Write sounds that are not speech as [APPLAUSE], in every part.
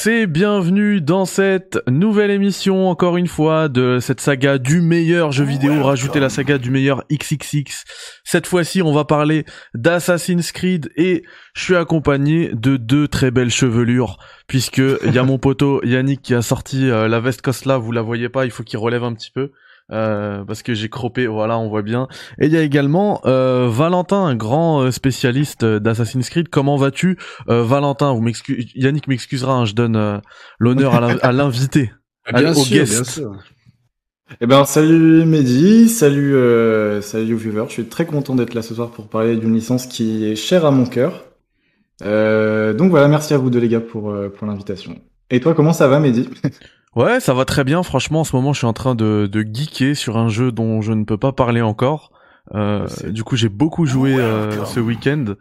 C'est bienvenue dans cette nouvelle émission, encore une fois, de cette saga du meilleur jeu vidéo, rajouter la saga du meilleur XXX. Cette fois-ci, on va parler d'Assassin's Creed et je suis accompagné de deux très belles chevelures, puisque il y a mon poteau Yannick qui a sorti euh, la veste Cosla, vous la voyez pas, il faut qu'il relève un petit peu. Euh, parce que j'ai croppé, voilà, on voit bien. Et il y a également euh, Valentin, un grand euh, spécialiste d'Assassin's Creed. Comment vas-tu, Valentin? Vous Yannick m'excusera, hein, je donne l'honneur à l'invité, bien, sûr, bien sûr. Eh ben salut Mehdi, salut salut viewers. Je suis très content d'être là ce soir pour parler d'une licence qui est chère à mon cœur. donc voilà, merci à vous deux les gars pour pour l'invitation. Et toi, comment ça va, Mehdi? Ouais, ça va très bien. Franchement, en ce moment, je suis en train de, de geeker sur un jeu dont je ne peux pas parler encore. Euh, du coup, j'ai beaucoup joué euh, ce week-end,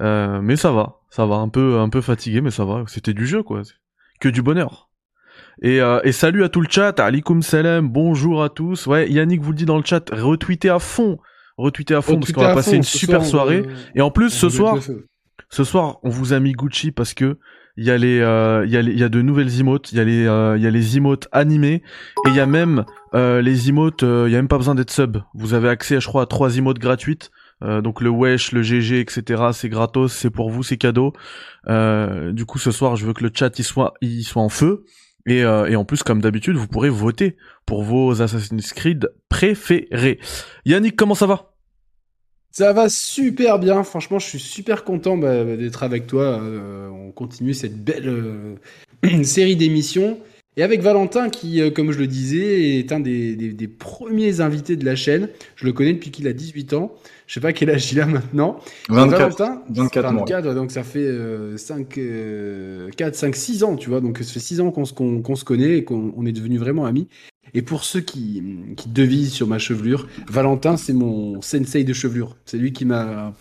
euh, mais ça va, ça va. Un peu, un peu fatigué, mais ça va. C'était du jeu, quoi. Que du bonheur. Et, euh, et salut à tout le chat. Alikum salam. Bonjour à tous. Ouais, Yannick vous le dit dans le chat. Retweetez à fond, retweetez à fond parce qu'on va passer une super soirée. et en plus, ce soir, ce soir, on vous a mis Gucci parce que il y a les euh, y y a de nouvelles emotes, il y a les euh, il y a les emotes animés et il y a même euh, les emotes il y a même pas besoin d'être sub. Vous avez accès je crois à trois emotes gratuites. donc le wesh, le GG, etc. C'est gratos, c'est pour vous, c'est cadeau. du coup, ce soir, je veux que le chat il soit, il soit en feu. Et, et en plus, comme d'habitude, vous pourrez voter pour vos Assassin's Creed préférés. Yannick, comment ça va? Ça va super bien, franchement, je suis super content bah, d'être avec toi. Euh, on continue cette belle euh, [CLEARS THROAT] série d'émissions. Et avec Valentin, qui, euh, comme je le disais, est un des, premiers invités de la chaîne. Je le connais depuis qu'il a 18 ans. Je sais pas quel âge il a maintenant. 24, Valentin, 24, 24 donc ça fait 5, 4, 5, 6 ans, tu vois. Donc ça fait 6 ans qu'on se, se connaît et qu'on est devenus vraiment amis. Et pour ceux qui, qui devisent sur ma chevelure, Valentin, c'est mon sensei de chevelure. C'est lui qui m'a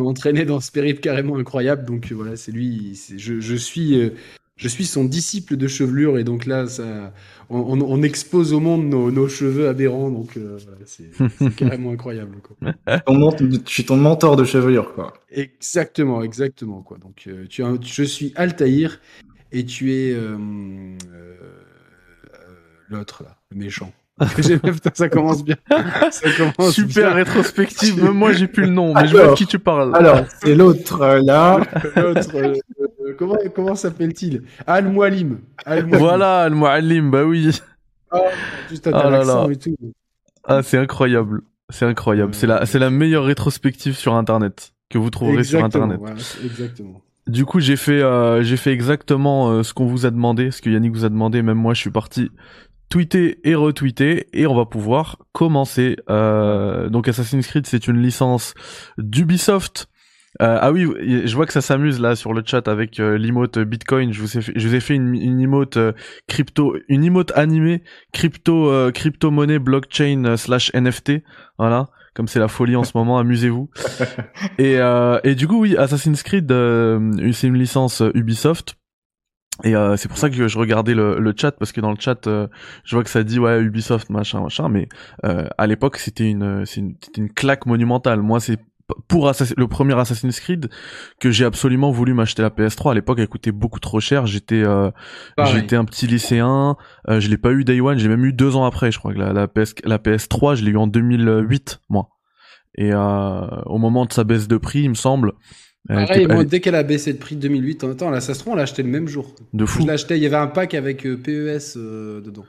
entraîné dans ce périple carrément incroyable. Donc euh, voilà, c'est lui. Je, je, suis, euh, je suis son disciple de chevelure. Et donc là, ça, on, on expose au monde nos, nos cheveux aberrants. Donc euh, voilà, c'est [LAUGHS] carrément incroyable. Quoi. je suis ton mentor de chevelure. Quoi. Exactement, exactement. Quoi. Donc tu, je suis Altaïr et tu es l'autre là, le méchant. [LAUGHS] ça commence bien. [LAUGHS] Ça commence Super rétrospective. [LAUGHS] moi, j'ai plus le nom, mais je vois de qui tu parles. Alors, c'est l'autre euh, là. L'autre. Euh, euh, comment comment s'appelle-t-il? Al Mualim. Voilà, Al Mualim. Bah oui. Ah, juste ah là et tout. Ah, c'est incroyable. C'est incroyable. C'est la c'est la meilleure rétrospective sur Internet que vous trouverez sur Internet. exactement. Du coup, j'ai fait, j'ai fait exactement ce qu'on vous a demandé, ce que Yannick vous a demandé. Même moi, je suis parti tweeter et retweeter et on va pouvoir commencer. Euh, donc Assassin's Creed c'est une licence d'Ubisoft. Euh, ah oui, je vois que ça s'amuse là sur le chat avec euh, l'emote Bitcoin. Je vous ai fait, je vous ai fait une, une emote euh, crypto, une emote animée crypto euh, crypto monnaie blockchain slash NFT. Voilà, comme c'est la folie en ce moment, amusez-vous. [LAUGHS] et et du coup oui, Assassin's Creed c'est une licence Ubisoft et euh, c'est pour ça que je regardais le, le, chat parce que dans le chat euh, je vois que ça dit ouais Ubisoft machin machin mais euh, à l'époque c'était une c'est une, une claque monumentale. Moi c'est pour le premier Assassin's Creed que j'ai absolument voulu m'acheter la PS3 à l'époque elle coûtait beaucoup trop cher. J'étais euh, j'étais un petit lycéen. Euh, je l'ai pas eu day one j'ai même eu deux ans après je crois que la, la PS la PS3 je l'ai eu en 2008 moi. Et euh, au moment de sa baisse de prix il me semble Pareil, dès qu'elle a baissé de prix de 2008, en ça se trouve, on l'a acheté le même jour. De fou. Je il y avait un pack avec euh, PES euh, dedans.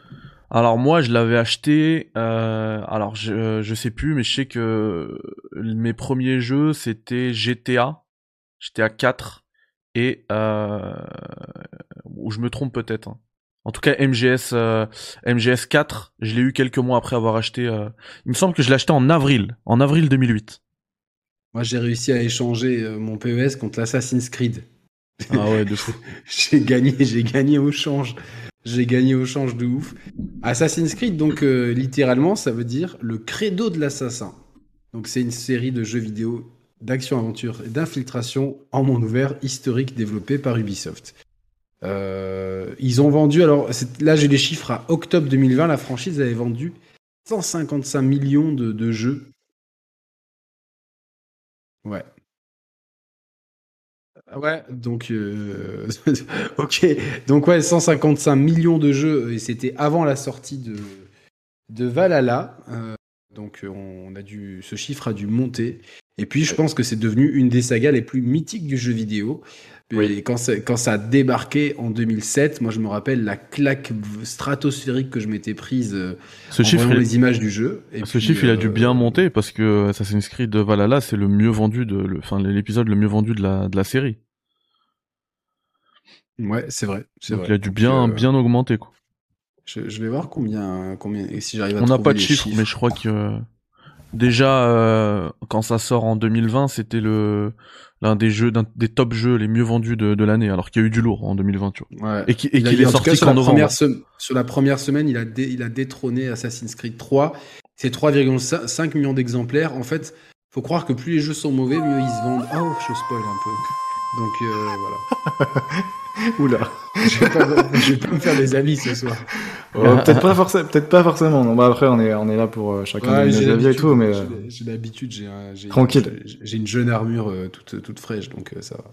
Alors moi, je l'avais acheté. Euh, alors je je sais plus, mais je sais que mes premiers jeux c'était GTA, GTA 4 et euh, ou je me trompe peut-être. Hein. En tout cas, MGS MGS 4, je l'ai eu quelques mois après avoir acheté. Il me semble que je l'ai acheté en avril, en avril 2008. Moi, j'ai réussi à échanger euh, mon PES contre l'Assassin's Creed. Ah ouais, de fou. [LAUGHS] j'ai gagné, j'ai gagné au change. J'ai gagné au change de ouf. Assassin's Creed, donc euh, littéralement, ça veut dire le credo de l'assassin. Donc c'est une série de jeux vidéo d'action-aventure et d'infiltration en monde ouvert historique développé par Ubisoft. Euh, ils ont vendu, alors là j'ai les chiffres à octobre 2020, la franchise avait vendu 155 millions de jeux Ouais. Ouais, donc euh, [LAUGHS] ok, donc ouais, 155 millions de jeux et c'était avant la sortie de de Valhalla. Euh, donc on a dû, ce chiffre a dû monter. Et puis je pense que c'est devenu une des sagas les plus mythiques du jeu vidéo. Et quand, ça, quand ça a débarqué en 2007, moi je me rappelle la claque stratosphérique que je m'étais prise euh, ce en chiffre, voyant les images du jeu. Et ce puis, chiffre, il a dû euh, bien monter parce que Assassin's Creed Valhalla, c'est le mieux vendu de, le- enfin l'épisode le mieux vendu de la de la série. Ouais, c'est vrai. c'est Donc vrai. il a dû bien euh, bien augmenter quoi. Je, je vais voir combien, combien et si j'arrive à On n'a pas de chiffres, mais je crois que déjà euh, quand ça sort en 2020, c'était le l'un des jeux d'un des top jeux les mieux vendus de, de l'année, alors qu'il y a eu du lourd en 2020, tu vois. Ouais. Et qu'il est en sorti sur qu'en la novembre. première sem- sur la première semaine, il a, dé- il a détrôné Assassin's Creed 3. C'est 3,5 millions d'exemplaires. En fait, faut croire que plus les jeux sont mauvais, mieux ils se vendent. Oh, je spoil un peu. Donc euh, voilà. [LAUGHS] [LAUGHS] Oula. Je vais, pas, je vais pas me faire des amis ce soir. Euh, peut-être pas forcément. Peut-être pas forcément. Non, bah après on est on est là pour euh, chacun Ouais, nos avis et tout, mais j'ai- euh, l'habitude, j'ai un- j'ai- Tranquille. j'ai- J'ai une jeune armure euh, toute, toute fraîche, donc euh, ça va.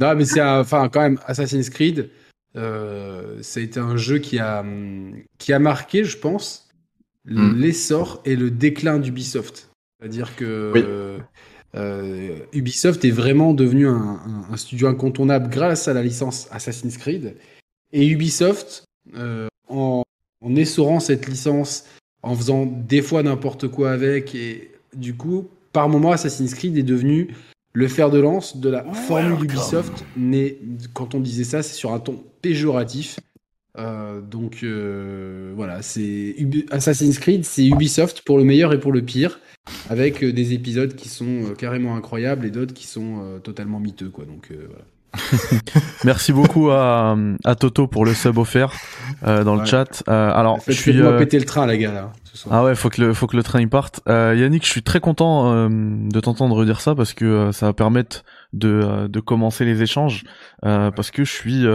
Non, mais c'est enfin quand même Assassin's Creed. Euh, ça a été un jeu qui a hum, qui a marqué, je pense, Mm. l'essor et le déclin d'Ubisoft. C'est-à-dire que Oui. Euh, Ubisoft est vraiment devenu un, un- un studio incontournable grâce à la licence Assassin's Creed. Et Ubisoft, euh, en, en essorant cette licence, en faisant des fois n'importe quoi avec, et du coup, par moment, Assassin's Creed est devenu le fer de lance de la formule Ubisoft. Mais quand on disait ça, c'est sur un ton péjoratif. Euh, donc euh, voilà, c'est Assassin's Creed, c'est Ubisoft pour le meilleur et pour le pire, avec euh, des épisodes qui sont carrément incroyables et d'autres qui sont totalement miteux, quoi. Donc voilà. [LAUGHS] Merci beaucoup à, à Toto pour le sub offert dans le chat. Alors, je suis. Euh, péter le train, les gars, là, ce soir. Ah ouais, faut que le faut que le train y parte. Yannick, je suis très content de t'entendre dire ça parce que ça va permettre de de commencer les échanges parce que je suis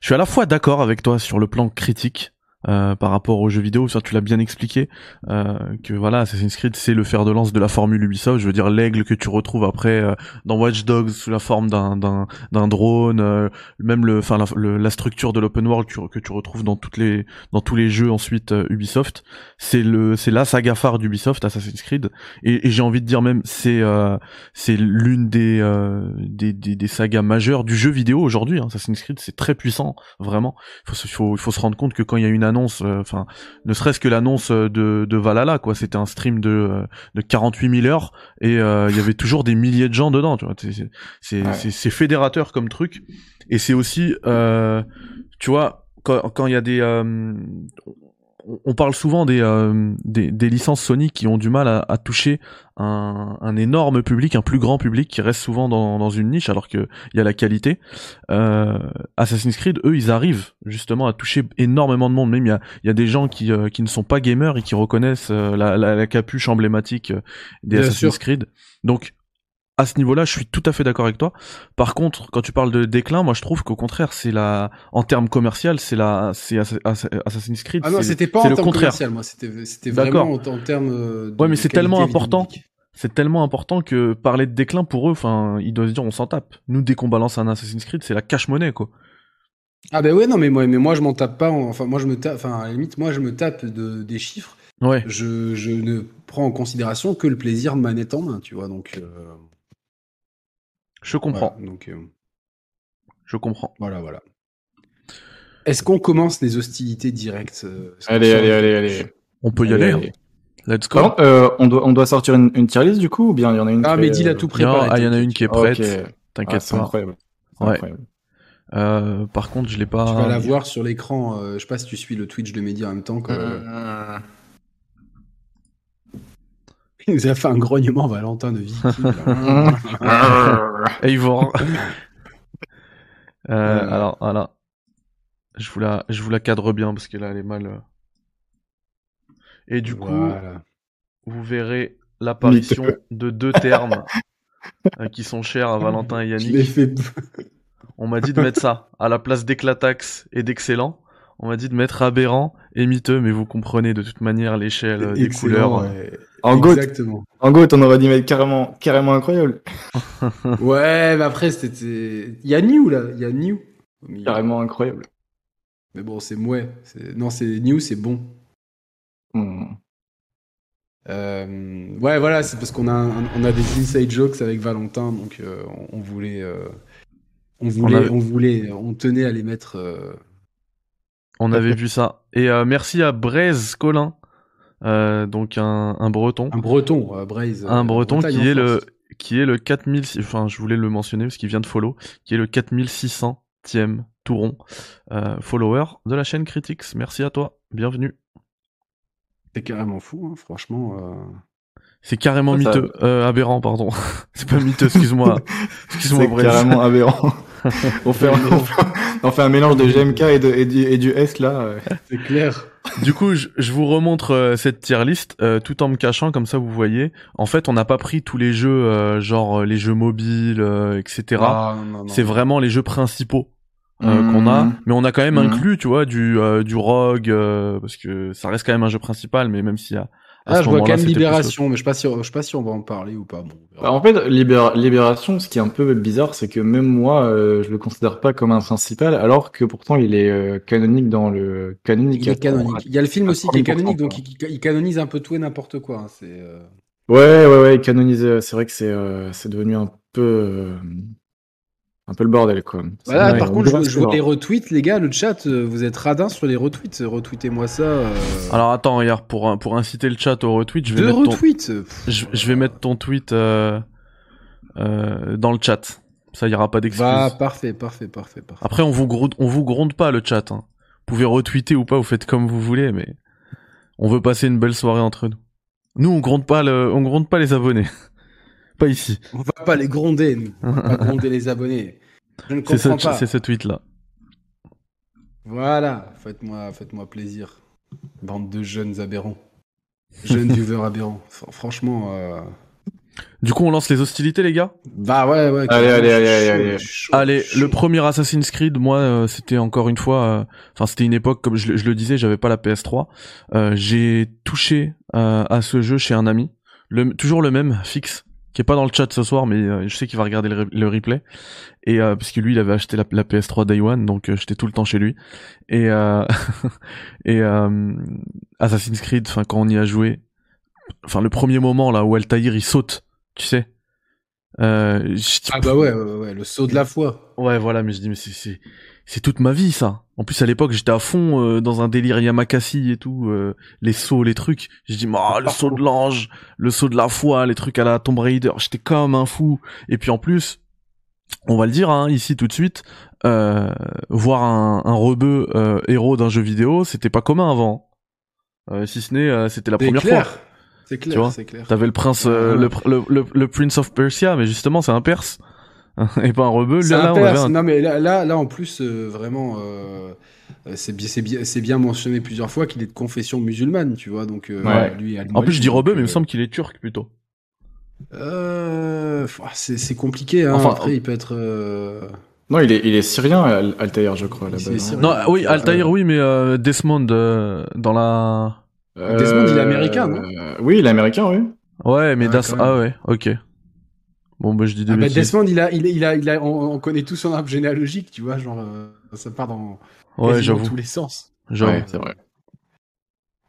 je suis à la fois d'accord avec toi sur le plan critique. Euh, par rapport aux jeux vidéo, ça tu l'as bien expliqué, euh, que voilà, Assassin's Creed c'est le fer de lance de la formule Ubisoft. Je veux dire l'aigle que tu retrouves après euh, dans Watch Dogs sous la forme d'un d'un d'un drone, même le, enfin la, la structure de l'open world que que tu retrouves dans toutes les dans tous les jeux ensuite Ubisoft c'est le c'est la saga phare d'Ubisoft Assassin's Creed et, et j'ai envie de dire même c'est euh, c'est l'une des, euh, des, des sagas majeures du jeu vidéo aujourd'hui hein. Assassin's Creed c'est très puissant vraiment il faut faut, faut se rendre compte que quand il y a une annonce euh, enfin ne serait-ce que l'annonce euh, de de Valhalla quoi. C'était un stream de euh, de 48 000 heures et euh, il y avait toujours des milliers de gens dedans tu vois. C'est Ouais. fédérateur comme truc. Et c'est aussi euh, tu vois quand quand il y a des euh, on- parle souvent des, euh, des, des licences Sony qui ont du mal à, à toucher un, un énorme public, un plus grand public qui reste souvent dans, dans une niche alors que il y a la qualité. Euh, Assassin's Creed, eux, ils arrivent justement à toucher énormément de monde. Même il y a, y a des gens qui, euh, qui ne sont pas gamers et qui reconnaissent euh, la, la, la capuche emblématique euh, des Bien Assassin's sûr. Creed. Donc à ce niveau-là, je suis tout à fait d'accord avec toi. Par contre, quand tu parles de déclin, moi je trouve qu'au contraire, c'est la, en termes commercial, c'est la, c'est Assa- Assa- Assassin's Creed. Ah non, c'était pas en termes commercial, moi. C'était c'était vraiment en, en termes. euh, de Ouais, mais c'est tellement important. c'est tellement important que parler de déclin pour eux, enfin, ils doivent se dire on s'en tape. Nous, dès qu'on balance un Assassin's Creed, c'est la cash monnaie quoi. Ah ben ouais, non, mais moi, mais moi je m'en tape pas. en- Enfin, moi je me tape. Enfin, à la limite, moi je me tape de, des chiffres. Ouais. Je, je ne prends en considération que le plaisir de manette en main, tu vois. Donc. euh, Je comprends. voilà, donc. euh, Je comprends. Voilà, voilà. Est-ce qu'on commence les hostilités directes euh, Allez, allez, allez, allez. On peut y Allez, aller. allez. hein. Let's go. Par euh, on doit on doit sortir une, une tier list du coup ou bien il y en a une Ah, qui mais euh, tout Il y en a- préparé. ah, il y en a une qui est prête. Ah, T'inquiète c'est pas. incroyable. C'est Ouais. incroyable. Euh, par contre, je l'ai pas. Tu vas la voir sur l'écran. euh, je sais pas si tu suis le Twitch de Mehdi en même temps que. Il nous a fait un grognement Valentin de Viking. là. [LAUGHS] Eivor. [LAUGHS] euh, Euh. Alors, voilà. Je vous la, je vous la cadre bien parce que là, elle est mal. euh. Et du coup, Voilà. vous verrez l'apparition de deux termes euh, qui sont chers à Valentin et Yannick. fait. On m'a dit de mettre ça à la place d'éclatax et d'excellent. On m'a dit de mettre aberrant et miteux, mais vous comprenez de toute manière l'échelle euh, des Excellent, couleurs. ouais. En Exactement. en Goat, on aurait dit mettre carrément, carrément incroyable. [LAUGHS] Ouais, mais après, c'était. Il y a New, là. Il y a New. Carrément incroyable. Mais bon, c'est mouais. Non, c'est New, c'est bon. Hmm. Euh, ouais, voilà, c'est parce qu'on a, un- on a des inside jokes avec Valentin, donc euh, on, voulait, euh, on voulait, avait- on voulait, on tenait à les mettre. On avait vu ça. Et euh, merci à Braise Colin, euh, donc un, un breton. un breton, euh, Braise. un euh, breton Bretagne qui est le qui est le 4000 enfin je voulais le mentionner parce qu'il vient de follow qui est le 4600e tout rond euh, follower de la chaîne Critics merci à toi bienvenue C'est carrément fou, hein, franchement. euh. c'est carrément Ça- miteux euh, aberrant pardon [LAUGHS] c'est pas miteux excuse-moi [LAUGHS] excuse-moi C'est carrément aberrant. [LAUGHS] on, fait, on, fait, on fait un mélange de GMK et, de, et, du, et du S là. C'est clair. du coup je, je vous remontre euh, cette tier list euh, tout en me cachant comme ça vous voyez en fait on n'a pas pris tous les jeux euh, genre les jeux mobiles euh, etc Ah, c'est vraiment les jeux principaux euh, Mmh. qu'on a, mais on a quand même Mhm. inclus, tu vois, du euh, du Rogue, euh, parce que ça reste quand même un jeu principal, mais même s'il y a Ah, je vois quand même plus Libération, mais je sais pas si, je sais pas si on va en parler ou pas. Bon. Bah, en fait, Libéra- Libération, ce qui est un peu bizarre, c'est que même moi, euh, je le considère pas comme un principal, alors que pourtant il est euh, canonique dans le canonique. il est canonique. Il y a le film aussi qui est 30%, canonique, donc il, il canonise un peu tout et n'importe quoi. hein, C'est. euh, Ouais, ouais, ouais, il canonise. C'est vrai que c'est euh, c'est devenu un peu euh, un peu le bordel quoi. Voilà, vrai, par on contre, je, je vois les retweets, les gars, le chat, euh, vous êtes radins sur les retweets. Retweetez-moi ça. euh, Alors attends, regarde, pour pour inciter le chat au retweet, je vais Deux mettre ton. Pff, je, je vais mettre ton tweet euh, euh, dans le chat. Ça, il y aura pas d'excuses. Va, parfait, parfait, parfait, parfait. Après, on vous gronde, on vous gronde pas le chat. Hein. Vous pouvez retweeter ou pas, vous faites comme vous voulez, mais on veut passer une belle soirée entre nous. Nous, on gronde pas le, on gronde pas les abonnés. Pas ici. On va pas les gronder, nous. On va pas [LAUGHS] gronder les abonnés. Je ne C'est ce, comprends pas. c'est ce tweet là. Voilà, faites-moi faites-moi plaisir. Bande de jeunes aberrants. Jeunes [LAUGHS] viewers aberrants. Fr- Franchement. euh, Du coup, on lance les hostilités, les gars? Bah ouais, ouais. Allez, allez, allez, allez, allez. chaud, Allez, chaud. le premier Assassin's Creed, moi, euh, c'était encore une fois, euh, enfin, c'était une époque comme je, le- je le disais, j'avais pas la PS3. Euh, j'ai touché euh, à ce jeu chez un ami, le, toujours le même, fixe, qui est pas dans le chat ce soir, mais euh, je sais qu'il va regarder le, re- le replay. Et euh, parce que lui, il avait acheté la, la PS3 Day One, donc euh, j'étais tout le temps chez lui. Et euh, [LAUGHS] et Assassin's Creed, enfin, quand on y a joué, enfin, le premier moment là où Altaïr il saute, tu sais. Ah bah ouais, ouais, ouais, le saut de la foi. Ouais, voilà, mais je dis, mais c'est, c'est toute ma vie, ça. En plus, à l'époque, j'étais à fond euh, dans un délire Yamakasi et tout, euh, les sauts, les trucs. Je dis, ah, le saut de l'ange, le saut de la foi, les trucs à la Tomb Raider. J'étais comme un fou. Et puis en plus, on va le dire hein, ici tout de suite, euh, voir un, un rebeu euh, héros d'un jeu vidéo, c'était pas commun avant. Euh, si ce n'est, euh, c'était la première clair. fois. C'est Tu vois clair, c'est clair. T'avais le prince, le, le, le, le Prince of Persia, mais justement, c'est un perse. [LAUGHS] et pas un rebeu. Là, là, un Non mais là, là, là en plus, euh, vraiment, euh, c'est bien, mentionné plusieurs fois qu'il est de confession musulmane, tu vois. Donc euh, Ouais. lui. En plus, je dis rebeu, mais il me semble qu'il est turc plutôt. Euh, pff, c'est compliqué. Hein. Enfin, Après, il peut être. euh, Non, il est il est syrien Al- Altair, je crois. Là-bas, non syrien. Non, oui, Euh, Altaïr, oui, mais euh, Desmond euh, dans la. Desmond, il est américain, non Oui, il est américain, oui. Ouais, mais Das. quand Ah ouais, ok. Bon, bah je dis des Ah bah, bêtises. Desmond, il a, il a, il a, il a- on, on connaît tous son arbre généalogique, tu vois, genre euh, ça part dans Ouais, tous les sens. j'avoue. Ouais, c'est vrai.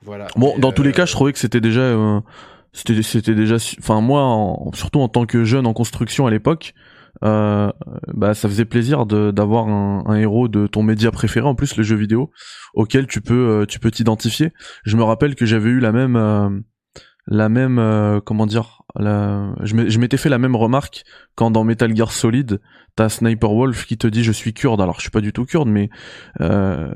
Voilà. Bon, Et, dans tous les euh, cas, je trouvais que c'était déjà, euh, c'était, c'était déjà, enfin moi, en- surtout en tant que jeune en construction à l'époque, euh, bah ça faisait plaisir de d'avoir un, un héros de ton média préféré, en plus le jeu vidéo, auquel tu peux, euh, tu peux t'identifier. Je me rappelle que j'avais eu la même, euh, la même, euh, comment dire, la... je m'étais fait la même remarque quand dans Metal Gear Solid, t'as Sniper Wolf qui te dit je suis kurde. Alors je suis pas du tout kurde, mais euh,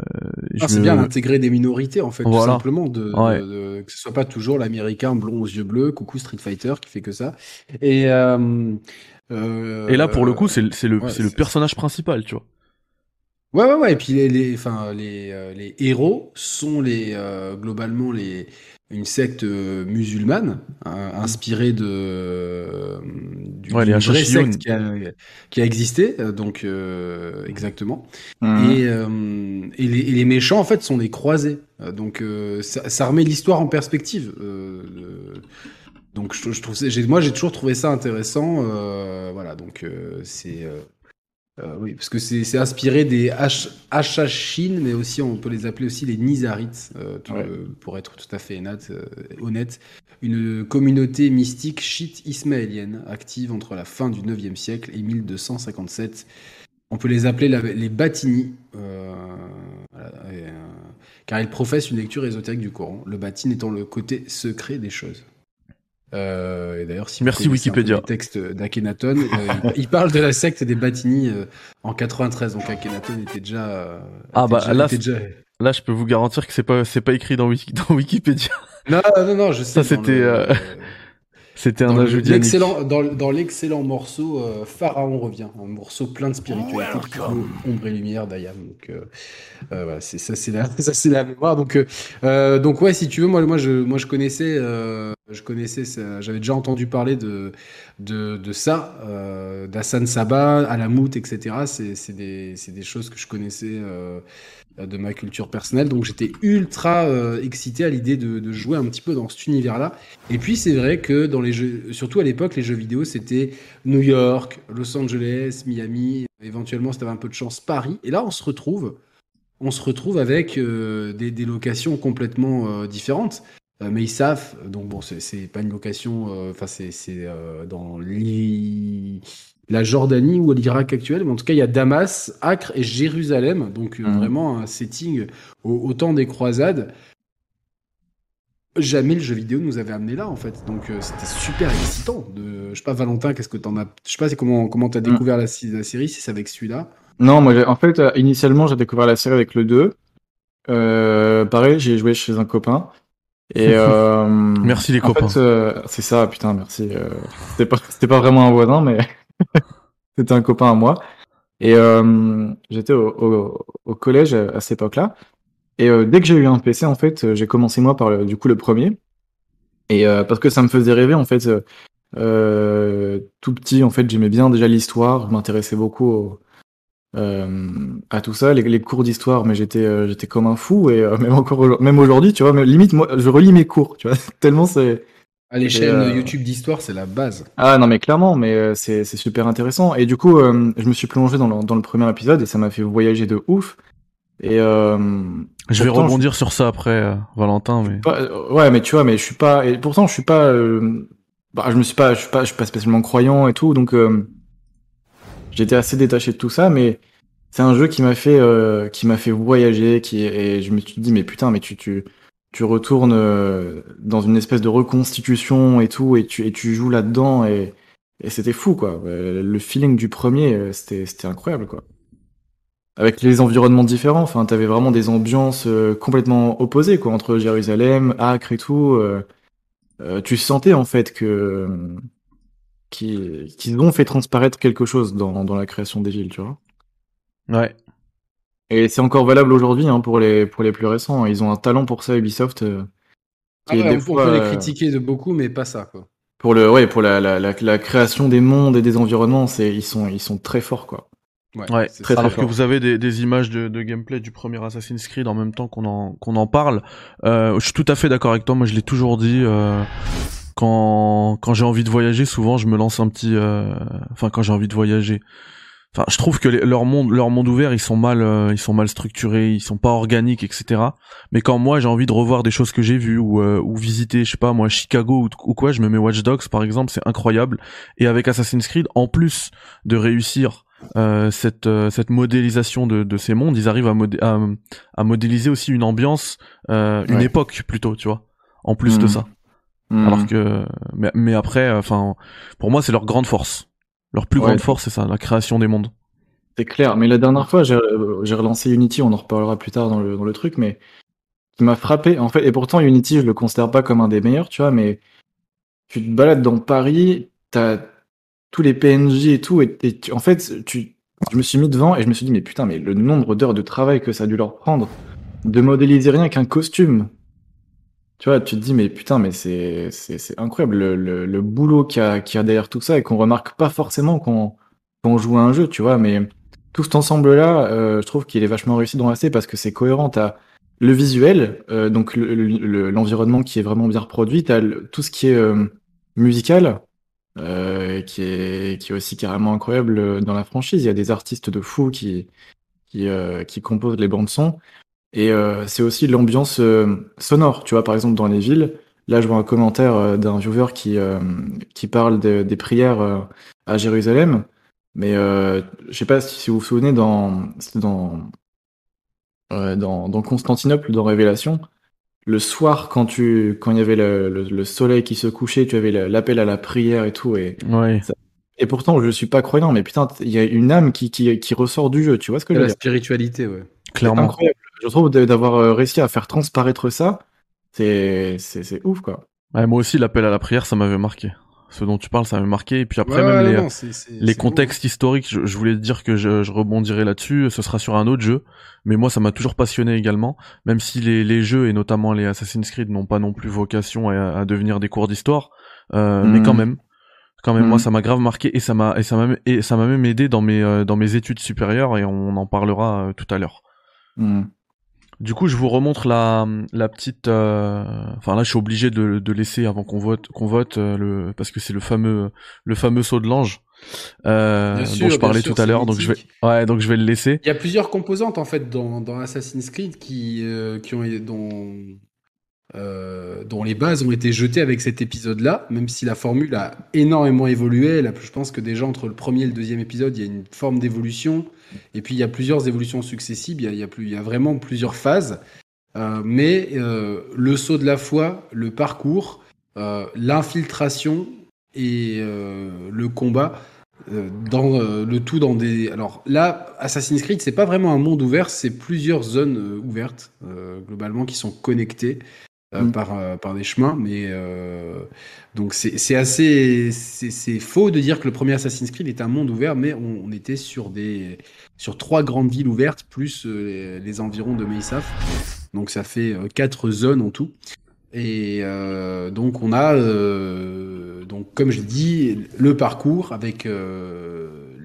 Ah, c'est me- bien d'intégrer des minorités en fait, Voilà. tout simplement, de, Ouais. de- de- que ce soit pas toujours l'américain blond aux yeux bleus, coucou Street Fighter qui fait que ça. Et euh, euh, Et là, pour le coup, c'est le, ouais, c'est personnage principal, tu vois. Ouais, ouais, ouais. Et puis les, les, enfin, les, les héros sont les, euh, globalement les, une secte musulmane inspirée de du, Ouais, vraie secte qui a, qui a existé, euh, donc euh, exactement. Mhm. Et, euh, et, les, et les méchants, en fait, sont les croisés. Euh, donc, euh, ça, ça remet l'histoire en perspective. Euh, euh, donc, je, je trouve, moi, j'ai toujours trouvé ça intéressant. euh, voilà, donc euh, c'est. Euh, oui, parce que c'est, inspiré des Hashashin, mais aussi on peut les appeler aussi les Nizarites, euh, tout- Ouais. euh, pour être tout à fait honnête, euh, honnête. Une communauté mystique chiite ismaélienne active entre la fin du 9e siècle et 1257. On peut les appeler la- les Batini, voilà, et, car ils professent une lecture ésotérique du Coran, le Batin étant le côté secret des choses. Euh, et d'ailleurs, si Merci Wikipédia. les textes d'Akhenaton, euh, il, parle de la secte des Batini euh, en 93, donc Akhenaton était déjà. euh, Ah, était bah, déjà- là, déjà- Là, je peux vous garantir que c'est pas c'est pas écrit dans, Wiki, dans Wikipédia. Non, non, non, je sais. Ça, c'était, le- euh, C'était un ajout l'excellent, dans, dans l'excellent morceau euh, Pharaon revient, un morceau plein de spiritualité, ombre et lumière d'Ayam. Donc euh, euh, voilà, c'est ça, c'est la, [LAUGHS] ça c'est la mémoire. Donc donc ouais, si tu veux, moi moi je moi je connaissais euh, je connaissais ça- j'avais déjà entendu parler de de, de ça, euh, d'Hassan Sabah, Alamout, etc. C'est c'est des c'est des choses que je connaissais. Euh, de ma culture personnelle, donc j'étais ultra euh, excité à l'idée de, jouer un petit peu dans cet univers-là. Et puis c'est vrai que dans les jeux, surtout à l'époque, les jeux vidéo c'était New York, Los Angeles, Miami, éventuellement si t'avais un peu de chance Paris. Et là on se retrouve, on se retrouve avec euh, des, des locations complètement différentes. Mais ils savent, donc bon c'est- pas une location, enfin c'est dans l'I- la Jordanie ou l'Irak actuel, mais en tout cas il y a Damas, Acre et Jérusalem, donc euh, Mhm. vraiment un setting au, au temps des croisades jamais le jeu vidéo nous avait amené là en fait. Donc euh, c'était super excitant. De... Je sais pas Valentin, qu'est-ce que t'en as Je sais pas c'est comment comment t'as découvert la, la série, si c'est avec celui-là? Non, moi, en fait, euh, initialement, j'ai découvert la série avec le 2. Euh, pareil, j'ai joué chez un copain. Et [LAUGHS] euh, Merci, les copains. euh, c'est ça, putain, merci. euh, c'était pas, c'était pas vraiment un voisin, mais [LAUGHS] c'était un copain à moi. Et euh, j'étais au, collège à, cette époque-là. Et euh, dès que j'ai eu un PC, en fait, j'ai commencé moi par le, du coup le premier. Et euh, parce que ça me faisait rêver, en fait, tout petit, en fait, j'aimais bien déjà l'histoire. Je m'intéressais beaucoup au- à tout ça, les, cours d'histoire, mais j'étais j'étais comme un fou et [LAUGHS] même encore même aujourd'hui, tu vois, limite moi je relis mes cours, tu vois, [LAUGHS] tellement c'est Ah, les Et, chaînes euh, YouTube d'histoire, c'est la base. ah non mais clairement, mais euh, c'est super intéressant et du coup euh, je me suis plongé dans le, dans le premier épisode et ça m'a fait voyager de ouf et euh, Je vais pourtant, rebondir sur ça après, euh, Valentin, mais. pas- ouais mais tu vois mais je suis pas et pourtant je suis pas euh, bah, je me suis pas je suis pas je suis pas spécialement croyant et tout donc euh, j'étais assez détaché de tout ça mais c'est un jeu qui m'a fait euh, qui m'a fait voyager qui et je me suis dit mais putain mais tu tu tu retournes euh, dans une espèce de reconstitution et tout et tu et tu joues là-dedans et et c'était fou quoi. Euh, le feeling du premier euh, c'était incroyable quoi. Avec les environnements différents enfin t'avais vraiment des ambiances complètement opposées quoi entre Jérusalem Acre et tout tu sentais en fait que qu'ils qu'ils ont fait transparaître quelque chose dans dans la création des villes tu vois. Ouais. Et c'est encore valable aujourd'hui hein, pour les pour les plus récents. Ils ont un talent pour ça Ubisoft. euh, Ah ouais, on, fois, peut les euh, critiquer de beaucoup, mais pas ça quoi. pour le ouais pour la, la, la, la création des mondes et des environnements, c'est ils sont ils sont très forts quoi. Ouais, c'est très. Alors très que fort. vous avez des, des images de, de gameplay du premier Assassin's Creed en même temps qu'on en, qu'on en parle. Euh, je suis tout à fait d'accord avec toi. Moi, je l'ai toujours dit. euh, quand quand j'ai envie de voyager, souvent, je me lance un petit. euh, Enfin, quand j'ai envie de voyager. Enfin, je trouve que les- leur monde, leur monde ouvert, ils sont mal, euh, ils sont mal structurés, ils sont pas organiques, etc. Mais quand moi j'ai envie de revoir des choses que j'ai vues ou euh, ou visiter, je sais pas moi, Chicago ou, ou quoi, je me mets Watch Dogs par exemple, c'est incroyable. Et avec Assassin's Creed, en plus de réussir euh, cette euh, cette modélisation de, de ces mondes, ils arrivent à, modé- à, à modéliser aussi une ambiance, euh, une Ouais. époque plutôt, tu vois. En plus de Mhm. ça. Hmm. Alors que, mais, mais après, enfin, pour moi, c'est leur grande force. Leur plus Ouais. grande force, c'est ça, la création des mondes. C'est clair. Mais la dernière fois, j'ai euh, j'ai relancé Unity. On en reparlera plus tard dans le dans le truc, mais qui m'a frappé en fait. Et pourtant Unity, je le considère pas comme un des meilleurs, tu vois. Mais tu te balades dans Paris, t'as tous les PNJ et tout, et, et tu- en fait, tu je me suis mis devant et je me suis dit mais putain, mais le nombre d'heures de travail que ça a dû leur prendre de modéliser rien qu'un costume. Tu vois, tu te dis, mais putain, mais c'est, c'est, incroyable le, le, le boulot qu'il y a, y a derrière tout ça et qu'on remarque pas forcément quand, quand on joue à un jeu, tu vois, mais tout cet ensemble-là, euh, je trouve qu'il est vachement réussi dans C parce que c'est cohérent. T'as le visuel, euh, donc l'environnement qui est vraiment bien reproduit, t'as tout ce qui est euh, musical, euh, qui est qui est aussi carrément incroyable dans la franchise. Il y a des artistes de fou qui qui, euh, qui composent les bandes son. Et euh, c'est aussi l'ambiance euh, sonore, tu vois, par exemple dans les villes. Là, je vois un commentaire euh, d'un viewer qui, qui parle de, des prières à Jérusalem. Mais je sais pas si vous vous souvenez, dans, dans, dans, dans Constantinople, dans Révélation, le soir, quand tu, quand il y avait le, le, soleil qui se couchait, tu avais l'appel à la prière et tout, et ouais. et pourtant je suis pas croyant, mais putain, il y a une âme qui, qui, qui ressort du jeu, tu vois ce que je veux La dire? spiritualité, ouais. Clairement. incroyable. Je trouve d'avoir euh, réussi à faire transparaître ça, c'est ouf quoi. Ouais, moi aussi, l'appel à la prière, ça m'avait marqué. Ce dont tu parles, ça m'avait marqué. Et puis après, Ouais, même ouais, les, non, c'est- c'est- les c'est bon. contextes historiques, je, je voulais te dire que je, je rebondirai là-dessus. Ce sera sur un autre jeu. Mais moi, ça m'a toujours passionné également. Même si les, les jeux, et notamment les Assassin's Creed, n'ont pas non plus vocation à, à devenir des cours d'histoire. Euh. Mais quand même. Quand même, moi, ça m'a grave marqué et ça m'a et ça m'a et ça m'a même aidé dans mes euh, dans mes études supérieures et on en parlera euh, tout à l'heure. Hmm. Du coup, je vous remontre la, la petite. euh, Enfin là, je suis obligé de, de laisser avant qu'on vote, qu'on vote euh, le parce que c'est le fameux le fameux saut de l'ange euh, dont je parlais sûr, tout à l'heure. Donc je vais ouais, donc je vais le laisser. Il y a plusieurs composantes en fait dans, dans Assassin's Creed qui, euh, qui ont dont, euh, dont les bases ont été jetées avec cet épisode-là, même si la formule a énormément évolué. Je pense que déjà entre le premier et le deuxième épisode, il y a une forme d'évolution, et puis il y a plusieurs évolutions successives. Il y a, vraiment plusieurs phases. Euh, mais euh, le saut de la foi, le parcours, l'infiltration et le combat dans le tout dans des alors là Assassin's Creed c'est pas vraiment un monde ouvert c'est plusieurs zones ouvertes globalement qui sont connectées euh, Mm. par euh, par des chemins mais euh, donc c'est assez c'est faux de dire que le premier Assassin's Creed est un monde ouvert mais on, on était sur des sur trois grandes villes ouvertes plus les, les environs de Meisaf donc ça fait quatre zones en tout et donc on a, donc comme je l'ai dit, le parcours avec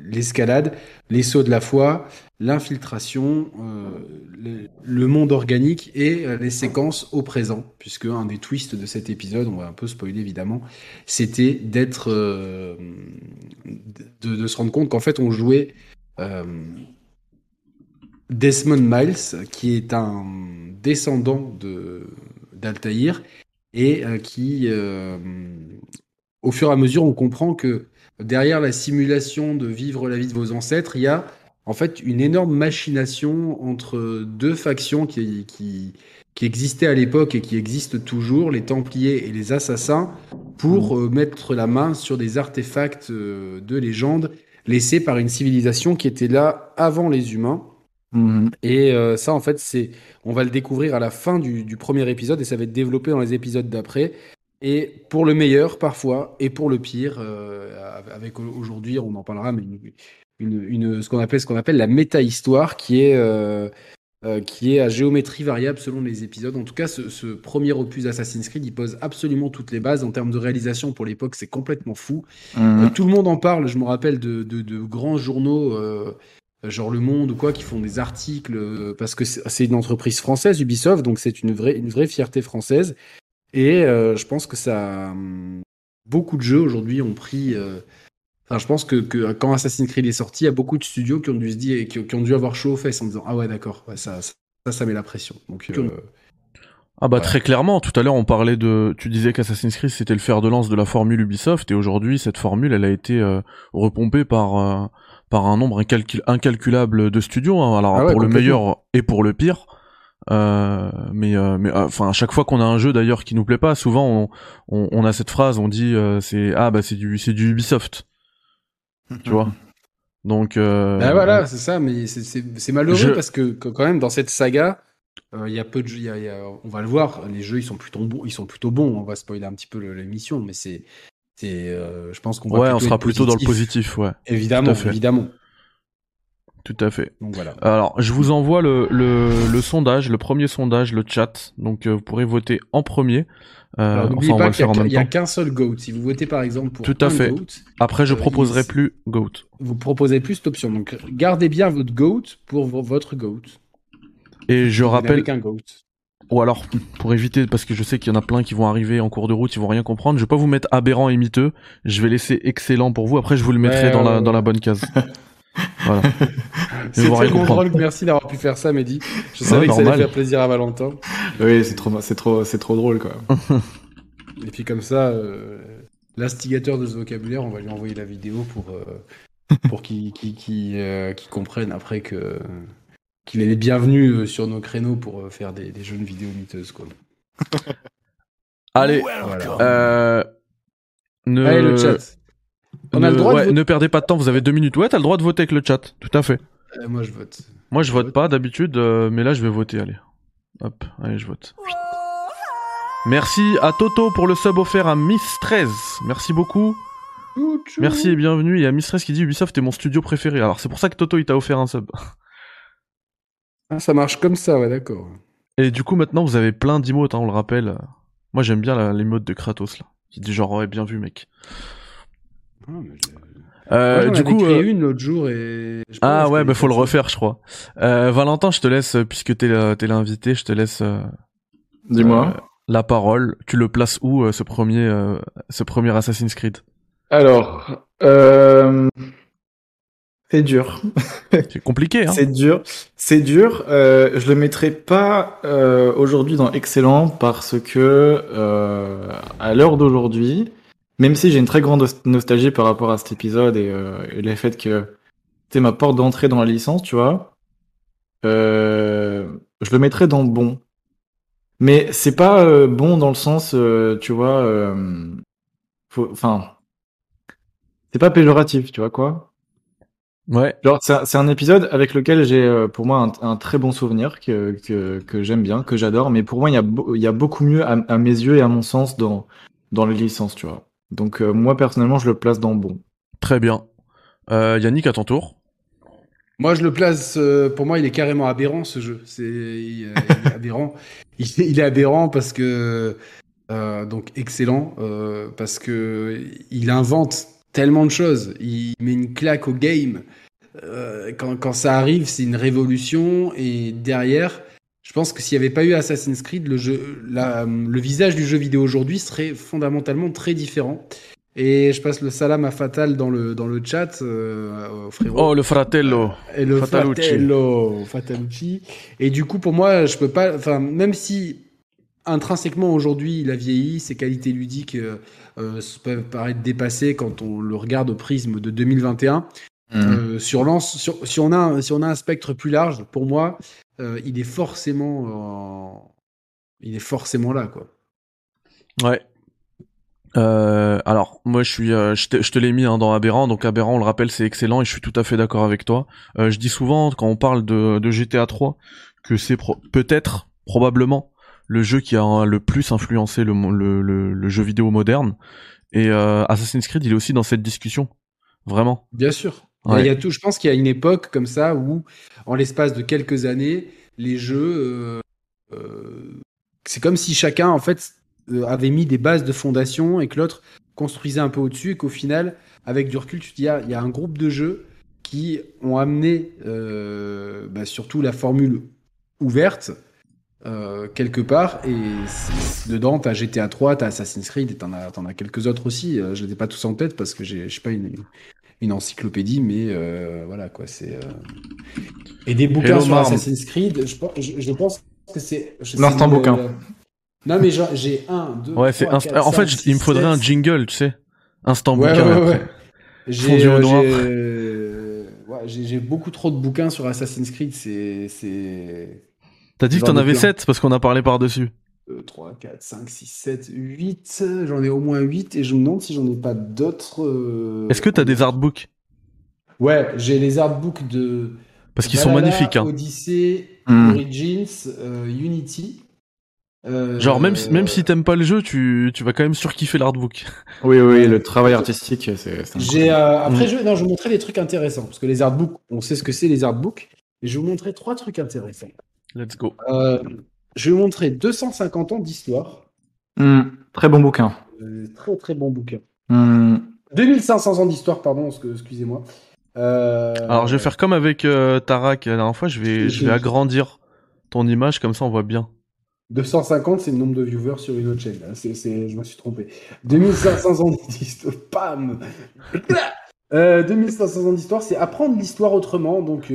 l'escalade, les sauts de la foi, l'infiltration, euh, le, monde organique et euh, les séquences au présent, puisque un des twists de cet épisode, on va un peu spoiler évidemment, c'était d'être, euh, de, se rendre compte qu'en fait on jouait Desmond Miles, qui est un descendant de d'Altaïr et qui, au fur et à mesure, on comprend que derrière la simulation de vivre la vie de vos ancêtres, il y a en fait une énorme machination entre deux factions qui, qui, qui existaient à l'époque et qui existent toujours, les Templiers et les Assassins, pour euh, mettre la main sur des artefacts euh, de légende laissés par une civilisation qui était là avant les humains. Mhm. Et euh, ça, en fait, c'est, on va le découvrir à la fin du, du premier épisode et ça va être développé dans les épisodes d'après. Et pour le meilleur parfois et pour le pire, euh, avec aujourd'hui, on en parlera, mais une, une, une- ce qu'on appelle ce qu'on appelle la méta-histoire, qui est euh, euh, qui est à géométrie variable selon les épisodes. En tout cas, ce, ce premier opus Assassin's Creed, il pose absolument toutes les bases en termes de réalisation. Pour l'époque, c'est complètement fou. Mhm. Euh, tout le monde en parle. Je me rappelle de, de, de grands journaux, euh, genre Le Monde ou quoi, qui font des articles parce que c'est une entreprise française, Ubisoft, donc c'est une vraie, une vraie fierté française. Et je pense que ça, hum, beaucoup de jeux aujourd'hui ont pris. Enfin, je pense que, que quand Assassin's Creed est sorti, il y a beaucoup de studios qui ont dû se dire, qui, qui ont dû avoir chaud aux fesses en disant ah ouais d'accord, ouais, ça, ça, ça met la pression. Donc euh, Ah bah Ouais. très clairement, tout à l'heure on parlait de, tu disais qu'Assassin's Creed c'était le fer de lance de la formule Ubisoft et aujourd'hui cette formule elle a été euh, repompée par euh, par un nombre incalcul- incalculable de studios, hein. alors Ah ouais, pour le meilleur et pour le pire. Euh, mais euh, mais enfin à chaque fois qu'on a un jeu d'ailleurs qui nous plaît pas, souvent on, on, on a cette phrase, on dit euh, c'est ah bah c'est du c'est du Ubisoft, [LAUGHS] tu vois? Donc euh, Bah voilà, c'est ça, mais c'est- malheureux Je- parce que, quand même dans cette saga, euh, il y a peu de jeux, il y a- il y a- on va le voir, les jeux ils sont plutôt bons, ils sont plutôt bons. On va spoiler un petit peu l'émission, mais c'est, euh, je pense qu'on va ouais, on sera plutôt dans le positif, ouais. Évidemment, évidemment. Tout à fait. Donc voilà. Alors, je vous envoie le, le, le sondage, le premier sondage, le chat. Donc, euh, vous pourrez voter en premier. Euh, Alors enfin, n'oubliez on va pas qu'il faire en n'y a, qu'un seul GOAT. Si vous votez par exemple pour Tout à un fait. GOAT, Après, je euh, proposerai il- plus GOAT. vous proposez plus cette option. Donc gardez bien votre GOAT pour vo- votre GOAT. Et je Vous rappelle, qu'un GOAT. ou alors, pour éviter, parce que je sais qu'il y en a plein qui vont arriver en cours de route, ils vont rien comprendre, je vais pas vous mettre aberrant et miteux. Je vais laisser excellent pour vous. Après, je vous le mettrai Ouais, dans, la, ouais, dans la bonne case. [LAUGHS] voilà. [LAUGHS] C'est tellement comprendre. drôle. Merci d'avoir pu faire ça, Mehdi. Je savais que ça allait faire plaisir à Valentin. Oui, c'est trop, c'est trop, c'est trop drôle, quoi. [LAUGHS] Et puis comme ça, euh, l'instigateur de ce vocabulaire, on va lui envoyer la vidéo pour, euh, pour qu'il qu'il, euh, comprenne après que qu'il est les bienvenus euh, sur nos créneaux pour euh, faire des, des jeunes vidéos miteuses. Quoi. [LAUGHS] Allez, Voilà. euh, ne... Allez, le chat. On a ne, le droit de ouais, voter. ne perdez pas de temps, vous avez deux minutes. Ouais, t'as le droit de voter avec le chat, tout à fait. Euh, moi, je vote. Moi, je vote pas d'habitude, euh, mais là, je vais voter. Allez, hop, allez, je vote. Merci à Toto pour le sub offert à Miss 13. Merci beaucoup. Merci et bienvenue. Il y a Miss 13 qui dit Ubisoft est mon studio préféré. Alors, c'est pour ça que Toto, il t'a offert un sub. Ah, ça marche comme ça, ouais, d'accord. Et du coup, maintenant, vous avez plein d'emotes, hein, on le rappelle. Moi, j'aime bien l'emote de Kratos, là. Qui dit genre, ouais, bien vu, mec. Ah, mais je- Euh, j'en du coup, créé euh, une l'autre jour et. je ah ouais, bah faut le refaire, je crois. Euh, Valentin, je te laisse, euh, puisque t'es la- t'es l'invité, je te laisse euh, Dis-moi. euh, la parole. Tu le places où, euh, ce premier, euh, ce premier Assassin's Creed? Alors, euh... c'est dur. [LAUGHS] C'est compliqué, hein C'est dur. C'est dur. Euh, je le mettrai pas euh, aujourd'hui dans excellent parce que euh, à l'heure d'aujourd'hui, même si j'ai une très grande nos- nostalgie par rapport à cet épisode et, euh, et le fait que c'est ma porte d'entrée dans la licence, tu vois, euh, je le mettrai dans bon. Mais c'est pas euh, bon dans le sens, euh, tu vois, euh, enfin, c'est pas péjoratif, tu vois quoi. Ouais. Genre, c'est un, épisode avec lequel j'ai, pour moi, un, un très bon souvenir que, que, que j'aime bien, que j'adore. Mais pour moi, il y a, beau- il y a beaucoup mieux à, à mes yeux et à mon sens dans, dans les licences, tu vois. Donc, euh, moi, personnellement, je le place dans bon. Très bien. Euh, Yannick, à ton tour. Moi, je le place. euh, pour moi, il est carrément aberrant ce jeu. C'est il, il est [LAUGHS] aberrant. Il, est- il est aberrant parce que euh, donc excellent euh, parce que il invente tellement de choses. Il met une claque au game. Euh, quand, quand ça arrive, c'est une révolution. Et derrière, pense que s'il n'y avait pas eu Assassin's Creed, le jeu, la- le visage du jeu vidéo aujourd'hui serait fondamentalement très différent. Et je passe le salam à Fatal dans le, dans le chat, euh, frérot. Oh, le fratello. Et le Fatalucci. Fratello, Fatalucci. Et du coup, pour moi, je peux pas. Enfin, même si intrinsèquement aujourd'hui il a vieilli, ses qualités ludiques euh, euh, peuvent paraître dépassées quand on le regarde au prisme de 2021. Euh, sur si on a un, si on a un spectre plus large, pour moi, euh, il est forcément, euh, il est forcément là, quoi. Ouais. Euh, alors, moi, je suis, euh, je te, je te l'ai mis hein, dans Aberrant. Donc, Aberrant, on le rappelle, c'est excellent et je suis tout à fait d'accord avec toi. Euh, je dis souvent, quand on parle de, de GTA 3, que c'est pro- peut-être, probablement, le jeu qui a hein, le plus influencé le, le, le, le jeu vidéo moderne. Et euh, Assassin's Creed, il est aussi dans cette discussion. Vraiment. Bien sûr. Ouais. Il y a tout, je pense qu'il y a une époque comme ça où, en l'espace de quelques années, les jeux, euh, euh, c'est comme si chacun, en fait, euh, avait mis des bases de fondation et que l'autre construisait un peu au-dessus et qu'au final, avec du recul, tu te dis, ah, il y a un groupe de jeux qui ont amené euh, bah, surtout la formule ouverte euh, quelque part et dedans t'as GTA 3, t'as Assassin's Creed et t'en as, t'en as quelques autres aussi. Euh, je les ai pas tous en tête parce que j'ai, je sais pas une, une encyclopédie, mais euh, voilà quoi. C'est euh, et des bouquins Hello, sur Marm. Assassin's Creed. Je, pense- je, je pense que c'est le- bouquin. le- Non mais j'ai un, deux, Ouais, c'est trois, inst- quatre, En fait, il me faudrait un jingle, tu sais. Instant Ouais, bouquin. ouais. J'ai euh, j'ai, beaucoup trop de bouquins sur Assassin's Creed. C'est c'est T'as dit que t'en ai avais plein. 7 parce qu'on a parlé par-dessus. 3, 4, 5, 6, 7, 8. J'en ai au moins 8 et je me demande si j'en ai pas d'autres. euh, Est-ce que t'as des artbooks? Ouais, j'ai les artbooks de. Parce qu'ils sont magnifiques. Hein. Odyssey, Hmm. Origins, euh, Unity. Euh, Genre même si, même si t'aimes pas le jeu, tu, tu vas quand même surkiffer l'artbook. Oui, oui, le travail artistique, c'est. J'ai incroyable. euh, après Mm. je, non, je vais vous montrer des trucs intéressants parce que les artbooks, on sait ce que c'est les artbooks. Et je vais vous montrer trois trucs intéressants. Let's go. Je vais vous montrer 250 ans d'histoire. Hmm, très bon bouquin. Euh, très très bon bouquin. Hmm, 2500 ans d'histoire, pardon, excu- excusez-moi. Euh, Alors je vais faire comme avec euh, Tarak la dernière fois, je vais, je vais Je- agrandir ton image, comme ça on voit bien. 250, c'est le nombre de viewers sur une autre chaîne. hein. Je me suis trompé. 2500 ans d'histoire. [LAUGHS] Pam euh, 2500 ans d'histoire, c'est apprendre l'histoire autrement. Donc,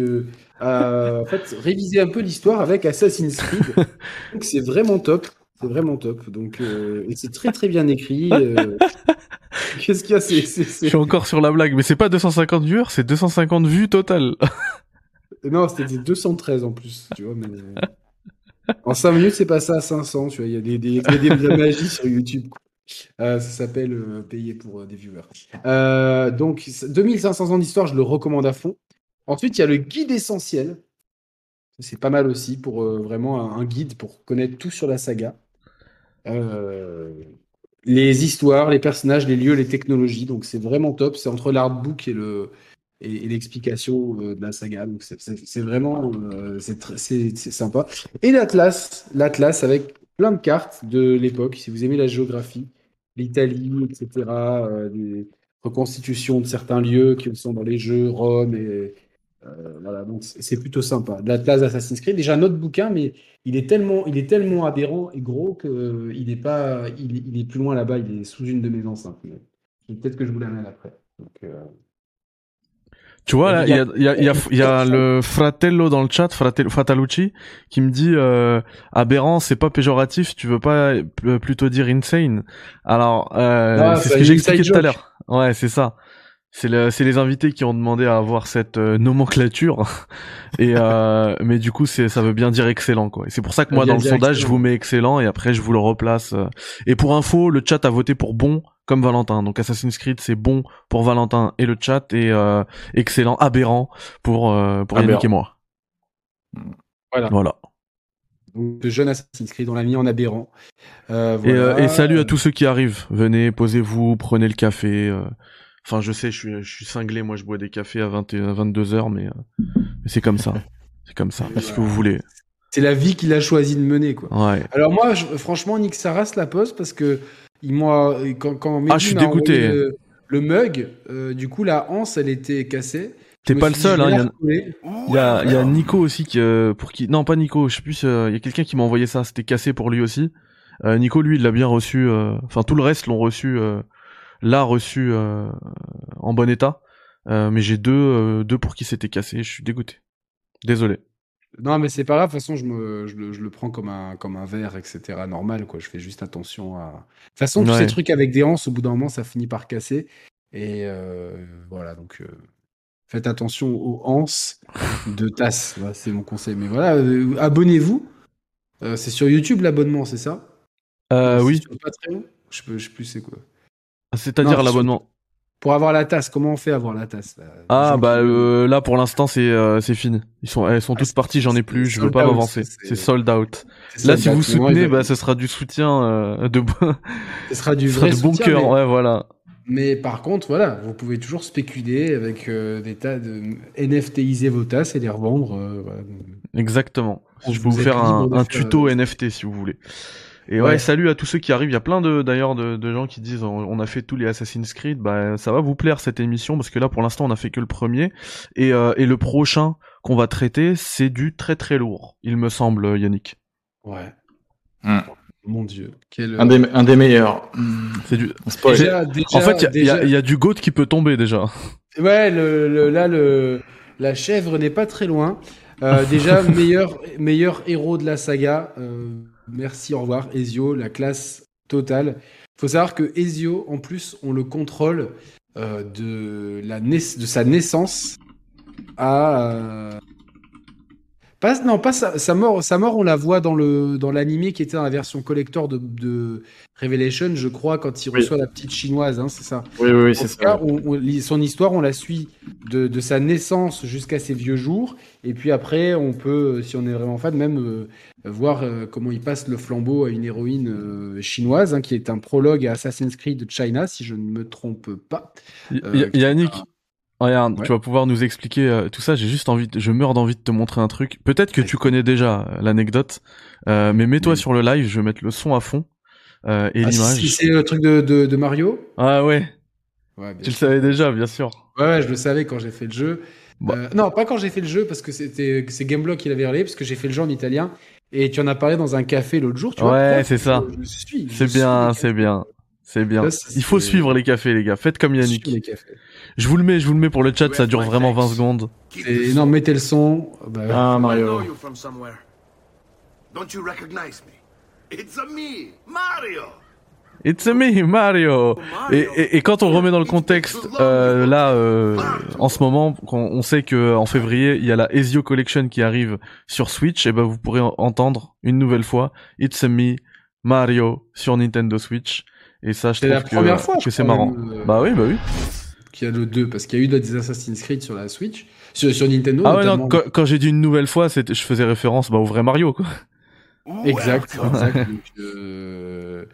en fait, réviser un peu l'histoire avec Assassin's Creed. [LAUGHS] Donc, c'est vraiment top. C'est vraiment top. Donc, euh, et c'est très très bien écrit. euh. [LAUGHS] Qu'est-ce qu'il y a? C'est, c'est, Je suis encore sur la blague, mais c'est pas 250 viewers, c'est 250 vues totales. [LAUGHS] Non, c'était 213 en plus. Tu vois, mais... En 5 minutes, c'est passé à 500. Tu vois, il y a des, des, il y a des- de la magie sur YouTube. quoi. Euh, ça s'appelle euh, payer pour euh, des viewers. Euh, donc, 2500 ans d'histoire, je le recommande à fond. Ensuite, il y a le guide essentiel. C'est pas mal aussi pour euh, vraiment un, guide pour connaître tout sur la saga. Euh, les histoires, les personnages, les lieux, les technologies. Donc, c'est vraiment top. C'est entre l'artbook et et, l'explication euh, de la saga. Donc, c'est- vraiment c'est sympa. Et l'Atlas, l'Atlas avec plein de cartes de l'époque. Si vous aimez la géographie, l'Italie, etc., des reconstitutions de certains lieux qui sont dans les jeux, Rome, et euh, voilà, donc c'est plutôt sympa. L'Atlas Assassin's Creed, déjà un autre bouquin, mais il est tellement, il est tellement adhérent et gros que euh, il est pas, il, est- il est plus loin là-bas, il est sous une de mes enceintes. Peut-être que je vous l'amène après. Donc, euh, Tu vois, là, il y a, y a, y a, [LAUGHS] y a le fratello dans le chat, Fratello, Fratalucci, qui me dit euh, aberrant, c'est pas péjoratif, tu veux pas euh, plutôt dire insane Alors, euh, Ah, c'est ce que j'ai expliqué tout à l'heure. Ouais, c'est ça. C'est le, c'est les invités qui ont demandé à avoir cette euh, nomenclature. [LAUGHS] Et euh, mais du coup, c'est, ça veut bien dire excellent, quoi. Et c'est pour ça que Ça moi, dans le sondage, je excellent. vous mets excellent et après, je vous le replace. euh. Et pour info, le chat a voté pour bon comme Valentin. Donc Assassin's Creed, c'est bon pour Valentin et le chat et euh, excellent, aberrant pour euh, pour Yannick Aberrant. et moi. Voilà. Voilà. donc, le jeune Assassin's Creed, on l'a mis en aberrant. Euh, Et, euh, voilà. et salut à tous ceux qui arrivent. Venez, posez-vous, prenez le café. Enfin, je sais, je suis, je suis cinglé. Moi, je bois des cafés à 21, 22 heures, mais, euh, mais c'est comme ça. C'est comme ça. Faites ce que vous voulez. C'est la vie qu'il a choisi de mener, quoi. Ouais. Alors moi, je- franchement, Nick Saras la pose parce que il m'a quand quand Ah, je suis m'a dégoûté. Le, le mug, euh, du coup la anse, elle était cassée. T'es pas le dit, seul. Hein, il y a- y a, il y a Nico aussi qui, euh, pour qui, non pas Nico, je sais plus, euh, il y a quelqu'un qui m'a envoyé ça, c'était cassé pour lui aussi. Euh, Nico lui il l'a bien reçu, euh, enfin tout le reste l'ont reçu, l'a reçu euh, en bon état. Euh, mais j'ai deux, euh, deux pour qui c'était cassé, je suis dégoûté. Désolé. Non, mais c'est pas grave. De toute façon, je, me, je, le, je le prends comme un comme un verre, etc. Normal, quoi. Je fais juste attention à. De toute façon, tous ces trucs avec des anses, au bout d'un moment, ça finit par casser. Et euh, voilà, donc euh, faites attention aux anses de tasse. [LAUGHS] Voilà, c'est mon conseil. Mais voilà, euh, abonnez-vous. C'est sur YouTube l'abonnement, c'est ça? Oui, Sur Patreon? Je peux, je sais plus c'est quoi. C'est-à-dire Non, l'abonnement. Pour avoir la tasse, comment on fait avoir la tasse là? Ah bah qui- euh, là pour l'instant c'est euh, c'est fini. Ils sont elles sont Ah, toutes parties, j'en ai plus, je veux pas m'avancer. c'est- sold out. Là si vous soutenez, bah ce sera du soutien euh, de [LAUGHS] ce sera du ce sera vrai de bon soutien, cœur, mais- ouais voilà. Mais par contre, voilà, vous pouvez toujours spéculer avec euh, des tas de NFTiser vos tasses et les revendre. euh, voilà. Exactement. On je vous peux vous êtes faire un, un tuto NFT si vous voulez. Et ouais. Ouais. salut à tous ceux qui arrivent. Il y a plein de d'ailleurs de, de gens qui disent on, a fait tous les Assassin's Creed. Bah ça va vous plaire cette émission parce que là pour l'instant on a fait que le premier et euh, et le prochain qu'on va traiter c'est du très très lourd. Il me semble Yannick. Ouais. Hmm. Mon Dieu. Quel... Un des, un des meilleurs. Hmm, C'est du. spoil. Déjà, déjà, En fait y y, il y a du goat qui peut tomber déjà. Ouais, le, le- là, le, la chèvre n'est pas très loin. Euh, déjà, [LAUGHS] meilleur, meilleur héros de la saga. Euh, merci, au revoir. Ezio, la classe totale. faut savoir que Ezio, en plus, on le contrôle euh, de, la de sa naissance à. Euh, Pas, non, pas sa, sa, mort. Sa mort, on la voit dans le dans l'animé qui était dans la version collector de, de Revelation, je crois, quand il Oui. reçoit la petite chinoise, hein, c'est ça. Oui, oui, oui, c'est ça. cas, on- on- son histoire, on la suit de, de sa naissance jusqu'à ses vieux jours. Et puis après, on peut, si on est vraiment fan, même euh, voir euh, comment il passe le flambeau à une héroïne euh, chinoise, hein, qui est un prologue à Assassin's Creed China, si je ne me trompe pas. Euh, y- Yannick, regarde, Ouais. tu vas pouvoir nous expliquer euh, tout ça. J'ai juste envie, de- je meurs d'envie de te montrer un truc. Peut-être que tu connais déjà euh, l'anecdote, euh, mais mets-toi Oui. sur le live. Je vais mettre le son à fond euh, et Ah, l'image. si c'est le truc de, de, de Mario? Ah ouais, Ouais, tu le savais déjà, bien sûr. Ouais, ouais, je le savais quand j'ai fait le jeu. Bah. Euh, non, pas quand j'ai fait le jeu, parce que c'était c'est Gameblock qui l'avait relais, parce que j'ai fait le jeu en italien. Et tu en as parlé dans un café l'autre jour, tu vois. Ouais, c'est ça. Je, suis. C'est bien, c'est bien, c'est bien. Il faut suivre les cafés, les gars. Faites comme Yannick. les cafés. Je vous le mets, je vous le mets pour le chat. Ça dure vraiment 20 secondes. Et non, mettez le son. Bah, Ah, Mario. know you from somewhere. Don't you recognize me? It's a me, Mario. It's me, Mario. Et, et, et quand on remet dans le contexte, euh, là, euh, en ce moment, on sait que en février, il y a la Ezio Collection qui arrive sur Switch, et ben vous pourrez en- entendre une nouvelle fois It's me, Mario sur Nintendo Switch. Et ça, je trouve la que, première fois, que je c'est marrant. euh, Bah oui, bah oui. Qu'il y a le 2, parce qu'il y a eu des Assassin's Creed sur la Switch. Sur, sur Nintendo. Ah ouais, non, quand, quand j'ai dit une nouvelle fois, je faisais référence bah, au vrai Mario, quoi. Exact. exact. Donc, euh,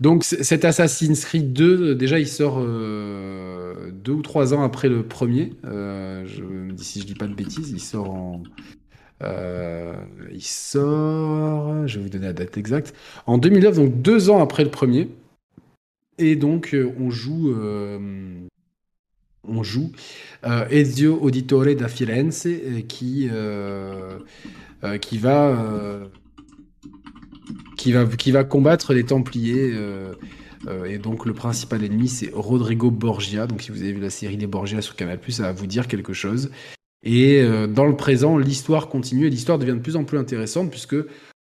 donc, cet Assassin's Creed 2, euh, déjà, il sort euh, deux ou trois ans après le premier. Euh, je me dis si je dis pas de bêtises, il sort en. euh, il sort. Je vais vous donner la date exacte. En 2009, donc deux ans après le premier. Et donc, on joue. On joue euh, Ezio Auditore da Firenze euh, qui, euh, qui va. qui va, qui va combattre les Templiers. et donc le principal ennemi, c'est Rodrigo Borgia. Donc si vous avez vu la série des Borgia sur Canal+, ça va vous dire quelque chose. Et dans le présent, l'histoire continue et l'histoire devient de plus en plus intéressante puisque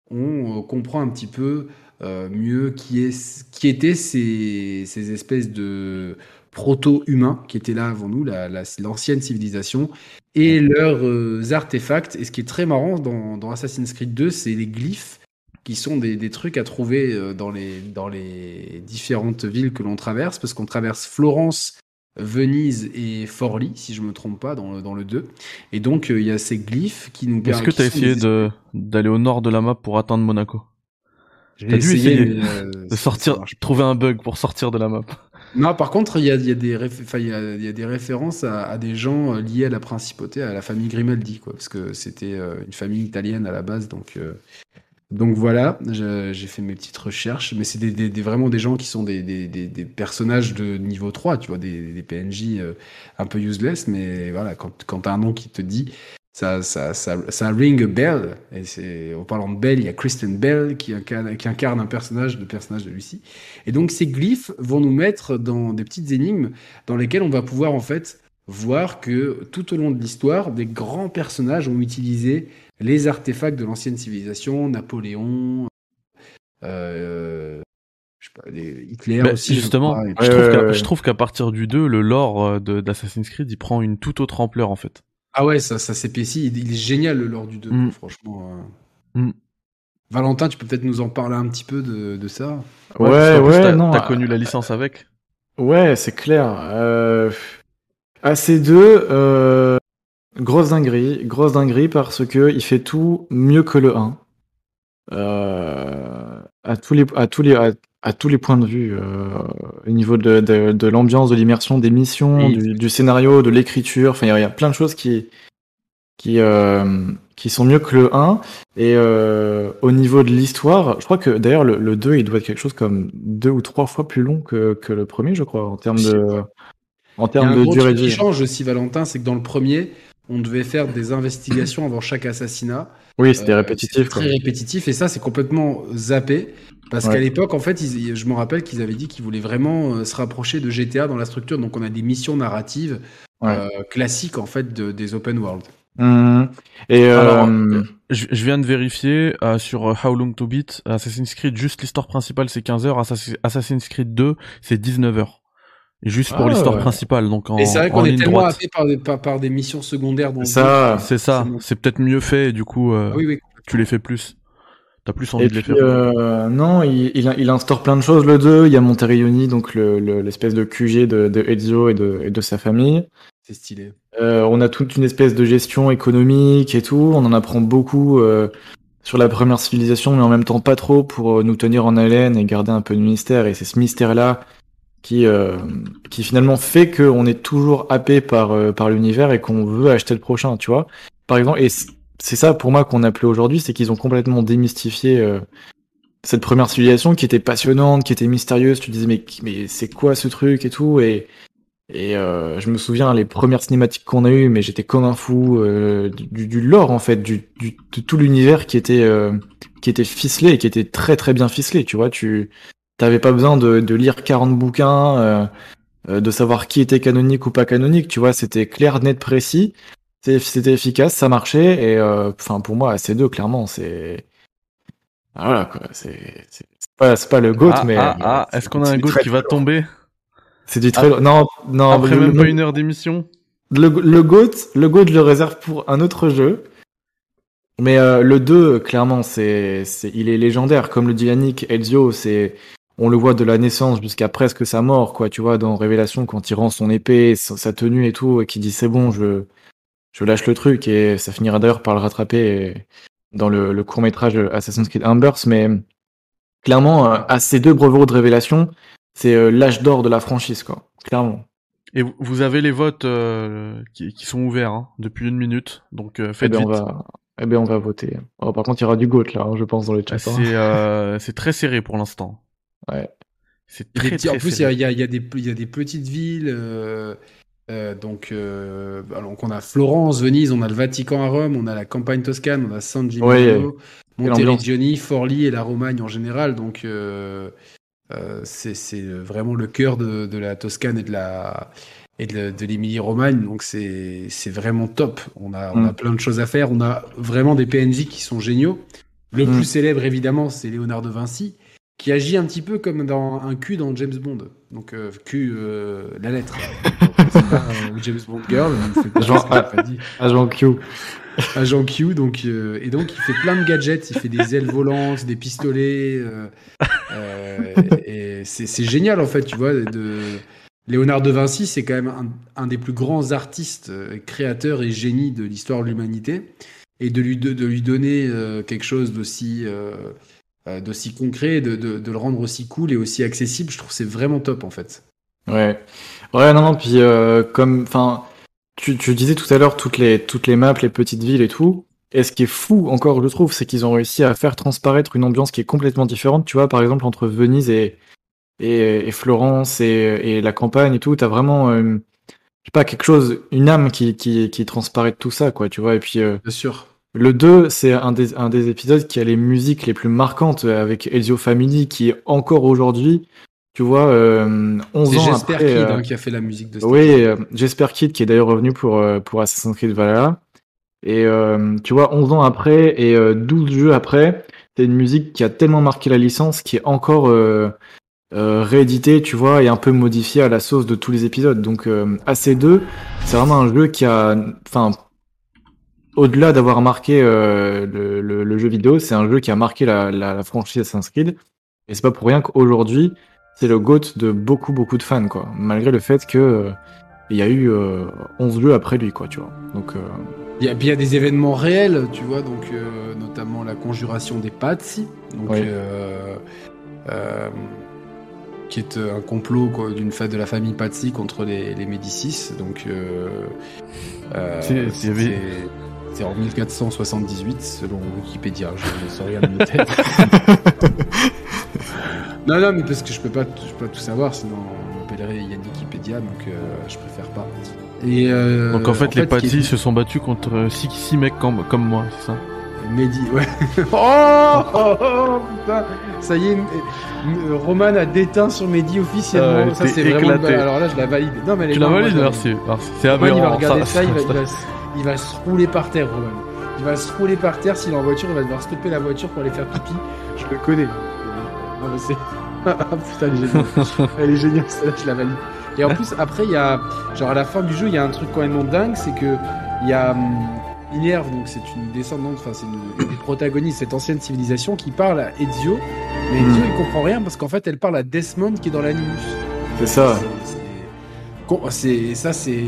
on comprend un petit peu mieux qui, est, qui étaient ces, ces espèces de proto-humains qui étaient là avant nous, la- la- l'ancienne civilisation, et leurs euh, artefacts. Et ce qui est très marrant dans, dans Assassin's Creed 2, c'est les glyphes qui sont des, des trucs à trouver euh, dans les, dans les différentes villes que l'on traverse, parce qu'on traverse Florence, Venise et Forlì, si je me trompe pas, dans le, dans le 2. Et donc, euh, il y a ces glyphes qui nous Est-ce que t'as sont essayé des- de, d'aller au nord de la map pour atteindre Monaco? J'ai dû essayer mais, euh, [LAUGHS] De sortir, trouver un bug pour sortir de la map. Non, par contre, il y a, des, y a, y a des références à, des gens euh, liés à la principauté, à la famille Grimaldi, quoi, parce que c'était euh, une famille italienne à la base, donc. euh, donc voilà, j'ai fait mes petites recherches, mais c'est des, vraiment des gens qui sont des, des- personnages de niveau 3, tu vois, des, des PNJ euh, un peu useless, mais voilà, quand, quand tu as un nom qui te dit, ça, ça, ça, ça ring a bell, et c'est, en parlant de Bell, il y a Kristen Bell qui incarne, qui incarne un personnage, le personnage de Lucie. Et donc ces glyphes vont nous mettre dans des petites énigmes dans lesquelles on va pouvoir en fait voir que tout au long de l'histoire, des grands personnages ont utilisé les artefacts de l'ancienne civilisation, Napoléon, euh, je sais pas, les- Hitler Bah, aussi. je justement, je trouve qu'à partir du 2, le lore euh, de- d'Assassin's Creed, il prend une toute autre ampleur, en fait. Ah ouais, ça, ça s'épaissit. Il, il est génial le lore du 2, Mm. franchement. euh. Mm. Valentin, tu peux peut-être nous en parler un petit peu de, de ça? Ouais, ouais, t'as- non. T'as euh, connu la licence avec. Ouais, c'est clair. Euh, AC2, euh, grosse dinguerie, grosse dinguerie parce que il fait tout mieux que le 1. Euh, à tous les, à tous les, à, à tous les points de vue, euh, au niveau de, de, de l'ambiance, de l'immersion, des missions, Oui. du, du scénario, de l'écriture. Enfin, il y a- il y, a plein de choses qui, qui, euh, qui sont mieux que le 1. Et euh, au niveau de l'histoire, je crois que d'ailleurs le, le 2, il doit être quelque chose comme deux ou trois fois plus long que, que le premier, je crois, en termes de, en termes de durée de qui vie. change aussi, Valentin, c'est que dans le premier, on devait faire des investigations avant chaque assassinat. Oui, c'était Euh, répétitif. Quoi. Très répétitif, et ça, c'est complètement zappé. Parce Ouais. qu'à l'époque, en fait, ils- je me rappelle qu'ils avaient dit qu'ils voulaient vraiment euh, se rapprocher de GTA dans la structure. Donc, on a des missions narratives Ouais. euh, classiques, en fait, de- des open world. Mhm. Et euh, Alors, Je, je viens de vérifier euh, sur How Long to Beat, Assassin's Creed, juste l'histoire principale c'est 15 heures, Assassi- Assassin's Creed 2 c'est 19 heures. Juste pour Ah, l'histoire ouais. principale, donc en, Et c'est vrai en qu'on est ligne tellement droite. happé par des, par, par des missions secondaires dans le Ça. C'est ça, C'est peut-être mieux fait et du coup euh. Ah oui, oui. tu les fais plus. T'as plus envie Et de les puis, faire. euh, non, il, il, il instaure plein de choses, le 2. Il y a Monterioni, donc le- le- l'espèce de QG de, de Ezio et de, et de sa famille. C'est stylé. Euh, on a toute une espèce de gestion économique et tout. On en apprend beaucoup euh, sur la première civilisation, mais en même temps pas trop pour nous tenir en haleine et garder un peu de mystère. Et c'est ce mystère-là qui, euh, qui finalement fait qu'on est toujours happé par, euh, par l'univers et qu'on veut acheter le prochain, tu vois. Par exemple, et c'est ça pour moi qu'on a appelé aujourd'hui, c'est qu'ils ont complètement démystifié euh, cette première civilisation qui était passionnante, qui était mystérieuse. Tu disais mais, mais c'est quoi ce truc et tout? Et et euh, je me souviens les premières cinématiques qu'on a eues, mais j'étais comme un fou euh, du, du lore en fait, du, du de tout l'univers qui était euh, qui était ficelé qui était très très bien ficelé. Tu vois, tu t'avais pas besoin de, de lire 40 bouquins, euh, euh, de savoir qui était canonique ou pas canonique. Tu vois, c'était clair, net, précis. C'était efficace, ça marchait et euh, enfin pour moi ces deux clairement c'est Ah, voilà quoi. C'est pas c'est pas le goat ah, mais ah, ah, est-ce qu'on a un goat qui va tomber? C'est du très lourd. non non après le- même pas une heure d'émission? Le, le GOAT, le GOAT, je le réserve pour un autre jeu. Mais euh, le 2, clairement, c'est, c'est, il est légendaire. Comme le dit Yannick, Ezio, c'est, on le voit de la naissance jusqu'à presque sa mort, quoi. Tu vois, dans Révélation, quand il rend son épée, sa, tenue et tout, et qui dit c'est bon, je, je lâche le truc, et ça finira d'ailleurs par le rattraper dans le, le court métrage Assassin's Creed Embers. Mais clairement, euh, à ces deux brevets de Révélation, c'est euh, l'âge d'or de la franchise, quoi. Clairement. et vous- avez les votes euh, qui, qui sont ouverts hein, depuis une minute donc euh, Eh faites ben, on vite va, eh ben, on va voter. Oh, par contre, il y aura du GOAT, là, hein, je pense, dans le chat. Hein. c'est euh, c'est très serré pour l'instant Ouais. c'est très petits- très en plus, il y a, y y des, il y a des petites villes. euh, euh, donc, euh, alors, donc, on a Florence, Venise, on a le Vatican à Rome, on a la campagne toscane, on a San Gimignano, Ouais, Monteriggioni, Forlì et la Romagne en général. Donc, euh, euh, c'est vraiment le cœur de, de la Toscane et de la et de, de l'Émilie-Romagne. Donc, c'est c'est vraiment top. On a, on a Mm. plein de choses à faire. On a vraiment des PNJ qui sont géniaux. Le Mm. plus célèbre, évidemment, c'est Léonard de Vinci qui agit un petit peu comme dans un Q dans James Bond. Donc euh, Q, euh, la lettre. Donc, pas euh, James Bond Girl. il fait pas Genre, ce qu'il a pas dit. Agent Q. Agent Q. Donc euh, et donc il fait plein de gadgets. Il fait des ailes volantes, des pistolets. euh, et c'est génial en fait, tu vois. De Léonard de Vinci, c'est quand même un, un des plus grands artistes, créateurs et génies de l'histoire de l'humanité. Et de lui, de, de lui donner quelque chose d'aussi d'aussi concret, de, de, de le rendre aussi cool et aussi accessible, je trouve que c'est vraiment top en fait. Ouais. Ouais, non, non, puis euh, comme, enfin, tu, tu disais tout à l'heure toutes les, toutes les maps, les petites villes et tout. Et ce qui est fou encore, je trouve, c'est qu'ils ont réussi à faire transparaître une ambiance qui est complètement différente. Tu vois, par exemple, entre Venise et, et, et Florence et, et la campagne et tout, t'as vraiment, euh, je sais pas, quelque chose, une âme qui, qui, qui transparaît de tout ça, quoi, tu vois. Et puis, euh, Bien sûr. Le 2, c'est un des, un des épisodes qui a les musiques les plus marquantes euh, avec Ezio Family, qui est encore aujourd'hui, tu vois, euh, 11 C'est ans après. Kid euh, hein, qui a fait la musique de cette oui, euh, Jesper Kid, qui est d'ailleurs revenu pour, euh, pour Assassin's Creed Valhalla. Et euh, tu vois, 11 ans après et euh, 12 jeux après, c'est une musique qui a tellement marqué la licence qui est encore rééditée, tu vois, et un peu modifiée à la sauce de tous les épisodes. Donc, euh, AC2, c'est vraiment un jeu qui a, enfin, au-delà d'avoir marqué euh, le, le- le jeu vidéo, c'est un jeu qui a marqué la, la, la franchise Assassin's Creed. Et c'est pas pour rien qu'aujourd'hui, c'est le GOAT de beaucoup, beaucoup de fans, quoi. Malgré le fait que euh, il y a eu euh, 11 jeux après lui, quoi, tu vois. Donc, euh, Il y, a, y des événements réels, tu vois, donc euh, notamment la conjuration des Pazzi, donc Oui. euh, euh, qui est un complot quoi, d'une fête de la famille Pazzi contre les, les Médicis. Donc, euh, euh, C'est- c'est- en 1478 selon Wikipédia. Je ne sais rien de ma tête. [LAUGHS] non, non, mais parce que je peux pas, je peux pas tout savoir, sinon on m'appellerait Yann Wikipédia, donc euh, je préfère pas. Et, euh, donc en fait les ce qui est- Patis se sont battus contre 6 mecs comme, comme moi c'est ça? Mehdi, ouais. [LAUGHS] oh, oh, oh, putain. Ça y est, Roman a déteint sur Mehdi officiellement. Ah, ça, c'est vraiment. Alors là, je la valide. Non, mais elle est tu la valides moi, je la merci Merci. c'est Roman, il va aberrant regarder ça, il, va, ça- il, va, [LAUGHS] il va se rouler par terre, Roman. Il va se rouler par terre. S'il est en voiture, il va devoir stopper la voiture pour aller faire pipi. Je le connais. Non, mais c'est. [LAUGHS] Ah, putain, elle est géniale. [LAUGHS] Elle est géniale, celle-là, je la valide. Et en plus, après, il y a, genre à la fin du jeu, il y a un truc quand même dingue, c'est que il y a hum, Minerve, donc c'est une descendante, enfin c'est une, de cette ancienne civilisation qui parle à Ezio, mais Ezio Hmm. il comprend rien parce qu'en fait elle parle à Desmond qui est dans l'animus. C'est ça. C'est ça, c'est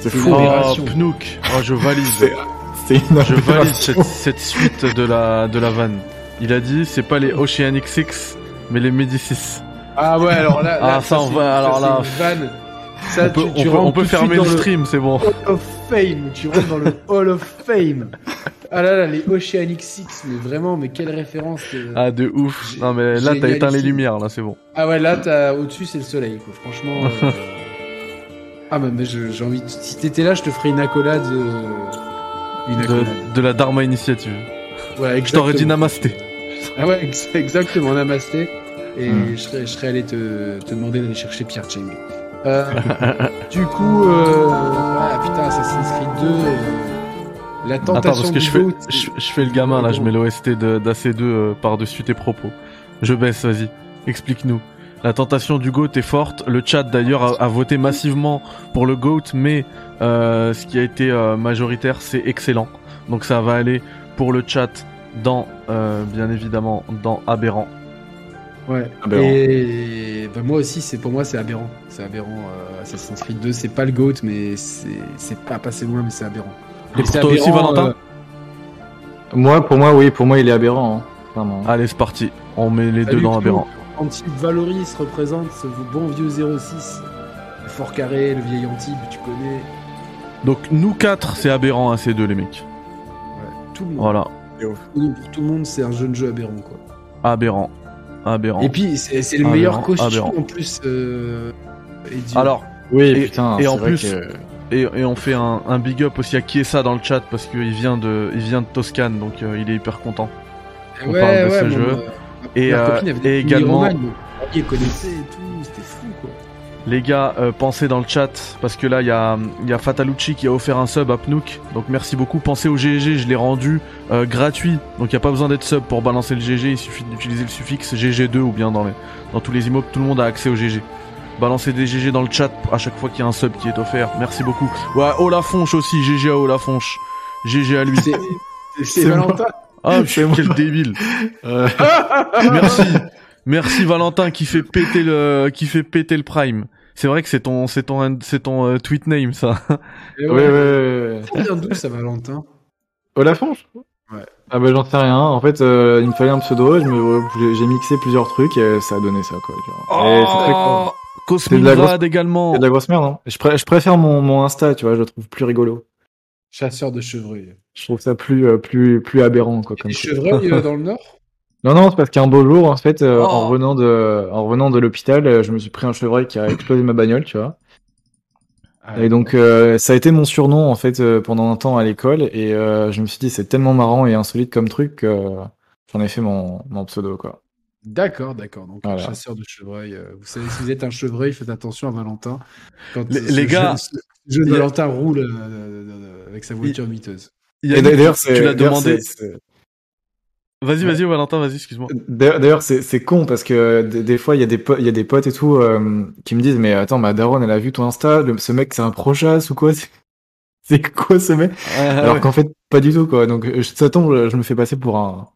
C'est fou. Oh. Pnouk. Oh, je valide. C'est une Je valide cette, cette suite de la, de la vanne. Il a dit, c'est pas les Oceanic Six, mais les Médicis. Ah ouais, alors là, Ah, ça, on va- alors là, vanne. Ça, on peut, tu, on tu peut, on peut fermer le stream, c'est bon. Hall of Fame. Tu rentres dans le Hall of Fame. Ah là là, les Oceanic Six, mais vraiment, mais quelle référence. Ah, de ouf. Non, mais là, t'as éteint les lumières, là, c'est bon. Ah ouais, là, t'as au-dessus, c'est le soleil, quoi. Franchement. euh, [LAUGHS] Ah, mais, mais j'ai envie. de- Si t'étais là, je te ferais une accolade. euh, Une accolade. De, de la Dharma Initiative. Ouais, Je t'aurais dit exactement. namasté. Ah ouais, ex- exactement, namasté. Et Hmm. je, serais, je serais allé te, te demander d'aller chercher Pierre Cheng. Euh, [LAUGHS] du coup, euh, ah putain, Assassin's Creed 2, euh, la tentation Attends, parce que je fais, je, je fais le gamin, là, je mets l'OST de- d'AC2 euh, par-dessus tes propos. Je baisse, vas-y. Explique-nous. La tentation du GOAT est forte. Le chat, d'ailleurs, a, a voté massivement pour le GOAT, mais euh, ce qui a été euh, majoritaire, c'est excellent. Donc ça va aller pour le chat dans, euh, bien évidemment, dans Aberrant. Ouais. Aberrant. Et bah, moi aussi, c'est pour moi, c'est aberrant. C'est aberrant. euh, Assassin's Creed 2, c'est pas le GOAT, mais c'est pas passé loin, mais c'est aberrant. Et pour c'est toi aussi, aberrant, Valentin euh, Moi, pour moi, oui, pour moi, il est aberrant. hein. Allez, c'est parti. On met les Salut, deux dans. Aberrant. Antibes Valoris représente ce bon vieux 06. Le Fort Carré, le vieil Antibes, tu connais. Donc nous quatre, c'est Aberrant, ces deux les mecs. Ouais, tout le monde. Voilà. Pour tout le monde, c'est un jeune jeu aberrant, quoi. Aberrant. Aberrant. Et puis, c'est le Aberrant, meilleur costume aberrant. en plus. Euh. Alors, Oui, Et- putain. et c'est en vrai plus- que- Et, et on fait un, un big up aussi à Chiesa dans le chat parce qu'il vient de, il vient de Toscane donc euh, il est hyper content. on ouais, parle de ouais, ce jeu. Et, euh, et également- romans, mon premier connaissait et tout, c'était fou, quoi. Les gars, euh, pensez dans le chat parce que là il y a, il y a Fatalucci qui a offert un sub à Pnouk donc merci beaucoup. Pensez au GG, je l'ai rendu euh, gratuit donc il n'y a pas besoin d'être sub pour balancer le GG, il suffit d'utiliser le suffixe GG2 ou bien dans les, dans tous les immeubles tout le monde a accès au GG. Balancez des GG dans le chat à chaque fois qu'il y a un sub qui est offert. Merci beaucoup. Ouais, Olafonche aussi, GG à Olafonche. GG à lui. C'est Valentin. Ah, C'est moi. quel débile. Euh, [LAUGHS] Merci. Merci Valentin qui fait péter le qui fait péter le prime. C'est vrai que c'est ton c'est ton c'est ton euh, tweet name ça. Et ouais, ouais, ouais. ouais, ouais. Ça vient d'où ça, Valentin? Olafonche Ouais. Ah bah j'en sais rien. En fait, euh, il me fallait un pseudo. je j'ai- mixé plusieurs trucs et ça a donné ça quoi. tu vois. Et c'est très con. C'est de la Cosmingrad également. C'est de la grosse merde. Hein. Je, je préfère mon, mon Insta, tu vois. Je le trouve plus rigolo. Chasseur de chevreuils. Je trouve ça plus euh, plus plus aberrant quoi. Comme chevreuils euh, [LAUGHS] dans le Nord? Non non, c'est parce qu'un beau jour en fait, euh, Oh. en revenant de en revenant de l'hôpital, je me suis pris un chevreuil qui a explosé ma bagnole, tu vois. Et donc euh, ça a été mon surnom en fait euh, pendant un temps à l'école et euh, je me suis dit c'est tellement marrant et insolite comme truc que j'en ai fait mon, mon pseudo quoi. D'accord, d'accord. Donc, Voilà. chasseur de chevreuils. euh, Vous savez, si vous êtes un chevreuil, faites attention à Valentin. Quand Les- les gars, jeu- ce jeu de il y a- Valentin roule euh, euh, euh, avec sa voiture miteuse. Il Et d'ailleurs tu c'est l'as demandé. c'est- c'est- Vas-y vas-y Valentin vas-y excuse-moi. D'ailleurs, d'ailleurs, c'est c'est con parce que des, des fois il y a des y a des potes et tout euh, qui me disent mais attends ma daronne elle a vu ton Insta le- ce mec c'est un pro chasse ou quoi? C'est [LAUGHS] c'est quoi ce mec? Alors qu'en fait pas du tout quoi. Donc ça tombe je me fais passer pour un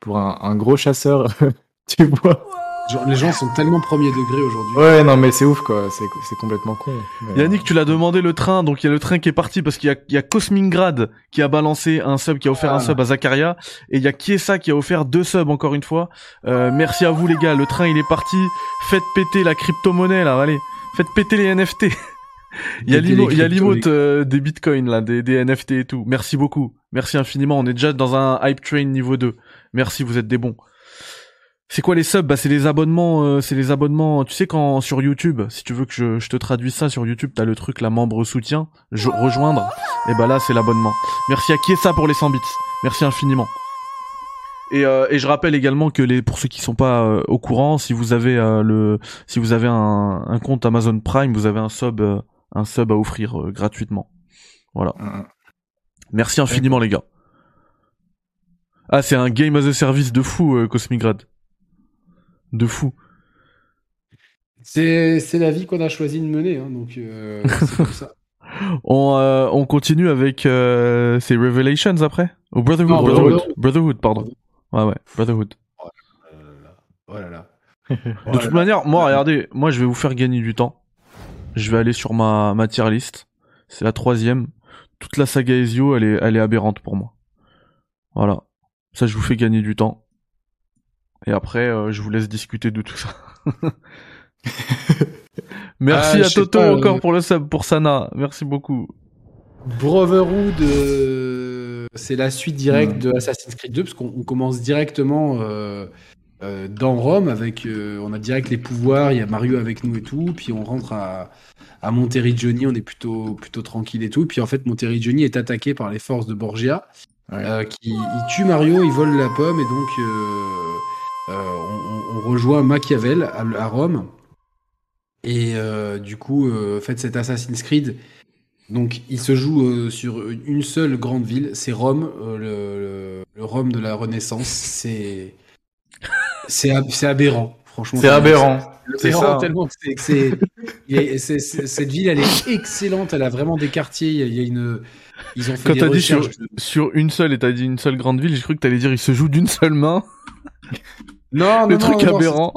pour un, un gros chasseur [LAUGHS] tu vois? Genre, les gens sont tellement premier degré aujourd'hui. ouais non mais c'est ouf quoi c'est c'est complètement con Mais- Yannick, tu l'as demandé le train, donc il y a le train qui est parti parce qu'il y a, il y a Cosmingrad qui a balancé un sub, qui a offert un Ah. sub à Zakaria, et il y a Kiesa qui a offert deux subs encore une fois. Euh, merci à vous les gars, le train il est parti. Faites péter la crypto-monnaie là, allez. Faites péter les NFT. [LAUGHS] Il y a l'emote euh, des bitcoins là, des, des NFT et tout. Merci beaucoup. Merci infiniment. On est déjà dans un hype train niveau 2. Merci, vous êtes des bons. C'est quoi les subs? Bah c'est les abonnements, euh, c'est les abonnements. Tu sais quand sur YouTube, si tu veux que je, je te traduise ça sur YouTube, t'as le truc la membre soutien, je, rejoindre. Et bah là c'est l'abonnement. Merci à Kiesa pour les 100 bits. Merci infiniment. Et, euh, et je rappelle également que les pour ceux qui sont pas euh, au courant, si vous avez euh, le si vous avez un, un compte Amazon Prime, vous avez un sub euh, un sub à offrir euh, gratuitement. Voilà. Mm. Merci infiniment les gars. Ah c'est un game as a service de fou euh, Cosmigrad. De fou. C'est la vie qu'on a choisi de mener, hein, donc euh, c'est ça. [LAUGHS] On, euh, on continue avec euh, ces Revelations après? Ou Brotherhood, Non, Brotherhood, Brotherhood. Brotherhood, pardon. Ouais, ouais, Brotherhood. Oh là là. De toute manière, moi, regardez, moi, je vais vous faire gagner du temps. Je vais aller sur ma, ma tier list. C'est la troisième. Toute la saga Ezio, elle est, elle est aberrante pour moi. Voilà. Ça, je vous fais gagner du temps. Et après, euh, je vous laisse discuter de tout ça. [LAUGHS] Merci Ah, à Toto pas, encore euh, pour le sub, pour Sana. Merci beaucoup. Brotherhood, euh, c'est la suite directe de Assassin's Creed 2, parce qu'on on commence directement euh, euh, dans Rome, avec, euh, on a direct les pouvoirs, il y a Mario avec nous et tout, puis on rentre à, à Monteriggioni, on est plutôt, plutôt tranquille et tout, puis en fait Monteriggioni est attaqué par les forces de Borgia, Ouais. euh, qui ils tuent Mario, ils volent la pomme, et donc on, on- rejoint Machiavel à, à Rome, et euh, du coup, euh, faites cet Assassin's Creed. Donc, il se joue euh, sur une seule grande ville, c'est Rome, euh, le, le- le Rome de la Renaissance. C'est c'est ab- c'est aberrant, franchement. C'est aberrant. C'est ça. tellement que c'est- cette ville, elle est excellente. Elle a vraiment des quartiers. Il y a, une ils ont fait Quand t'as dit sur, sur une seule et t'as dit une seule grande ville, j'ai cru que t'allais dire il se joue d'une seule main. [LAUGHS] Non, le non, truc non, non, aberrant.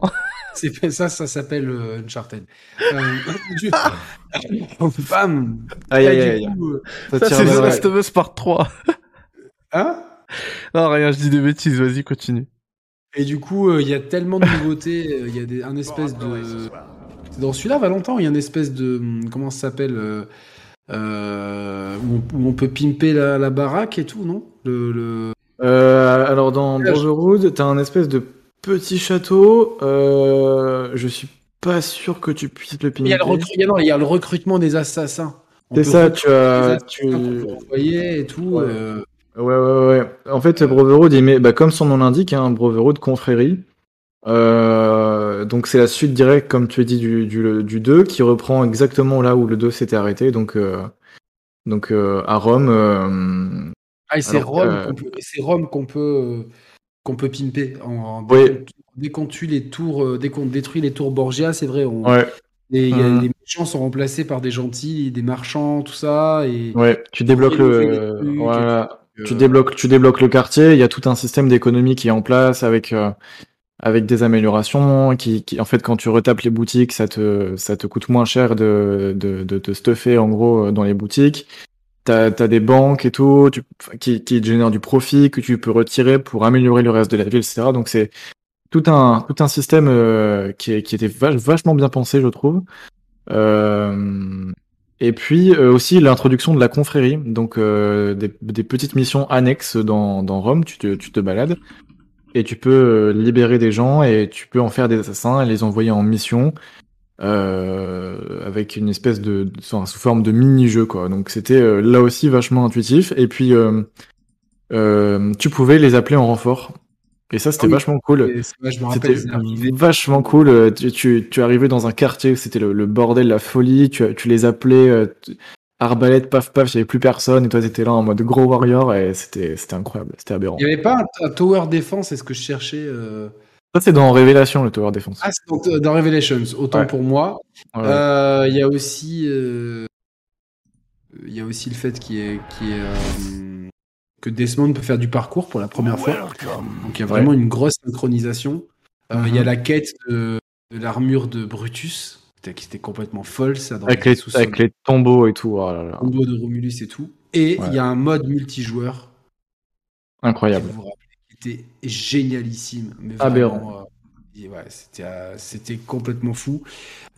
C'est c'est- ça, ça s'appelle euh, Uncharted. Euh, [LAUGHS] du- Bam. [LAUGHS] Aïe, aïe, aïe. euh, Ça c'est The le- Last of Us Part 3. Hein? Non, rien, je dis des bêtises, vas-y, continue. Et du coup, euh, il y a tellement de nouveautés. euh, Il y a des, un espèce de. C'est Dans celui-là, Valentin, il y a une espèce de. hum, Comment ça s'appelle euh, où, on, où on peut pimper la, la baraque et tout, non? Le, le- Euh, alors dans. Brotherhood, t'as un espèce de petit château. Euh, je suis pas sûr que tu puisses le Il, y a pimper. le recru- il y a- non, il y a le recrutement des assassins. C'est ça, tu as, tu, et tout. Ouais. euh, Ouais, ouais, ouais. En fait, Brotherhood, il met, bah, comme son nom l'indique, hein, Brotherhood confrérie. Euh, donc c'est la suite directe, comme tu as dit, du, du, du 2, qui reprend exactement là où le 2 s'était arrêté, donc, euh, donc euh, à Rome. euh, Ah, et c'est Rome qu'on peut, euh, qu'on peut pimper. En, en- Oui. dès, qu'on, tue les tours, euh, dès qu'on détruit les tours Borgia, c'est vrai. On, ouais, et il y a- Mhm. les méchants sont remplacés par des gentils, des marchands, tout ça. Et, ouais, tu débloques le, trucs voilà, tu débloques, tu débloques le quartier. Il y a tout un système d'économie qui est en place avec, euh, avec des améliorations. Qui, qui, en fait, quand tu retapes les boutiques, ça te, ça te coûte moins cher de, de, de stuffer en gros dans les boutiques. T'as, des banques et tout tu, qui, qui génèrent du profit que tu peux retirer pour améliorer le reste de la ville, etc. Donc c'est tout un, tout un système euh, qui, qui était vach- vachement bien pensé, je trouve. Euh, et puis euh, aussi l'introduction de la confrérie, donc des, petites missions annexes dans, dans Rome, tu te, tu te balades et tu peux libérer des gens et tu peux en faire des assassins et les envoyer en mission euh, avec une espèce de, de- sous sous forme de mini-jeu quoi. Donc c'était euh, là aussi vachement intuitif et puis euh, tu pouvais les appeler en renfort et ça c'était Ah oui. vachement cool. c'est- C'était c'est vachement cool. Tu, tu, tu arrivais dans un quartier où c'était le, le bordel, la folie. Tu, tu les appelais tu- arbalète, paf paf, il n'y avait plus personne et toi t'étais là en mode gros warrior et c'était c'était incroyable, c'était aberrant. Il n'y avait pas un, un tower defense, est-ce que je cherchais euh, Ça c'est dans Révélation le Tower Defense. Ah, c'est dans, dans Revelations, autant Ouais. pour moi. Ouais. Euh, Il y a aussi, euh, il y a aussi le fait qu'il ait, euh, que Desmond peut faire du parcours pour la première fois. Donc il y a vraiment une grosse synchronisation. Il y a Mhm. la quête de, de l'armure de Brutus, qui était complètement folle, ça dans avec, les avec tombeaux et tout. Oh là là. combo de Romulus et tout. Et il y a un mode multijoueur Incroyable. vous génialissime. Mais Aberrant. euh, et ouais, c'était, euh, c'était complètement fou.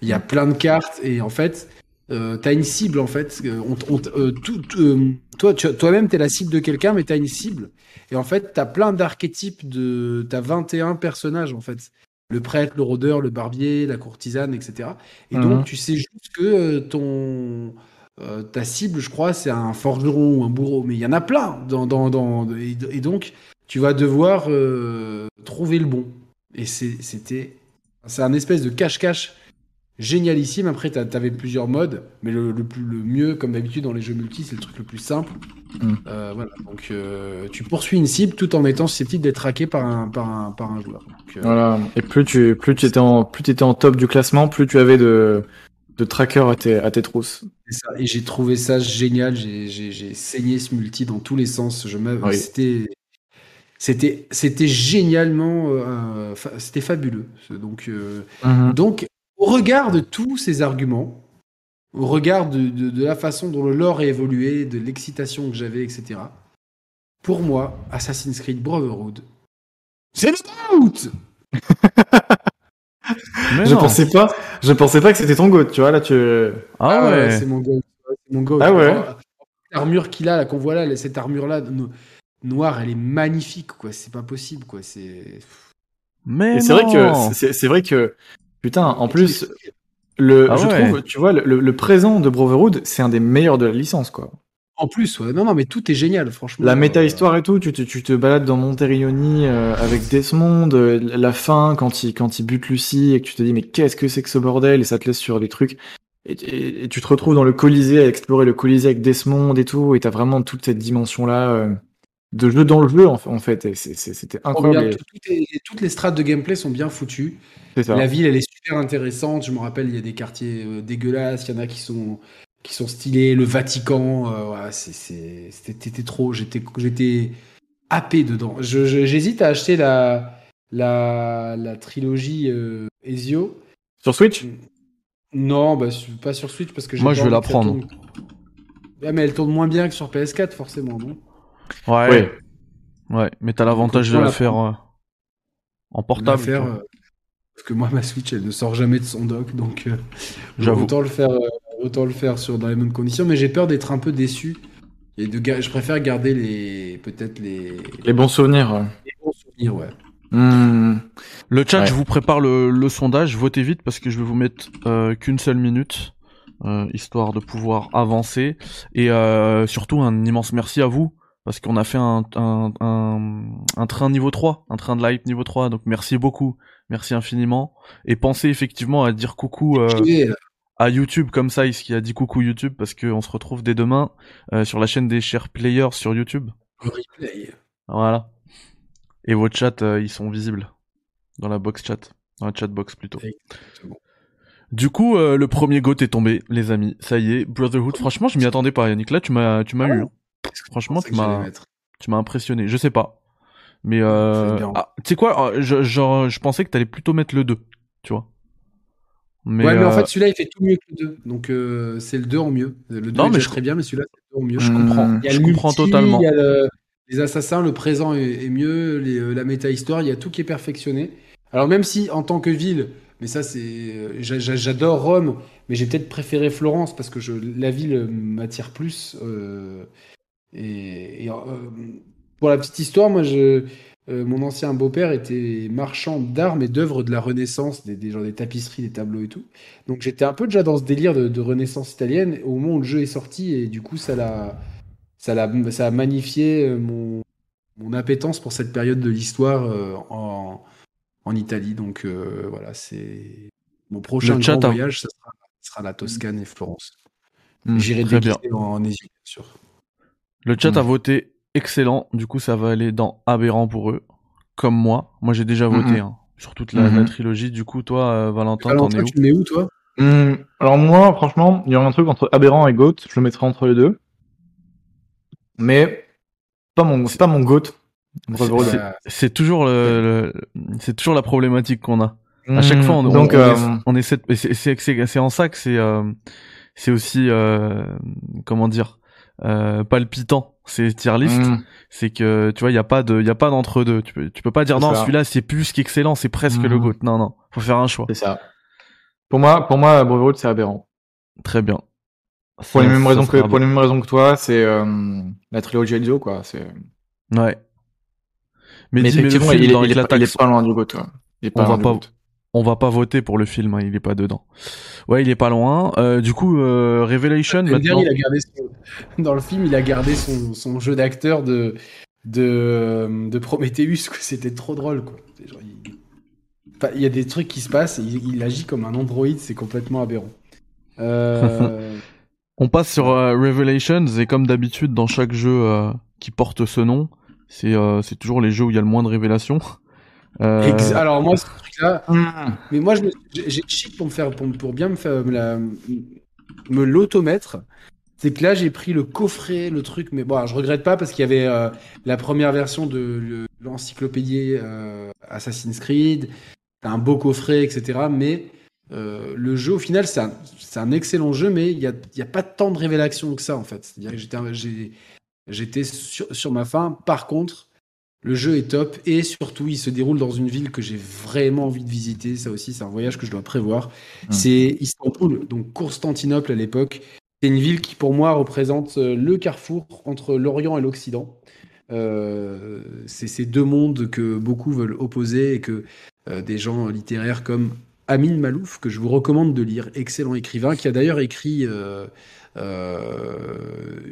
Il y a plein de cartes et en fait, euh, t'as une cible en fait. euh, On, on euh, tout, euh, toi, tu- toi-même, t'es la cible de quelqu'un, mais t'as une cible. Et en fait, t'as plein d'archétypes de. T'as 21 personnages en fait. Le prêtre, le rôdeur, le barbier, la courtisane, etc. Et Mhm. donc, tu sais juste que ton. ta cible, je crois, c'est un forgeron ou un bourreau, mais il y en a plein. Dans, dans, dans, et, et donc, tu vas devoir euh, trouver le bon. Et c'était. C'est un espèce de cache-cache génialissime. Après, t'a- t'avais plusieurs modes, mais le, le plus, le mieux, comme d'habitude dans les jeux multi, c'est le truc le plus simple. Mm. Euh, voilà. Donc, euh, tu poursuis une cible tout en étant susceptible d'être traqué par un, par un, par un joueur. Donc, euh, Voilà. Et plus tu, plus tu étais en, plus tu étais en top du classement, plus tu avais de, de trackers à tes, à tes trousses. ça. Et j'ai trouvé ça génial. J'ai- saigné ce multi dans tous les sens. Je Oui. C'était. C'était, c'était génialement, euh, fa- c'était fabuleux. Donc, euh, Donc, au regard de tous ces arguments, au regard de, de- de la façon dont le lore a évolué, de l'excitation que j'avais, etc., pour moi, Assassin's Creed Brotherhood, c'est le GOAT [LAUGHS] Mais Je non. pensais pas, je pensais pas que c'était ton goat, tu vois, là, tu, Ah ouais. C'est mon GOAT. C'est mon GOAT. Ah ouais. L'armure qu'il a, là, qu'on voit là, cette armure-là, no- noire, elle est magnifique, quoi. C'est pas possible, quoi. C'est. Mais c'est vrai que, c'est vrai que, putain, en plus, le, Ah je ouais. trouve, tu vois, le, le présent de Brotherhood, c'est un des meilleurs de la licence, quoi. En plus, ouais. Non, non, mais tout est génial, franchement. La méta-histoire et tout, tu te, tu te balades dans Monterioni euh, avec Desmond, euh, la fin, quand il, quand il bute Lucie, et que tu te dis, mais qu'est-ce que c'est que ce bordel, et ça te laisse sur des trucs. Et, et- et tu te retrouves dans le Colisée, à explorer le Colisée avec Desmond et tout, et t'as vraiment toute cette dimension-là euh, de jeu dans le jeu, en, fa- en fait. C'était incroyable. toutes les strates de gameplay sont bien foutues. Ça. La ville, elle est super intéressante. Je me rappelle, il y a des quartiers euh, dégueulasses. Il y en a qui sont, qui sont stylés. Le Vatican, euh, ouais, c'était trop. J'étais j'étais happé dedans. J'hésite à acheter la, la, la trilogie euh, Ezio. Sur Switch? Non, bah, pas sur Switch parce que Moi, je vais la prendre. Ah, mais elle tourne moins bien que sur PS4, forcément, non? Ouais. Ouais. Ouais. Mais t'as l'avantage de la faire euh, en portable. Faire, euh, parce que moi, ma Switch, elle ne sort jamais de son dock, donc euh, J'avoue. autant le faire, euh, autant le faire sur dans les mêmes conditions. Mais j'ai peur d'être un peu déçu et de, ga- je préfère garder les, peut-être les, Les bons souvenirs. ouais. les bons souvenirs, ouais. Hmm. Le chat, Ouais. je vous prépare le, le sondage. Votez vite parce que je vais vous mettre euh, qu'une seule minute, euh, histoire de pouvoir avancer. Et euh, surtout, un immense merci à vous parce qu'on a fait un, un, un, un train niveau 3, un train de live niveau 3. Donc merci beaucoup, merci infiniment. Et pensez effectivement à dire coucou euh, euh, à YouTube comme ça, ce qui a dit coucou YouTube parce qu'on se retrouve dès demain euh, sur la chaîne des chers players sur YouTube. replay. Voilà. Et vos chats, euh, ils sont visibles dans la box chat, dans la chat box plutôt. Exactement. Du coup, le premier goat est tombé, les amis. Ça y est, Brotherhood. Franchement, je m'y attendais pas, Yannick. Là, tu m'as, tu m'as eu. Franchement, tu m'as, tu m'as impressionné. Je sais pas, mais euh... Ah, tu sais quoi euh, je, genre, je pensais que t'allais plutôt mettre le 2, tu vois. Mais, ouais, mais en euh, fait, celui-là, il fait tout mieux que le 2. Donc, euh, c'est le 2 en mieux. Le 2 Non, est mais je- très bien, mais celui-là, c'est le 2 en mieux. je comprends, Il y a je le comprends multi, totalement. Il y a le- les assassins, le présent est, est mieux, les, la méta-histoire, il y a tout qui est perfectionné. Alors même si en tant que ville, mais ça c'est, j'a- j'a- j'adore Rome, mais j'ai peut-être préféré Florence parce que je, la ville m'attire plus. euh, et et, euh, pour la petite histoire, moi je, euh, mon ancien beau-père était marchand d'armes et d'œuvres de la Renaissance, des, des, genre des tapisseries, des tableaux et tout. Donc j'étais un peu déjà dans ce délire de, de Renaissance italienne au moment où le jeu est sorti et du coup ça l'a ça, l'a- ça a magnifié euh, mon, mon appétence pour cette période de l'histoire euh, en, en Italie. Donc euh, voilà, c'est mon prochain grand a- voyage, ça sera, ça sera la Toscane et Florence. Hmm, J'irai déguiser en, en bien sûr. Le chat a voté excellent, du coup ça va aller dans aberrant pour eux, comme moi. Moi j'ai déjà voté Mhm. hein, sur toute la, la trilogie. Du coup toi, euh, Valentin, t'en es où tu mets où toi? Hmm, Alors moi, franchement, il y aurait un truc entre Aberrant et Goat, je le mettrais entre les deux. Mais pas mon, c'est pas mon Goat. C'est- toujours le, le- c'est toujours la problématique qu'on a. À Hmm, chaque fois, on, on- donc on, euh, essa- on essaie. c'est- c'est en ça que c'est euh, c'est aussi euh, comment dire euh, palpitant. C'est tier list. hmm, C'est que tu vois, il y a pas de, il y a pas d'entre deux. Tu peux, tu peux pas dire non, celui-là c'est plus qu'excellent, c'est presque le Mhm. goat. Non, non, faut faire un choix. c'est ça. Pour moi, pour moi, Brotherhood c'est Aberrant. Très bien. Pour les mêmes raisons que, pour les mêmes raisons que toi, c'est euh, la trilogie Ezio quoi. C'est. Ouais. Mais, Mais dis, mais le effectivement, film il est, dans il est pas, il est pas loin du Goat. ouais. Il est On pas va loin du pas- Goat. On va pas voter pour le film, hein, il est pas dedans. Ouais, il est pas loin. Euh, du coup, euh, Revelation Ender, maintenant. il a gardé son- [LAUGHS] dans le film, il a gardé son, son jeu d'acteur de, de, de Prometheus. C'était trop drôle. Quoi. Genre, il- Enfin, il y a des trucs qui se passent, il, il agit comme un androïde, c'est complètement aberrant. Euh, [LAUGHS] On passe sur Revelations et comme d'habitude dans chaque jeu qui porte ce nom, c'est c'est toujours les jeux où il y a le moins de révélations. Euh, Alors moi, ce truc-là, mais moi j'ai cheat pour me faire, pour, pour bien me faire me la- me l'automètre. C'est que là j'ai pris le coffret, le truc, mais bon, alors, je regrette pas parce qu'il y avait euh, la première version de le- l'encyclopédie euh, Assassin's Creed, t'as un beau coffret, etc. Mais euh, le jeu au final c'est un, excellent jeu, mais il y a, il y a pas tant de révélations que ça en fait. C'est-à-dire que j'étais sur, sur ma fin. Par contre, le jeu est top et surtout, il se déroule dans une ville que j'ai vraiment envie de visiter. Ça aussi, c'est un voyage que je dois prévoir. Mm. C'est Istanbul, donc Constantinople à l'époque. C'est une ville qui, pour moi, représente euh, le carrefour entre l'Orient et l'Occident. Euh, c'est ces deux mondes que beaucoup veulent opposer et que euh, des gens littéraires comme Amin Malouf, que je vous recommande de lire, excellent écrivain, qui a d'ailleurs écrit euh,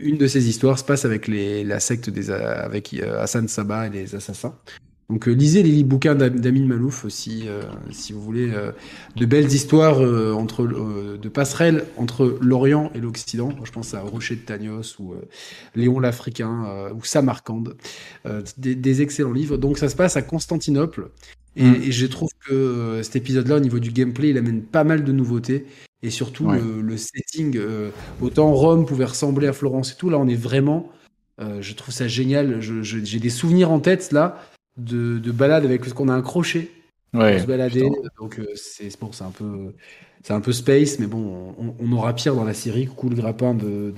une de ses histoires, se passe avec les, la secte des, avec euh, Hassan Sabah et les assassins. Donc euh, lisez les bouquins d'Am- d'Amin Malouf aussi, euh, si vous voulez, euh, de belles histoires euh, entre, euh, de passerelles entre l'Orient et l'Occident. Je pense à Rocher de Tagnos ou euh, Léon l'Africain euh, ou Samarcande, Euh, des, des excellents livres. Donc ça se passe à Constantinople. Et, Mm. et je trouve que euh, cet épisode-là, au niveau du gameplay, il amène pas mal de nouveautés. Et surtout, Ouais. le, le setting, euh, autant Rome pouvait ressembler à Florence et tout, là on est vraiment, euh, je trouve ça génial. J'ai des souvenirs en tête là de, de balades avec ce qu'on a un crochet Ouais. se balader. putain. Donc euh, c'est bon, c'est un peu, c'est un peu space, mais bon, on, on aura pire dans la série. Coucou le grappin de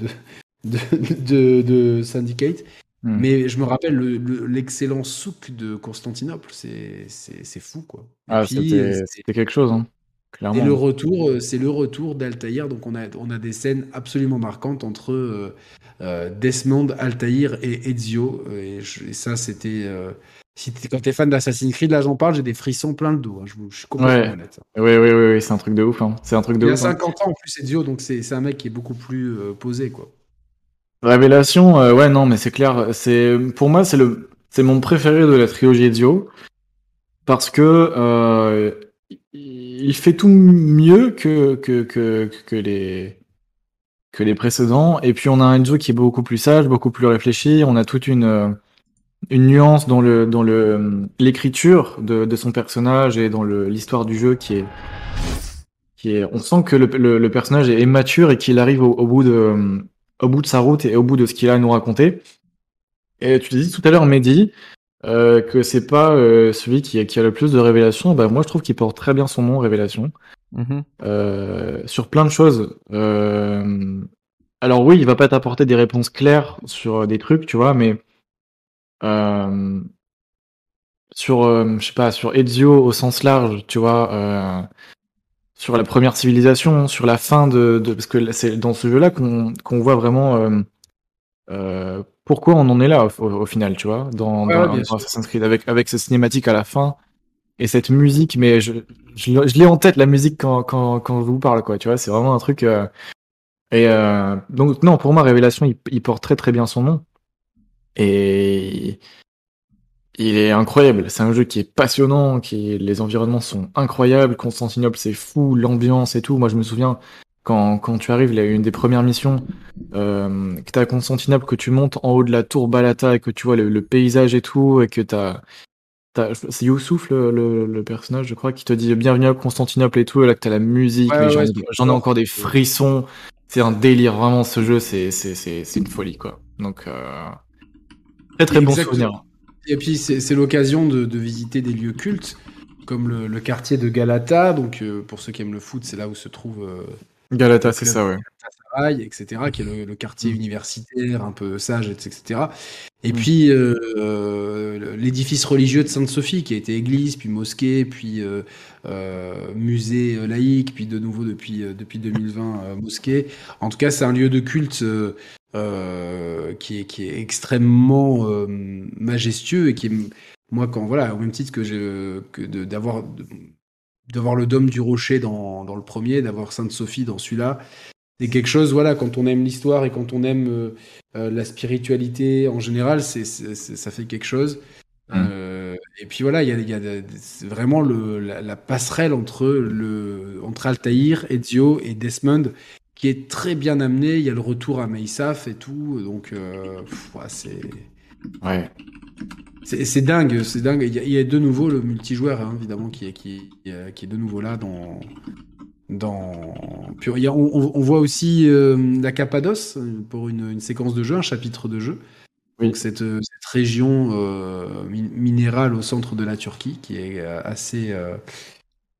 de, de, Syndicate. Mm. Mais je me rappelle le- le- l'excellent souk de Constantinople, c'est fou quoi. Ah, c'était quelque chose, hein. Et le retour, euh, c'est le retour d'Altaïr. Donc on a, on a des scènes absolument marquantes entre euh, euh, Desmond, Altaïr et Ezio. Et, je- et ça, c'était. euh, si t'es- quand t'es fan d'Assassin's Creed, là j'en parle, j'ai des frissons plein le dos. hein. Je, je suis complètement Ouais. honnête. Oui, oui, oui, oui, c'est un truc de ouf. Hein. C'est un truc de Il a ouf. hein. 50 ans en plus, Ezio, donc c'est c'est un mec qui est beaucoup plus euh, posé, quoi. Révélation, euh, ouais, non, mais c'est clair. C'est pour moi, c'est le, c'est mon préféré de la trilogie Ezio parce que euh, il fait tout mieux que que que les que les précédents. Et puis on a un Ezio qui est beaucoup plus sage, beaucoup plus réfléchi. On a toute une euh, une nuance dans le dans le l'écriture de de son personnage et dans l'histoire du jeu qui est qui est. On sent que le le, personnage est mature et qu'il arrive au, bout de au bout de sa route et au bout de ce qu'il a à nous raconter. Et tu dis tout à l'heure, Mehdi, euh, que c'est pas euh, celui qui a, qui a le plus de révélations. Bah, moi, je trouve qu'il porte très bien son nom, Révélation, mhm. euh, sur plein de choses. Euh, alors oui, il va pas t'apporter des réponses claires sur des trucs, tu vois, mais euh, sur, euh, je sais pas, sur Ezio au sens large, tu vois, euh, sur la première civilisation, sur la fin de, de parce que c'est dans ce jeu-là qu'on qu'on voit vraiment euh, euh, pourquoi on en est là au, au final, tu vois, dans, Ouais. Assassin's Creed avec avec cette cinématique à la fin et cette musique, mais je je l'ai en tête la musique quand quand quand je vous parle quoi, tu vois, c'est vraiment un truc euh, et euh, donc non pour moi Révélation il, il porte très très bien son nom et il est incroyable. C'est un jeu qui est passionnant, qui les environnements sont incroyables. Constantinople, c'est fou, l'ambiance et tout. Moi, je me souviens quand quand tu arrives, il y a une des premières missions euh, que t'as à Constantinople, que tu montes en haut de la tour Balata et que tu vois le, le paysage et tout, et que t'as t'as- c'est Youssouf le, le, le personnage, je crois, qui te dit bienvenue à Constantinople et tout. Et là, que t'as la musique, Ouais, mais ouais, j'en ai- encore des frissons. C'est un délire, vraiment. Ce jeu, c'est une folie, quoi. Donc euh, très très bon Exactement. souvenir. Et puis c'est l'occasion de, de visiter des lieux cultes, comme le, quartier de Galata. Donc euh, pour ceux qui aiment le foot, c'est là où se trouve Galata, c'est ça, ouais. Galatasaray, etc., qui est le, le quartier Mm. universitaire, un peu sage, etc. Et Mm. puis euh, l'édifice religieux de Sainte-Sophie, qui a été église, puis mosquée, puis euh, euh, musée laïque, puis de nouveau depuis, depuis 2020 euh, mosquée. En tout cas, c'est un lieu de culte qui, est, qui est extrêmement majestueux et qui est, moi, quand voilà, au même titre que, que de- d'avoir d'avoir le dôme du rocher dans, dans le premier, d'avoir Sainte-Sophie dans celui-là, c'est quelque chose, voilà, quand on aime l'histoire et quand on aime euh, euh, la spiritualité en général, c'est, ça fait quelque chose. Mm. Euh, et puis voilà, il y a, y vraiment le, la, la passerelle entre, le, entre Altaïr, Ezio et Desmond qui est très bien amené. Il y a le retour à Meissaf et tout. Donc, ouais, c'est. Ouais. C'est dingue, c'est dingue. Il y, a, il y a de nouveau le multijoueur, hein, évidemment, qui est, qui, est- qui est de nouveau là dans. dans... A- on, voit aussi euh, la Cappadoce euh, pour une, une séquence de jeu, un chapitre de jeu. Oui. Donc cette, euh, cette région euh, mi- minérale au centre de la Turquie, qui est euh, assez, euh,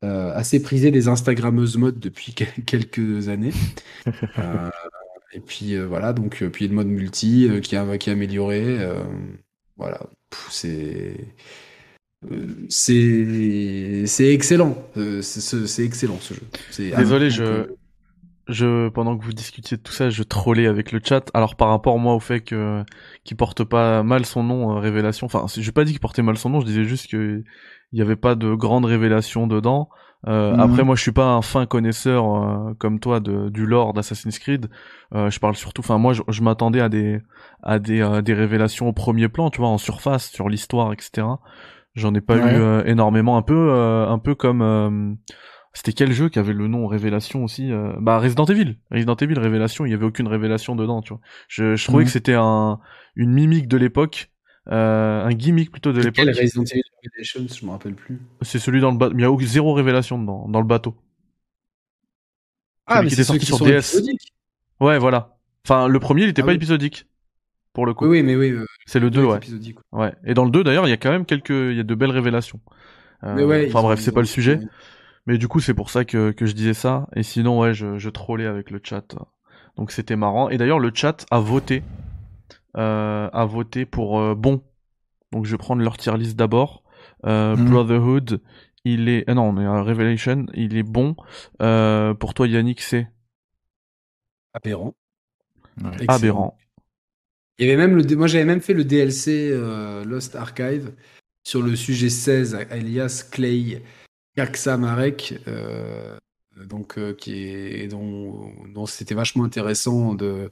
euh, assez prisée des Instagrammeuses mode depuis quel- quelques années. [LAUGHS] Euh, et puis euh, voilà, donc euh, puis il y a le mode multi euh, qui, est, qui est amélioré. euh, voilà, c'est euh, c'est c'est excellent. Euh, c'est ce- c'est excellent ce jeu. Désolé, je- Je, pendant que vous discutiez de tout ça, je trollais avec le chat. Alors par rapport moi au fait que qu'il porte pas mal son nom euh, révélation. Enfin, j'ai pas dit qu'il portait mal son nom. Je disais juste que il y avait pas de grande révélation dedans. Euh, Mhm. Après, moi, je suis pas un fin connaisseur euh, comme toi de, du lore d'Assassin's Creed. Euh, je parle surtout. Enfin, moi, je, je m'attendais à des à des euh, des révélations au premier plan, tu vois, en surface sur l'histoire, etc. J'en ai pas Ouais. eu euh, énormément. Un peu euh, un peu comme euh, c'était quel jeu qui avait le nom Révélation aussi euh, Bah Resident Evil. Resident Evil Révélation, il y avait aucune révélation dedans, tu vois. Je, je trouvais Mhm. que c'était un une mimique de l'époque, euh, un gimmick plutôt de quel l'époque. Resident Evil Revelations, je me rappelle plus. C'est celui dans le bateau. Il y a aucune- zéro révélation dedans, dans le bateau. Celui qui était c'est sorti qui sur DS. Ouais, voilà. Enfin, le premier, il était Ah pas oui. épisodique. Pour le coup. Oui, oui, mais oui. euh, C'est le 2, deux ouais. Ouais. Et dans le 2, d'ailleurs, il y a quand même quelques, il y a de belles révélations. Euh, Mais ouais, enfin bref, c'est pas le sujet. Mais du coup, c'est pour ça que, que je disais ça. Et sinon, ouais, je, je trollais avec le chat. Donc c'était marrant. Et d'ailleurs, le chat a voté, a voté pour euh, bon. Donc je vais prendre leur tier list d'abord. Euh, Mhm. Brotherhood, il est, ah non, on est à Revelation, il est bon. Euh, pour toi, Yannick, c'est? Aberrant. Ouais. Aberrant. Il y avait même le, D- moi j'avais même fait le DLC euh, Lost Archive sur le sujet 16, alias Clay Kaksamarek, euh, donc euh, qui est dont, dont c'était vachement intéressant de,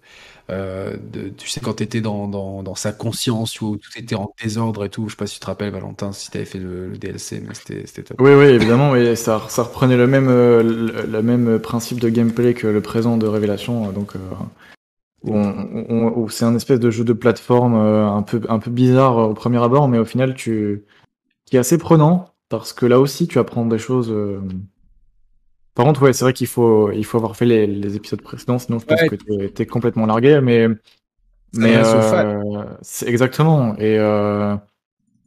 euh, de tu sais quand t'étais dans, dans, dans sa conscience où tout était en désordre et tout. Je sais pas si tu te rappelles Valentin si t'avais fait le, DLC, mais c'était top. Oui, oui, évidemment, mais ça, ça reprenait le même, euh, le, le même principe de gameplay que le présent de Révélation, euh, donc euh, c'est un espèce de jeu de plateforme un peu, un peu bizarre au premier abord, mais au final, tu, qui est assez prenant parce que là aussi, tu apprends des choses. Par contre, ouais, c'est vrai qu'il faut, il faut avoir fait les, les épisodes précédents, sinon je pense Ouais. que t'es, t'es complètement largué, mais, mais euh, c'est exactement. Et euh,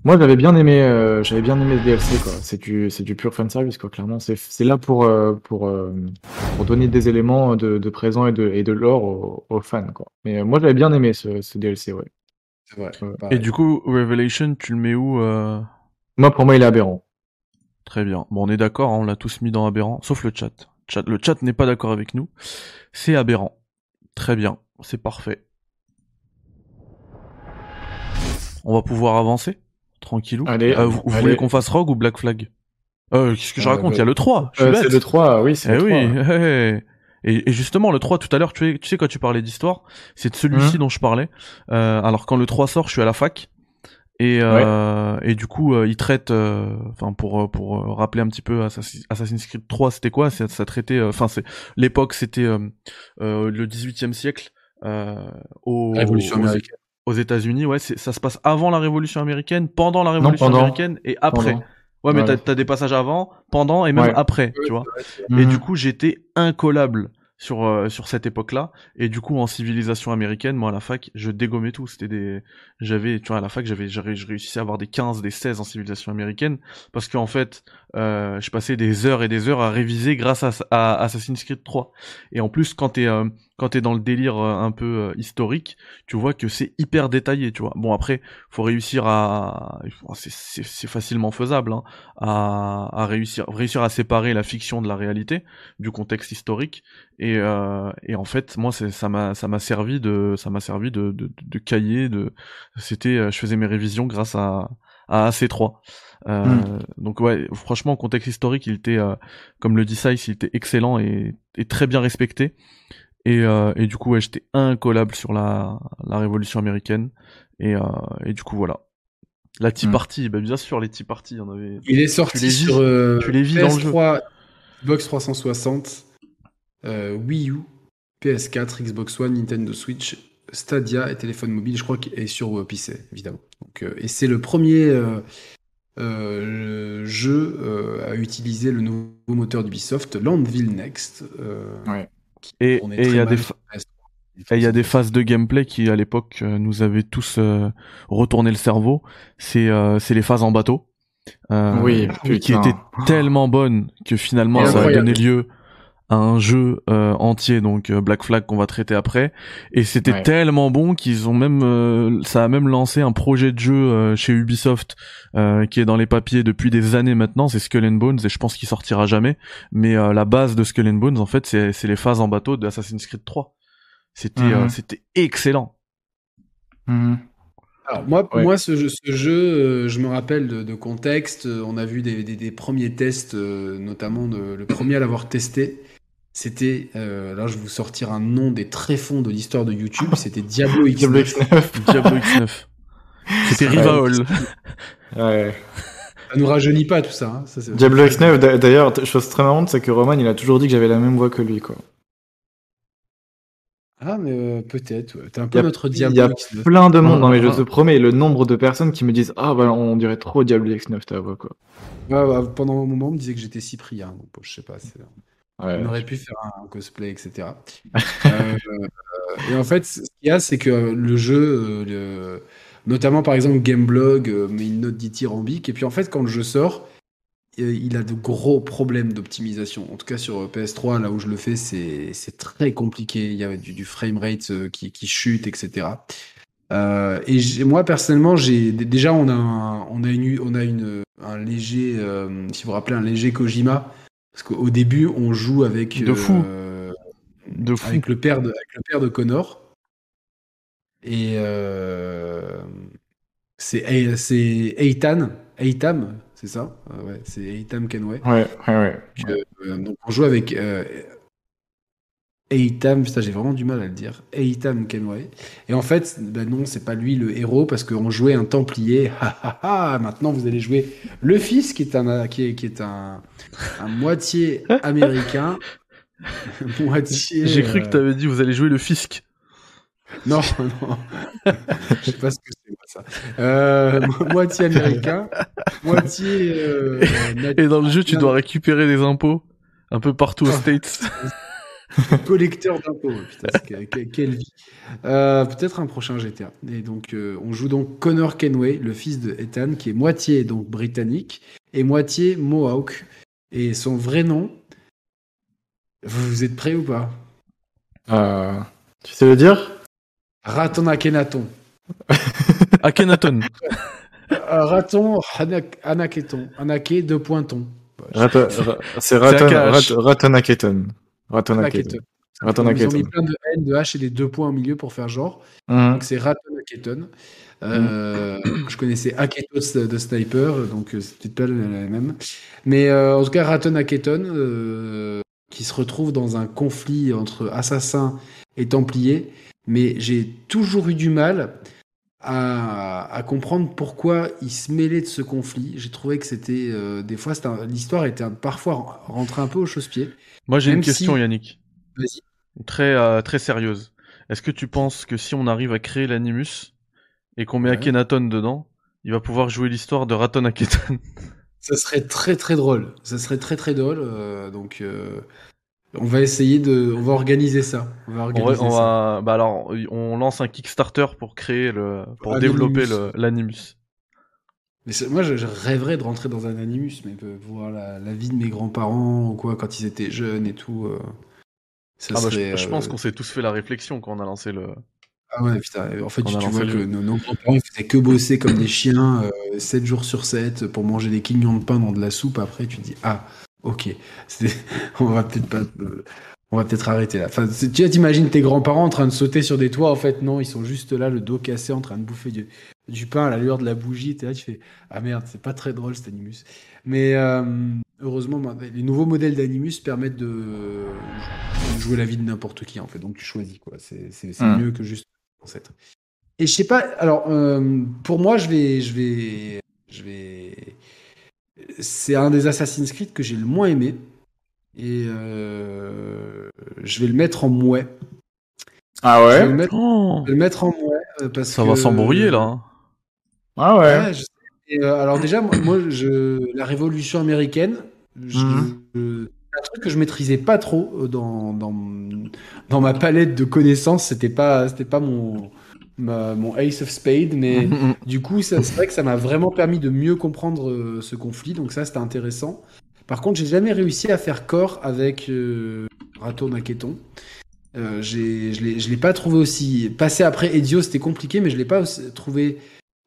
moi, j'avais bien aimé, euh, j'avais bien aimé ce DLC, quoi. C'est du, c'est du pur fan service, quoi. Clairement, c'est, c'est là pour, euh, pour, euh, pour donner des éléments de, de présent et de, et de lore aux, aux fans, quoi. Mais euh, moi, j'avais bien aimé ce, ce DLC, ouais. C'est vrai. Ouais. Et du coup, Revelation, tu le mets où euh? Moi, pour moi, il est aberrant. Très bien. Bon, on est d'accord, hein, on l'a tous mis dans aberrant, sauf le chat. Chat- le chat n'est pas d'accord avec nous. C'est aberrant. Très bien, c'est parfait. On va pouvoir avancer? Tranquillou. Allez, Euh, vous allez. voulez qu'on fasse Rogue ou Black Flag? Euh, Qu'est-ce que je Euh, raconte? bah, Il y a le 3. Je suis Euh, c'est le 3, oui, c'est Eh le oui. 3. hé, hé. Et, justement, le 3, tout à l'heure, tu, sais- tu sais, quand tu parlais d'histoire, c'est de celui-ci Mhm. dont je parlais. Euh, alors, quand le 3 sort, je suis à la fac. Et, euh, et du coup, euh, il traite, euh, enfin pour euh, pour euh, rappeler un petit peu Assassin- Assassin's Creed 3, c'était quoi? Ça, ça traitait, euh, enfin c'est l'époque, c'était euh, euh, le 18e siècle euh, au, Révolution aux- américaine. aux États-Unis. Ouais, c'est- ça se passe avant la Révolution américaine, pendant la Révolution pendant. américaine et après. Pendant. Ouais, mais Voilà. t'as t'as des passages avant, pendant et même Ouais. après, tu vois? Et Mhm. du coup, j'étais incollable sur euh, sur cette époque-là. Et du coup, en civilisation américaine, moi à la fac, je dégommais tout. C'était des, j'avais, tu vois, à la fac, j'avais, je réussissais à avoir des 15, des 16 en civilisation américaine parce qu'en fait, euh, je passais des heures et des heures à réviser grâce à, Assassin's Creed 3. Et en plus, quand t'es euh, quand t'es dans le délire euh, un peu euh, historique, tu vois que c'est hyper détaillé, tu vois. Bon après, faut réussir à, c'est- facilement faisable, hein, à, à réussir réussir à séparer la fiction de la réalité, du contexte historique. Et, euh, et en fait, moi, ça m'a ça m'a servi de ça m'a servi de, de, de cahier. De c'était, je faisais mes révisions grâce à à AC3. Euh, Mm. Donc ouais, franchement, contexte historique, il était, euh, comme le dit Sice, il était excellent et, et très bien respecté. Et, euh, et du coup, ouais, j'étais incollable sur la, la Révolution américaine. Et, euh, et du coup, voilà. La Tea Mm. Party, bah bien sûr, les Tea Party, il y en avait. Il est sorti Tu les vis- sur euh, tu les vis dans le jeu. PS3, Xbox 360, euh, Wii U, PS4, Xbox One, Nintendo Switch, Stadia et téléphone mobile, je crois, et sur euh, PC, évidemment. Donc, euh, et c'est le premier euh, jeu euh, à utiliser le nouveau moteur d'Ubisoft, Landville Next. euh, Ouais. Et il très y a mal des, sur fa- PS3. et il y a des phases de gameplay qui, à l'époque, euh, nous avaient tous euh, retourné le cerveau. C'est euh, c'est les phases en bateau. Euh, Oui, qui putain. étaient tellement bonnes que finalement Et ça a donné lieu à un jeu euh, entier, donc euh, Black Flag qu'on va traiter après. Et c'était Ouais. tellement bon qu'ils ont même, euh, ça a même lancé un projet de jeu euh, chez Ubisoft euh, qui est dans les papiers depuis des années maintenant. C'est Skull and Bones et je pense qu'il sortira jamais. Mais euh, la base de Skull and Bones, en fait, c'est c'est les phases en bateau de Assassin's Creed 3. C'était euh, c'était excellent. Mhm. Alors moi, Ouais. moi ce jeu, ce jeu, euh, je me rappelle de, de contexte. On a vu des, des- des premiers tests, euh, notamment de- le premier à l'avoir testé. C'était, euh, là je vais vous sortir un nom des tréfonds de l'histoire de YouTube, c'était Diablo X9. [LAUGHS] Diablo X9. Diablo X9. [LAUGHS] C'était. Rivaol. Ouais. Ça nous rajeunit pas tout ça. hein. Ça, Diablo X9, d'a- d'ailleurs, chose très marrante, c'est que Roman, il a toujours dit que j'avais la même voix que lui, quoi. Ah mais euh, peut-être. ouais. T'es un Il peu y a- notre il Diablo y a X9. Plein de monde, non mais je te promets, le nombre de personnes qui me disent Ah bah on dirait trop Diablo X9 ta voix, quoi. Ouais, ouais, pendant un moment, on me disait que j'étais Cyprien. Donc, bon, je sais pas. Ouais. On aurait pu faire un cosplay, etc. [LAUGHS] Euh, et en fait, ce qu'il y a, c'est que le jeu, euh, le- notamment par exemple Gameblog, euh, met une note dithyrambique. Et puis en fait, quand le jeu sort, euh, il a de gros problèmes d'optimisation. En tout cas, sur euh, PS3, là où je le fais, c'est très compliqué. Il y a du, du framerate euh, qui, qui chute, etc. Euh, et moi personnellement, j'ai déjà on a un, on a une on a une un léger, euh, si vous vous rappelez, un léger Kojima, parce qu'au début on joue avec De fou. euh, De fou. avec le père de avec le père de Connor et euh, c'est eh, Eitan Eitam c'est ça? Euh, ouais c'est Eitam Kenway Ouais, ouais, ouais. Euh, donc on joue avec euh, Eitam putain j'ai vraiment du mal à le dire Eitam Kenway et en fait ben non c'est pas lui le héros parce qu'on jouait un Templier Ha, ha, ha. maintenant vous allez jouer le fils qui est un qui est, qui est un, un moitié américain [LAUGHS] moitié J'ai cru que euh, t'avais dit vous allez jouer le fisc. non, [LAUGHS] non. Je sais pas ce que c'est, ça. Euh, mo- moitié américain, moitié. euh, Et dans le jeu, tu dois récupérer des impôts un peu partout aux Ah. States. [LAUGHS] [LAUGHS] collecteur d'impôts. que- quelle vie. Euh, Peut-être un prochain GTA. Et donc, euh, on joue donc Connor Kenway, le fils de Ethan, qui est moitié donc britannique et moitié Mohawk. Et son vrai nom. Vous, êtes prêts ou pas? Euh, tu sais le dire? Raton Akhenaton. [LAUGHS] Akhenaton. Euh, raton Anak- Anaketon. Anaké de pointon. Raton- ra- C'est Raton, AKH. Rat- Ratonaketon. Anaketon. Ils ont mis plein de N, de H et des deux points au milieu pour faire genre. Mhm. Donc c'est Raton Aketon. Euh, Je connaissais Aketos de Sniper, donc euh, c'est peut-être pas la même. Mais euh, en tout cas, Raton Aketon, euh, qui se retrouve dans un conflit entre assassins et templiers. Mais j'ai toujours eu du mal à, à comprendre pourquoi il se mêlait de ce conflit. J'ai trouvé que c'était euh, des fois c'était l'histoire était parfois rentrée un peu au chausse-pied. Moi, j'ai une question, si- Yannick. Vas-y. Très, euh, très sérieuse. Est-ce que tu penses que si on arrive à créer l'Animus et qu'on met Ouais. Akhenaton dedans, il va pouvoir jouer l'histoire de Raton Akhenaton? [LAUGHS] Ça serait très très drôle. Ça serait très très drôle. euh, donc euh, on va essayer de, on va organiser ça. On va on organiser va, on ça. va- bah alors, on lance un Kickstarter pour créer le, pour développer l'Animus. Mais moi, je, je rêverais de rentrer dans un animus, mais voir la, la vie de mes grands-parents ou quoi quand ils étaient jeunes et tout. euh, ça Ah bah, serait, je, je euh, pense qu'on s'est tous fait la réflexion quand on a lancé le. Ah ouais, putain. En fait, tu, vois le que nos, nos grands-parents ils faisaient que bosser comme des chiens euh, 7 jours sur 7 pour manger des quignons de pain dans de la soupe. Après, tu te dis ah, ok, [LAUGHS] on va peut-être pas. on va peut-être arrêter là. Enfin, tu t'imagines tes grands-parents en train de sauter sur des toits. En fait, non, ils sont juste là, le dos cassé, en train de bouffer du, du pain à la lueur de la bougie. T'es là, tu fais ah merde, c'est pas très drôle cet animus. Mais euh, heureusement, les nouveaux modèles d'animus permettent de, jouer la vie de n'importe qui en fait. Donc tu choisis quoi. C'est c'est- c'est Mm. mieux que juste ancêtre. Et je sais pas. Alors, euh, pour moi, je vais, je vais, je vais. C'est un des Assassin's Creed que j'ai le moins aimé. Et euh, je vais le mettre en mouet. Ah Je vais ouais le mettre, Oh, je vais le mettre en mouet parce ça que va s'embrouiller là. Ah ouais. Ouais, je sais. Et, euh, alors déjà, moi, moi, je, la Révolution américaine, je- Mhm. je- un truc que je maîtrisais pas trop euh, dans, dans, dans ma palette de connaissances. C'était pas, c'était pas mon, ma- mon Ace of Spades, mais [LAUGHS] mm. du coup, c'est vrai que ça m'a vraiment permis de mieux comprendre euh, ce conflit. Donc ça, c'était intéressant. Par contre, j'ai jamais réussi à faire corps avec euh, Rato Naketon. Euh, je l'ai pas trouvé aussi. Passé après Ezio, c'était compliqué, mais je l'ai pas trouvé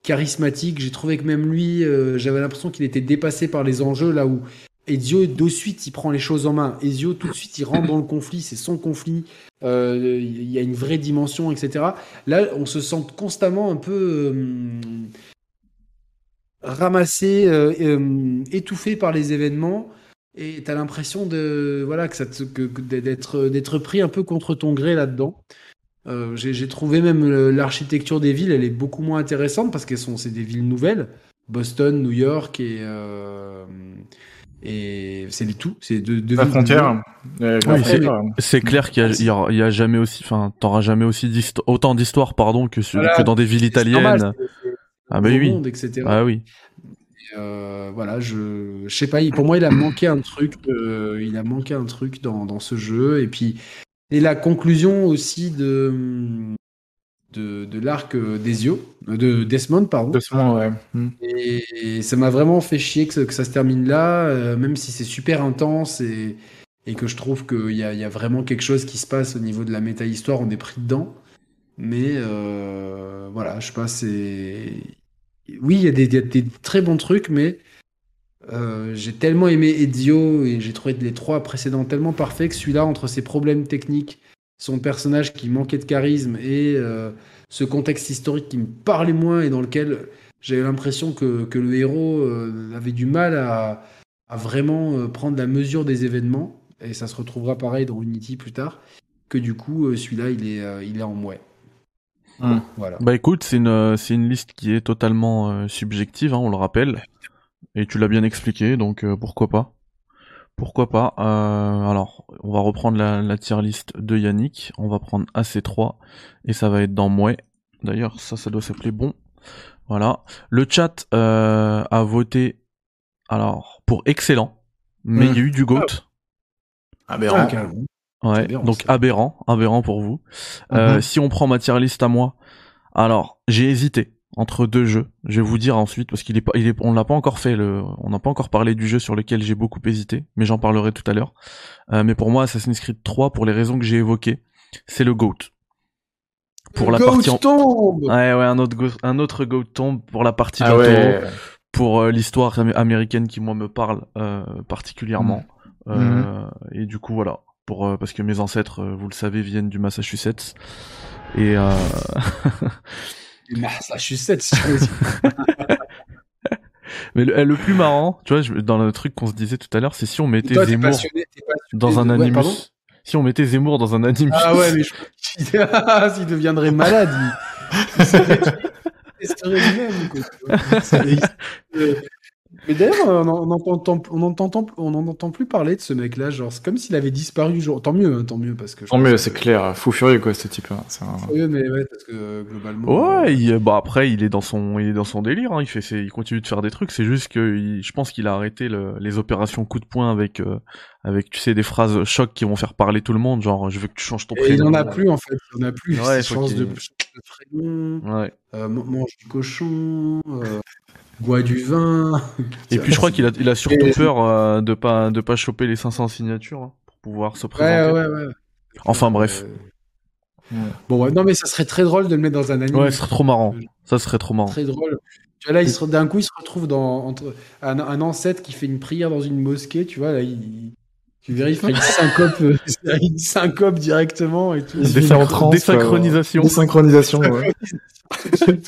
charismatique. J'ai trouvé que même lui, euh, j'avais l'impression qu'il était dépassé par les enjeux, là où Ezio, de suite, il prend les choses en main. Ezio, tout de suite, il rentre dans le conflit, c'est son conflit. Euh, Il y a une vraie dimension, etc. Là, on se sent constamment un peu euh, ramassé, étouffé par les événements. Et t'as l'impression de voilà que ça te- que d'être d'être pris un peu contre ton gré là-dedans. Euh, j'ai trouvé même le- l'architecture des villes, elle est beaucoup moins intéressante parce qu'elles sont c'est des villes nouvelles, Boston, New York et euh, et c'est les tout, c'est deux, deux La villes frontière. Euh, la Oui, frontière. C'est clair qu'il y a, y y jamais aussi, enfin, t'auras jamais aussi autant d'histoires, pardon, que, sur- Voilà. que dans des villes normal, italiennes. c'est Ah bah oui. monde, etc. Ah oui. Euh, voilà, je, je sais pas, il- pour moi, il a manqué un truc, euh, il a manqué un truc dans, dans ce jeu. Et puis, et la conclusion aussi de, de, de l'arc d'Ezio, euh, de Desmond, pardon. Doucement, ouais. Hmm. Et, et ça m'a vraiment fait chier que, ça- que ça se termine là, euh, même si c'est super intense et, et que je trouve qu'il y a, y a vraiment quelque chose qui se passe au niveau de la méta-histoire, on est pris dedans. Mais euh, voilà, je sais pas, c'est. Oui, il y a des, des- des très bons trucs, mais euh, j'ai tellement aimé Ezio et j'ai trouvé les trois précédents tellement parfaits que celui-là, entre ses problèmes techniques, son personnage qui manquait de charisme et euh, ce contexte historique qui me parlait moins et dans lequel j'avais l'impression que, que le héros euh, avait du mal à, à vraiment euh, prendre la mesure des événements, et ça se retrouvera pareil dans Unity plus tard, que du coup, euh, celui-là, il est, euh, il est en mouet. Hmm. Voilà. Bah écoute, c'est une, c'est une liste qui est totalement euh, subjective, hein, on le rappelle. Et tu l'as bien expliqué, donc euh, pourquoi pas. Pourquoi pas. Euh, alors, on va reprendre la, la tier list de Yannick. On va prendre AC3 et ça va être dans Mouais. D'ailleurs, ça, ça doit s'appeler bon. Voilà. Le chat euh, a voté alors pour excellent, mais il y a eu du goat. Aberrant. Ah. Ouais, aberrant, donc ça. aberrant, aberrant pour vous. Euh, Mhm. si on prend ma tier list à moi, alors j'ai hésité entre deux jeux. Je vais vous dire ensuite parce qu'il est pas, il est, on l'a pas encore fait le, on n'a pas encore parlé du jeu sur lequel j'ai beaucoup hésité, mais j'en parlerai tout à l'heure. Euh, mais pour moi, Assassin's Creed 3, pour les raisons que j'ai évoquées, c'est le GOAT. Pour la Goat partie en... tombe Ouais, ouais, un autre GOAT, un autre GOAT tombe pour la partie Ah ouais. pour euh, l'histoire am- américaine qui moi me parle euh, particulièrement. Euh, Et du coup voilà, pour euh, parce que mes ancêtres, vous le savez, viennent du Massachusetts. Et [LAUGHS] euh... Massachusetts, si je [LAUGHS] mais le, le plus marrant, tu vois, je- dans le truc qu'on se disait tout à l'heure, c'est si on mettait Toi, Zemmour passionné, passionné dans un de- ouais, animus. pardon si on mettait Zemmour dans un animus. Ah ouais, mais [LAUGHS] je crois qu'il [LAUGHS] deviendrait malade, il, il serait il serait lui-même, quoi, tu vois. Il il euh, Mais d'ailleurs, on en- on entend, on entend, on en entend plus parler de ce mec-là. Genre, c'est comme s'il avait disparu du jour. Tant mieux, hein, tant mieux, parce que. je Tant mieux, que- c'est clair. Fou furieux, quoi, ce type-là. C'est un- Oui, mais ouais, parce que euh, globalement. Ouais, il- bah après il est dans son, il est dans son délire. Hein. Il fait, il continue de faire des trucs. C'est juste que, il- je pense qu'il a arrêté le- les opérations coup de poing avec, euh, avec tu sais des phrases choc qui vont faire parler tout le monde. Genre, je veux que tu changes ton Et il prénom. en a plus, en fait. Il en a plus. Ouais, il change de, de prénom, Ouais. euh, man- mange du cochon, euh, boit du vin. Et puis je crois qu'il a, il a surtout Et- peur euh, de pas, de pas choper les 500 signatures hein, pour pouvoir se Ouais, présenter. ouais, ouais. Enfin bref. Euh, Bon, ouais, non, mais ça serait très drôle de le mettre dans un anime. Ouais, ce serait trop marrant. Ça serait trop marrant. Très drôle. Tu vois, là, il se- d'un coup, il se retrouve dans entre un, un ancêtre qui fait une prière dans une mosquée. Tu vois, là, il, tu verras, il ferait une syncope, euh, [LAUGHS] une syncope directement et tout. Il synchronisations. Des synchronisations, ouais. [LAUGHS] [LAUGHS]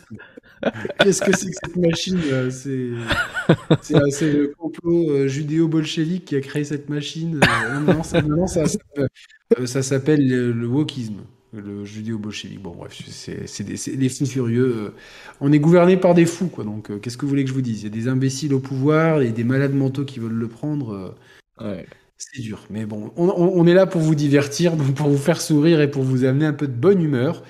Qu'est-ce que c'est que cette machine euh, C'est le complot euh, judéo-bolchevique qui a créé cette machine. euh, non, ça, s'appelle le, le wokisme. le judéo-bolchevique. Bon, bref, c'est des, fous furieux. On est gouverné par des fous, quoi. Donc, qu'est-ce que vous voulez que je vous dise? Il y a des imbéciles au pouvoir et des malades mentaux qui veulent le prendre. Ouais. C'est dur. Mais bon, on, est là pour vous divertir, pour vous faire sourire et pour vous amener un peu de bonne humeur.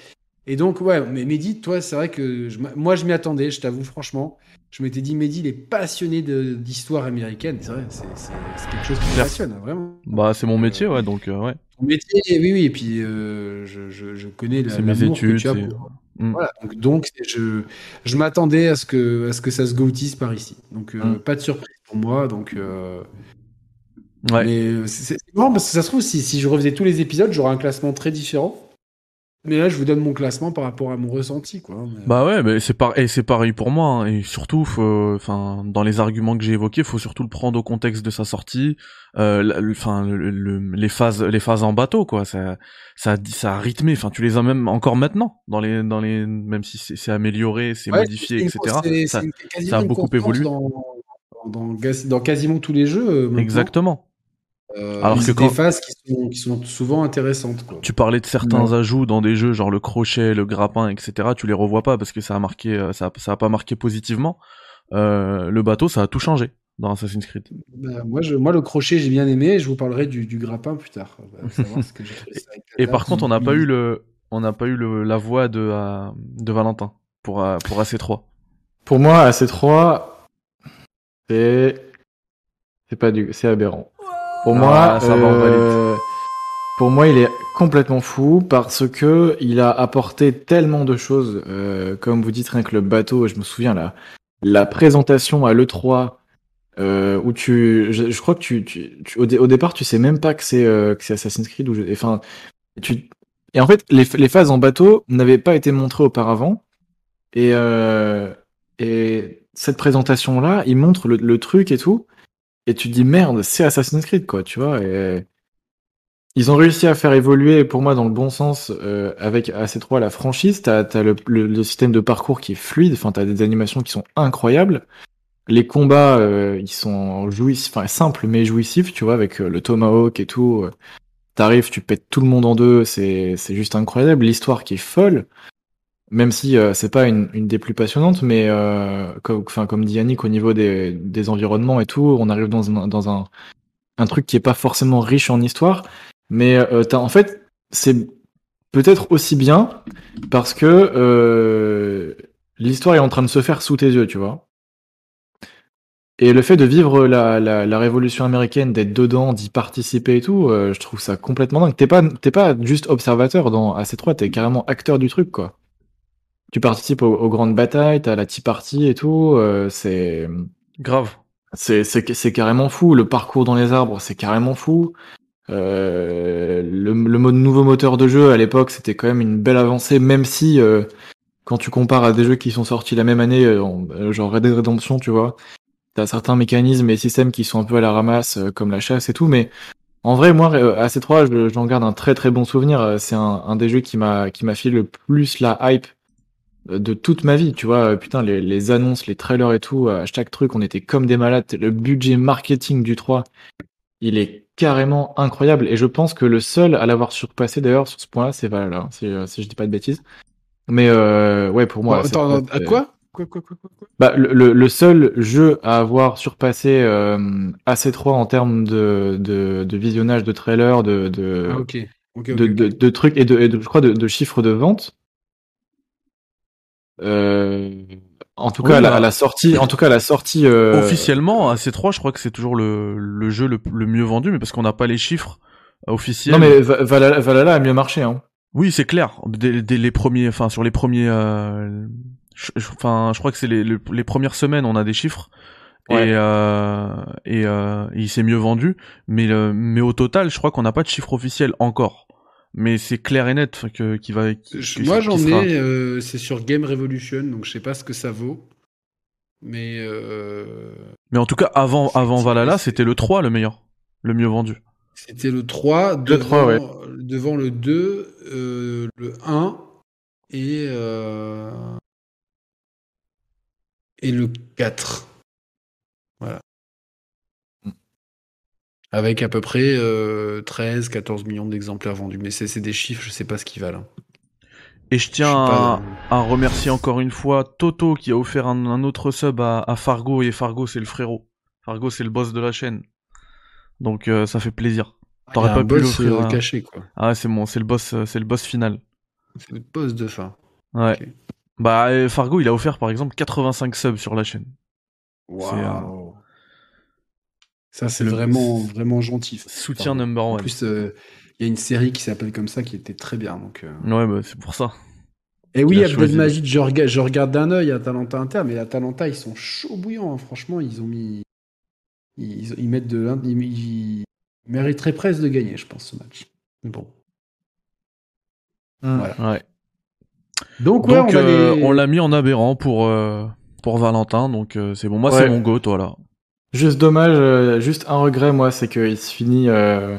Et donc, ouais, mais Mehdi, toi, c'est vrai que je moi, je m'y attendais, je t'avoue, franchement. Je m'étais dit, Mehdi, il est passionné d'histoire américaine. C'est vrai, c'est quelque chose qui me passionne, vraiment. Bah, c'est mon métier, ouais, donc euh, ouais. Ton métier, oui, oui, et puis euh, je, je, je connais la, C'est mes que études. tu as c'est- pour- Mm. Voilà, donc, donc je, je m'attendais à ce que à ce que ça se gautisse par ici. Donc euh, Mm. pas de surprise pour moi. Donc Ouais. mais c'est marrant parce que ça se trouve si, si je refaisais tous les épisodes, j'aurais un classement très différent. Mais là, je vous donne mon classement par rapport à mon ressenti, quoi. hein, Mais- Bah ouais, mais c'est par... et c'est pareil pour moi. hein. Et surtout, faut... enfin, dans les arguments que j'ai évoqués, faut surtout le prendre au contexte de sa sortie. Euh, la- enfin, le- le- les phases, les phases en bateau, quoi. Ça, ça, ça a rythmé. Enfin, tu les as même encore maintenant dans les, dans les, même si c'est c'est amélioré, c'est Ouais, modifié, etc. c'est- Ça- c'est a beaucoup évolué. Dans, dans, dans, dans quasiment tous les jeux. euh, maintenant. Exactement. Euh, Alors que c'est quand- des phases qui sont, qui sont souvent intéressantes, quoi. Tu parlais de certains ajouts dans des jeux, genre le crochet, le grappin, etc. Tu les revois pas parce que ça a marqué, euh, ça, a- ça a pas marqué positivement. Euh, le bateau, ça a tout changé dans Assassin's Creed. Bah, moi, je, moi, le crochet, j'ai bien aimé. Je vous parlerai du, du grappin plus tard. [LAUGHS] Savoir ce que Et par contre, on n'a pas eu le, on n'a pas eu le, la voix de, euh, de Valentin pour, euh, pour AC3. Pour moi, AC3, c'est c'est pas du, c'est aberrant. Pour Ah, moi, ça euh, pour moi, il est complètement fou parce que il a apporté tellement de choses, euh, comme vous dites, rien que le bateau. Je me souviens la la présentation à l'E3 euh, où tu, je, je crois que tu, tu, tu- au, dé- au départ, tu sais même pas que c'est euh, que c'est Assassin's Creed ou enfin, tu et en fait, les, les phases en bateau n'avaient pas été montrées auparavant. Et euh, et cette présentation là, il montre le, le truc et tout et tu dis merde, c'est Assassin's Creed quoi, tu vois et ils ont réussi à faire évoluer pour moi dans le bon sens euh, avec AC3 la franchise. T'as as le, le, système de parcours qui est fluide. Enfin, t'as des animations qui sont incroyables. Les combats, euh, ils sont jouissifs, enfin simples mais jouissifs, tu vois, avec euh, le tomahawk et tout. euh, T'arrives, tu pètes tout le monde en deux, c'est c'est juste incroyable. L'histoire qui est folle, même si euh, c'est pas une, des plus passionnantes, mais euh, comme, comme dit Yannick au niveau des, environnements et tout, on arrive dans un truc qui est pas forcément riche en histoire, mais euh, en fait c'est peut-être aussi bien parce que euh, l'histoire est en train de se faire sous tes yeux, tu vois. Et le fait de vivre la, la, révolution américaine, d'être dedans, d'y participer et tout, je trouve ça complètement dingue. T'es pas, t'es pas juste observateur dans AC3, t'es carrément acteur du truc, quoi. Tu participes aux, aux grandes batailles, t'as la tea party et tout, euh, c'est, Grave. c'est, c'est, c'est carrément fou. Le parcours dans les arbres, c'est carrément fou. Euh, le, le mode nouveau moteur de jeu à l'époque, c'était quand même une belle avancée, même si euh, quand tu compares à des jeux qui sont sortis la même année, euh, euh, genre Red Dead Redemption, tu vois, t'as certains mécanismes et systèmes qui sont un peu à la ramasse, euh, comme la chasse et tout, mais en vrai, moi, euh, AC3, je- j'en garde un très très bon souvenir. C'est un, un des jeux qui m'a qui m'a filé le plus la hype de toute ma vie, tu vois. Euh, Putain, les, les annonces, les trailers et tout, à chaque truc, on était comme des malades. Le budget marketing du 3, il est carrément incroyable. Et je pense que le seul à l'avoir surpassé d'ailleurs sur ce point-là, c'est Valhalla, si, euh, si je dis pas de bêtises. Mais euh, ouais, pour moi, attends, à quoi? Quoi, quoi, quoi, quoi, quoi? Bah, le, seul jeu à avoir surpassé euh, AC3 en termes de, de, de visionnage de trailers, de, de, Ah, de, trucs et de, et de- je crois de, de chiffres de vente. Euh, en tout Oui, cas, à la, à la sortie, en tout cas, à la sortie. euh, Officiellement, AC3, je crois que c'est toujours le, le jeu le, le mieux vendu, mais parce qu'on n'a pas les chiffres euh, officiels. Non mais Va- Valhalla, Valhalla a mieux marché. Hein. Oui, c'est clair. Dès, dès les premiers, enfin sur les premiers, euh, je- je- enfin, je crois que c'est les, les, les premières semaines, on a des chiffres. Ouais. Et, euh, et, euh, il s'est mieux vendu, mais le- mais au total, je crois qu'on n'a pas de chiffre officiel encore. Mais c'est clair et net que qui va. qui- Je- Moi, j'en sera- ai, euh, c'est sur Game Revolution, donc je sais pas ce que ça vaut. Mais euh, Mais en tout cas, avant avant Valhalla, c'était le 3 le meilleur, le mieux vendu. c'était le 3, Le devant, 3, ouais. devant le 2, euh, le 1 et, et le 4. Avec à peu près 13, 14 millions d'exemplaires vendus. Mais c'est des chiffres, je sais pas ce qu'ils valent. hein. Et je tiens Je pas- à, à remercier encore une fois Toto qui a offert un, un autre sub à, à Fargo et Fargo c'est le frérot. Fargo c'est le boss de la chaîne. Donc euh, ça fait plaisir. T'aurais Il y a pas un pu l'offrir, euh, caché, quoi. Ah ouais, c'est mon, c'est le boss, euh, c'est le boss final. C'est le boss de fin. Ouais. Bah euh, Fargo il a offert par exemple 85 subs sur la chaîne. Waouh. Ça, c'est vraiment, vraiment gentil. Soutien Pardon. number En one. plus, euh, il y a une série qui s'appelle comme ça qui était très bien. Donc, euh. Ouais bah c'est pour ça. Et oui, Il a Abdel. Majid, je, rega- je regarde d'un œil Atalanta Inter, mais Atalanta, ils sont chauds bouillants. hein. Franchement, ils ont mis. Ils, ils mettent de ils, ils mériteraient presque de gagner, je pense, ce match. Mais Bon. Hmm. Voilà. Ouais. Donc, ouais, donc on, va euh, les- on l'a mis en aberrant pour euh, pour Valentin donc euh, c'est bon. Moi Ouais. c'est mon go toi là. Juste dommage, euh, juste un regret, moi, c'est qu'il se finit. euh,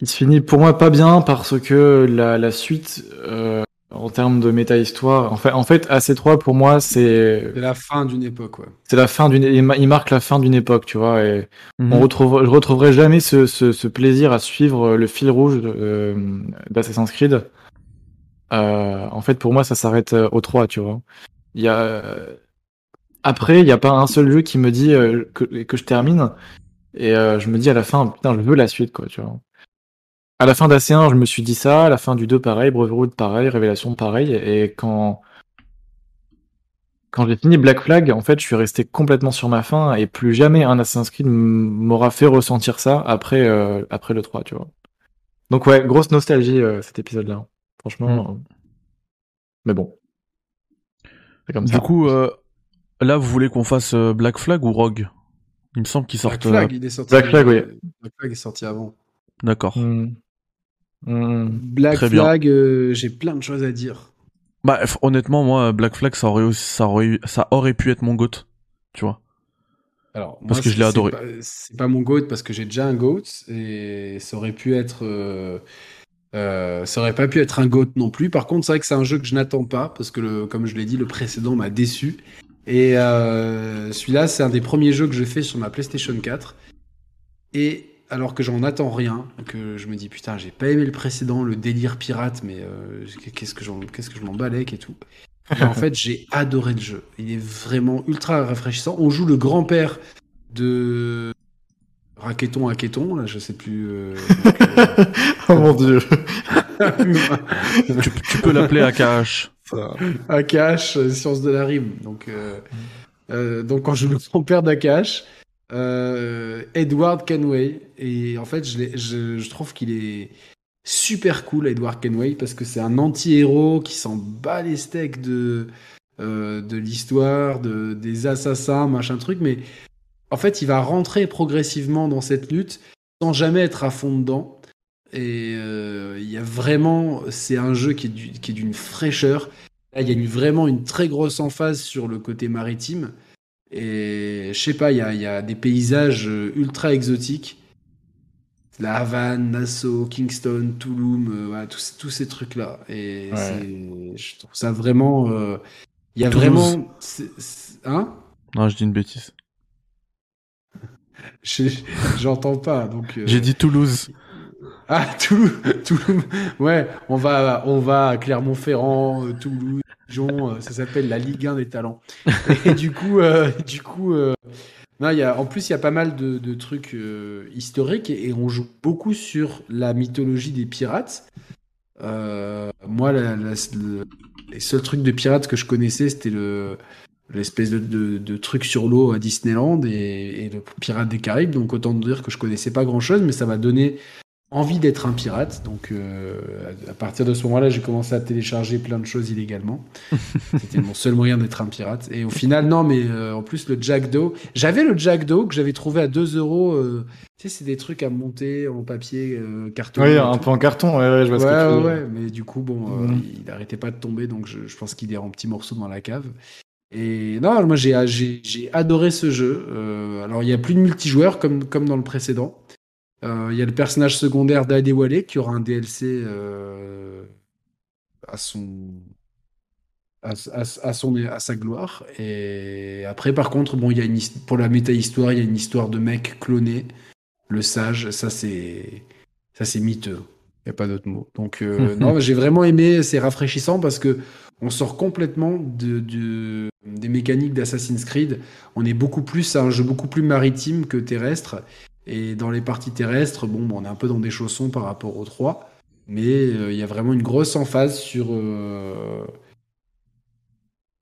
Il se finit pour moi pas bien parce que la, la suite, euh, en termes de méta-histoire, en fait, en fait, AC3 pour moi, c'est C'est la fin d'une époque, ouais. c'est la fin d'une. Il ma- il marque la fin d'une époque, tu vois. Et Mhm. on retrouve, je retrouverai jamais ce, ce, ce plaisir à suivre le fil rouge euh, d'Assassin's Creed. Euh, en fait, pour moi, ça s'arrête euh, au 3, tu vois. Il y a euh, après, il n'y a pas un seul jeu qui me dit euh, que, que je termine et euh, je me dis à la fin, putain, je veux la suite, quoi, tu vois. À la fin d'AC1, je me suis dit ça. À la fin du 2, pareil. Brotherhood, pareil. Révélation, pareil. Et quand quand j'ai fini Black Flag, en fait, je suis resté complètement sur ma faim et plus jamais un Assassin's Creed m'aura fait ressentir ça après, euh, après le 3, tu vois. Donc ouais, grosse nostalgie cet épisode-là. Franchement. euh, Mais bon. C'est comme Du ça. coup, euh, là, vous voulez qu'on fasse euh, Black Flag ou Rogue? Il me semble Black sortent. Flag, euh, il est sorti. Black Flag, oui. Black Flag est sorti avant. D'accord. Hmm. Hmm. Black Très. Flag, euh, j'ai plein de choses à dire. Bah, honnêtement, moi, Black Flag, ça aurait, aussi- ça aurait, ça aurait pu être mon goat. Tu vois. Alors, Parce que je l'ai adoré. c'est pas- pas mon GOAT parce que j'ai déjà un GOAT et ça aurait pu être. euh, euh, ça aurait pas pu être un GOAT non plus. Par contre, c'est vrai que c'est un jeu que je n'attends pas parce que, le, comme je l'ai dit, le précédent m'a déçu. Et euh, celui-là, c'est un des premiers jeux que je fais sur ma PlayStation 4. Et alors que j'en attends rien, que je me dis putain, j'ai pas aimé le précédent, le délire pirate, mais euh, qu'est-ce que j'en- qu'est-ce que je m'en balèque et tout. Et en [LAUGHS] fait, j'ai adoré le jeu. Il est vraiment ultra rafraîchissant. On joue le grand-père de Raqueton Haqueton, là, je sais plus. euh, donc, [LAUGHS] oh mon dieu. euh, [LAUGHS] tu, tu peux l'appeler AKH. Akash, euh, science de la rime. Donc, euh, euh, donc quand je le grand-père [LAUGHS] d'Akash, Edward Kenway. Et en fait, je, je, trouve qu'il est super cool, Edward Kenway, parce que c'est un anti-héros qui s'en bat les steaks de, de l'histoire, de, des assassins, machin truc. Mais en fait, il va rentrer progressivement dans cette lutte sans jamais être à fond dedans. Et euh, il y a vraiment, c'est un jeu qui est du- d'une fraîcheur. Là, il y a une- vraiment une très grosse emphase sur le côté maritime. Et je sais pas, il y a, il y a des paysages euh, ultra exotiques. La Havane, Nassau, Kingston, Tulum, euh, voilà, tous, tous ces trucs-là. Et Ouais. je trouve ça vraiment. euh, il y a Toulouse. vraiment. hein? Non, je dis une bêtise. [LAUGHS] Je- J'entends pas. Donc, euh, J'ai dit Toulouse. Ah, Toulouse, Toulouse. Ouais, on va, on va à Clermont-Ferrand, euh, Toulouse, Dijon. euh, ça s'appelle la Ligue 1 des talents. Et du coup, euh, du coup, euh, non, y a, en plus, il y a pas mal de, trucs historiques et, on joue beaucoup sur la mythologie des pirates. Moi, les seuls trucs de pirates que je connaissais, c'était le l'espèce de, de, de truc sur l'eau à Disneyland et, et le Pirate des Caraïbes. Donc autant dire que je connaissais pas grand chose, mais ça m'a donné envie d'être un pirate. Donc, euh, à partir de ce moment-là, j'ai commencé à télécharger plein de choses illégalement. [LAUGHS] C'était mon seul moyen d'être un pirate. Et au final, non, mais euh, en plus, le Jack Doe. J'avais le Jack Doe que j'avais trouvé à 2 euros. euh, tu sais, c'est des trucs à monter en papier, carton. Oui, un tout. peu en carton, ouais, ouais, je vois Ouais, ce que tu veux ouais, mais du coup, bon, Mhm. il arrêtait pas de tomber, donc je, je pense qu'il est en petits morceaux dans la cave. Et non, moi j'ai adoré ce jeu. Alors il y a plus de multijoueur comme, comme dans le précédent. Euh, Il y a le personnage secondaire d'Adewale qui aura un DLC euh, à son à, à- à son à sa gloire. Et après par contre bon il y a une pour la méta histoire il y a une histoire de mec cloné le sage, ça c'est ça c'est miteux. Il n'y a pas d'autre mot. Donc euh, [LAUGHS] non, j'ai vraiment aimé, c'est rafraîchissant parce que on sort complètement de, de- des mécaniques d'Assassin's Creed. On est beaucoup plus à un jeu beaucoup plus maritime que terrestre. Et dans les parties terrestres, bon, on est un peu dans des chaussons par rapport aux 3. Mais euh, il y a vraiment une grosse emphase sur, euh,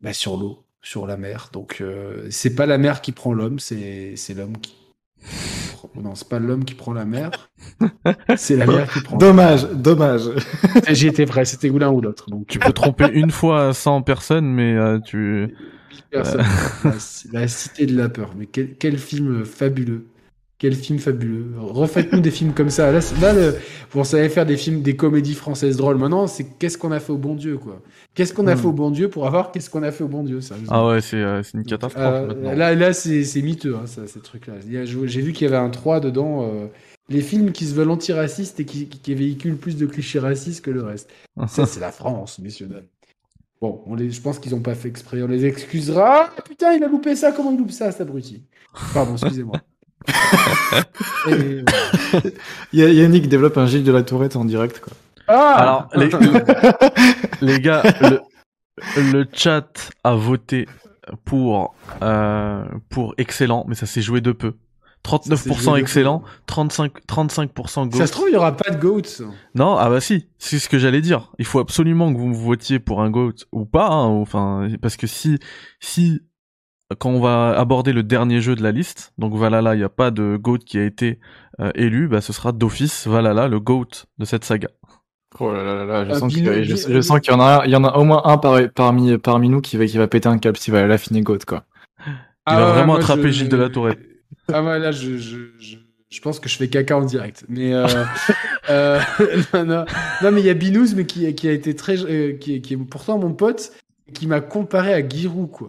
bah, sur l'eau, sur la mer. Donc euh, c'est pas la mer qui prend l'homme, c'est c'est l'homme qui. Non, c'est pas l'homme qui prend la mer, [LAUGHS] c'est la mer qui prend. l'homme. Dommage, dommage. J'y étais prêt, c'était ou l'un ou l'autre. Donc Tu peux tromper une fois à 100 personnes, mais euh, tu... Personne. La, la Cité de la peur. Mais quel, quel film fabuleux. Quel film fabuleux. Refaites-nous des films comme ça. Là, c'est- là le, vous savez faire des films, des comédies françaises drôles. Maintenant, c'est qu'est-ce qu'on a fait au bon Dieu, quoi. Qu'est-ce qu'on a Hmm. fait au bon Dieu pour avoir qu'est-ce qu'on a fait au bon Dieu, sérieusement. Ah ouais, c'est euh, c'est une catastrophe Euh, maintenant. là, là c'est miteux, hein, ça, ces trucs-là. J'ai vu qu'il y avait un 3 dedans. euh, les films qui se veulent antiracistes et qui, qui véhiculent plus de clichés racistes que le reste. [LAUGHS] Ça, c'est la France, messieurs, dames. Bon, on les, je pense qu'ils n'ont pas fait exprès. On les excusera. Ah, putain, il a loupé ça. Comment il loupe ça, cet abruti? Pardon, excusez-moi. [LAUGHS] [LAUGHS] Et Yannick développe un Gilles de la Tourette en direct, quoi. Ah Alors, les, les gars, le, le chat a voté pour, euh, pour excellent, mais ça s'est joué de peu. Ça s'est joué 39% de excellent, 35, 35% go. Ça se trouve, il n'y aura pas de GOAT. Non, ah bah si, c'est ce que j'allais dire. Il faut absolument que vous votiez pour un GOAT ou pas, hein, ou- enfin, parce que si, si, quand on va aborder le dernier jeu de la liste, donc Valhalla, il n'y a pas de GOAT qui a été euh, élu, bah ce sera d'office Valhalla, le GOAT de cette saga. Oh là là là là, je Euh, sens qu'il je, sens qu'il y en a, il y en a au moins un par- parmi, parmi nous qui va, qui va péter un câble s'il va à la fine goat, quoi. Il Ah va ouais, vraiment moi, attraper je- Gilles de la Tourette. [LAUGHS] Ah ouais, là, je, je, je, je pense que je fais caca en direct. Mais euh, [LAUGHS] euh, [LAUGHS] non, non, non, mais il y a Binous, mais qui, qui a été très, euh, qui, est- qui est pourtant mon pote, qui m'a comparé à Giroud, quoi.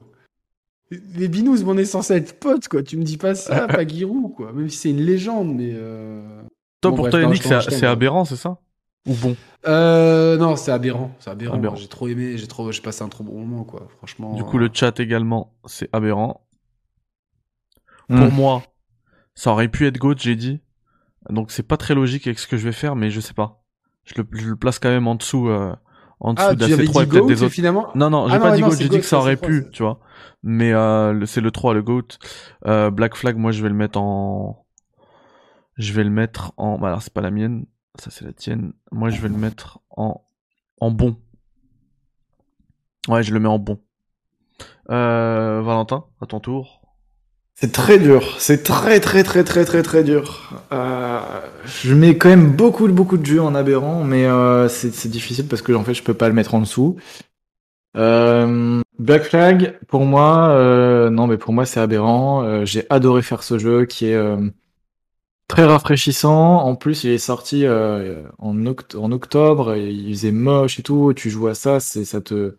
Les Binous, on est censé être potes, quoi. Tu me dis pas ça, [LAUGHS] pas Giroud, quoi. Même si c'est une légende, mais. Euh... Toi, Bon, pour bref, toi, Yannick, c'est aberrant, c'est ça? Ou bon? Euh, non, c'est aberrant, c'est aberrant. Aberrant. J'ai trop aimé, j'ai trop, j'ai passé un trop bon moment, quoi. Franchement. Du coup, euh, le chat également, c'est aberrant. Hmm. Pour moi, ça aurait pu être GOAT, j'ai dit. Donc c'est pas très logique avec ce que je vais faire, mais je sais pas. Je le, je le place quand même en dessous, euh, en dessous Ah, tu avais d'AC3 dit et peut-être des autres. finalement? Non, non, j'ai Ah pas non, dit non, GOAT, j'ai dit que ça aurait pu, tu vois. Mais euh, c'est le 3, le GOAT. Euh, Black Flag, moi je vais le mettre en... Je vais le mettre en... Bah alors c'est pas la mienne, ça c'est la tienne. Moi je vais le mettre en... En bon. Ouais, je le mets en bon. Euh, Valentin, à ton tour. C'est très dur, c'est très très très très très très dur. Euh, je mets quand même beaucoup beaucoup de jeux en aberrant, mais euh, c'est difficile parce que en fait je peux pas le mettre en dessous. Euh, Black Flag, pour moi, euh, non mais pour moi c'est aberrant. Euh, J'ai adoré faire ce jeu qui est très rafraîchissant. En plus il est sorti en, oct- en octobre, il faisait moche et tout. Tu joues à ça, c'est ça te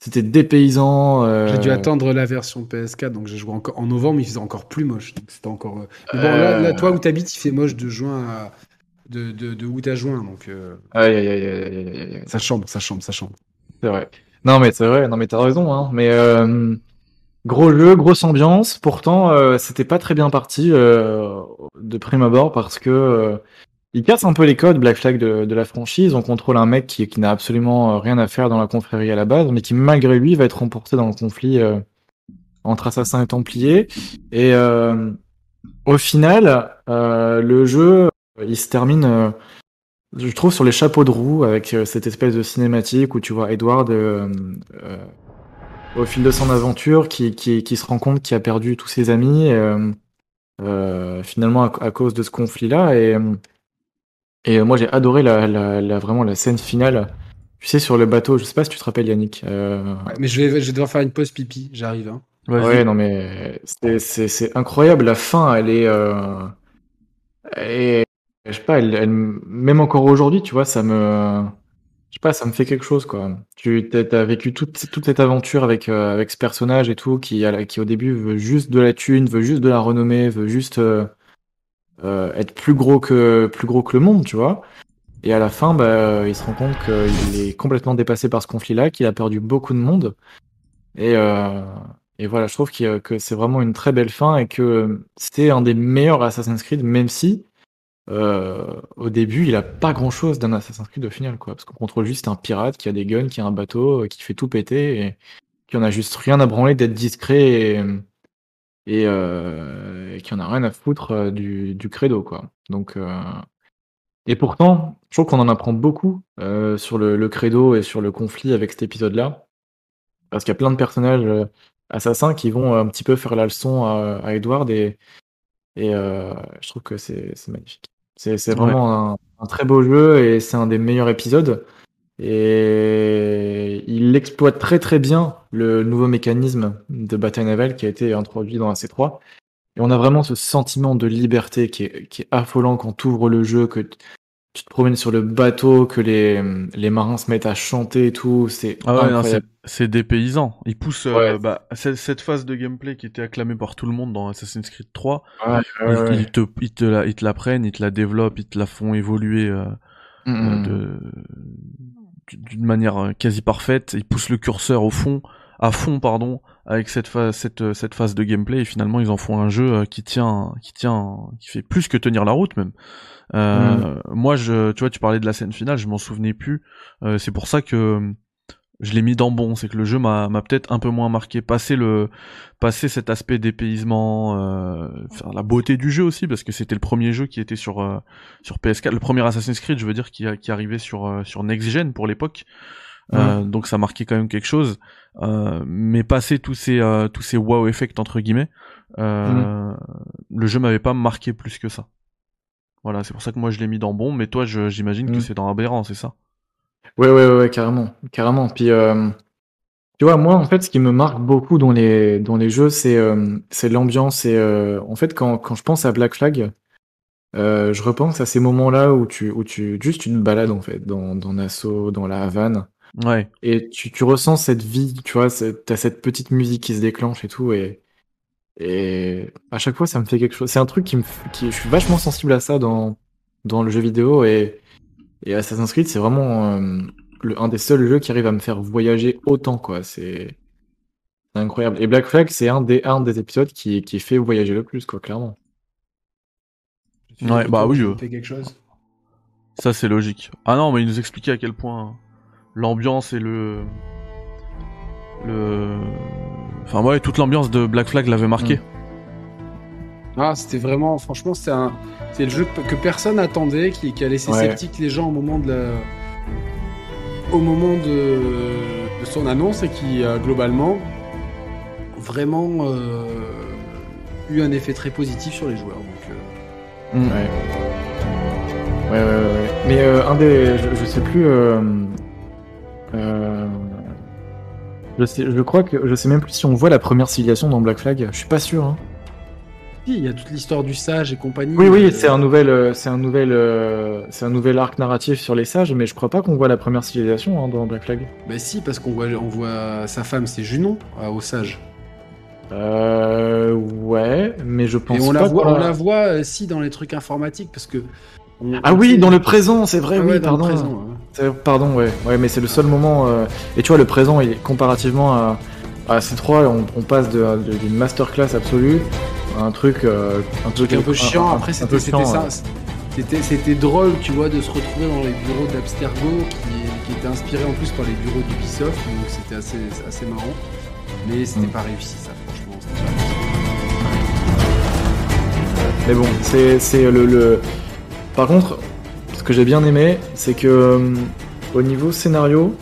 c'était dépaysant. euh, J'ai dû attendre la version PS4, donc j'ai joué encore en novembre, il faisait encore plus moche. Donc c'était encore. euh, Mais bon, là, là, toi où t'habites, il fait moche de juin à. de, de, de août à juin, donc euh, Aïe aïe aïe aïe aïe aïe aïe. ça chambre, ça chambre, ça chambre. C'est vrai. Non, mais c'est vrai, non, mais t'as raison, hein. Mais euh, gros jeu, grosse ambiance. Pourtant, euh, c'était pas très bien parti euh, de prime abord parce que euh, il casse un peu les codes Black Flag de, la franchise. On contrôle un mec qui, qui n'a absolument euh, rien à faire dans la confrérie à la base, mais qui malgré lui va être emporté dans le conflit euh, entre assassins et templiers. Et euh, au final, le jeu, il se termine. je trouve sur les chapeaux de roue avec cette espèce de cinématique où tu vois Edward au fil de son aventure qui, qui, se rend compte qu'il a perdu tous ses amis finalement à, à cause de ce conflit-là et, euh, et euh, moi j'ai adoré la, la, la- vraiment la scène finale tu sais sur le bateau je sais pas si tu te rappelles Yannick euh, Ouais, mais je vais, je vais devoir faire une pause pipi, j'arrive. Hein. Ouais, non, mais c'est- c'est c'est incroyable. La fin, elle est. Euh... elle est- Je sais pas, elle, elle- même encore aujourd'hui, tu vois, ça me. Je sais pas, ça me fait quelque chose, quoi. Tu t'as as vécu toute, toute cette aventure avec, euh, avec ce personnage et tout, qui, à la- qui au début veut juste de la thune, veut juste de la renommée, veut juste euh, être plus gros que, plus gros que le monde, tu vois. Et à la fin, bah, il se rend compte qu'il est complètement dépassé par ce conflit-là, qu'il a perdu beaucoup de monde. Et, euh, et voilà, je trouve a- que c'est vraiment une très belle fin et que c'est un des meilleurs Assassin's Creed, même si euh, au début il a pas grand chose d'un Assassin's Creed au final, quoi. Parce qu'on contrôle juste un pirate qui a des guns, qui a un bateau, euh, qui fait tout péter et qui en a juste rien à branler d'être discret et, et, euh, et qui en a rien à foutre euh, du, du credo, quoi. Donc, euh, et pourtant, je trouve qu'on en apprend beaucoup euh, sur le, le credo et sur le conflit avec cet épisode-là. Parce qu'il y a plein de personnages assassins qui vont un petit peu faire la leçon à, à Edward et, et je trouve que c'est magnifique. C'est vraiment un, un très beau jeu et c'est un des meilleurs épisodes. Et il exploite très très bien le nouveau mécanisme de bataille navale qui a été introduit dans la C3. Et on a vraiment ce sentiment de liberté qui est, qui est affolant quand tu ouvres le jeu, que tu te promènes sur le bateau, que les, les marins se mettent à chanter et tout. C'est Ah ouais, c'est, des paysans. Ils poussent euh, bah, cette, cette phase de gameplay qui était acclamée par tout le monde dans Assassin's Creed 3. Ouais, ils, te, ils, te la, ils te la prennent, ils te la développent, ils te la font évoluer euh, Mm, euh, mm. de, d'une manière euh, quasi parfaite. Ils poussent le curseur au fond, à fond, pardon, avec cette phase, cette, euh, cette phase de gameplay. Et finalement, ils en font un jeu euh, qui tient, qui tient, qui fait plus que tenir la route même. Euh, Moi, je, tu vois, tu parlais de la scène finale, je m'en souvenais plus. Euh, c'est pour ça que je l'ai mis dans bon, c'est que le jeu m'a peut-être un peu moins marqué. Passer le, passer cet aspect dépaysement, euh, la beauté du jeu aussi, parce que c'était le premier jeu qui était sur euh, sur PS4, le premier Assassin's Creed, je veux dire, qui qui arrivait sur euh, sur next gen pour l'époque. Euh, donc ça marquait quand même quelque chose. Euh, mais passer tous ces euh, tous ces wow effects entre guillemets, euh, le jeu m'avait pas marqué plus que ça. Voilà, c'est pour ça que moi je l'ai mis dans bon, mais toi j'imagine que Mm. c'est dans aberrant, c'est ça? Ouais, ouais, ouais, ouais, carrément, carrément. Puis, euh, tu vois, moi, en fait, ce qui me marque beaucoup dans les, dans les jeux, c'est euh, c'est l'ambiance. Et euh, en fait, quand, quand je pense à Black Flag, euh, je repense à ces moments-là où tu, où tu, juste tu te balades, en fait, dans, dans Nassau, dans la Havane, Ouais. et tu, tu ressens cette vie, tu vois, c'est- t'as cette petite musique qui se déclenche et tout, et, et à chaque fois, ça me fait quelque chose. C'est un truc qui me, f- qui, je suis vachement sensible à ça dans, dans le jeu vidéo, et, et Assassin's Creed, c'est vraiment euh, le, un des seuls jeux qui arrive à me faire voyager autant, quoi. C'est c'est incroyable. Et Black Flag, c'est un des, un des épisodes qui, qui fait voyager le plus, quoi, clairement. Ouais, bah oui, euh. quelque chose. Ça c'est logique. Ah non, mais il nous expliquait à quel point l'ambiance et le le enfin ouais, toute l'ambiance de Black Flag l'avait marqué. Mm. Ah, c'était vraiment, franchement, c'est un, c'est le jeu que personne attendait, qui, qui a laissé Ouais. sceptique les gens au moment de la, au moment de, de son annonce et qui a globalement vraiment euh, eu un effet très positif sur les joueurs. Donc, euh, Mm. Ouais. Ouais, ouais, ouais. ouais. Mais euh, un des. Je, je sais plus. Euh, euh, je, sais, je crois que. Je sais même plus si on voit la première civilisation dans Black Flag. Je suis pas sûr. Hein. Si, il y a toute l'histoire du sage et compagnie. Oui, oui, euh, c'est un nouvel. euh, C'est un nouvel. euh, C'est un nouvel arc narratif sur les sages, mais je crois pas qu'on voit la première civilisation hein, dans Black Flag. Bah si, parce qu'on voit, on voit sa femme, c'est Junon, euh, au sage. Euh. Ouais, mais je pense Et on pas la voit, on la voit euh, si dans les trucs informatiques, parce que. on- Ah on oui, sait- dans le présent, c'est vrai, Ah oui, ouais, pardon. présent, Pardon, ouais. Ouais, mais c'est le seul moment. euh, Et tu vois, le présent, il est comparativement à, à C3, on, on passe d'une masterclass absolue un truc. euh, un truc un peu chiant. un- Après, c'était ça. ouais. C'était c'était drôle, tu vois, de se retrouver dans les bureaux d'Abstergo, qui, qui était inspiré en plus par les bureaux d'Ubisoft, donc c'était assez, assez marrant. Mais c'était Mm. pas réussi, ça, franchement. c'était pas réussi. Mais bon, c'est c'est le, le. Par contre, ce que j'ai bien aimé, c'est que euh, au niveau scénario,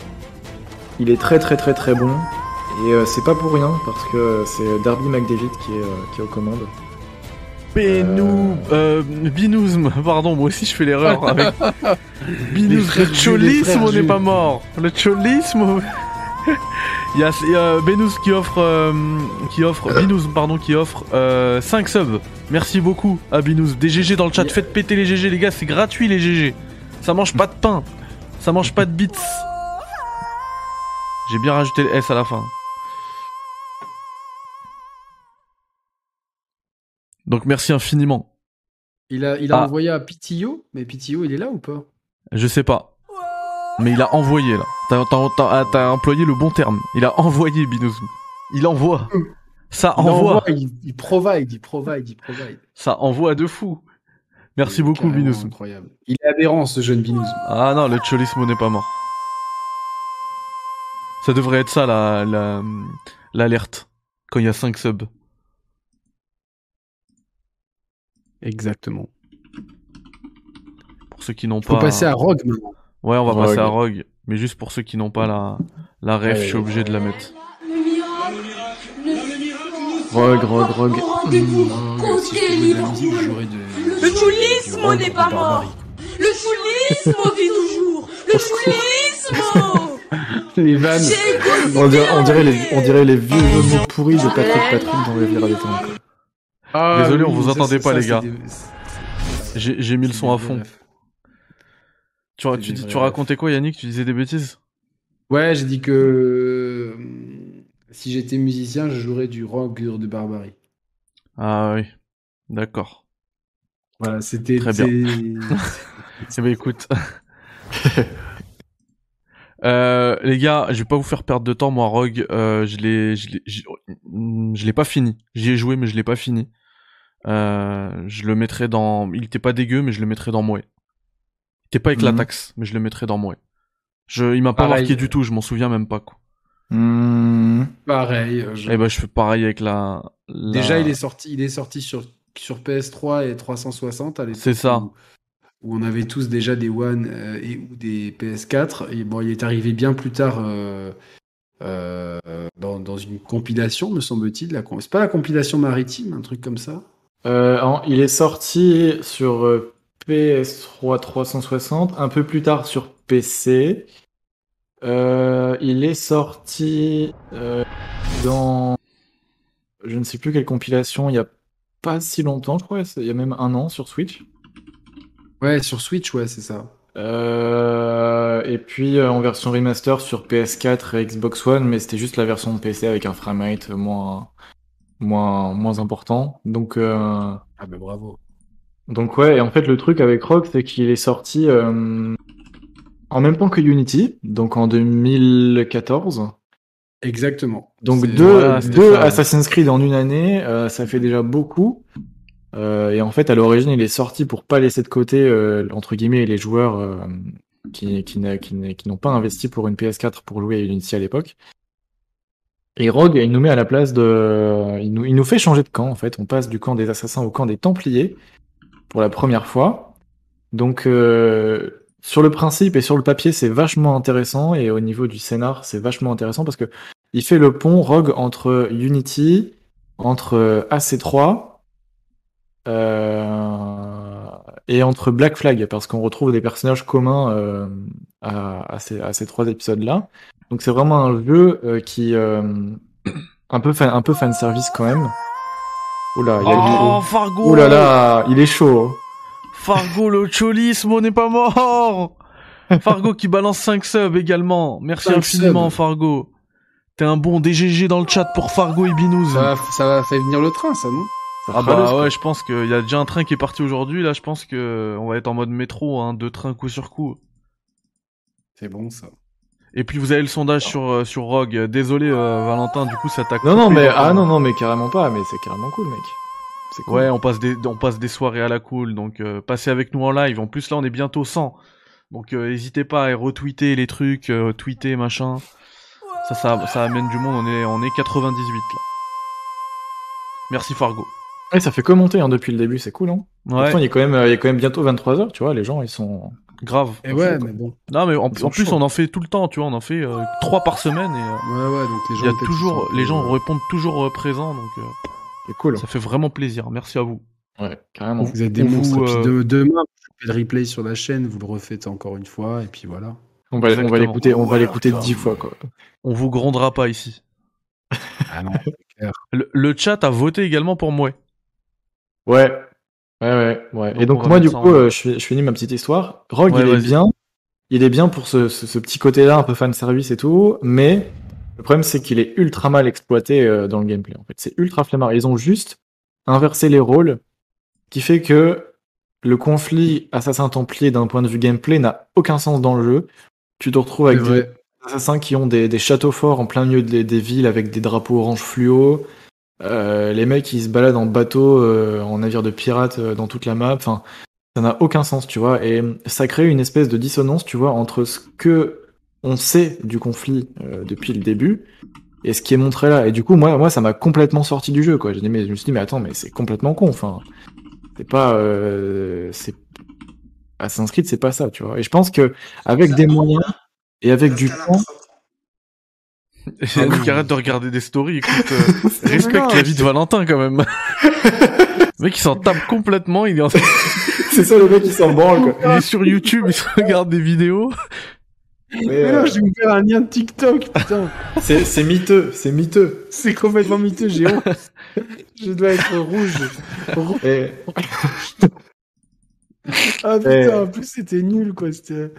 il est très très très très bon. Et euh, c'est pas pour rien, parce que c'est Darby McDavid qui est, euh, qui est aux commandes. Benou, euh, Binouzm, [LAUGHS] pardon, moi aussi je fais l'erreur [LAUGHS] avec Binouzm. Le cholisme, on n'est pas mort. Le cholisme, [LAUGHS] il y a, il y a Benouz qui offre, euh, qui offre, Binouzm, pardon, qui offre euh, 5 subs. Merci beaucoup à Binouz. Des GG dans le chat, faites péter les GG, les gars, c'est gratuit les GG. Ça mange pas de pain, ça mange pas de bits. J'ai bien rajouté le S à la fin. Donc merci infiniment. Il a, il a Ah. envoyé à Pitio, mais Pitio, il est là ou pas? Je sais pas. Mais il a envoyé là. T'as, t'as- t'as- ah, t'as employé le bon terme. Il a envoyé Binouzm. Il envoie. Ça Il envoie. envoie, il, il provide, il provide, il provide. Ça envoie de fou. Merci beaucoup, Binous. Incroyable. Il est aberrant, ce jeune Binous. Ah non, le Cholismo n'est pas mort. Ça devrait être ça, la, la, l'alerte. Quand il y a 5 subs. Exactement. Pour ceux qui n'ont Faut pas. passer à Rogue maintenant. Ouais, on va Rogue. passer à Rogue. Mais juste pour ceux qui n'ont pas la, la ref, Ouais. je suis obligé de la mettre. Rogue, Rogue, Rogue. Le choulisme Rogue n'est pas mort. Le choulisme vit toujours. Le choulisme. Les vannes. On dirait, on dirait les, on dirait les vieux mots pourris de Patrick Patrick dans Revenir à des temps. Ah, Désolé, on oui, vous ça, entendait pas, ça, les gars. des- J'ai, mis le son à fond. Tu, racontais quoi, Yannick? Tu disais des bêtises? Ouais, j'ai dit que euh, si j'étais musicien, je jouerais du rock de Barbarie. Ah oui. D'accord. Voilà, c'était. Très bien. c'est- [LAUGHS] Eh ben écoute. [LAUGHS] Euh, les gars, je vais pas vous faire perdre de temps. Moi, Rogue, euh, je l'ai, je l'ai, je je l'ai pas fini. J'y ai joué, mais je l'ai pas fini. Euh, je le mettrai dans. Il était pas dégueu, mais je le mettrai dans Mouais. Il était pas avec la Mhm. taxe, mais je le mettrai dans Mouais. Je, il m'a pas Pareil. marqué du tout. Je m'en souviens même pas quoi. Hmm. Pareil. euh, je- Eh ben, je fais pareil avec la. la- Déjà, il est sorti, il est sorti sur, sur PS3 et 360 à l'époque. C'est ça. Où, où on avait tous déjà des One euh, et ou des PS4. Et bon, il est arrivé bien plus tard euh, euh, dans, dans une compilation, me semble-t-il. La C'est pas la compilation maritime, un truc comme ça? Euh, en- il est sorti sur euh, PS3 360, un peu plus tard sur PC. Euh, il est sorti euh, dans je ne sais plus quelle compilation, il y a pas si longtemps, je crois, il y a même un an sur Switch. Ouais, sur Switch, ouais, c'est ça. Euh, et puis euh, en version remaster sur PS4 et Xbox One, mais c'était juste la version de PC avec un framerate moins moins moins important. Donc euh, Ah ben bravo. donc ouais, et en fait le truc avec Rogue, c'est qu'il est sorti euh, en même temps que Unity, donc en 2014. Exactement. Donc deux, voilà, deux ça. Assassin's Creed en une année, euh, ça fait déjà beaucoup. Euh, et en fait, à l'origine, il est sorti pour pas laisser de côté euh, entre guillemets les joueurs euh, qui qui, n'a- qui, n'a- qui n'ont pas investi pour une PS4 pour jouer à Unity à l'époque. Et Rogue, il nous met à la place de, il nous, fait changer de camp en fait. On passe du camp des assassins au camp des Templiers pour la première fois. Donc euh, sur le principe et sur le papier, c'est vachement intéressant et au niveau du scénar, c'est vachement intéressant parce que il fait le pont Rogue entre Unity, entre euh, AC3 euh, et entre Black Flag parce qu'on retrouve des personnages communs à, ces, à ces trois épisodes-là. Donc c'est vraiment un jeu euh, qui euh, un peu fan, un peu fan service quand même. Oula, il y a Oh, Fargo Ouh là là, il est chaud. Fargo, le cholisme n'est pas mort Fargo qui balance 5 subs également. Merci infiniment, subs. Fargo. T'es un bon DGG dans le chat pour Fargo et Binous. Ça va, ça va faire venir le train, ça, non? Ah bah ouais, je pense qu'il y a déjà un train qui est parti aujourd'hui. Là, je pense que on va être en mode métro, hein, deux trains coup sur coup. C'est bon, ça. Et puis vous avez le sondage sur euh, sur Rogue. Désolé, euh, Valentin, du coup ça t'a. Non non mais dans- ah non non mais carrément pas, mais c'est carrément cool mec. C'est cool. Ouais, on passe des on passe des soirées à la cool, donc euh, passez avec nous en live. En plus là, on est bientôt 100. Donc euh, n'hésitez pas à retweeter les trucs, euh, tweeter machin. Ça, ça ça amène du monde. On est on est 98 là. Merci Fargo. Ouais, ça fait commenter hein, depuis le début, c'est cool hein. Ouais, Pourtant, il est quand même euh, il est quand même bientôt 23h, tu vois, les gens ils sont grave. Et ouais, chaud, quoi. mais bon. Non mais en, en plus on en fait tout le temps, tu vois, on en fait euh, trois par semaine et euh, Ouais, ouais, donc les gens. il y a toujours les gens répondent toujours euh, présents, donc euh, c'est cool. ça fait vraiment plaisir. Merci à vous. Ouais, carrément. Vous êtes des On monstres. puis euh, de- demain, vous faites le replay sur la chaîne, vous le refaites encore une fois, et puis voilà. On va on va Exactement. l'écouter, on va l'écouter dix fois quoi. On vous grondera pas ici. Ah non. Le, le chat a voté également pour moi. Ouais. Ouais, ouais, ouais. Donc, et donc moi, du coup, en- euh, je, je finis ma petite histoire. Rogue, Ouais, il est bien. Il est bien pour ce, ce, ce petit côté-là, un peu fan service et tout. Mais le problème, c'est qu'il est ultra mal exploité euh, dans le gameplay. En fait, c'est ultra flemmard. Ils ont juste inversé les rôles, qui fait que le conflit assassin-templier d'un point de vue gameplay n'a aucun sens dans le jeu. Tu te retrouves avec des assassins qui ont des, des châteaux forts en plein milieu des, des villes avec des drapeaux orange fluo. Euh, les mecs ils se baladent en bateau, euh, en navire de pirates euh, dans toute la map. Enfin, ça n'a aucun sens, tu vois. Et ça crée une espèce de dissonance, tu vois, entre ce que on sait du conflit euh, depuis le début et ce qui est montré là. Et du coup, moi, moi, ça m'a complètement sorti du jeu, quoi. J'ai dit, mais je me suis dit, mais attends, mais c'est complètement con. Enfin, c'est pas, euh, c'est Assassin's Creed, c'est pas ça, tu vois. Et je pense que avec des moyens et avec du temps, Yannick, arrête de regarder des stories, écoute, euh, [LAUGHS] respecte la vie de Valentin quand même. [LAUGHS] le mec, il s'en tape complètement, il est, en- [LAUGHS] c'est ça le mec qui s'en branle, quoi. il est sur YouTube, il se regarde des vidéos. Mais, Mais euh, non, j'ai ouvert un lien de TikTok, putain. c'est, c'est miteux, c'est miteux. C'est complètement miteux, j'ai honte. Je dois être rouge. Rou- Et, Ah putain, Eh. en plus c'était nul quoi. C'était.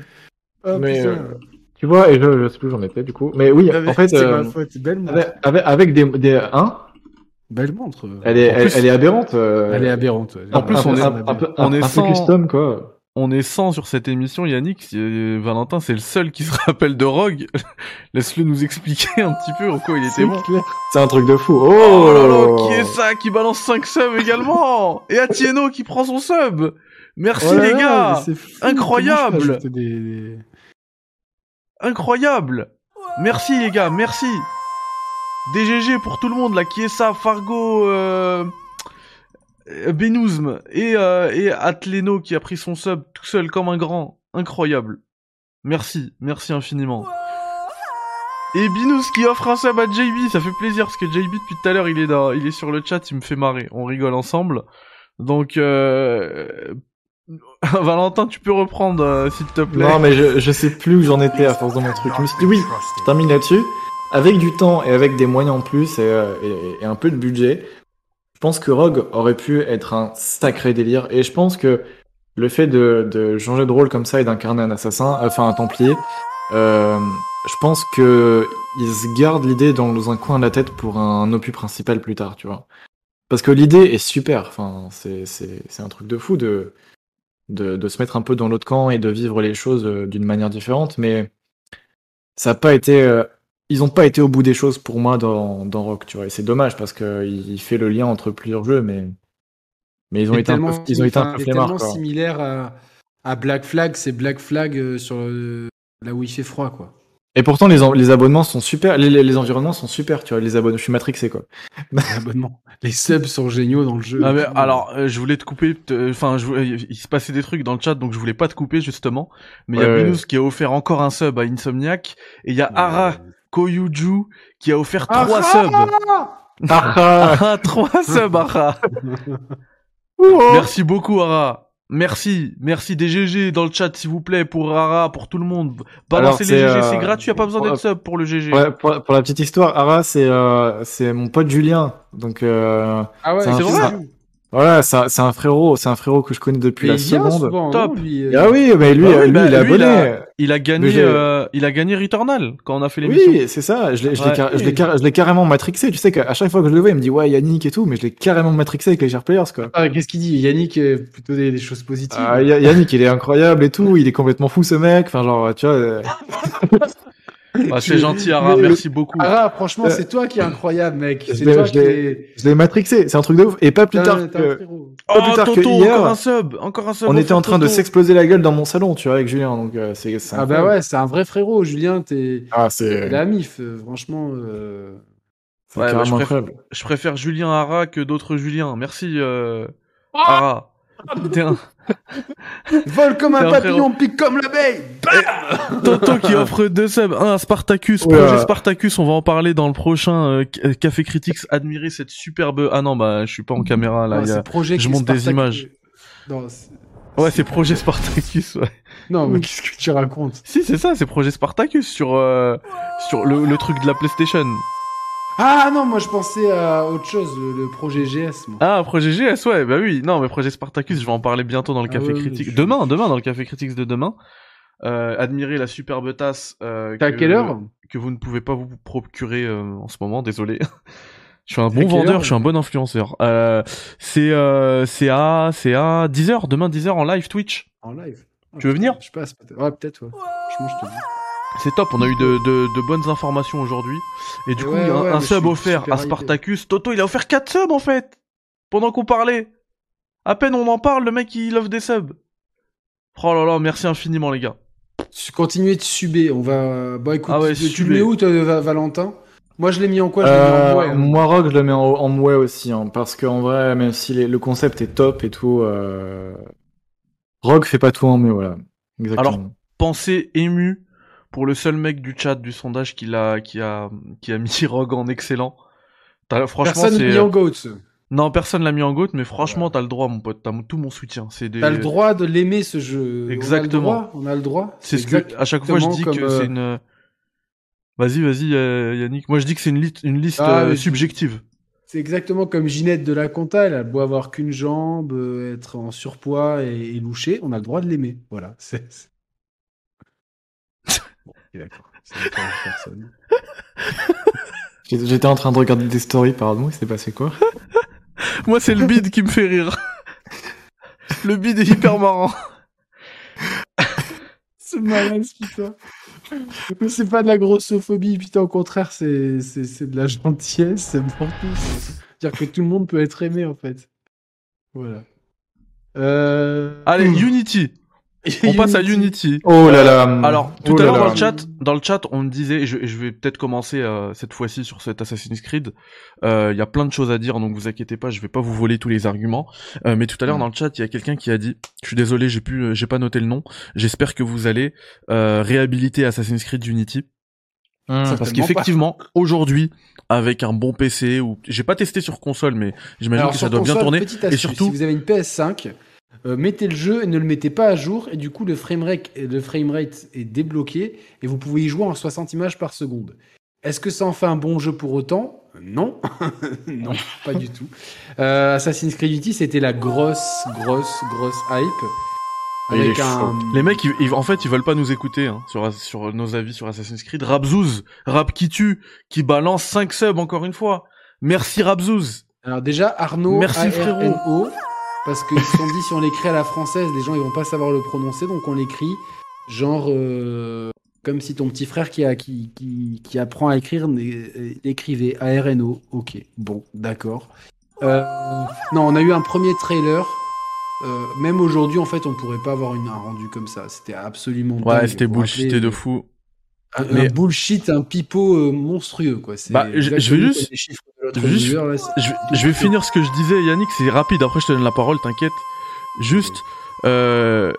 Ah Mais, putain. euh, tu vois, et je, je sais plus où j'en étais du coup. Mais oui, Ah, mais en fait, c'est euh, ma faute. Belle montre. avec, avec, avec des, des, hein, Belle montre. elle est, elle, plus- elle est aberrante. euh, Elle est aberrante. ouais. En plus, un, on est- un, un peu, on un- est un peu sans- custom, quoi. On est 100 sur cette émission, Yannick. Euh, Valentin, c'est le seul qui se [LAUGHS] rappelle de Rogue. [LAUGHS] Laisse-le nous expliquer un petit peu en quoi il était C'est bon. clair. C'est un truc de fou. Oh Oh, là là, qui est ça qui balance 5 subs également? Et Atieno qui prend son sub? Merci Oh là les là, gars mais c'est fou, incroyable. des- des- Incroyable Merci les gars, merci DGG pour tout le monde là, qui est ça Fargo, euh... et, euh, et Atleno qui a pris son sub tout seul comme un grand. Incroyable. Merci, merci infiniment. Et Binous qui offre un sub à JB, ça fait plaisir parce que JB depuis tout à l'heure il est dans, il est sur le chat, il me fait marrer, on rigole ensemble. Donc euh... [LAUGHS] Valentin, tu peux reprendre euh, s'il te plaît. Non, mais je, sais plus où j'en étais à force de mon truc. Oui, je termine là-dessus. Avec du temps et avec des moyens en plus et, euh, et- un peu de budget, je pense que Rogue aurait pu être un sacré délire. Et je pense que le fait de, changer de rôle comme ça et d'incarner un assassin, enfin un templier, euh, je pense que ils se gardent l'idée dans un coin de la tête pour un opus principal plus tard, tu vois. Parce que l'idée est super. Enfin, c'est un truc de fou de de, de se mettre un peu dans l'autre camp et de vivre les choses euh, d'une manière différente, mais ça a pas été. euh, ils ont pas été au bout des choses pour moi dans, dans Rock, tu vois. Et c'est dommage parce que il fait le lien entre plusieurs jeux, mais mais ils ont été un peu, ils ont été un peu flemmards, tellement similaire à, à Black Flag, c'est Black Flag euh, sur là où il fait froid quoi. Et pourtant les, en- les abonnements sont super, les, les, les environnements sont super, tu vois. Les abonnements, je suis matrixé quoi. L'abonnement. Les subs sont géniaux dans le jeu. Ah mais alors, euh, je voulais te couper. Enfin, il se passait des trucs dans le chat, donc je voulais pas te couper justement. Mais il y a ouais. Binous qui a offert encore un sub à Insomniac, et il y a Ara Koyuju qui a offert Ara trois subs. Ah, ah. Ara, [LAUGHS] trois subs, Ara. [LAUGHS] Merci beaucoup, Ara. Merci, merci DGG dans le chat s'il vous plaît pour Ara, pour tout le monde. Balancez Alors, les c'est, GG, euh, c'est gratuit, y a pas besoin d'être sub pour le GG. Ouais, pour, pour la petite histoire, Ara, c'est euh, c'est mon pote Julien. Donc euh, Ah ouais, c'est vrai voilà, c'est un- c'est un frérot, c'est un frérot que je connais depuis Mais la seconde. souvent, Top. non, lui, euh, Ah oui, mais lui, Bah oui, lui, bah, il est lui, il abonné. a- Il a gagné, euh, il a gagné Returnal quand on a fait l'émission. Oui, c'est ça. Je l'ai, je l'ai Ouais. car- je l'ai car- je carrément matrixé. Tu sais qu'à chaque fois que je le vois, il me dit ouais Yannick et tout, mais je l'ai carrément matrixé avec les chers players quoi. Ah, Qu'est-ce qu'il dit? Yannick euh, plutôt des, des choses positives. Ah, Ya- Yannick, il est incroyable et tout. Il est complètement fou ce mec. Enfin genre, tu vois. [LAUGHS] Ah, c'est gentil, Ara, Mais- merci beaucoup. Ah, franchement, Euh, c'est toi qui est incroyable, mec. je C'est l'ai- toi je qui l'ai- est. Je l'ai matrixé. C'est un truc de ouf. Et pas plus tard que pas plus oh, tard que Toto, hier, encore un sub, encore un sub. on était en train de s'exploser la gueule dans mon salon, tu vois, avec Julien. Donc euh, c'est. c'est Ah bah ouais, c'est un vrai frérot, Julien. T'es Ah c'est. la mif, euh, franchement. euh, Ouais, bah, je préfère- incroyable. Je préfère Julien Ara que d'autres Julien. Merci, euh... Ah Ara. T'es un- [LAUGHS] Vole comme un papillon, pique comme l'abeille. Toto qui offre deux subs, un à Spartacus, projet Spartacus, on va en parler dans le prochain euh, Ca- Café Critics. Admirez cette superbe. Ah non, bah je suis pas en caméra là. Non, il y a- c'est projet je monte des images. Non, Ouais, c'est projet Spartacus. Ouais. non, mais qu'est-ce que tu racontes? Si, c'est ça, c'est projet Spartacus sur euh, sur le, le truc de la PlayStation. Ah non, moi je pensais à autre chose, le, le projet GS. Moi. Ah, projet GS, ouais, bah oui. Non, mais projet Spartacus, je vais en parler bientôt dans le Ah Café ouais, je- Demain, demain dans le Café Critics de demain. Euh, admirez la superbe tasse. Euh, que- quelle heure? que vous ne pouvez pas vous procurer euh, en ce moment, désolé. [LAUGHS] je suis un bon vendeur, heure? je suis un bon influenceur. Euh, c'est euh, c'est à c'est à 10h demain 10h en live Twitch. En live? Tu veux venir? Je passe peut-être. Ouais, peut-être, ouais. Je dis. C'est top, on a eu de, de, de bonnes informations aujourd'hui. Et du Et coup, ouais, il y a un, ouais, sub offert à hypé. Spartacus. Toto, il a offert 4 subs en fait Pendant qu'on parlait. À peine on en parle, le mec il offre des subs. Oh là là, merci infiniment les gars. Continuez de suber. On va. Bah écoute, Ah ouais, tu, tu le mets où, toi, Valentin? Moi, je l'ai mis en quoi? Je l'ai mis en Euh, hein. Moi, Rogue, je le mets en, en mouais aussi, hein, parce qu'en vrai, même si les- le concept est top et tout, euh... Rogue fait pas tout en mieux, voilà. Exactement. Alors, Pensée émue pour le seul mec du chat du sondage qui a, qui a, qui a mis [LAUGHS] Rogue en excellent. Franchement, Personne c'est. mis en goat. Non, personne l'a mis en goat, mais franchement, t'as le droit, mon pote. T'as tout mon soutien. C'est des. T'as le droit de l'aimer ce jeu. Exactement. On a le droit. C'est ce que à chaque fois je dis que comme, c'est euh, une. Vas-y, vas-y, euh, Yannick. Moi, je dis que c'est une, liste une liste Ah, euh, subjective. C'est exactement comme Ginette de la Conta. Elle a beau avoir qu'une jambe, euh, être en surpoids et, et loucher, on a le droit de l'aimer. Voilà. C'est. [LAUGHS] d'accord. Personne. [LAUGHS] J'étais en train de regarder des stories, pardon, il s'est passé quoi? [LAUGHS] Moi, c'est le bid qui me fait rire. le bid est hyper marrant. C'est malade, putain. Mais c'est pas de la grossophobie, putain, au contraire, c'est, c'est, c'est de la gentillesse, c'est pour tous. Dire que tout le monde peut être aimé, en fait. Voilà. Euh... Allez, Unity. On [LAUGHS] passe à Unity. Oh là là Alors, tout Oh à là l'heure dans le chat, dans le chat, on me disait, et je, et je vais peut-être commencer euh, cette fois-ci sur cet Assassin's Creed. Euh, Il y a plein de choses à dire, donc vous inquiétez pas, je vais pas vous voler tous les arguments. Euh, mais tout à l'heure Mm. dans le chat, il y a quelqu'un qui a dit, je suis désolé, j'ai pu, euh, j'ai pas noté le nom. J'espère que vous allez euh, réhabiliter Assassin's Creed Unity. Ça- Parce qu'effectivement, aujourd'hui, avec un bon PC ou j'ai pas testé sur console, mais j'imagine Alors, que ça doit bien tourner. astuce, Et surtout, si vous avez une PS5, euh, mettez le jeu et ne le mettez pas à jour, et du coup, le framerate, le framerate est débloqué, et vous pouvez y jouer en 60 images par seconde. Est-ce que ça en fait un bon jeu pour autant? Non. [LAUGHS] non, pas du tout. Euh, Assassin's Creed Unity, c'était la grosse, grosse, grosse hype. Avec un... les mecs, ils- ils- en fait, ils veulent pas nous écouter hein, sur sur nos avis sur Assassin's Creed. Rabzouz, Rap qui tue, qui balance 5 subs encore une fois. Merci Rabzouz. Alors déjà, Arnaud, Merci, frérot. Parce qu'ils se sont dit, si on l'écrit à la française, les gens ils vont pas savoir le prononcer, donc on l'écrit genre euh, comme si ton petit frère qui, a, qui, qui, qui apprend à écrire né- écrivait A-R-N-O. Ok, bon, d'accord. Euh, non, on a eu un premier trailer. Euh, même aujourd'hui, en fait, on pourrait pas avoir une, un rendu comme ça. C'était absolument Ouais, c'était rappelez, de fou. Un, Mais- un bullshit, un pipeau euh, monstrueux, quoi. Bah, je- je vais juste- juste- là, Je, vais- je vais finir ce que je disais, Yannick, c'est rapide. Après, je te donne la parole, t'inquiète. Juste, euh,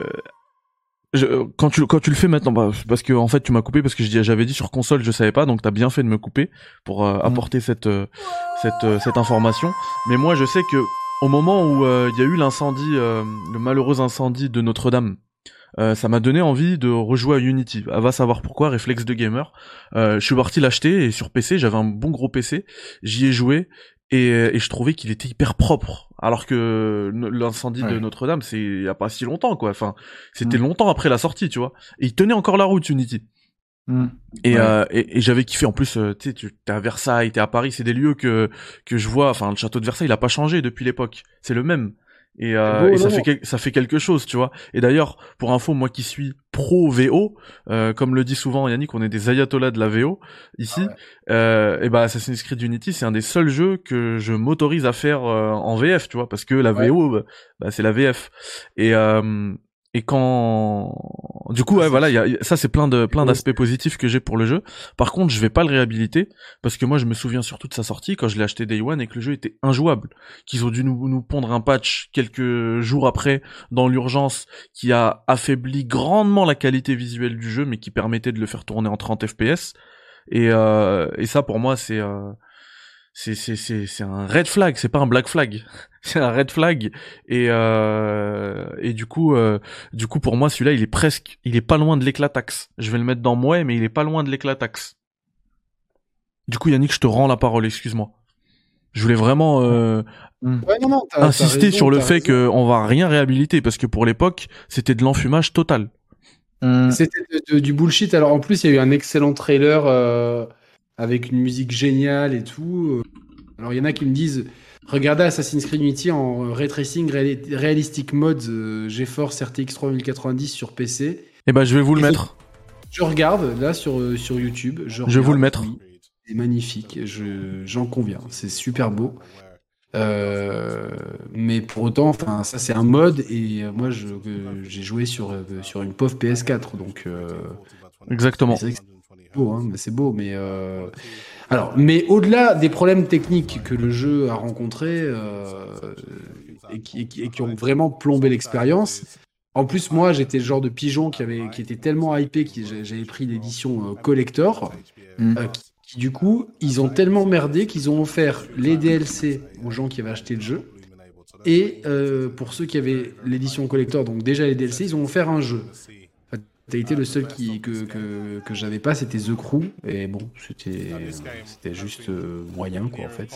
je- quand tu quand tu le fais maintenant, bah, parce que en fait, tu m'as coupé parce que j'avais dit sur console, je savais pas, donc t'as bien fait de me couper pour euh, apporter cette euh, cette euh, cette information. Mais moi, je sais que au moment où il y a eu l'incendie, le malheureux incendie de Notre-Dame. Euh, ça m'a donné envie de rejouer à Unity. Ah, va savoir pourquoi, réflexe de gamer. Euh, je suis parti l'acheter et sur PC, j'avais un bon gros PC. J'y ai joué et, et je trouvais qu'il était hyper propre. Alors que l'incendie de. Notre-Dame, c'est il y a pas si longtemps quoi. Enfin, c'était Mm. longtemps après la sortie, tu vois. Et il tenait encore la route Unity. Hum. Et, Ouais. euh, et, et j'avais kiffé en plus. euh, tu sais, tu t'es à Versailles, t'es à Paris, c'est des lieux que que je vois. Enfin, le château de Versailles, il a pas changé depuis l'époque. C'est le même. Et, euh, C'est beau, et ça fait quel- ça fait quelque chose, tu vois. Et d'ailleurs, pour info, moi qui suis pro VO, euh, comme le dit souvent Yannick, on est des ayatollahs de la VO ici. Euh, et bah Assassin's Creed Unity, c'est un des seuls jeux que je m'autorise à faire euh, en VF, tu vois, parce que la Ouais. VO, bah, bah, c'est la VF. Et euh, et quand du coup ouais voilà il y a, ça c'est plein de plein d'aspects positifs que j'ai pour le jeu. Par contre je vais pas le réhabiliter parce que moi je me souviens surtout de sa sortie quand je l'ai acheté Day One et que le jeu était injouable. Qu'ils ont dû nous, nous pondre un patch quelques jours après dans l'urgence qui a affaibli grandement la qualité visuelle du jeu mais qui permettait de le faire tourner en 30 fps et euh, et ça pour moi c'est euh, c'est c'est c'est c'est un red flag c'est pas un black flag [LAUGHS] c'est un red flag et euh, et du coup euh, du coup pour moi celui-là il est presque il est pas loin de l'éclataxe je vais le mettre dans moi mais il est pas loin de l'éclataxe du coup Yannick je te rends la parole excuse-moi je voulais vraiment euh, Ouais, non, non, t'as- t'as insister raison, sur le fait raison. qu'on va rien réhabiliter parce que pour l'époque c'était de l'enfumage total Hum. C'était de- de- du bullshit. Alors en plus, il y a eu un excellent trailer euh, avec une musique géniale et tout. Alors il y en a qui me disent regardez Assassin's Creed Unity en ray tracing realistic mode euh, GeForce RTX 3090 sur PC. et ben je vais vous le mettre Je regarde là sur, euh, sur YouTube. Je, Je vais vous le mettre. C'est magnifique, je, j'en conviens. C'est super beau. Euh, mais pour autant, enfin, ça c'est un mode et euh, moi euh, j'ai joué sur, euh, sur une pauvre PS4 donc euh, Exactement. Beau, hein, mais c'est beau. Mais euh, alors, mais au-delà des problèmes techniques que le jeu a rencontrés euh, et, qui, et qui- et qui ont vraiment plombé l'expérience. En plus, moi, j'étais le genre de pigeon qui avait, qui était tellement hypé que j'avais pris l'édition euh, collector. Mm. euh, qui, qui, du coup, ils ont tellement merdé qu'ils ont offert les DLC aux gens qui avaient acheté le jeu. Et euh, pour ceux qui avaient l'édition collector, donc déjà les DLC, ils ont offert un jeu. T'as été le seul qui, que, que, que j'avais pas, c'était The Crew. Et bon, c'était c'était juste euh, moyen, quoi, en fait.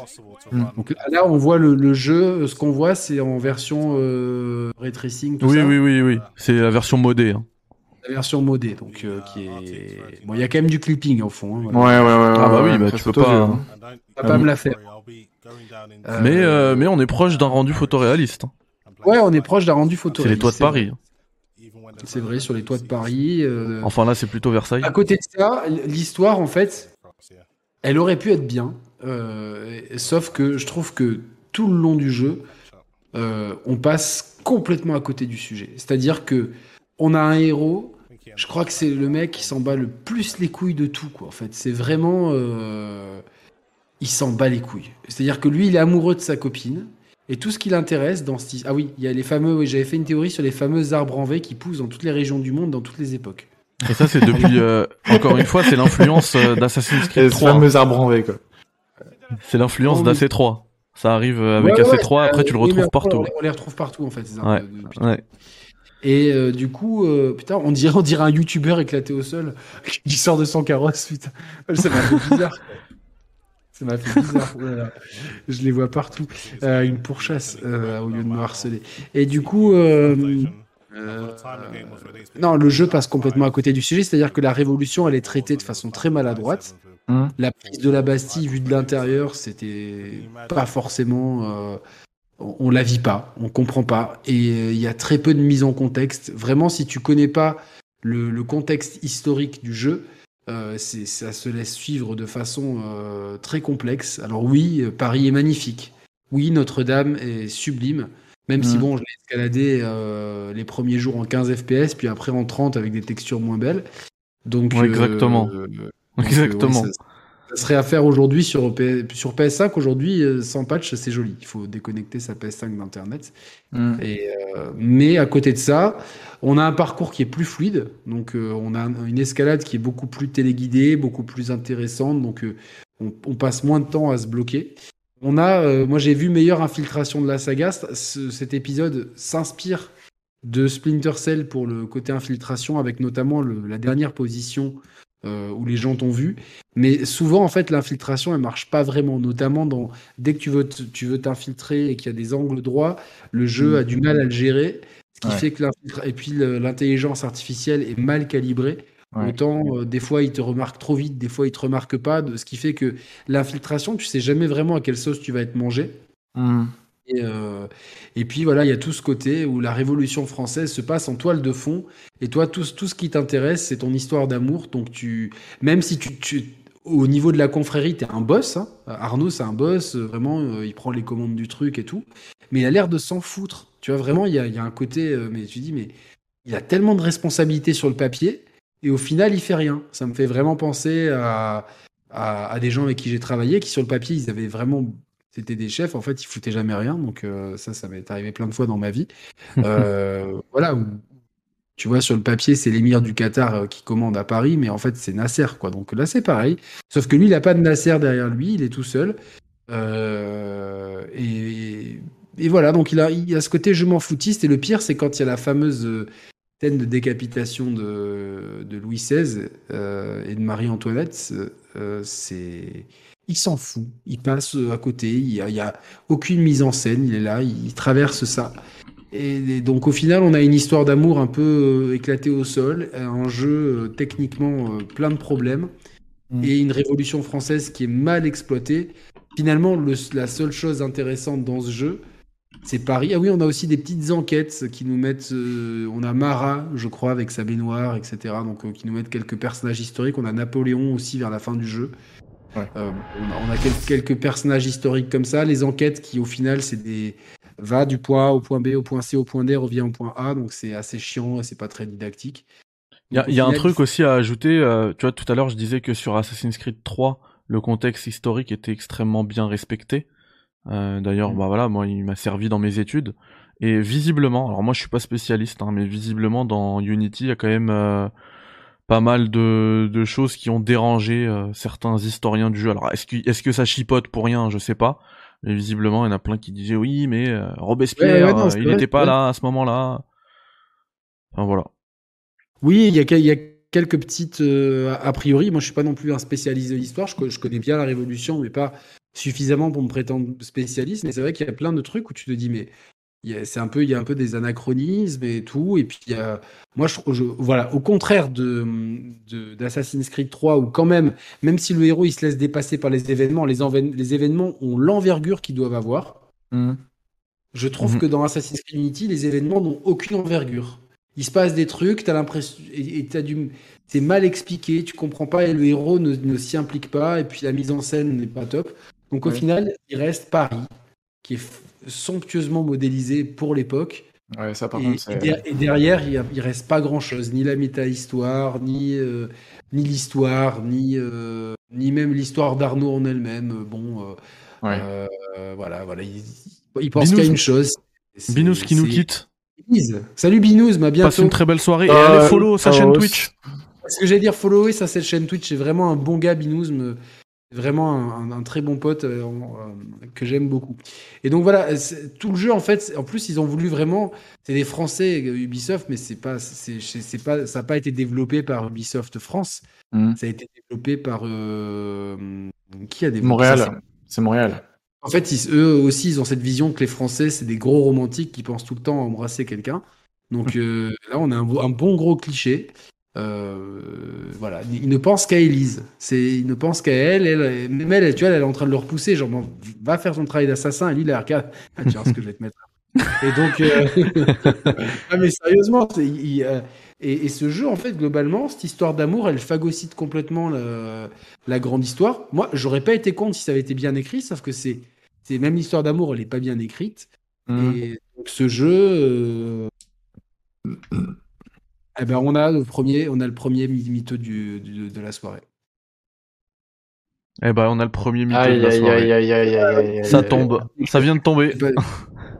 Mm. Donc là, on voit le, le jeu, ce qu'on voit, c'est en version euh, ray tracing, tout Oui, ça. oui, oui, oui. C'est la version modée. hein. La version modée, donc euh, qui est. Bon, il y a quand même du clipping au fond. hein, Ouais, voilà. ouais, ouais. Ah bah ouais, oui, bah tu peux photo, pas. hein. pas me la faire. Euh, Mais, euh, mais on est proche d'un rendu photoréaliste. Ouais, on est proche d'un rendu photo. C'est les toits de Paris. C'est vrai, sur les toits de Paris. euh, Enfin là, c'est plutôt Versailles. À côté de ça, l'histoire, en fait, elle aurait pu être bien. euh, sauf que je trouve que tout le long du jeu, euh, on passe complètement à côté du sujet. C'est-à-dire que on a un héros. Je crois que c'est le mec qui s'en bat le plus les couilles de tout, quoi. En fait, c'est vraiment, il s'en bat les couilles. C'est-à-dire que lui, il est amoureux de sa copine. Et tout ce qui l'intéresse dans ce... Ah oui, il y a les fameux... Oui, j'avais fait une théorie sur les fameux arbres en V qui poussent dans toutes les régions du monde, dans toutes les époques. Et ça, c'est depuis. euh, encore une fois, c'est l'influence euh, d'Assassin's Creed ce 3. fameux arbre en V, quoi. C'est l'influence Oh, oui. d'AC3. Ça arrive euh, avec Ouais, ouais, AC3, ouais, après tu le retrouves partout. On les, on les retrouve partout en fait. ces arbres Ouais. de-. Et euh, du coup, euh, putain, on dirait, on dirait un youtubeur éclaté au sol [LAUGHS] qui sort de son carrosse, putain. Ça m'a fait bizarre. Ça m'a fait bizarre. Voilà. Je les vois partout. Euh, une pourchasse euh, au lieu de me harceler. Et du coup, euh, non, le jeu passe complètement à côté du sujet. C'est-à-dire que la révolution, elle est traitée de façon très maladroite. Hum. La prise de la Bastille vue de l'intérieur, c'était pas forcément. on, la vit pas, on comprend pas, et euh, il y a très peu de mise en contexte. Vraiment, si tu connais pas le, le contexte historique du jeu, euh, ça se laisse suivre de façon euh, très complexe. Alors oui, Paris est magnifique. Oui, Notre-Dame est sublime. Même si Mm. bon, je l'ai escaladé euh, les premiers jours en 15 FPS, puis après en 30 avec des textures moins belles. Donc Ouais, exactement. [LAUGHS] Exactement. ouais, ça, ça serait à faire aujourd'hui sur, P- sur PS5. Aujourd'hui, euh, sans patch, c'est joli. Il faut déconnecter sa PS5 d'Internet. Et, euh, mais à côté de ça, on a un parcours qui est plus fluide. Donc, euh, on a un- une escalade qui est beaucoup plus téléguidée, beaucoup plus intéressante. Donc, euh, on, on passe moins de temps à se bloquer. On a, moi, j'ai vu meilleure infiltration de la saga. Ce- cet épisode s'inspire de Splinter Cell pour le côté infiltration, avec notamment le- la dernière position euh, où les gens t'ont vu. Mais souvent, en fait, l'infiltration, elle marche pas vraiment. Notamment dans dès que tu veux tu veux t'infiltrer et qu'il y a des angles droits, le jeu Mm. a du mal à le gérer. Ce qui Ouais. fait que et puis l'intelligence artificielle est mal calibrée. Ouais. Autant euh, des fois il te remarque trop vite, des fois il te remarque pas. ce qui fait que l'infiltration, tu sais jamais vraiment à quelle sauce tu vas être mangé. Hum. Et, euh, et puis voilà, il y a tout ce côté où la Révolution française se passe en toile de fond. Et toi, tout, ce qui t'intéresse, c'est ton histoire d'amour. Donc tu, même si tu, au niveau de la confrérie, t'es un boss. hein. Arnaud, c'est un boss. euh, Vraiment, euh, il prend les commandes du truc et tout. Mais il a l'air de s'en foutre. Tu vois, vraiment, il y a, y un côté. mais tu dis, mais il a tellement de responsabilités sur le papier. Et au final, il fait rien. Ça me fait vraiment penser à, à des gens avec qui j'ai travaillé, qui sur le papier, ils avaient vraiment c'était des chefs, en fait, ils foutaient jamais rien. Donc, euh, ça, ça m'est arrivé plein de fois dans ma vie. [LAUGHS] Euh, voilà. tu vois, sur le papier, c'est l'émir du Qatar euh, qui commande à Paris, mais en fait, c'est Nasser, quoi. Donc là, c'est pareil. Sauf que lui, il n'a pas de Nasser derrière lui, il est tout seul. Euh, et, et voilà, donc il a, il a ce côté je m'en foutiste. Et le pire, c'est quand il y a la fameuse scène de décapitation de, de Louis XVI et de Marie-Antoinette. c'est il s'en fout, il passe euh, à côté, il y a, aucune mise en scène, il est là, il traverse ça. Et, et donc au final, on a une histoire d'amour un peu euh, éclatée au sol, un jeu euh, techniquement euh, plein de problèmes, Mm. et une révolution française qui est mal exploitée. Finalement, le- la seule chose intéressante dans ce jeu, c'est Paris. Ah oui, on a aussi des petites enquêtes qui nous mettent. euh, on a Mara, je crois, avec sa baignoire, etc. Donc, euh, qui nous mettent quelques personnages historiques. On a Napoléon aussi vers la fin du jeu. Ouais. Euh, on a, quelques personnages historiques comme ça. Les enquêtes qui, au final, c'est des. Va du point A au point B, au point C, au point D, revient au point A. Donc, c'est assez chiant et c'est pas très didactique. Il y a, y un truc aussi à ajouter. euh, tu vois, tout à l'heure, je disais que sur Assassin's Creed 3, le contexte historique était extrêmement bien respecté. Euh, D'ailleurs, Mm. bah voilà, moi, il m'a servi dans mes études. Et visiblement, alors moi, je suis pas spécialiste, hein, mais visiblement, dans Unity, il y a quand même pas mal de, de choses qui ont dérangé euh, certains historiens du jeu. Alors, est-ce que, est-ce que ça chipote pour rien? Je sais pas. Mais visiblement, il y en a plein qui disaient oui, mais euh, Robespierre, Ouais, ouais, non, euh, il n'était pas là à ce moment-là. Enfin voilà. Oui, il y a, y quelques petites euh, a priori. Moi, je suis pas non plus un spécialiste de l'histoire. Je, je connais bien la Révolution, mais pas suffisamment pour me prétendre spécialiste. Mais c'est vrai qu'il y a plein de trucs où tu te dis, mais c'est un peu, il y a un peu des anachronismes et tout. Et puis, moi, je, je- voilà, au contraire de d'Assassin's Creed 3, où quand même, même si le héros il se laisse dépasser par les événements, les, événements ont l'envergure qu'ils doivent avoir. Mhm. Je trouve Mhm. que dans Assassin's Creed Unity, les événements n'ont aucune envergure. Il se passe des trucs, t'as l'impression, et, t'as du, c'est mal expliqué, tu comprends pas, et le héros ne, ne s'y implique pas, et puis la mise en scène n'est pas top. Donc au Ouais. final, il reste Paris, qui est somptueusement modélisé pour l'époque, Ouais, ça par et, contre, et c'est. der- et derrière, il, y a- il reste pas grand chose, ni la méta-histoire, ni, euh, ni l'histoire, ni, euh, ni même l'histoire d'Arnaud en elle-même. Bon, euh, Ouais. euh, voilà, voilà, il, il pense Binous- qu'à une chose. c'est- Binous qui nous quitte. Salut Binous, ma Passe bientôt. une très belle soirée et Euh, allez follow sa chaîne. Twitch. Ce que j'allais dire, follower ça cette chaîne Twitch, c'est vraiment un bon gars, Binous. Vraiment un, très bon pote euh, euh, que j'aime beaucoup. Et donc voilà, c'est- tout le jeu en fait, en plus ils ont voulu vraiment, c'est des Français euh, Ubisoft, mais c'est pas, c'est, pas, ça n'a pas été développé par Ubisoft France, Mhm. ça a été développé par euh, qui a développé Montréal. c'est- Montréal. En fait, ils- eux aussi, ils ont cette vision que les Français, c'est des gros romantiques qui pensent tout le temps à embrasser quelqu'un. Donc euh, là, on a un, un bon gros cliché. Euh, voilà, ils ne pensent qu'à Elise. C'est, ils ne pensent qu'à elle. elle. Même elle, tu vois, elle est en train de le repousser. Genre, bon, va faire ton travail d'assassin. Et lui, il regarde. [LAUGHS] Ah, tu vois ce que je vais te mettre. Et donc, euh... [LAUGHS] ah, mais sérieusement, il- euh, et, et ce jeu, en fait, globalement, cette histoire d'amour, elle phagocyte complètement la, la grande histoire. Moi, j'aurais pas été contre si ça avait été bien écrit, sauf que c'est, c'est même l'histoire d'amour, elle est pas bien écrite. Mhm. Et donc ce jeu, eh ben on a le premier, on a le premier mi- mytho du, du- de la soirée. Eh ben, on a le premier mytho de la soirée. aïe, aïe, aïe, aïe, aïe, Ça aïe. tombe. Ça vient de tomber.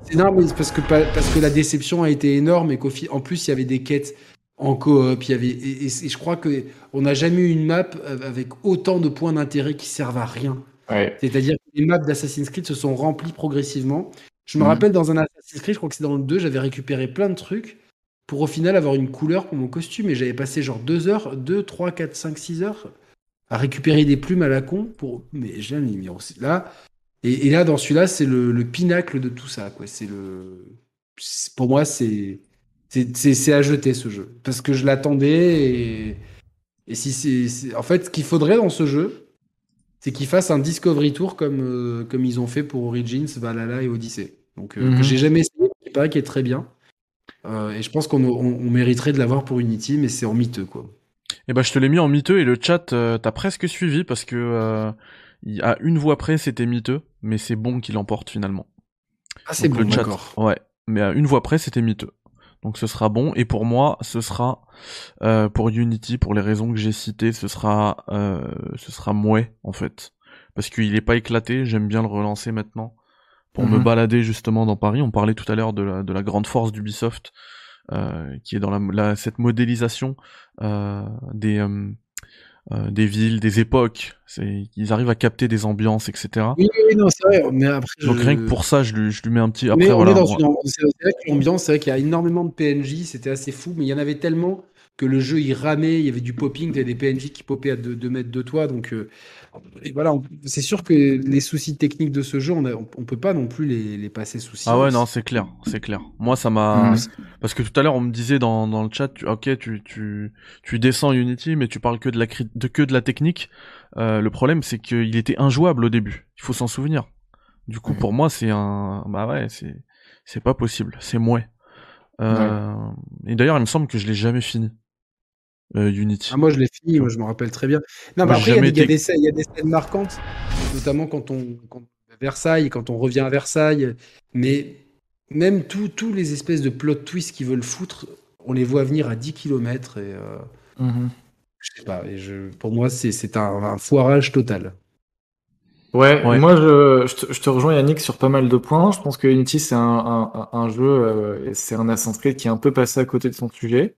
C'est mais c'est parce que parce que la déception a été énorme et qu'en plus il y avait des quêtes en coop, il y avait et, et- et je crois que on n'a jamais eu une map avec autant de points d'intérêt qui servent à rien. Ouais. C'est-à-dire que les maps d'Assassin's Creed se sont remplies progressivement. Je me Mhm. rappelle dans un Assassin's Creed, je crois que c'est dans le 2, j'avais récupéré plein de trucs pour au final avoir une couleur pour mon costume et j'avais passé genre 2 heures, 2, 3, 4, 5, 6 heures à récupérer des plumes à la con pour. Mais j'ai mis mais aussi là. Et, et là, dans celui-là, c'est le, le pinacle de tout ça. Quoi. C'est le... Pour moi, c'est... C'est, à jeter ce jeu. Parce que je l'attendais et, et si c'est, En fait, ce qu'il faudrait dans ce jeu, c'est qu'ils fassent un Discovery Tour comme, euh, comme ils ont fait pour Origins, Valhalla et Odyssey. Donc, euh, Mhm. que j'ai jamais essayé, il paraît qu'il est très bien. Euh, et je pense qu'on on, on mériterait de l'avoir pour Unity, mais c'est en miteux, quoi. Eh ben, je te l'ai mis en miteux et le chat, euh, t'as presque suivi parce que euh, à une voix près, c'était miteux, mais c'est bon qu'il emporte finalement. Ah, c'est bon, le chat. Ouais, mais à une voix près, c'était miteux. Donc ce sera bon. Et pour moi, ce sera euh, pour Unity, pour les raisons que j'ai citées, ce sera euh, ce sera mouais en fait, parce qu'il est pas éclaté. J'aime bien le relancer maintenant pour me Mhm. balader justement dans Paris. On parlait tout à l'heure de la, de la grande force d'Ubisoft, euh, qui est dans la, la- cette modélisation euh, des euh, des villes, des époques. Ils arrivent à capter des ambiances, etc. Oui, oui, non, c'est vrai. Mais après, Donc je- rien que pour ça, je lui, je lui mets un petit. Après mais on voilà. est dans une c'est c'est vrai que l'ambiance, c'est vrai qu'il y a énormément de PNJ, c'était assez fou, mais il y en avait tellement que le jeu il ramait, il y avait du popping, il y avait des PNJ qui poppaient à 2 mètres de toi, donc euh, et voilà, c'est sûr que les soucis techniques de ce jeu, on, a- on, on peut pas non plus les, les passer sous silence. Ah ouais non c'est clair c'est clair moi ça m'a Mhm. parce que tout à l'heure on me disait dans, dans le chat tu, ok tu tu tu descends Unity mais tu parles que de la de que de la technique Euh, le problème c'est qu'il était injouable au début il faut s'en souvenir du coup pour moi c'est un bah ouais c'est c'est pas possible, c'est mouais. Euh, Et d'ailleurs, il me semble que je l'ai jamais fini. Euh, Unity. Ah, moi, je l'ai fini, moi, je me rappelle très bien. Non, mais Moi, après, il y, a des- il y a été- des scènes- il y a des scènes marquantes, notamment quand on. Quand, Versailles, quand on revient à Versailles. Mais même tous les espèces de plot twists qu'ils veulent foutre, on les voit venir à 10 km. Et euh, Mhm. je sais pas, et je, pour moi, c'est un, un foirage total. Ouais, Ouais. moi je, je, te, je te rejoins Yannick sur pas mal de points. Je pense que Unity c'est un, un, un jeu, euh, c'est un Assassin's Creed qui est un peu passé à côté de son sujet.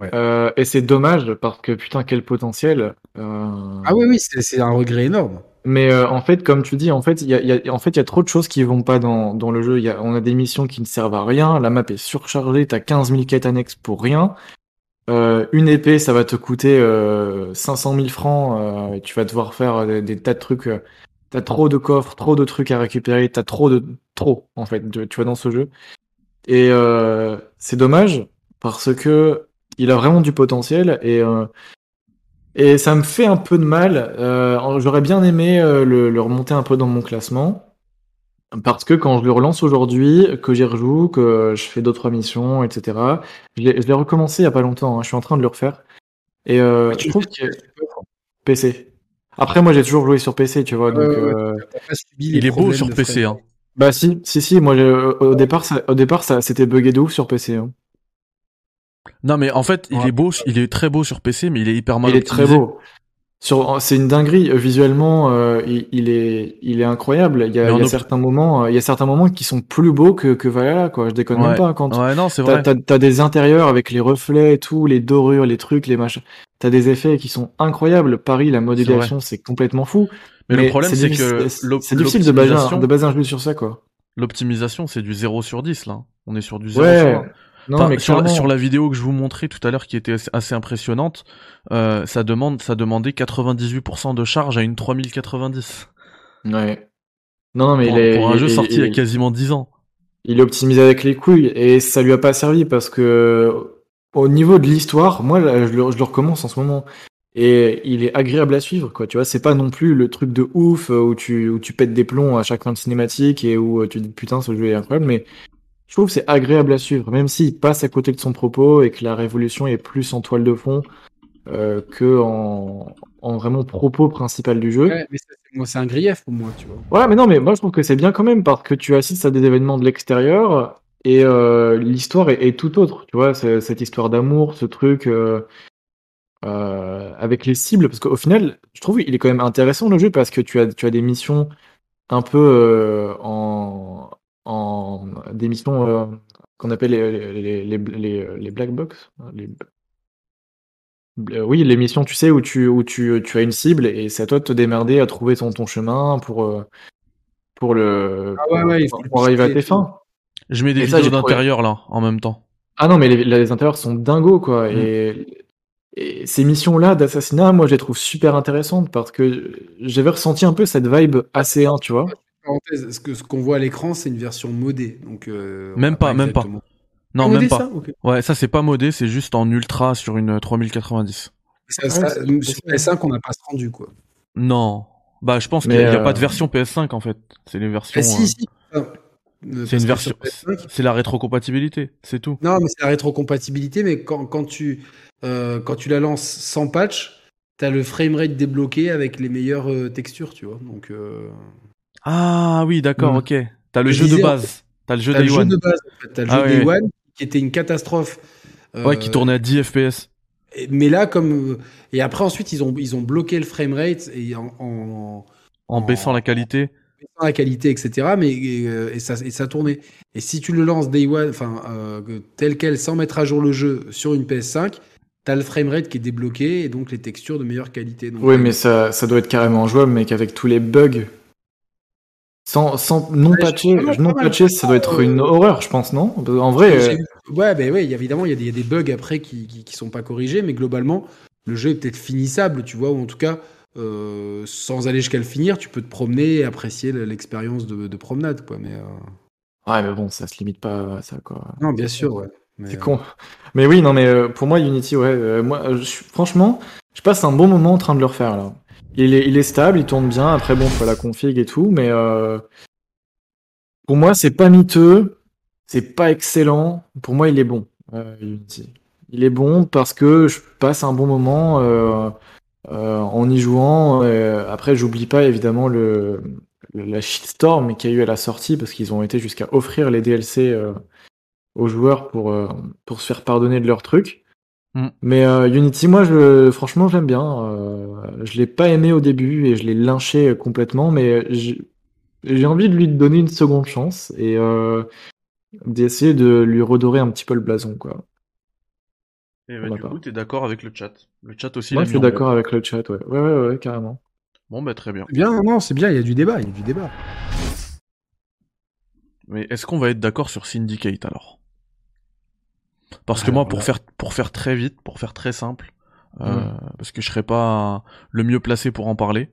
Ouais. Euh, et c'est dommage parce que putain quel potentiel. Euh, Ah oui, oui, c'est un regret énorme. Mais euh, en fait, comme tu dis, en fait, il y a, il y a- en fait, il y a trop de choses qui vont pas dans, dans le jeu. Il y a, on a des missions qui ne servent à rien. La map est surchargée. T'as 15 000 quêtes annexes pour rien. Une épée, ça va te coûter euh, 500 000 francs. et tu vas devoir faire des, des tas de trucs. T'as trop de coffres, trop de trucs à récupérer. T'as trop de trop en fait. Tu, tu vois dans ce jeu. Et c'est dommage parce que il a vraiment du potentiel et euh, et ça me fait un peu de mal. Euh, J'aurais bien aimé euh, le, le remonter un peu dans mon classement. Parce que quand je le relance aujourd'hui, que j'y rejoue, que je fais d'autres missions, etc. Je l'ai je l'ai recommencé il y a pas longtemps. hein, Je suis en train de le refaire. Et euh, Tu je trouve que PC. Après, moi, j'ai toujours joué sur PC, tu vois. Donc, euh, Il est beau sur PC, hein. bah si, si, si. Moi, j'ai- au départ, ça, au départ, ça, c'était bugué de ouf sur PC. hein. Non, mais en fait, il Ouais. est beau, il est très beau sur PC, mais il est hyper mal Il est très beau. Sur, c'est une dinguerie. Euh, Visuellement, euh, il, il est, il est incroyable. Il y a, il y a certains moments, euh, il y a certains moments qui sont plus beaux que, que Valhalla, quoi. Je déconne Ouais. même pas. Quand Ouais, non, c'est t'as, vrai. t'as, t'as des intérieurs avec les reflets et tout, les dorures, les trucs, les machins. T'as des effets qui sont incroyables. Paris, la modulation, c'est complètement fou. Mais, le problème, c'est que c'est difficile de baser, de baser un jeu sur ça, quoi. L'optimisation, c'est du 0 sur 10, là. On est sur du 0 Ouais. sur 1. Non, Enfin, mais sur, la, clairement. sur la vidéo que je vous montrais tout à l'heure, qui était assez, assez impressionnante, euh, ça demande, ça demandait 98% de charge à une 3090. Ouais. Non, non, mais pour, il est, pour un il- jeu il- sorti il y a quasiment 10 ans. il est optimisé avec les couilles et ça lui a pas servi parce que au niveau de l'histoire, moi là, je le, je le recommence en ce moment et il est agréable à suivre quoi. Tu vois, c'est pas non plus le truc de ouf euh, où tu où tu pètes des plombs à chaque fin de cinématique et où euh, tu dis putain ce jeu est incroyable, mais je trouve que c'est agréable à suivre, même s'il passe à côté de son propos et que la révolution est plus en toile de fond euh, que en, en vraiment propos principal du jeu. Ouais, mais moi, c'est un grief pour moi, tu vois. Ouais, mais non, mais moi je trouve que c'est bien quand même parce que tu assistes à des événements de l'extérieur et euh, l'histoire est, est tout autre. Tu vois, cette histoire d'amour, ce truc euh, euh, avec les cibles, parce qu'au final, je trouve il est quand même intéressant le jeu parce que tu as, tu as des missions un peu en, en des missions euh, qu'on appelle les, les, les, les, les black box. Les... Euh, Oui, les missions, tu sais, où tu, où tu, tu as une cible et c'est à toi de te démerder à trouver ton, ton chemin pour, euh, pour, le, Ah ouais, ouais, il faut pour, le pour arriver à tes fins. Je mets des Et vidéos d'intérieur, là, en même temps. Ah non, mais les, les intérieurs sont dingos, quoi. Mm. Et, et ces missions-là d'assassinat, moi, je les trouve super intéressantes parce que j'avais ressenti un peu cette vibe AC1, tu vois. Parenthèse, ce que ce qu'on voit à l'écran, c'est une version modée. Donc, euh, Même pas, même pas. Non, Ah, même modé, pas. ça. Ouais, ça c'est pas modé, c'est juste en ultra sur une 3090. Ça, Ouais, ça, possible. sur PS5, on n'a pas ce rendu, quoi. Non. Bah, je pense qu'il n'y a, euh, pas de version PS5 en fait. C'est les versions. Ah, si, euh, si. Euh, C'est une version. sur PS5, C'est la rétrocompatibilité, c'est tout. Non, mais c'est la rétrocompatibilité, mais quand, quand, tu, euh, quand tu la lances sans patch, t'as le framerate débloqué avec les meilleures euh, textures, tu vois. Donc, euh, Ah oui, d'accord, Mm. ok. T'as le Je jeu de disais, base. T'as le jeu t'as le Day jeu One. de base, en fait. T'as le Ah jeu ouais, Day ouais. One, qui était une catastrophe. Ouais, qui Euh, tournait à 10 FPS. et- Mais là, comme. euh, Et après, ensuite, ils ont, ils ont bloqué le framerate et en, en, En baissant la qualité. baissant la qualité, etc. Mais, et, euh, et ça, et ça tournait. Et si tu le lances Day One, enfin, euh, que- tel quel, sans mettre à jour le jeu sur une PS5, t'as le framerate qui est débloqué et donc les textures de meilleure qualité. Donc, Oui, euh, mais ça, ça doit être carrément jouable, mec, avec tous les bugs. Sans, sans non Ouais, patché, non patché, ça doit être une horreur, je pense, non? En vrai, euh, Ouais, ben ouais, évidemment, il y, a des- il y a des bugs après qui, qui, qui sont pas corrigés, mais globalement, le jeu est peut-être finissable, tu vois, ou en tout cas, euh, sans aller jusqu'à le finir, tu peux te promener et apprécier le- l'expérience de, de promenade, quoi. Mais euh, ouais, mais bon, ça se limite pas à ça, quoi. non, bien sûr, ouais. C'est euh, con. Mais oui, non, mais euh, pour moi, Unity, ouais, euh, moi, euh, je franchement, je passe un bon moment en train de le refaire, là. Il est, il est stable, il tourne bien, après, bon, faut la config et tout, mais euh, Pour moi, c'est pas miteux, c'est pas excellent. Pour moi, il est bon, euh, Unity. Il est bon parce que je passe un bon moment euh, euh, en y jouant. Euh, après, j'oublie pas évidemment le, la shitstorm qu'il y a eu à la sortie parce qu'ils ont été jusqu'à offrir les DLC euh, aux joueurs pour, pour se faire pardonner de leurs trucs. Mm. Mais euh, Unity, moi, je, franchement, j'aime bien. Euh, je l'ai pas aimé au début et je l'ai lynché complètement, mais j'ai envie de lui donner une seconde chance et euh, d'essayer de lui redorer un petit peu le blason, quoi. Et bah, du part. coup, t'es d'accord avec le chat? Le chat aussi, Moi, je suis d'accord avec le chat, ouais. Ouais, ouais, ouais, carrément. Bon, bah très bien. C'est Bien, non, non, c'est bien, il y a du débat, il y a du débat. Mais est-ce qu'on va être d'accord sur Syndicate alors? Parce que moi, pour faire pour faire très vite, pour faire très simple, euh, parce que je serais pas le mieux placé pour en parler.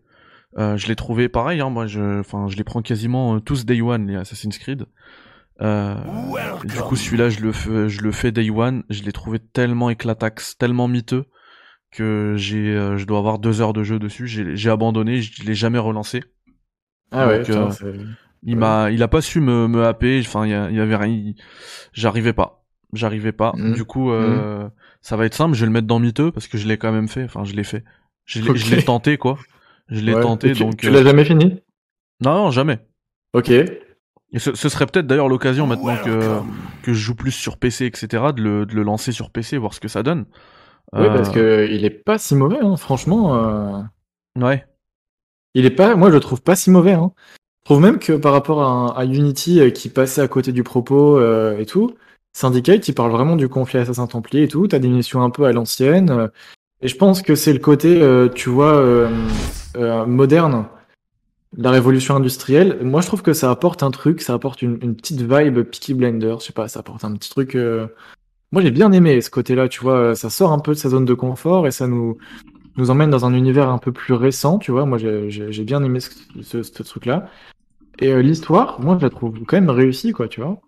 euh, je l'ai trouvé pareil, hein, moi je, enfin, je les prends quasiment euh, tous Day One les Assassin's Creed. Euh, du coup, celui-là, je le fais, je le fais Day One. Je l'ai trouvé tellement éclataxe, tellement miteux que j'ai, euh, je dois avoir deux heures de jeu dessus. J'ai j'ai abandonné, je l'ai jamais relancé. Ah ouais, putain, euh, Il m'a, il a pas su me, me happer. Enfin, il y, y avait rien. J'arrivais pas. J'arrivais pas. Mhm. Du coup, euh, ça va être simple. Je vais le mettre dans miteux parce que je l'ai quand même fait. Enfin, je l'ai fait. Je l'ai, tenté quoi. Je l'ai Ouais. tenté tu, donc. tu euh, l'as jamais fini? Non, non, jamais. Ok. Et ce, ce serait peut-être d'ailleurs l'occasion maintenant que que je joue plus sur PC, etc. De le, de le lancer sur PC, voir ce que ça donne. Ouais, Euh, parce que il est pas si mauvais, hein, franchement. euh, Ouais. Il est pas, moi je le trouve pas si mauvais. Hein. Je trouve même que par rapport à, à Unity qui passait à côté du propos euh, et tout, Syndicate il parle vraiment du conflit assassin templier et tout. T'as des missions un peu à l'ancienne. euh, et je pense que c'est le côté, euh, tu vois, euh, moderne, de la révolution industrielle. Moi je trouve que ça apporte un truc, ça apporte une, petite vibe Peaky Blender. Je sais pas, ça apporte un petit truc. Moi j'ai bien aimé ce côté-là, tu vois. Ça sort un peu de sa zone de confort et ça nous nous emmène dans un univers un peu plus récent, tu vois. Moi, j'ai bien aimé ce, ce- truc-là. Et l'histoire, moi, je la trouve quand même réussie, quoi, tu vois.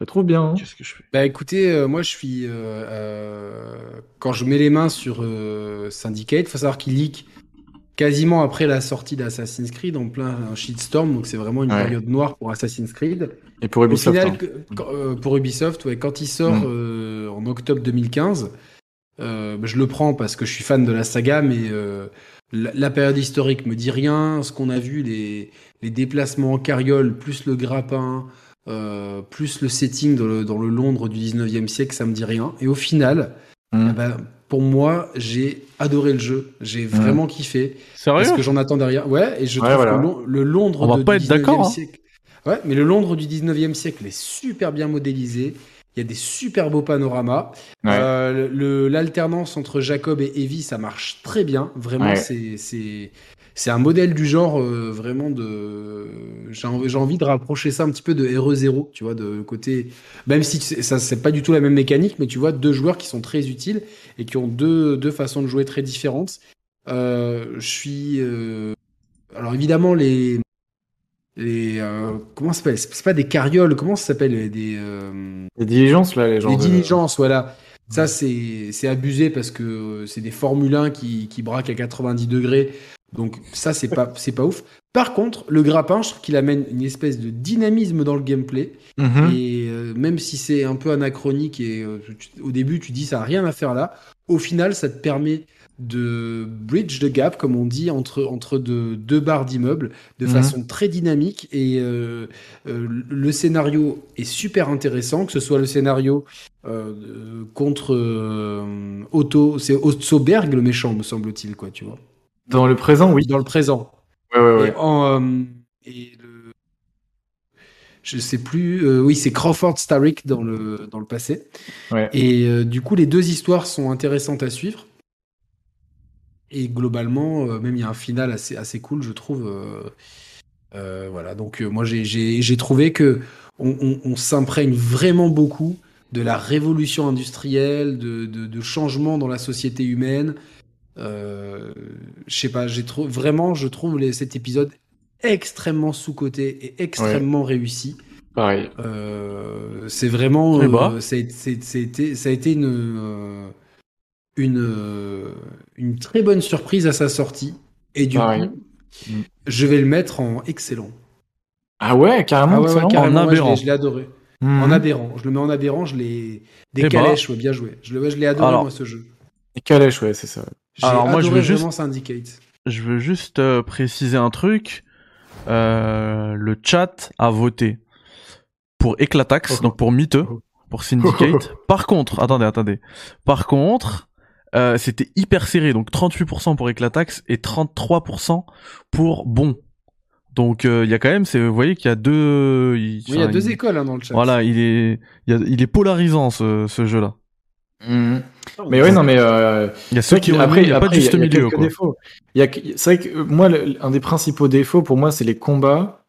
Je trouve bien. hein. Qu'est-ce que je fais? Bah écoutez, euh, moi je suis. euh, euh, quand je mets les mains sur euh, Syndicate, faut savoir qu'il leak quasiment après la sortie d'Assassin's Creed en plein shitstorm, donc c'est vraiment une Ouais. période noire pour Assassin's Creed. Et pour Au Ubisoft. final, hein. quand- euh, pour Ubisoft, ouais, quand il sort Mm. euh, en octobre 2015, euh, bah, je le prends parce que je suis fan de la saga, mais euh, la, la période historique me dit rien. Ce qu'on a vu, les, les déplacements en carriole, plus le grappin, euh, plus le setting dans le, dans le Londres du 19e siècle, ça me dit rien. Et au final, Mm. eh ben, pour moi, j'ai adoré le jeu. J'ai vraiment kiffé. Sérieux Parce que j'en attends derrière. Ouais, et je Ouais, trouve voilà. que le Londres On va de- pas du être d'accord, 19e hein. siècle. Ouais, mais le Londres du 19e siècle est super bien modélisé. Il y a des super beaux panoramas. Ouais. Euh, L'alternance entre Jacob et Evie, ça marche très bien. Vraiment, Ouais. c'est c'est un modèle du genre euh, vraiment de. J'ai envie, envie de rapprocher ça un petit peu de RE0, tu vois, de côté. Même si ça c'est pas du tout la même mécanique, mais tu vois deux joueurs qui sont très utiles et qui ont deux deux façons de jouer très différentes. Euh, je suis. euh, Alors évidemment les les comment ça s'appelle? C'est pas des carrioles, comment ça s'appelle? Des Les diligences, là, les gens. les diligences, voilà. Ça, c'est abusé parce que c'est des Formule 1 qui, qui braquent à 90 degrés. Donc, ça, c'est pas, c'est pas ouf. Par contre, le grappin, je trouve qu'il amène une espèce de dynamisme dans le gameplay. Mhm. Et euh, même si c'est un peu anachronique et euh, tu- au début, tu dis ça n'a rien à faire là, au final, ça te permet de bridge the gap, comme on dit, entre, entre de- deux barres d'immeubles de Mhm. façon très dynamique. Et euh, le scénario est super intéressant, que ce soit le scénario contre Otto, c'est Otto Berg le méchant, me semble-t-il, quoi, tu vois. Dans le présent, oui. Dans le présent. Ouais, ouais, ouais. Et, en, euh, et le... Je sais plus. euh, oui, c'est Crawford Starrick dans le, dans le passé. Ouais. Et euh, du coup, les deux histoires sont intéressantes à suivre. Et globalement, même il y a un final assez, assez cool, je trouve. voilà. Donc, moi, j'ai- trouvé que on, on- on s'imprègne vraiment beaucoup de la révolution industrielle, de, de, de changements dans la société humaine. Euh, je sais pas, j'ai trop vraiment, je trouve les- cet épisode extrêmement sous-coté et extrêmement réussi. Pareil. Euh, c'est vraiment, Eh bah. euh, ça, a, été- ça a été une, euh, une, euh, une très bonne surprise à sa sortie. Et du Pareil. coup, Mm. je vais le mettre en excellent. Ah ouais, carrément. Ah ouais, ouais, excellent. carrément, En ouais, je l'ai- aberrant. je l'ai adoré. Mhm. En aberrant. Je le mets en aberrant, je l'ai. Des bah. calèches, ouais, bien joué. Je, le- ouais, je l'ai adoré, Alors. moi, ce jeu. Et Calèche, ouais, c'est ça. Alors, moi, je veux juste- Syndicate. Je veux juste euh, préciser un truc. Euh, le chat a voté pour Eclatax, Oh. donc pour Miteux, Oh. pour Syndicate. [LAUGHS] Par contre, attendez, attendez. Par contre, euh, c'était hyper serré, donc 38% pour Eclatax et 33% pour Bon. Donc euh, il y a quand même, c'est, vous voyez qu'il y a deux. il- Oui, y a deux il- écoles hein, dans le chat. Voilà, il est, il, y a- il est polarisant ce, ce jeu-là. Mhm. Mais ouais, non, mais euh, Il y a ceux qui après, il y a pas de juste il y a milieu, quelques quoi. défauts. Il y a, c'est vrai que moi, le- un des principaux défauts pour moi, c'est les combats.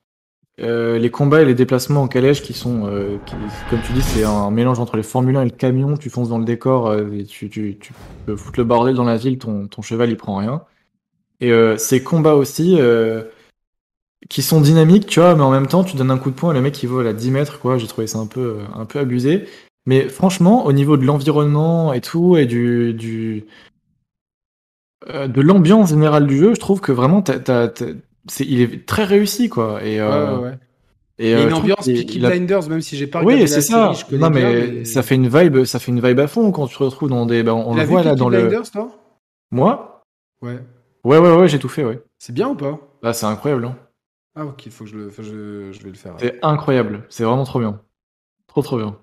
Euh, les combats et les déplacements en calèche qui sont, euh, qui, comme tu dis, c'est un mélange entre les Formule 1 et le camion. Tu fonces dans le décor euh, et tu, tu, tu peux foutre le bordel dans la ville, ton, ton cheval il prend rien. Et euh, ces combats aussi, euh, qui sont dynamiques, tu vois, mais en même temps, tu donnes un coup de poing et le mec il vole à 10 mètres, quoi. J'ai trouvé ça un peu, un peu abusé. Mais franchement, au niveau de l'environnement et tout, et du, du euh, de l'ambiance générale du jeu, je trouve que vraiment, t'as, t'as- t'as- c'est, il est très réussi, quoi. Et, euh, ouais, ouais. et, euh, une ambiance Peaky Blinders, même si j'ai pas regardé Oui, c'est la ça. série, je connais Non, bien, mais, mais- ça fait une vibe, ça fait une vibe à fond quand tu te retrouves dans des, ben, on T'as le voit là dans le. Blinders, toi? Moi? Ouais. Ouais, ouais, ouais, j'ai tout fait, ouais. C'est bien ou pas? Là, c'est incroyable. Hein. Ah, ok, faut que je le, faut que je, je vais le faire. C'est incroyable. C'est vraiment trop bien. Trop, trop bien.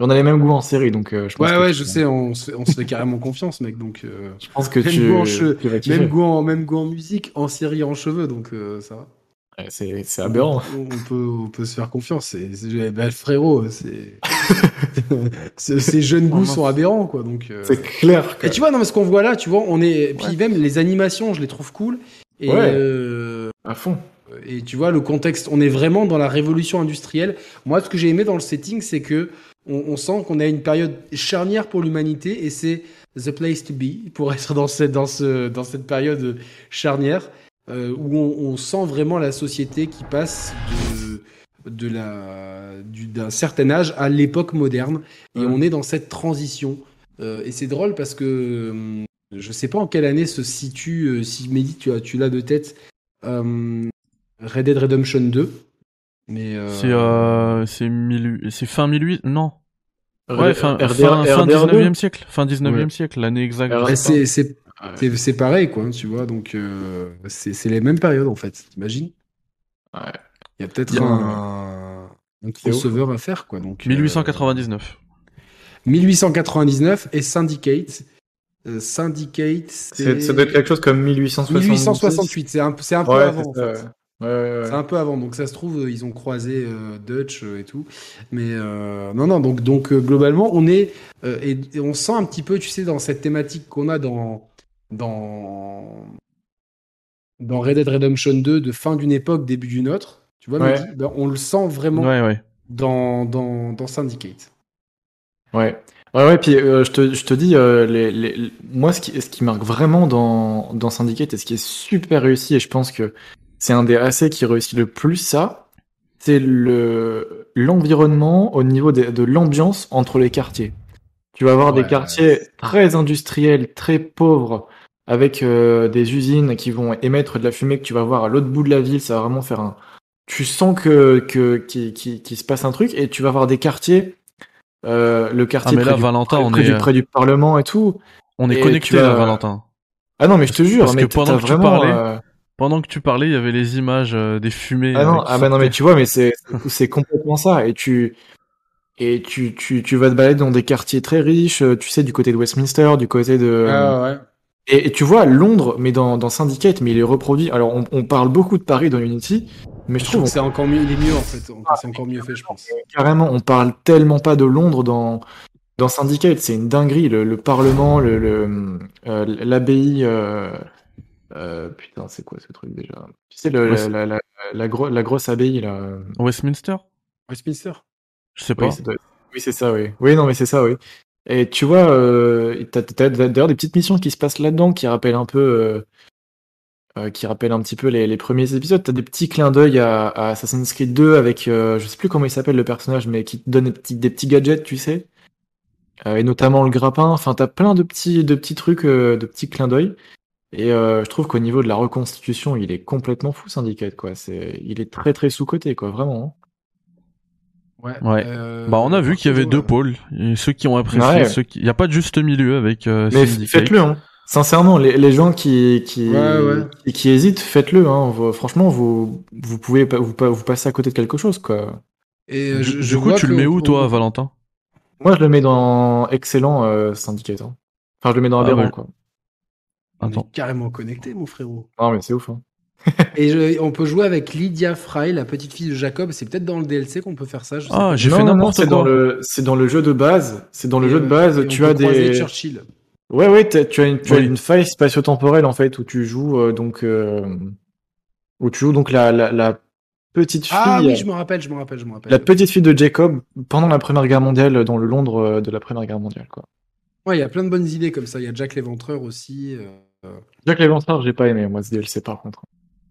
On a les mêmes goûts en série, donc euh, je pense Ouais, que ouais, je sais, on se fait, on se fait carrément confiance, mec. Donc, euh, [LAUGHS] Je pense que Même tu, goût en cheveux, tu vas kiffer. même goût en, même goût en musique, en série, en cheveux, donc euh, ça va. Ouais, C'est, c'est aberrant. On, on peut, on peut se faire confiance. C'est, c'est- bah, frérot, c'est, [LAUGHS] ces jeunes goûts sont aberrants, quoi. Donc. euh, C'est clair. Et tu vois, non, mais ce qu'on voit là, tu vois, on est. Puis même les animations, je les trouve cool. Et, Ouais. euh, À fond. et tu vois, le contexte, on est vraiment dans la révolution industrielle. Moi, ce que j'ai aimé dans le setting, c'est que on, on sent qu'on a une période charnière pour l'humanité et c'est the place to be pour être dans cette, dans ce, dans cette période charnière euh, où on, on sent vraiment la société qui passe de, de la, du- d'un certain âge à l'époque moderne et on est dans cette transition. Euh, et c'est drôle parce que hum, je sais pas en quelle année se situe, euh, si Mehdi, tu, as, tu l'as de tête, euh, Red Dead Redemption 2. Mais euh, C'est euh, c'est 1000 c'est fin 1800 non. Ouais, fin, RDR, fin, fin RDR2. 19e siècle, fin 19e Ouais. siècle, l'année exacte. RDR2. ouais, c'est, c'est, pareil, quoi, tu vois. Donc, euh, c'est, c'est les mêmes périodes, en fait. T'imagines? Ouais. Il y a peut-être un, un crossover à faire, quoi. Donc, euh, 1899. 1899 et Syndicate. Syndicate, ça doit être quelque chose comme 1868. 1868, c'est un, un peu Ouais, avant. en ça, fait. Ouais. Ouais, ouais, ouais. C'est un peu avant, donc ça se trouve, euh, ils ont croisé euh, Dutch euh, et tout. Mais euh, non, non, donc, donc euh, globalement, on est. et, et on sent un petit peu, tu sais, dans cette thématique qu'on a dans. Dans. Dans Red Dead Redemption 2, de fin d'une époque, début d'une autre. Tu vois. Mehdi Ben, on le sent vraiment dans, dans, dans Syndicate. Ouais. Ouais, ouais, puis euh, je, te, je te dis, euh, les, les, les- moi, ce qui, ce qui marque vraiment dans, dans Syndicate et ce qui est super réussi, et je pense que c'est un des AC qui réussit le plus ça, c'est le l'environnement au niveau de l'ambiance entre les quartiers. Tu vas avoir Ouais, des quartiers très industriels, très pauvres, avec euh, des usines qui vont émettre de la fumée que tu vas voir à l'autre bout de la ville, ça va vraiment faire un... Tu sens que que qu'il qu'il- qu'il se passe un truc, et tu vas avoir des quartiers... Euh, le Ah quartier près du- Valentin, près, on près est du, euh, près du Parlement et tout. on est et connecté vas- Valentin. Ah non, mais je te jure, Parce mais que pendant que tu vraiment, parlais, euh, Pendant que tu parlais, il y avait les images euh, des fumées. Ah euh, non, qui ah bah non, mais tu vois, mais [LAUGHS] c'est c'est complètement ça. Et tu et tu, tu tu vas te balader dans des quartiers très riches, euh, tu sais, du côté de Westminster, du côté de Ah ouais. et, et tu vois Londres, mais dans dans Syndicate, mais il est reproduit. Alors on, on parle beaucoup de Paris dans Unity, mais je Je trouve que c'est encore mieux, il est mieux en fait. C'est encore mieux fait, je pense. carrément, on parle tellement pas de Londres dans dans Syndicate, c'est une dinguerie. Le, le Parlement, le le, euh, l'abbaye. Euh, putain, c'est quoi ce truc déjà? Tu sais, le, la, c'est- la, la, la gro- la grosse abbaye là. Westminster? Westminster. Je sais pas. Oui, c'est ça, oui. Oui, non, mais c'est ça, oui. Et tu vois, euh, t'as, d'ailleurs des petites missions qui se passent là-dedans qui rappellent un peu, euh, qui rappellent un petit peu les, les premiers épisodes. T'as des petits clins d'œil à, à Assassin's Creed 2 avec, euh, je sais plus comment il s'appelle le personnage, mais qui te donne des petits, des petits gadgets, tu sais. Euh, et notamment le grappin. Enfin, t'as plein de petits, de petits trucs, euh, de petits clins d'œil. Et euh, je trouve qu'au niveau de la reconstitution, il est complètement fou, Syndicate, quoi. C'est, il est très très sous-coté, quoi, vraiment. Ouais. Ouais. euh, Bah, on a vu qu'il y avait deux ouais. pôles. Et ceux qui ont apprécié, Ouais. ceux qui, il y a pas de juste milieu avec euh, Mais Syndicate. faites-le, hein. Sincèrement, les, les gens qui qui, Ouais, ouais. qui, qui hésitent, faites-le. Hein. Vous- franchement, vous vous pouvez pas vous, vous passer à côté de quelque chose, quoi. Et euh, Du, je, du coup, tu le mets où, toi, Valentin? Moi, je le mets dans excellent euh, Syndicate. hein. Enfin, je le mets dans Ah, aberrant, ouais. quoi. On est carrément connecté, mon frérot. Non, mais c'est ouf. Hein. [LAUGHS] Et je- on peut jouer avec Lydia Fry, la petite fille de Jacob. C'est peut-être dans le DLC qu'on peut faire ça. Je Ah, j'ai Non, fait non, non, n'importe c'est dans quoi. le c'est dans le jeu de base. C'est dans le Et, jeu de base. Tu as des Churchill. Ouais, ouais, t'as- tu as une, tu as Oui. une faille spatio-temporelle en fait où tu joues euh, donc euh, où tu joues donc la, la, la petite fille, Ah oui, euh, je me rappelle, je me rappelle, je me rappelle. la petite fille de Jacob pendant la Première Guerre mondiale dans le Londres de la Première Guerre mondiale quoi. Ouais, il y a plein de bonnes idées comme ça. Il y a Jack l'Éventreur aussi. euh, Jack l'Éventreur, j'ai pas aimé moi ce DLC par contre.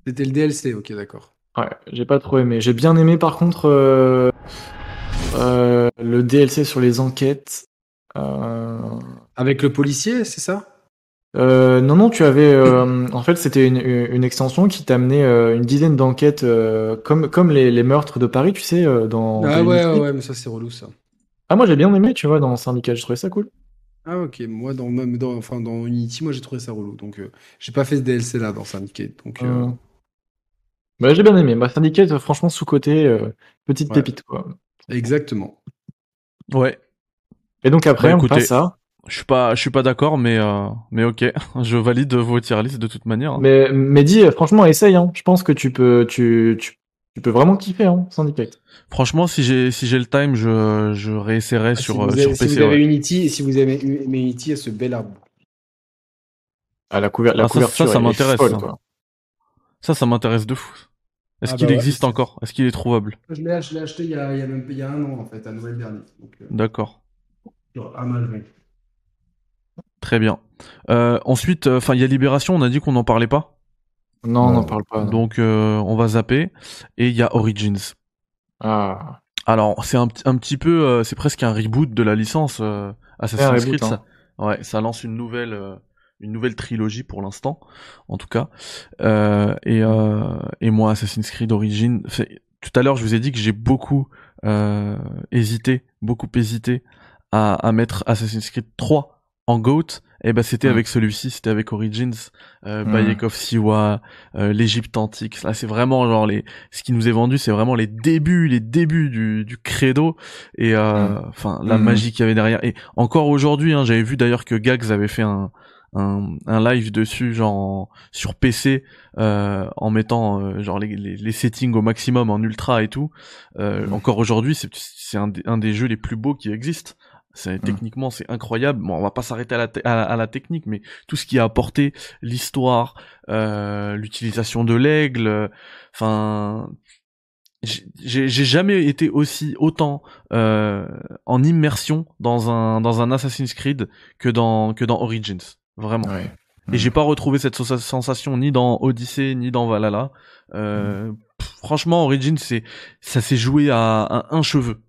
C'était le DLC, ok, d'accord. Ouais, j'ai pas trop aimé. J'ai bien aimé par contre euh, euh, le DLC sur les enquêtes. Euh, Avec le policier, c'est ça? Euh, non, non, tu avais. euh, en fait, c'était une, une extension qui t'amenait euh, une dizaine d'enquêtes, comme, comme les, les meurtres de Paris, tu sais, dans. Ah ouais, ouais, mais ça c'est relou ça. Ah, moi j'ai bien aimé, tu vois, dans Syndicat, je trouvais ça cool. Ah ok, moi dans même dans enfin dans Unity, moi j'ai trouvé ça relou. Donc euh, j'ai pas fait ce DLC là dans Syndicate. Donc euh, Euh, Bah, j'ai bien aimé. Bah, Syndicat, euh, franchement, sous-côté, euh, petite Ouais. pépite, quoi. exactement. Ouais. Et donc après, Bah, on écoutez, passe à. Je suis pas, je suis pas d'accord, mais euh, mais ok. [LAUGHS] Je valide vos tier list de toute manière. hein. Mais, mais dis, euh, franchement, essaye, hein. Je pense que tu peux, tu, tu, tu peux vraiment kiffer, hein, Syndicate. Franchement, si j'ai si j'ai le time, je je réessayerai sur si euh, vous sur avez, si PC. vous avez ouais. Unity, si vous avez Unity, il y a ce bel arbre. Ah, la, couver- la Ah, ça- couverture, ça, ça m'intéresse, folle, ça. quoi. Ça, ça m'intéresse de fou. Est-ce Ah qu'il bah ouais, existe c'est- encore? Est-ce qu'il est trouvable? Je l'ai je l'ai acheté il y, a, il, y a même, il y a un an en fait, à Noël dernier. Donc, euh, D'accord. sur Amazon. Très bien. Euh, ensuite, enfin, il y a Libération. On a dit qu'on n'en parlait pas. Non, on n'en parle pas. non. Donc, euh, on va zapper. Et il y a Origins. Ah. Alors, c'est un, petit- un petit peu, euh, c'est presque un reboot de la licence euh, Assassin's Creed. ça. Ouais, ça lance une nouvelle, une nouvelle trilogie pour l'instant, en tout cas. Euh, et, euh, et moi, Assassin's Creed Origins. Tout à l'heure, je vous ai dit que j'ai beaucoup euh, hésité, beaucoup hésité à, à mettre Assassin's Creed 3 en GOAT. Et ben, c'était Mm. avec celui-ci, c'était avec Origins, euh, Mm. Bayek of Siwa, euh, l'Égypte antique. Là, c'est vraiment genre les, ce qui nous est vendu, c'est vraiment les débuts, les débuts du, du credo et euh, Mm. enfin la Mhm. magie qu'il y avait derrière. Et encore aujourd'hui, hein, j'avais vu d'ailleurs que Gags avait fait un un, un live dessus, genre en- sur PC, euh, en mettant euh, genre les, les, les settings au maximum en ultra et tout. Euh. Encore aujourd'hui, c'est c'est un, un des jeux les plus beaux qui existent. C'est techniquement c'est incroyable. Bon, on va pas s'arrêter à à, à la technique, mais tout ce qui a apporté l'histoire, euh, l'utilisation de l'aigle, enfin, j'ai jamais été aussi autant euh, en immersion dans un dans un Assassin's Creed que dans que dans Origins, vraiment. Ouais. Et j'ai pas retrouvé cette sensation ni dans Odyssey ni dans Valhalla. Euh, pff, franchement, Origins, c'est ça s'est joué à, à un cheveu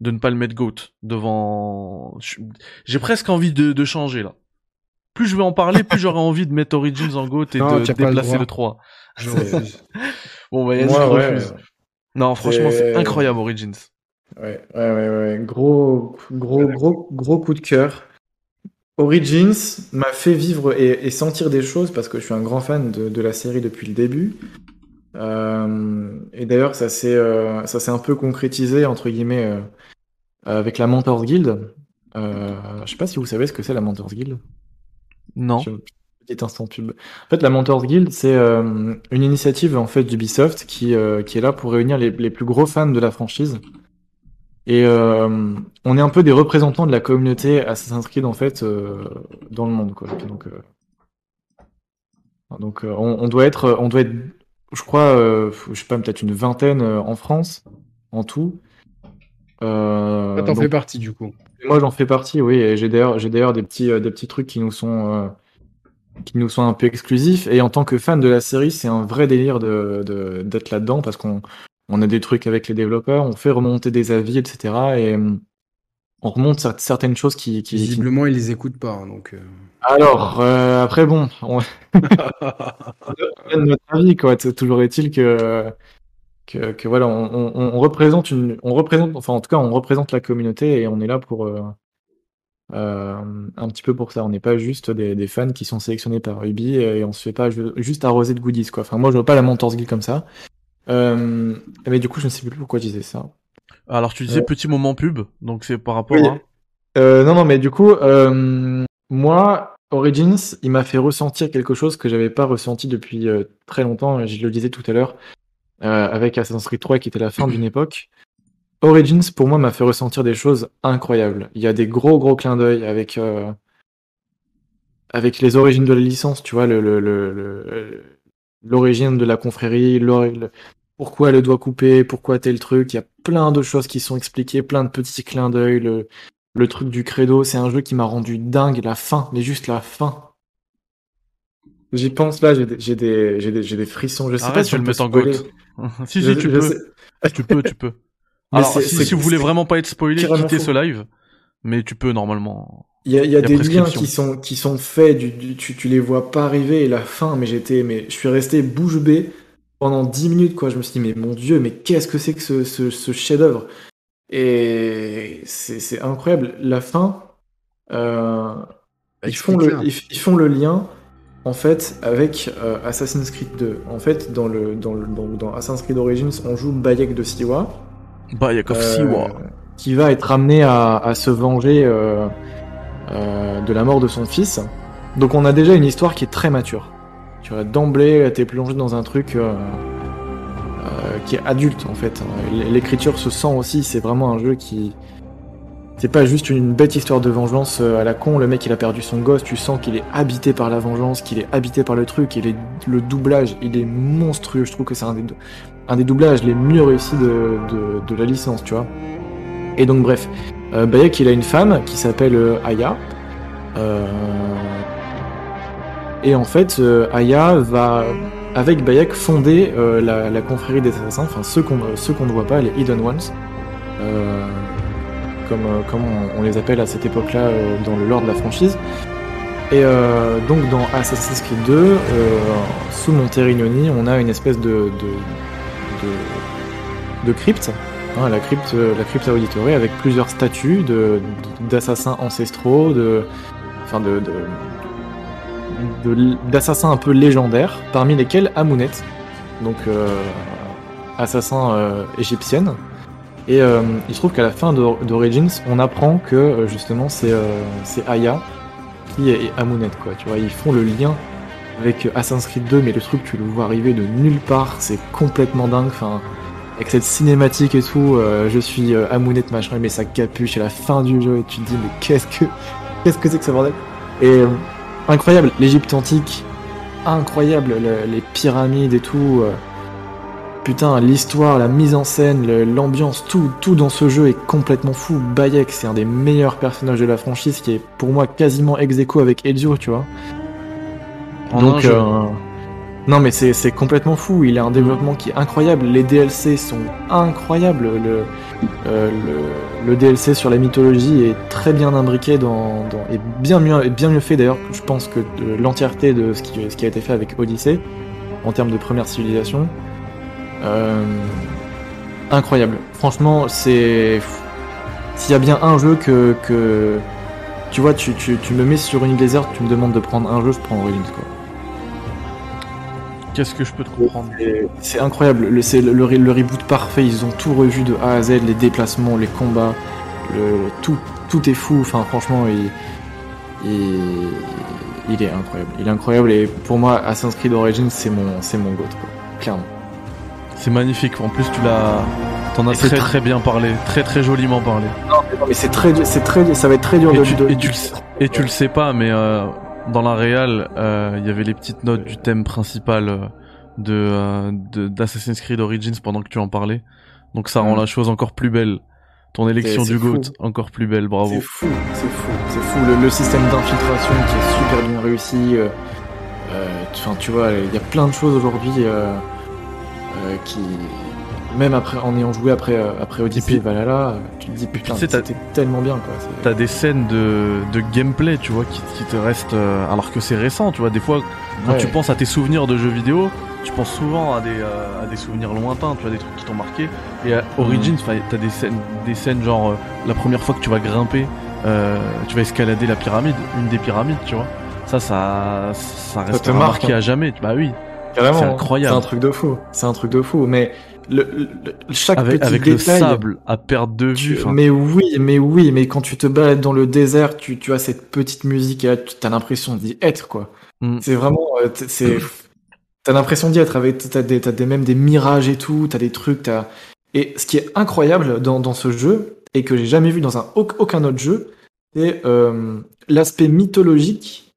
de ne pas le mettre GOAT devant. J'ai presque envie de, de changer là. Plus je vais en parler, plus j'aurai [LAUGHS] envie de mettre Origins en GOAT et Non, de le déplacer droit. le 3. Je refuse. [LAUGHS] Bon, bah, Yannick Moi, ouais, refuse. Non, franchement, c'est incroyable Origins. Ouais, ouais, ouais, ouais. Gros, gros, gros, gros coup de cœur. Origins m'a fait vivre et, et sentir des choses parce que je suis un grand fan de, de la série depuis le début. Euh, et d'ailleurs, ça s'est, euh, ça s'est un peu concrétisé entre guillemets euh, avec la Mentors Guild. Euh, je sais pas si vous savez ce que c'est la Mentors Guild. Non. Je- Petit instant pub. En fait, la Mentors Guild, c'est euh, une initiative en fait d'Ubisoft qui, euh, qui est là pour réunir les, les plus gros fans de la franchise. Et euh, on est un peu des représentants de la communauté Assassin's Creed en fait euh, dans le monde quoi. Donc, euh, donc euh, on, on doit être, on doit être, je crois, euh, je sais pas, peut-être une vingtaine euh, en France en tout. Euh, t'en fais partie du coup. moi, j'en fais partie, oui. Et j'ai d'ailleurs, j'ai d'ailleurs des petits, euh, des petits trucs qui nous sont, euh, qui nous sont un peu exclusifs. Et en tant que fan de la série, c'est un vrai délire de, de- d'être là-dedans parce qu'on, on a des trucs avec les développeurs, on fait remonter des avis, etc. Et on remonte cer- certaines choses qui, qui, qui- Visiblement, ils les écoutent pas, hein, donc. Alors, après, bon, on [LAUGHS] notre avis, quoi. Toujours est-il que, que, que voilà, on, on, on représente une, on représente, enfin, en tout cas, on représente la communauté et on est là pour, euh, euh, un petit peu pour ça. On n'est pas juste des, des fans qui sont sélectionnés par Ubi et on se fait pas ju- juste arroser de goodies, quoi. Enfin, moi, je vois pas la Mentors Guild comme ça. Euh, mais du coup, je ne sais plus pourquoi je disais ça. Alors tu disais petit moment pub, donc c'est par rapport Oui. à. Non, non, mais du coup, moi, Origins, il m'a fait ressentir quelque chose que j'avais pas ressenti depuis très longtemps. Je le disais tout à l'heure euh, avec Assassin's Creed 3 qui était la fin d'une époque. Origins, pour moi, m'a fait ressentir des choses incroyables. Il y a des gros, gros clins d'œil avec euh, avec les origines de la licence, tu vois, le, le, l'origine de la confrérie, le- pourquoi le doigt coupé, pourquoi tel truc. Il y a plein de choses qui sont expliquées, plein de petits clins d'œil. Le truc du credo, c'est un jeu qui m'a rendu dingue. La fin, mais juste la fin. J'y pense là, j'ai des, j'ai des, j'ai des, j'ai des frissons. Je sais Arrête, pas je si on le mettre en goat. [LAUGHS] si, Je- si, tu je peux. sais- Tu peux, tu peux. [LAUGHS] Alors, si, si vous voulez vraiment pas être spoilé, quittez ce live. Mais tu peux normalement. Il y a, il y a Il y a des liens qui sont, qui sont faits, du, du- tu, tu les vois pas arriver, et la fin, mais j'étais, mais je suis resté bouche bée pendant 10 minutes, quoi. Je me suis dit, mais mon dieu, mais qu'est-ce que c'est que ce, ce, ce chef-d'œuvre? Et c'est, incroyable. La fin, euh, ils, font le, Explique-la. ils, ils font le lien, en fait, avec euh, Assassin's Creed 2. En fait, dans, le, dans, le, dans, dans Assassin's Creed Origins, on joue Bayek de Siwa. Bayek of Euh, Siwa. qui va être amené à, à se venger euh, euh, de la mort de son fils. Donc on a déjà une histoire qui est très mature. Tu vois, d'emblée, t'es plongé dans un truc qui est adulte en fait. L'écriture se sent aussi, c'est vraiment un jeu qui... C'est pas juste une bête histoire de vengeance euh, à la con, le mec il a perdu son gosse, tu sens qu'il est habité par la vengeance, qu'il est habité par le truc, et les- le doublage, il est monstrueux, je trouve que c'est un des, un des doublages les mieux réussis de, de, la licence, tu vois. Et donc bref, euh, Bayek il a une femme qui s'appelle euh, Aya. Et en fait, Aya va, avec Bayek, fonder la, la confrérie des assassins, enfin ceux qu'on ceux qu'on ne voit pas, les Hidden Ones, comme, euh, on, les appelle à cette époque-là euh, dans le lore de la franchise. Et euh, donc dans Assassin's Creed 2, euh, sous Monterignoni, on a une espèce de, de, de, crypte, hein, la crypte, la crypte avec plusieurs statues d'assassins ancestraux, de, enfin de, d'assassins un peu légendaires, parmi lesquels Amunet, donc assassin égyptienne. Et euh, il se trouve qu'à la fin d'Or- d'Origins, on apprend que euh, justement c'est euh, Aya qui est Amunet, quoi. Tu vois, ils font le lien avec Assassin's Creed 2, mais le truc, tu le vois arriver de nulle part, c'est complètement dingue. Enfin, avec cette cinématique et tout, euh, je suis Amunet, machin, mais sa capuche à la fin du jeu, et tu te dis, mais qu'est-ce que [LAUGHS] qu'est-ce que c'est que ce bordel? Et incroyable, l'Égypte antique, incroyable, le- les pyramides et tout. Putain, l'histoire, la mise en scène, l'ambiance, tout, tout dans ce jeu est complètement fou. Bayek, c'est un des meilleurs personnages de la franchise, qui est pour moi quasiment ex aequo avec Ezio, tu vois. En Donc, euh, non, mais c'est complètement fou. Il a un développement qui est incroyable. Les DLC sont incroyables. Le, euh, le, le DLC sur la mythologie est très bien imbriqué dans, dans et bien mieux, et bien mieux fait d'ailleurs. Je pense que l'entièreté de ce qui, ce qui a été fait avec Odyssey en termes de première civilisation. Euh, incroyable. Franchement, c'est s'il y a bien un jeu que, que tu vois, tu, tu, tu me mets sur une île déserte, tu me demandes de prendre un jeu, je prends Origins quoi. Qu'est-ce que je peux te comprendre? C'est incroyable, le, c'est le, le, re- le reboot parfait, ils ont tout revu de A à Z, les déplacements, les combats, le, tout, tout est fou, enfin franchement, il, il, il est incroyable. Il est incroyable et pour moi, Assassin's Creed Origins, c'est mon, c'est mon goat, quoi, clairement. C'est magnifique. En plus, tu l'as. T'en as très très- très bien parlé, très très joliment parlé. Non, mais c'est très, c'est très, ça va être très dur Et de, tu, de- et tu le sais- et tu le sais pas, mais euh, dans la réal, euh, il y avait les petites notes du thème principal euh, de euh, d'Assassin's Creed Origins pendant que tu en parlais. Donc ça rend Mm. la chose encore plus belle. Ton élection du GOAT, encore plus belle, bravo. C'est fou, c'est fou, c'est fou. Le, le système d'infiltration qui est super bien réussi. euh, euh, Enfin, tu vois, il y a plein de choses aujourd'hui euh, euh, qui. même après en ayant joué après euh, après Odyssey Et et puis- Valhalla, euh, tu te dis putain, c'était tellement bien quoi. T'as des scènes de, de gameplay, tu vois, qui, qui te restent. euh, alors que c'est récent, tu vois. Des fois, quand Ouais. tu penses à tes souvenirs de jeux vidéo, tu penses souvent à des, euh, à des souvenirs lointains, tu vois, des trucs qui t'ont marqué. Et à Origins, enfin, t'as des scènes, des scènes genre euh, la première fois que tu vas grimper, tu vas escalader la pyramide, une des pyramides, tu vois. Ça, ça, ça reste te marque, marqué hein. à jamais. Bah oui. Carrément, C'est hein. incroyable. C'est un truc de fou. C'est un truc de fou. Mais le, le- chaque Avec, petit avec le sable à perte de vue. mais oui, mais oui, mais quand tu te balades dans le désert, tu, tu as cette petite musique et là, tu as l'impression d'y être, quoi. Mm. C'est vraiment, euh, c'est, t'as l'impression d'y être avec, t'as des, t'as des, même des mirages et tout, t'as des trucs, t'as, et ce qui est incroyable dans, dans ce jeu, et que j'ai jamais vu dans un, auc- aucun autre jeu, c'est, euh, l'aspect mythologique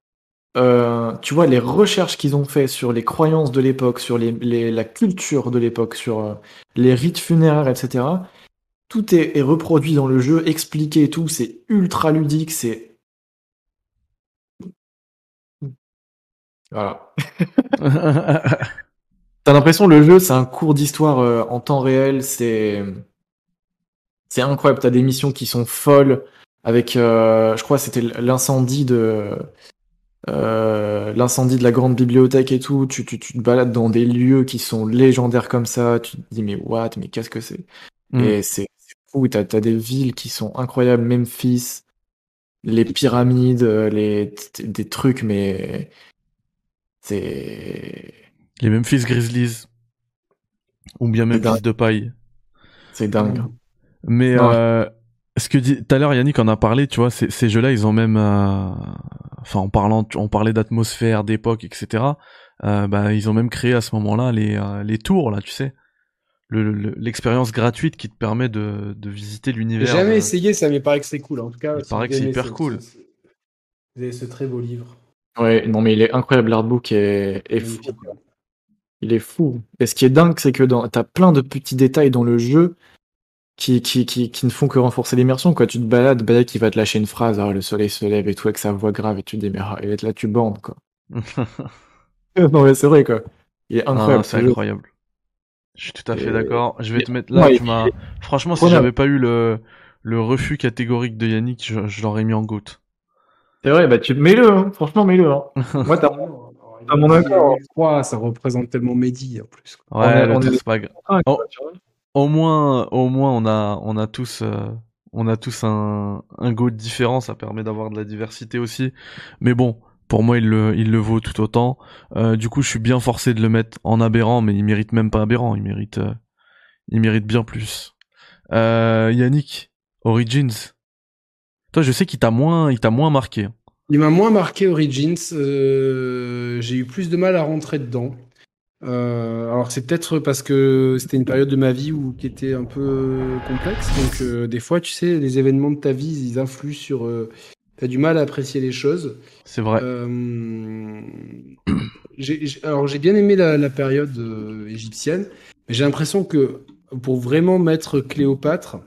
euh, tu vois, les recherches qu'ils ont fait sur les croyances de l'époque, sur les, les- la culture de l'époque, sur euh, les rites funéraires, etc. Tout est, est reproduit dans le jeu, expliqué et tout. C'est ultra ludique, c'est. Voilà. [LAUGHS] T'as l'impression le jeu, c'est un cours d'histoire euh, en temps réel. C'est. C'est incroyable. T'as des missions qui sont folles. Avec, je crois, c'était l'incendie de. Euh, l'incendie de la grande bibliothèque et tout, tu, tu, tu te balades dans des lieux qui sont légendaires comme ça, tu te dis mais what, mais qu'est-ce que c'est? Mm. Et c'est fou, t'as as des villes qui sont incroyables, Memphis, les pyramides, euh, les, des trucs, mais c'est les Memphis Grizzlies. Ou bien Memphis de paille. c'est dingue. Mais Non. euh, ce que dit tout à l'heure Yannick en a parlé, tu vois, ces, ces jeux-là, ils ont même, euh, enfin en parlant, on parlait d'atmosphère, d'époque, etc. Euh, bah ils ont même créé à ce moment-là les euh, les tours là, tu sais, Le- le- l'expérience gratuite qui te permet de, de visiter J'ai l'univers. jamais euh, essayé ça, mais paraît que c'est cool. En tout cas, Il si paraît que c'est hyper ce- cool. ce- Vous avez ce très beau livre. Ouais, non mais il est incroyable, l'artbook est, est fou. Il est fou. Et ce qui est dingue, c'est que dans, t'as plein de petits détails dans le jeu qui, qui, qui, qui ne font que renforcer l'immersion. Quoi. Tu te balades, balade qui va te lâcher une phrase, ah, le soleil se lève et tout, avec sa voix grave, et tu te dis, mais ah, et là, tu bandes, quoi. [LAUGHS] non, mais c'est vrai, quoi. Il est ah, incroyable. c'est ce jeu. incroyable. Je suis tout à fait Et- d'accord. Je vais et- te mettre là. Ouais, tu m'as. Franchement, si j'avais pas eu le le refus catégorique de Yannick, je, je l'aurais mis en goutte. C'est vrai, bah, tu mets-le, hein. franchement, mets-le. Hein. [LAUGHS] Moi, t'as À mon accord. 3, ça représente tellement Mehdi en plus. Ouais, On le on est- pas Oh. Au moins, au moins, on a, on a tous, euh, on a tous un, un goût différent. Ça permet d'avoir de la diversité aussi. Mais bon, pour moi, il le, il le vaut tout autant. Euh, du coup, je suis bien forcé de le mettre en aberrant, mais il mérite même pas aberrant. Il mérite, euh, il mérite bien plus. Yannick, Origins. Toi, je sais qu'il t'a moins, il t'a moins marqué. Il m'a moins marqué Origins. J'ai eu plus de mal à rentrer dedans. Euh, alors c'est peut-être parce que c'était une période de ma vie où qui était un peu complexe. Donc euh, des fois, tu sais, les événements de ta vie, ils influent sur. Euh, T'as du mal à apprécier les choses. C'est vrai. Euh, j'ai- j'ai- alors j'ai bien aimé la, la période euh, égyptienne, mais j'ai l'impression que pour vraiment mettre Cléopâtre,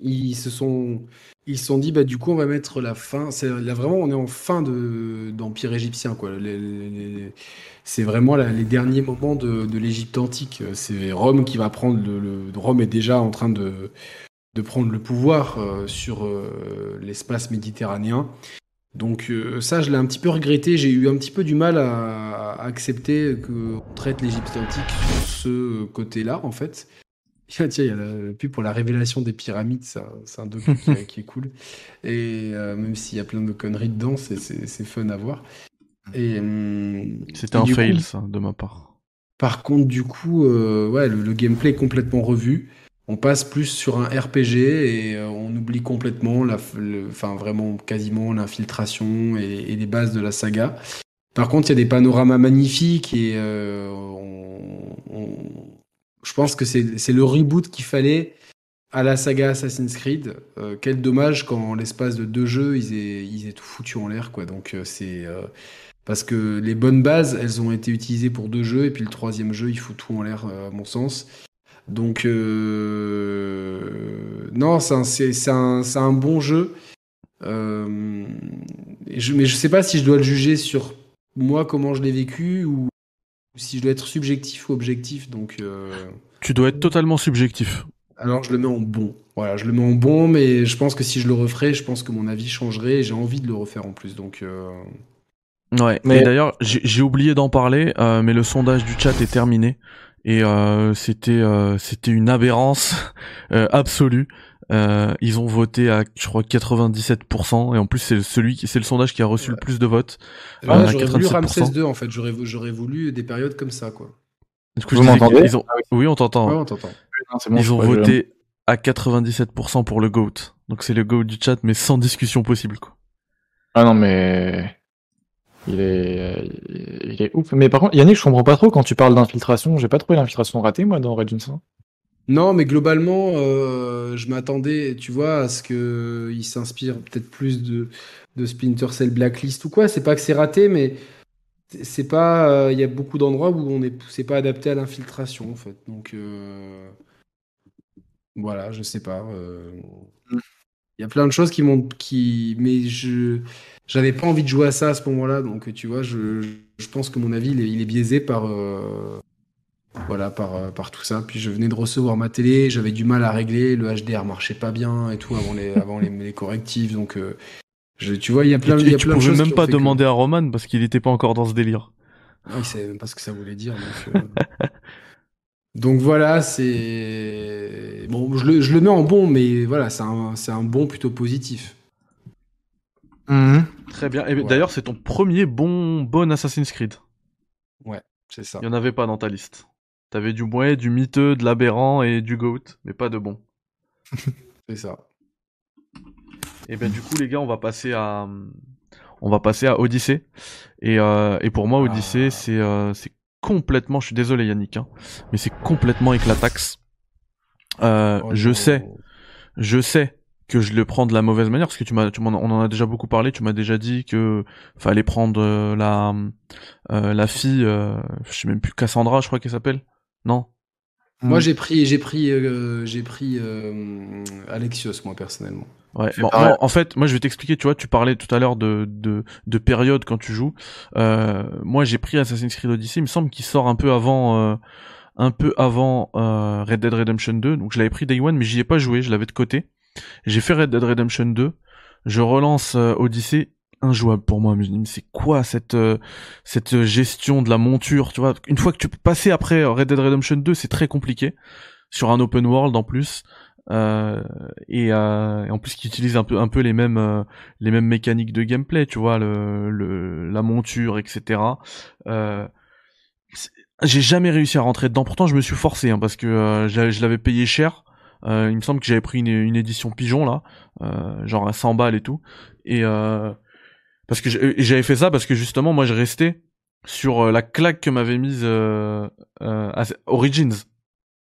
ils se sont ils se sont dit bah du coup on va mettre la fin. C'est là vraiment on est en fin de d'empire égyptien quoi. C'est vraiment les derniers moments de, l'Égypte antique. C'est Rome qui va prendre le, Rome est déjà en train de de prendre le pouvoir euh, sur euh, l'espace méditerranéen. Donc euh, ça, je l'ai un petit peu regretté. J'ai eu un petit peu du mal à, à accepter qu'on traite l'Égypte antique sur ce côté-là, en fait. [LAUGHS] Tiens, il y a la pub pour la révélation des pyramides, c'est un docu qui, [LAUGHS] qui est cool. Et euh, même s'il y a plein de conneries dedans, c'est, fun à voir. Et, hum, C'était et un fail, coup, ça, de ma part. par contre, du coup, euh, ouais, le, le gameplay est complètement revu. On passe plus sur un RPG et euh, on oublie complètement, la, le- enfin vraiment quasiment l'infiltration et, et les bases de la saga. Par contre, il y a des panoramas magnifiques et euh, on- on- je pense que c'est le reboot qu'il fallait à la saga Assassin's Creed. Euh, quel dommage quand en l'espace de deux jeux, ils aient, tout foutu en l'air, quoi. Donc euh, c'est euh, parce que les bonnes bases, elles ont été utilisées pour deux jeux, et puis le troisième jeu, il fout tout en l'air, à mon sens. Donc, non, c'est un, bon jeu. Mais je sais pas si je dois le juger sur moi, comment je l'ai vécu, ou si je dois être subjectif ou objectif. Donc, euh, Tu dois être totalement subjectif. Alors je le mets en bon. Voilà, je le mets en bon, mais je pense que si je le referais, je pense que mon avis changerait et j'ai envie de le refaire en plus. Donc euh, Ouais. Mais- Et d'ailleurs, j'ai oublié d'en parler, euh, mais le sondage du chat est terminé et euh, c'était euh, c'était une aberrance [LAUGHS] euh, absolue. Euh, ils ont voté à je crois 97% et en plus c'est celui qui c'est le sondage qui a reçu le plus de votes. euh, Ah, j'aurais voulu 87%. Ramsès 2 en fait. J'aurais j'aurais voulu des périodes comme ça quoi. Du coup, Vous m'entendez ont- Oui, on t'entend. Ouais, on t'entend. Non, c'est bon, Ils ont voté à 97% pour le GOAT. Donc c'est le GOAT du chat, mais sans discussion possible. Quoi. Ah non, mais. Il est, euh, il est ouf. Mais par contre, Yannick, je comprends pas trop quand tu parles d'infiltration. J'ai pas trouvé l'infiltration ratée, moi, dans Red Johnson. Non, mais globalement, euh, je m'attendais, tu vois, à ce que il s'inspire peut-être plus de, de Splinter Cell Blacklist ou quoi. C'est pas que c'est raté, mais c'est- pas. euh, Il y a beaucoup d'endroits où on est, c'est pas adapté à l'infiltration en fait. Donc euh, voilà, je sais pas. euh, Il y a plein de choses qui m'ont, qui, mais je, j'avais pas envie de jouer à ça à ce moment-là. Donc tu vois, je, je pense que mon avis il est, il est biaisé par. Voilà, par, euh, par tout ça. Puis je venais de recevoir ma télé, j'avais du mal à régler, le HDR marchait pas bien et tout avant les, avant les, les correctifs. Donc, euh, je, tu vois, il y a plein, Et il y a tu de pouvais choses. même pas que- demander à Roman parce qu'il était pas encore dans ce délire. Ah, il savait même pas ce que ça voulait dire. Donc, euh, [LAUGHS] donc voilà, c'est. Bon, je le, je le mets en bon, mais voilà, c'est un, c'est un bon plutôt positif. Très bien. Et Ouais. d'ailleurs, c'est ton premier bon bon Assassin's Creed. C'est ça. Il y en avait pas dans ta liste. T'avais du ouais, du miteux, de l'aberrant et du goat, mais pas de bon. [LAUGHS] C'est ça. Et ben du coup les gars, on va passer à on va passer à Odyssey. Et, euh, et pour moi Odyssey Ah. c'est euh, c'est complètement, je suis désolé Yannick, hein, mais c'est complètement éclataxe. Euh, Oh je sais, je sais que je le prends de la mauvaise manière parce que tu m'as, on en a déjà beaucoup parlé. Tu m'as déjà dit que fallait prendre la la fille, je sais même plus Cassandra, je crois qu'elle s'appelle. Non. Moi, j'ai pris, j'ai pris, euh, j'ai pris euh, Alexios, moi personnellement. Ouais. Bon, en fait, moi je vais t'expliquer. Tu vois, tu parlais tout à l'heure de, de de période quand tu joues. Euh, moi, j'ai pris Assassin's Creed Odyssey. Il me semble qu'il sort un peu avant. euh, un peu avant euh, Red Dead Redemption 2, donc je l'avais pris Day One, mais j'y ai pas joué, je l'avais de côté. J'ai fait Red Dead Redemption 2, je relance euh, Odyssey, injouable pour moi. C'est quoi cette euh, cette gestion de la monture, tu vois? Une fois que tu peux passer après Red Dead Redemption 2, c'est très compliqué. Sur un open world en plus. Euh, et, euh, en plus qui utilise un peu un peu les mêmes euh, les mêmes mécaniques de gameplay tu vois? Le, la monture etc euh, j'ai jamais réussi à rentrer dedans. Pourtant je me suis forcé hein, parce que euh, je l'avais payé cher. Euh, il me semble que j'avais pris une, une édition pigeon là. Euh, genre à 100 balles et tout. Et euh, parce que et j'avais fait ça parce que justement moi je restais sur euh, la claque que m'avait mise euh, euh, Origins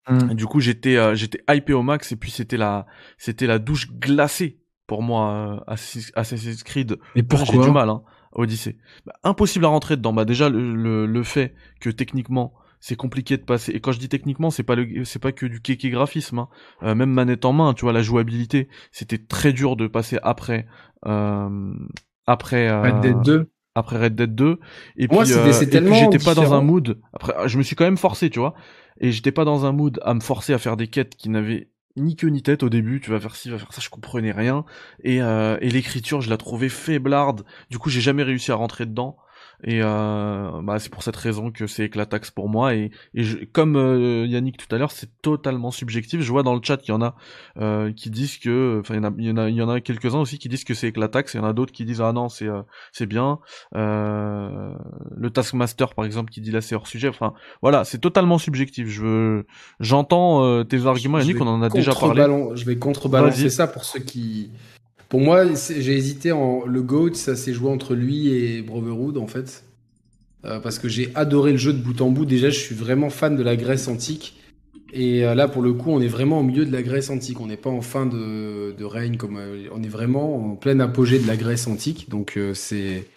Mm. et du coup, j'étais euh, j'étais hypé au max et puis c'était la c'était la douche glacée pour moi euh, Assassin's Creed. Mais J'ai du mal hein, Odyssey. Bah, impossible à rentrer dedans. Bah déjà le, le, le fait que techniquement c'est compliqué de passer. Et quand je dis techniquement, c'est pas le c'est pas que du kéké graphisme. Hein. Euh, même manette en main, tu vois la jouabilité, c'était très dur de passer après euh, après euh, Red Dead 2. après Red Dead 2 et Moi, puis, euh, puis j'étais pas dans un mood. Après je me suis quand même forcé tu vois. Et j'étais pas dans un mood à me forcer à faire des quêtes qui n'avaient ni queue ni tête au début. Tu vas faire ci va faire ça. Je comprenais rien. Et euh, et l'écriture je la trouvais faiblarde. Du coup j'ai jamais réussi à rentrer dedans et euh, bah c'est pour cette raison que c'est éclataxe pour moi. Et, et je- comme euh, Yannick tout à l'heure c'est totalement subjectif. Je vois dans le chat qu'il y en a euh, qui disent que enfin il y en a il y en a il y en a quelques uns aussi qui disent que c'est éclataxe il y en a d'autres qui disent ah non c'est euh, c'est bien. Euh, le Taskmaster par exemple qui dit là c'est hors sujet. Enfin voilà c'est totalement subjectif. Je veux j'entends euh, tes arguments Yannick on en a déjà parlé. Je vais contrebalancer ça pour ceux qui. Pour moi, j'ai hésité en. Le GOAT, ça s'est joué entre lui et Brotherhood, en fait. Euh, parce que j'ai adoré le jeu de bout en bout. Déjà, je suis vraiment fan de la Grèce antique. Et euh, là, pour le coup, on est vraiment au milieu de la Grèce antique. On n'est pas en fin de, de règne, comme euh, on est vraiment en plein apogée de la Grèce antique. Donc, c'est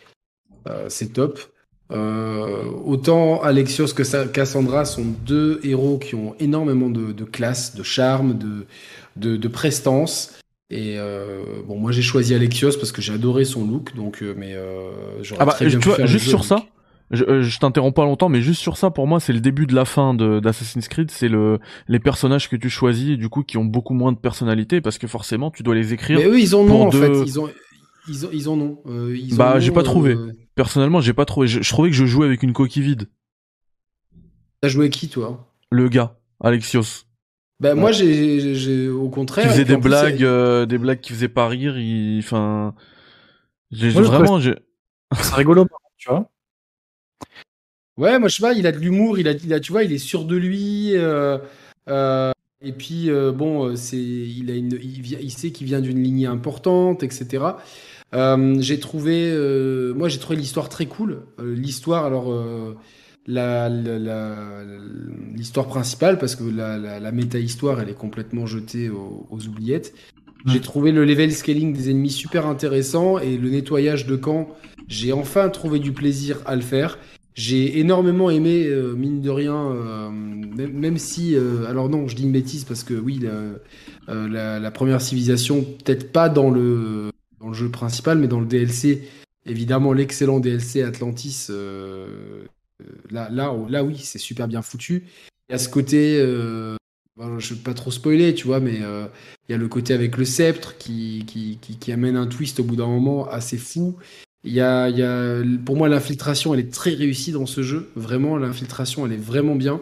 c'est top. Autant Alexios que Sa- Cassandra sont deux héros qui ont énormément de, de classe, de charme, de, de prestance. Et euh, bon, moi j'ai choisi Alexios parce que j'ai adoré son look, donc euh, mais euh, j'aurais ah bah très bien tu pu vois faire juste jeu sur ça je, euh, je t'interromps pas longtemps, mais juste sur ça, pour moi, c'est le début de la fin d'Assassin's Creed. C'est le les personnages que tu choisis, du coup, qui ont beaucoup moins de personnalité, parce que forcément, tu dois les écrire. Mais eux, ils ont pour non, en deux- fait. Ils ont, ils ont, ils en ont. Euh, ils Bah, en j'ai ont, pas trouvé. euh, Personnellement, j'ai pas trouvé. Je, je trouvais que je jouais avec une coquille vide. T'as joué qui, toi? Le gars, Alexios, Bah, moi, j'ai, j'ai- j'ai, au contraire. et puis, des blagues, euh, des blagues qui faisaient pas rire. Il, enfin, j'ai Moi, je vraiment, j'ai. C'est rigolo, tu vois. Ouais, moi je sais pas, il a de l'humour, il a, il a, tu vois, il est sûr de lui. euh, euh, et puis euh, bon, c'est, il a une, il, vient- il sait qu'il vient d'une lignée importante, etc. Euh, j'ai trouvé, euh, moi j'ai trouvé l'histoire très cool. Euh, l'histoire, alors la, la- la- l'histoire principale, parce que la, la, la méta-histoire, elle est complètement jetée aux, aux oubliettes. J'ai trouvé le level scaling des ennemis super intéressant et le nettoyage de camp. J'ai enfin trouvé du plaisir à le faire. J'ai énormément aimé, euh, mine de rien, euh, même, même si, euh, alors non, je dis une bêtise parce que oui, la, la, la première civilisation, peut-être pas dans le, dans le jeu principal, mais dans le DLC, évidemment l'excellent DLC Atlantis, là, là, là, oui, c'est super bien foutu. Il y a ce côté, euh, bon, je vais pas trop spoiler, tu vois, mais euh, il y a le côté avec le sceptre qui, qui, qui, qui amène un twist au bout d'un moment assez fou. Il y a, il y a, pour moi, l'infiltration, elle est très réussie dans ce jeu. Vraiment, l'infiltration, elle est vraiment bien.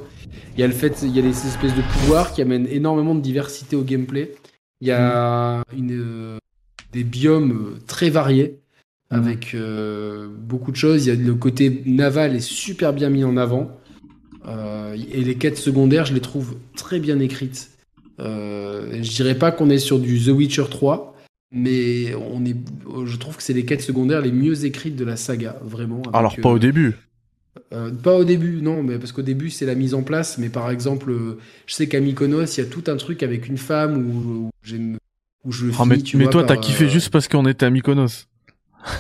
Il y a le fait, il y a des espèces de pouvoirs qui amènent énormément de diversité au gameplay. Il y a une, euh, des biomes euh, très variés avec euh, beaucoup de choses. Il y a le côté naval est super bien mis en avant. Euh, et les quêtes secondaires, je les trouve très bien écrites. Euh, je dirais pas qu'on est sur du The Witcher 3, mais on est, je trouve que c'est les quêtes secondaires les mieux écrites de la saga, vraiment. Alors pas euh, au début. euh, pas au début, non, mais parce qu'au début c'est la mise en place. Mais par exemple, euh, je sais qu'à Mykonos, il y a tout un truc avec une femme où, où où je le Ah, mais, tu mais vois, toi, t'as kiffé euh, juste parce qu'on était à Mykonos.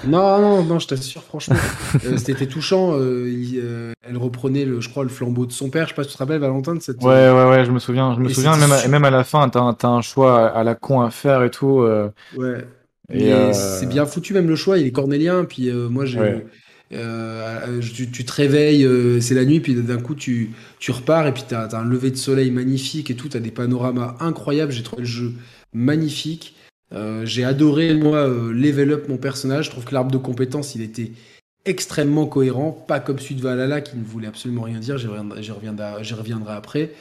Non, non, non, je t'assure, franchement, euh, c'était touchant. euh, il, euh, elle reprenait, le, je crois, le flambeau de son père. Je sais pas si tu te rappelles, Valentin, de cette. Ouais, ouais, ouais, je me souviens. Je me Et souviens, même à, même à la fin, t'as un- t'as un choix à la con à faire et tout. Ouais. et, c'est bien foutu, même le choix, il est cornélien. Puis moi, j'ai. Ouais. euh, tu, tu te réveilles, euh, c'est la nuit, puis d'un coup, tu, tu repars, et puis t'as as un lever de soleil magnifique et tout, t'as des panoramas incroyables. J'ai trouvé le jeu magnifique. Euh, j'ai adoré, moi, euh, level up mon personnage. Je trouve que l'arbre de compétences, il était extrêmement cohérent, pas comme celui de Valhalla qui ne voulait absolument rien dire. J'y reviendrai, j'y reviendrai, après.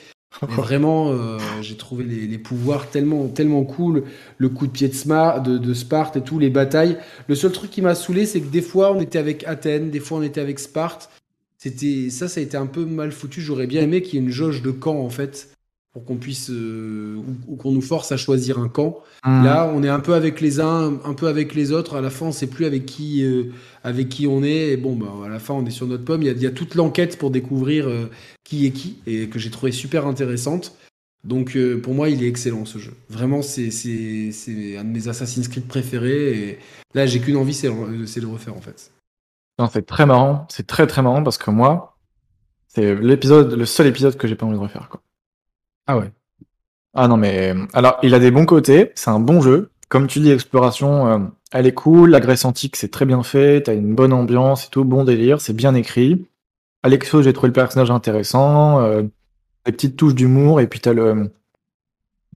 Mais [LAUGHS] vraiment, euh, j'ai trouvé les, les pouvoirs tellement, tellement cool. Le coup de pied de, Smar- de, de Sparte et tout, les batailles. Le seul truc qui m'a saoulé, c'est que des fois on était avec Athènes, des fois on était avec Sparte. C'était ça, ça a été un peu mal foutu. J'aurais bien aimé qu'il y ait une jauge de camp en fait, pour qu'on puisse euh, ou, ou qu'on nous force à choisir un camp. Là, on est un peu avec les uns, un peu avec les autres. À la fin, on sait plus avec qui, euh, avec qui on est. Et bon, bah, à la fin, on est sur notre pomme. Il y a, il y a toute l'enquête pour découvrir euh, qui est qui et que j'ai trouvé super intéressante. Donc, euh, pour moi, il est excellent ce jeu. Vraiment, c'est c'est c'est un de mes Assassin's Creed préférés. Et là, j'ai qu'une envie, c'est de le refaire en fait. Non, c'est très marrant. C'est très très marrant parce que moi, c'est l'épisode, le seul épisode que j'ai pas envie de refaire. Quoi. Ah ouais. Ah non, mais alors il a des bons côtés. C'est un bon jeu. Comme tu dis, exploration, euh, elle est cool. La Grèce antique, c'est très bien fait. T'as une bonne ambiance et tout, bon délire. C'est bien écrit. Alexo, j'ai trouvé le personnage intéressant. Euh, des petites touches d'humour et puis t'as le,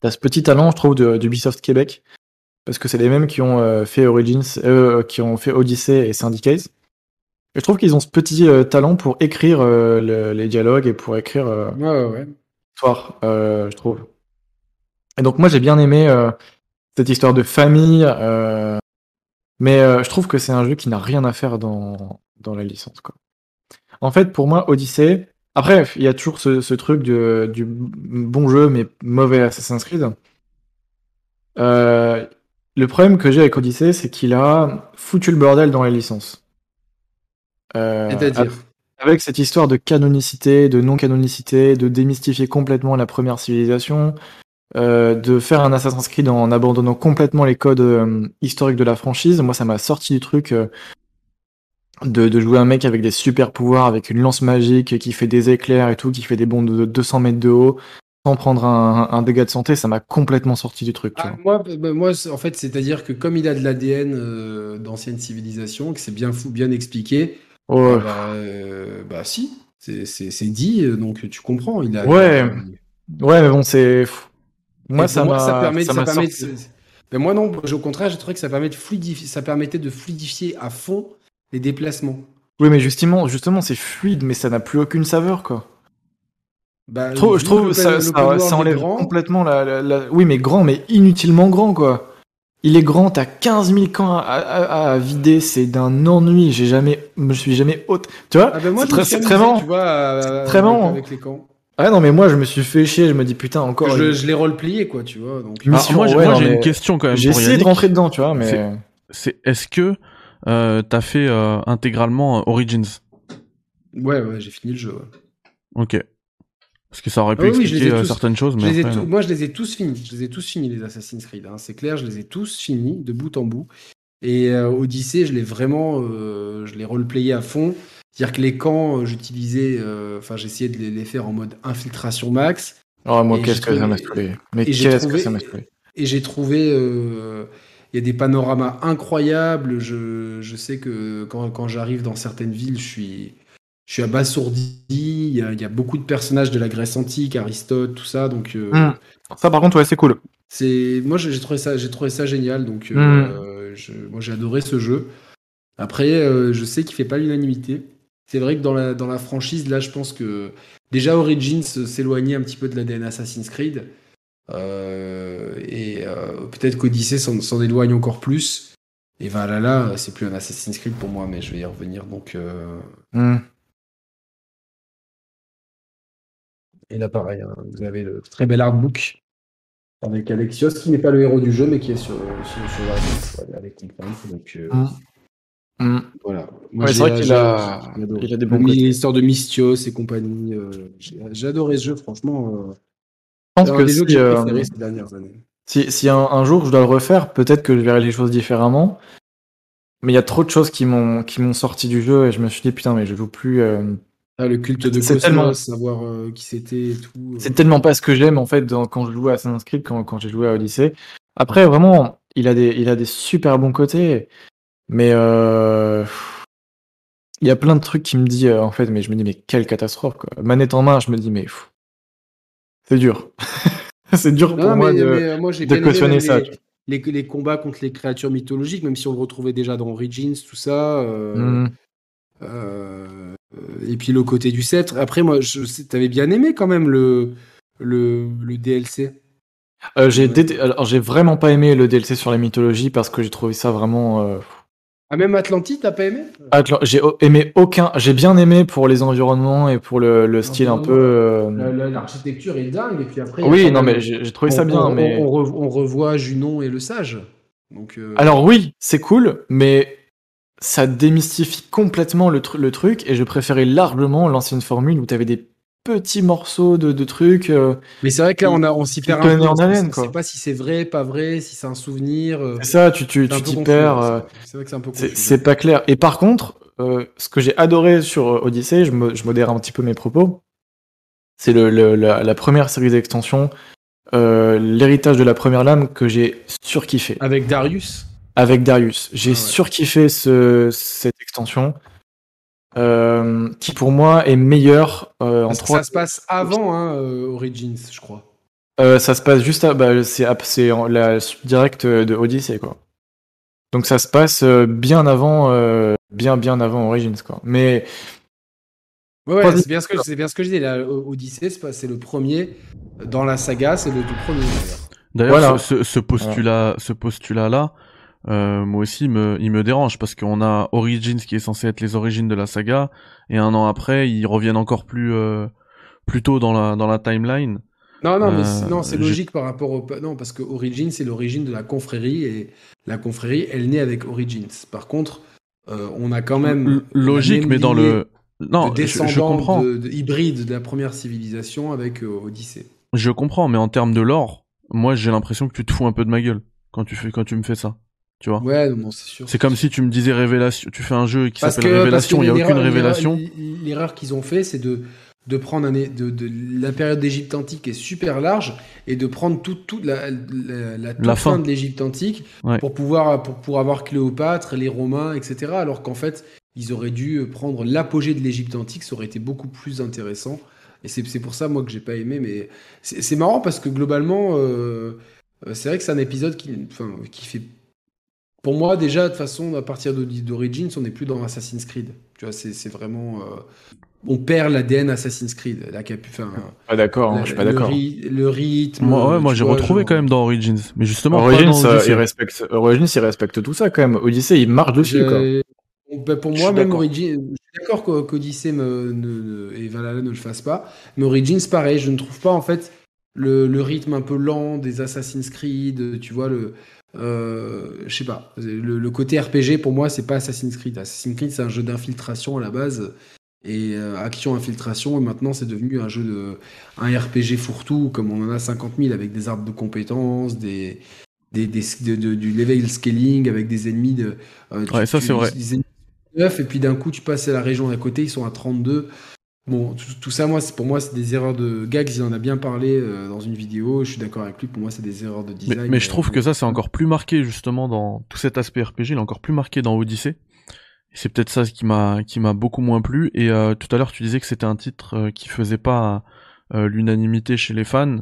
t'as ce petit talent, je trouve, d'Ubisoft Québec parce que c'est les mêmes qui ont euh, fait Origins, euh, qui ont fait Odyssey et Syndicate. Et je trouve qu'ils ont ce petit euh, talent pour écrire euh, le- les dialogues et pour écrire euh, Ouais, ouais, ouais. l'histoire, euh, je trouve. Et donc moi j'ai bien aimé euh, cette histoire de famille, euh, mais euh, je trouve que c'est un jeu qui n'a rien à faire dans, dans la licence. Quoi. En fait, pour moi, Odyssey, après, il y a toujours ce, ce truc de, du bon jeu mais mauvais Assassin's Creed. Euh, le problème que j'ai avec Odyssey, c'est qu'il a foutu le bordel dans la licence. Euh, C'est-à-dire. avec cette histoire de canonicité, de non-canonicité, de démystifier complètement la première civilisation, euh, de faire un Assassin's Creed en abandonnant complètement les codes euh, historiques de la franchise, moi ça m'a sorti du truc euh, de, de jouer un mec avec des super pouvoirs, avec une lance magique qui fait des éclairs et tout, qui fait des bonds de 200 mètres de haut, sans prendre un, un dégât de santé, ça m'a complètement sorti du truc. Ah, moi, bah, bah, moi, en fait, c'est-à-dire que comme il a de l'ADN euh, d'ancienne civilisation, que c'est bien fou, bien expliqué, Ouais. Bah, bah si, c'est- dit, donc tu comprends. Il a, Ouais. il a- Ouais, mais bon, c'est. Moi, ça ça permet, ça ça m'a permet de- moi non, au contraire, j'ai trouvé que ça, permet de fluidifier, ça permettait de fluidifier à fond les déplacements. Oui, mais justement, justement, c'est fluide, mais ça n'a plus aucune saveur, quoi. Bah, Je trouve, je ça, ça, enlève complètement la, la- la- Oui, mais grand, mais inutilement grand, quoi. Il est grand, t'as 15 000 camps à, à- à vider, c'est d'un ennui. J'ai jamais, je me suis jamais haute. Tu vois Ah ben C'est très, très marrant. Tu vois, à- très avec- marrant. Avec les camps. Ah non, mais moi, je me suis fait chier. Je me dis putain, encore. je une- je l'ai roleplié, quoi, tu vois. Donc, Mission, moi, ouais, moi, j'ai mais une question quand même J'ai essayé Yannick. de rentrer dedans, tu vois, mais. C'est est-ce que euh, t'as fait euh, intégralement euh, Origins? Ouais, ouais, j'ai fini le jeu. ouais. Ok. Parce que ça aurait pu Ah je ai expliquer tous- certaines choses, Je mais après, tous- non. moi, je les ai tous finis. Je les ai tous finis, les Assassin's Creed. hein. C'est clair, je les ai tous finis, de bout en bout. Et euh, Odyssey, je l'ai vraiment, euh, je l'ai roleplayé à fond. C'est-à-dire que les camps, euh, j'utilisais, euh, enfin, j'essayais de les, les faire en mode infiltration max. Oh, moi, qu'est-ce que ça m'a saoulé. Mais et j'ai qu'est-ce trouvé- que ça m'a saoulé. Et j'ai trouvé, euh, il y a des panoramas incroyables. Je, je sais que quand, quand j'arrive dans certaines villes, je suis, je suis abasourdi. Il y, a, il y a beaucoup de personnages de la Grèce antique, Aristote, tout ça. Donc, euh, Hmm. Ça, par contre, ouais, c'est cool. c'est, moi, j'ai trouvé ça, j'ai trouvé ça génial. Donc, Hmm. euh, je- moi, j'ai adoré ce jeu. Après, euh, je sais qu'il fait pas l'unanimité. C'est vrai que dans la, dans la franchise, là, je pense que déjà Origins s'éloignait un petit peu de l'ADN Assassin's Creed. Euh, et euh, peut-être qu'Odyssey s'en, s'en éloigne encore plus. Et Valhalla, c'est plus un Assassin's Creed pour moi, mais je vais y revenir. Donc, euh, Hmm. Et là, pareil, hein, vous avez le très bel artbook avec Alexios, qui n'est pas le héros du jeu, mais qui est sur, sur, sur la avec. Donc, euh, Hmm. voilà. Ouais, c'est vrai qu'il a- il a des bons. L'histoire de Mystios et compagnie. euh, j'ai, adoré ce jeu, franchement. Euh, Je pense un que si, euh, ces dernières années. si, si un, un jour je dois le refaire, peut-être que je verrai les choses différemment. Mais il y a trop de choses qui m'ont qui m'ont sorti du jeu et je me suis dit putain mais je joue plus. euh, Ah, le culte de Cosmos, tellement- savoir euh, qui c'était et tout. euh. C'est tellement pas ce que j'aime en fait dans- quand je joue à Assassin's Creed, quand, quand j'ai joué à Odyssey. Après vraiment, il a des il a des super bons côtés, mais euh, il y a plein de trucs qui me dit euh, en fait, mais je me dis mais quelle catastrophe quoi. Manette en main, je me dis mais c'est dur. [LAUGHS] c'est dur pour Non, moi mais, de. mais, euh, moi j'ai de bien aimé cautionner ça, les, combats contre les créatures mythologiques, même si on le retrouvait déjà dans Origins, tout ça. euh, euh, et puis le côté du sceptre. Après, moi, t'avais bien aimé quand même le, le, le DLC. Euh, j'ai Ouais. alors j'ai vraiment pas aimé le DLC sur la mythologie parce que j'ai trouvé ça vraiment. euh, Ah, même Atlantide, t'as pas aimé? J'ai aimé aucun. J'ai bien aimé pour les environnements et pour le, le style un peu. euh, La- la- L'architecture est dingue. Et puis après, Oui, non même- mais j'ai j'ai trouvé ça on- bien, on, mais. on, rev- on revoit Junon et le sage. Donc, euh, Alors oui, c'est cool, mais ça démystifie complètement le, le truc et je préférais largement l'ancienne formule où t'avais des petits morceaux de, de trucs. euh, Mais c'est vrai que là, on, a, on s'y perd un peu. quoi. sait pas si c'est vrai, pas vrai, si c'est un souvenir. euh, c'est ça, tu tu un tu t'y confus, perds. euh, c'est- vrai que c'est un peu c'est- confus. c'est pas clair. Et par contre, euh, ce que j'ai adoré sur Odyssey, je, mo- je modère un petit peu mes propos, c'est le, le- la, la première série d'extensions, euh, l'héritage de la première lame que j'ai surkiffé. Avec Darius? avec Darius. J'ai Ah ouais. surkiffé ce, cette extension, euh, qui pour moi est meilleure euh, en Parce que trois. ça se passe avant hein, euh, Origins, je crois. Euh, ça se passe juste à, bah, c'est la suite directe de Odyssey quoi. Donc ça se passe euh, bien avant, euh, bien bien avant Origins quoi. Mais Ouais, c'est bien ce que c'est bien ce que je dis. Là, O- Odyssey, c'est le premier dans la saga, c'est le tout premier. d'ailleurs. D'ailleurs, Voilà. ce, ce- ce postulat, ce postulat-là, euh, moi aussi, il me, il me dérange parce qu'on a Origins qui est censé être les origines de la saga, et un an après, ils reviennent encore plus, euh, plus tôt dans la, dans la timeline. Non, non, mais Euh, c'est- non, c'est logique par rapport au non parce que Origins c'est l'origine de la confrérie et la confrérie elle naît avec Origins. Par contre, on a quand même logique, même mais dans le, non, de je, je comprends, de, de hybrides de la première civilisation avec Odyssée. je comprends, mais en termes de lore, moi, j'ai l'impression que tu te fous un peu de ma gueule quand tu fais, quand tu me fais ça. Tu vois. Ouais, c'est sûr. C'est comme si tu me disais révélation, tu fais un jeu qui s'appelle révélation, il y a aucune révélation. l'erreur- qu'ils ont fait, c'est de, de prendre un, de, de, la période d'Égypte antique est super large et de prendre toute toute la, la, la toute La fin. fin. de l'Égypte antique Ouais. pour pouvoir pour, pour avoir Cléopâtre, les Romains, etc. Alors qu'en fait, ils auraient dû prendre l'apogée de l'Égypte antique, ça aurait été beaucoup plus intéressant. Et c'est pour ça, moi, que j'ai pas aimé. Mais c'est c'est marrant parce que globalement, euh, euh, c'est vrai que c'est un épisode qui, enfin, qui fait. Pour moi, déjà, de toute façon, à partir de- d'Origins, on n'est plus dans Assassin's Creed. Tu vois, c'est c'est vraiment. euh, on perd l'ADN Assassin's Creed. La capu, enfin, Pas d'accord, hein, je suis pas le, d'accord. ry- le rythme. Moi, ouais, moi tu j'ai retrouvé genre- quand même dans Origins, mais justement pas Origins, dans euh, il respecte, Origins, il respecte tout ça quand même. Odyssey, il marche dessus, quoi. Ben, pour Je moi, suis même d'accord. Origins, je suis d'accord qu'O- qu'Odyssey me- ne- ne- et Valhalla ne le fassent pas, mais Origins, pareil, je ne trouve pas en fait le, le rythme un peu lent des Assassin's Creed, tu vois, le. Euh, je sais pas, le, le côté RPG pour moi, c'est pas Assassin's Creed. Assassin's Creed, c'est un jeu d'infiltration à la base, et euh, action-infiltration, et maintenant c'est devenu un jeu de. un RPG fourre-tout, comme on en a 50 000 avec des arbres de compétences, des. Des, des- de- de- du level scaling avec des ennemis de euh, tu- Ouais, ça, c'est vrai. des ennemis 9 et puis d'un coup tu passes à la région d'à côté, ils sont à 32. Bon, tout, tout ça, moi, pour moi, c'est des erreurs de Gags. Il en a bien parlé euh, dans une vidéo. Je suis d'accord avec lui. Pour moi, c'est des erreurs de design. mais je trouve euh, que ça c'est encore plus marqué justement dans tout cet aspect RPG, il est encore plus marqué dans Odyssey. C'est peut-être ça qui m'a qui m'a beaucoup moins plu. Et euh, tout à l'heure tu disais que c'était un titre euh, qui faisait pas euh, l'unanimité chez les fans.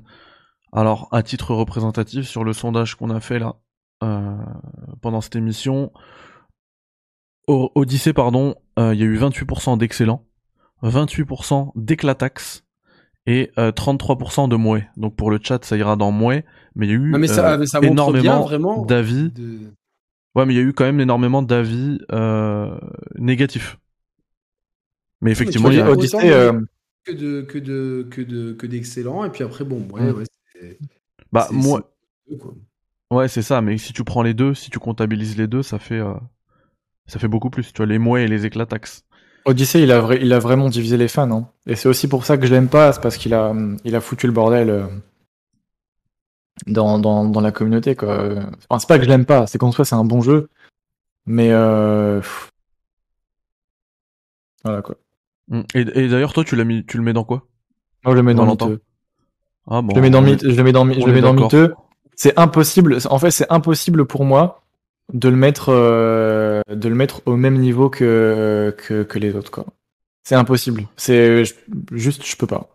Alors à titre représentatif sur le sondage qu'on a fait là euh, pendant cette émission, Odyssey pardon, euh, il y a eu 28% d'excellents, 28% d'éclatax et euh, 33% de mouais. Donc pour le chat ça ira dans mouais, mais il y a eu Non, mais ça, euh, mais ça énormément vraiment. d'avis. de- Ouais, mais il y a eu quand même énormément d'avis euh, négatifs. Mais effectivement, il y a... euh, que de que de que de que d'excellents. Et puis après, bon, ouais, Mm. ouais. c'est- bah moi, ouais, c'est ça. Mais si tu prends les deux, si tu comptabilises les deux, ça fait euh, ça fait beaucoup plus. Tu vois, les mouais et les éclatax. Odyssey, il a, vra- il a vraiment divisé les fans. Hein. Et c'est aussi pour ça que je l'aime pas, c'est parce qu'il a, il a foutu le bordel euh, dans, dans, dans la communauté. Quoi. Enfin, c'est pas que je l'aime pas, c'est qu'en soi, c'est un bon jeu. Mais euh... Voilà quoi. Mm. Et, et d'ailleurs, toi, tu l'as mis, tu le mets dans quoi? Moi, je le mets dans miteux. Ah bon. Je le mets dans, est- je le mets dans, je le mets dans miteux. C'est impossible. En fait, c'est impossible pour moi de le mettre, euh, de le mettre au même niveau que, que, que les autres. quoi. C'est impossible. C'est je- juste, je peux pas.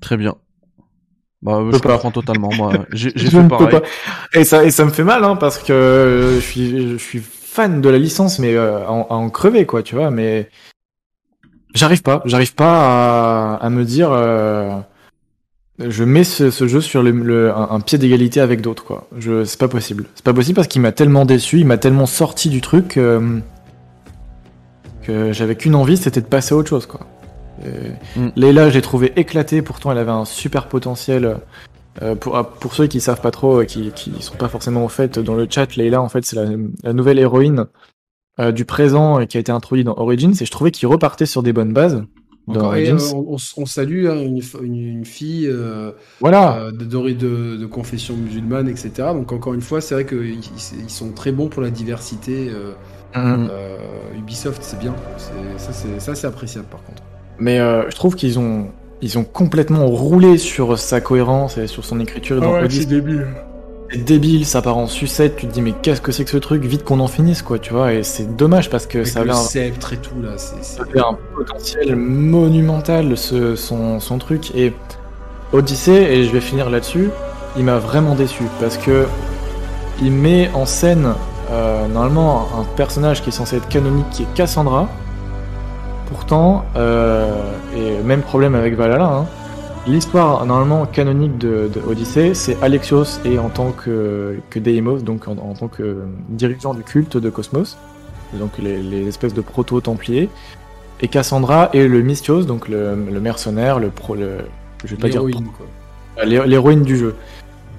Très bien. Bah, je peux pas. comprends totalement. Moi, [LAUGHS] j'ai j'ai Je fait pareil. pas. Et ça, et ça me fait mal, hein, parce que je suis, je suis fan de la licence, mais euh, à, en- à en crever, quoi, tu vois. Mais j'arrive pas, j'arrive pas à, à me dire, euh, je mets ce, ce jeu sur le, le- un, un pied d'égalité avec d'autres, quoi. Je, c'est pas possible. C'est pas possible parce qu'il m'a tellement déçu, il m'a tellement sorti du truc euh, que j'avais qu'une envie, c'était de passer à autre chose, quoi. Mm. Leila, je l'ai trouvé éclatée, pourtant elle avait un super potentiel. Euh, pour, ah, pour ceux qui savent pas trop et qui, qui sont pas forcément au fait dans le chat, Leila en fait c'est la, la nouvelle héroïne euh, du présent et qui a été introduite dans Origins et je trouvais qu'il repartait sur des bonnes bases dans Encore, et, Origins. euh, on, salue hein, une, une, une fille euh, Voilà, euh, de, de, de- confession musulmane, etc. Donc encore une fois, c'est vrai qu'ils ils sont très bons pour la diversité. euh, Mm. euh, Ubisoft, c'est bien. C'est- Ça, c'est ça, c'est appréciable par contre. mais euh, je trouve qu'ils ont ils ont complètement roulé sur sa cohérence et sur son écriture dans Odyssey. débile. C'est débile, ça part en sucette, tu te dis mais qu'est-ce que c'est que ce truc, vite qu'on en finisse quoi, tu vois, et c'est dommage parce que Avec ça le avait un, sceptre et tout là, c'est c'est- Ça avait un potentiel monumental ce, son, son truc et Odyssey et je vais finir là-dessus il m'a vraiment déçu parce que il met en scène euh, normalement un personnage qui est censé être canonique qui est Cassandra. Pourtant euh, et même problème avec Valhalla hein, l'histoire normalement canonique de, c'est Alexios et en tant que, que Deimos donc en, en tant que dirigeant du culte de Cosmos donc les, les espèces de proto-templiers et Cassandra est le Mystios, donc le, le mercenaire, le pro, le, je vais pas dire l'héroïne du jeu.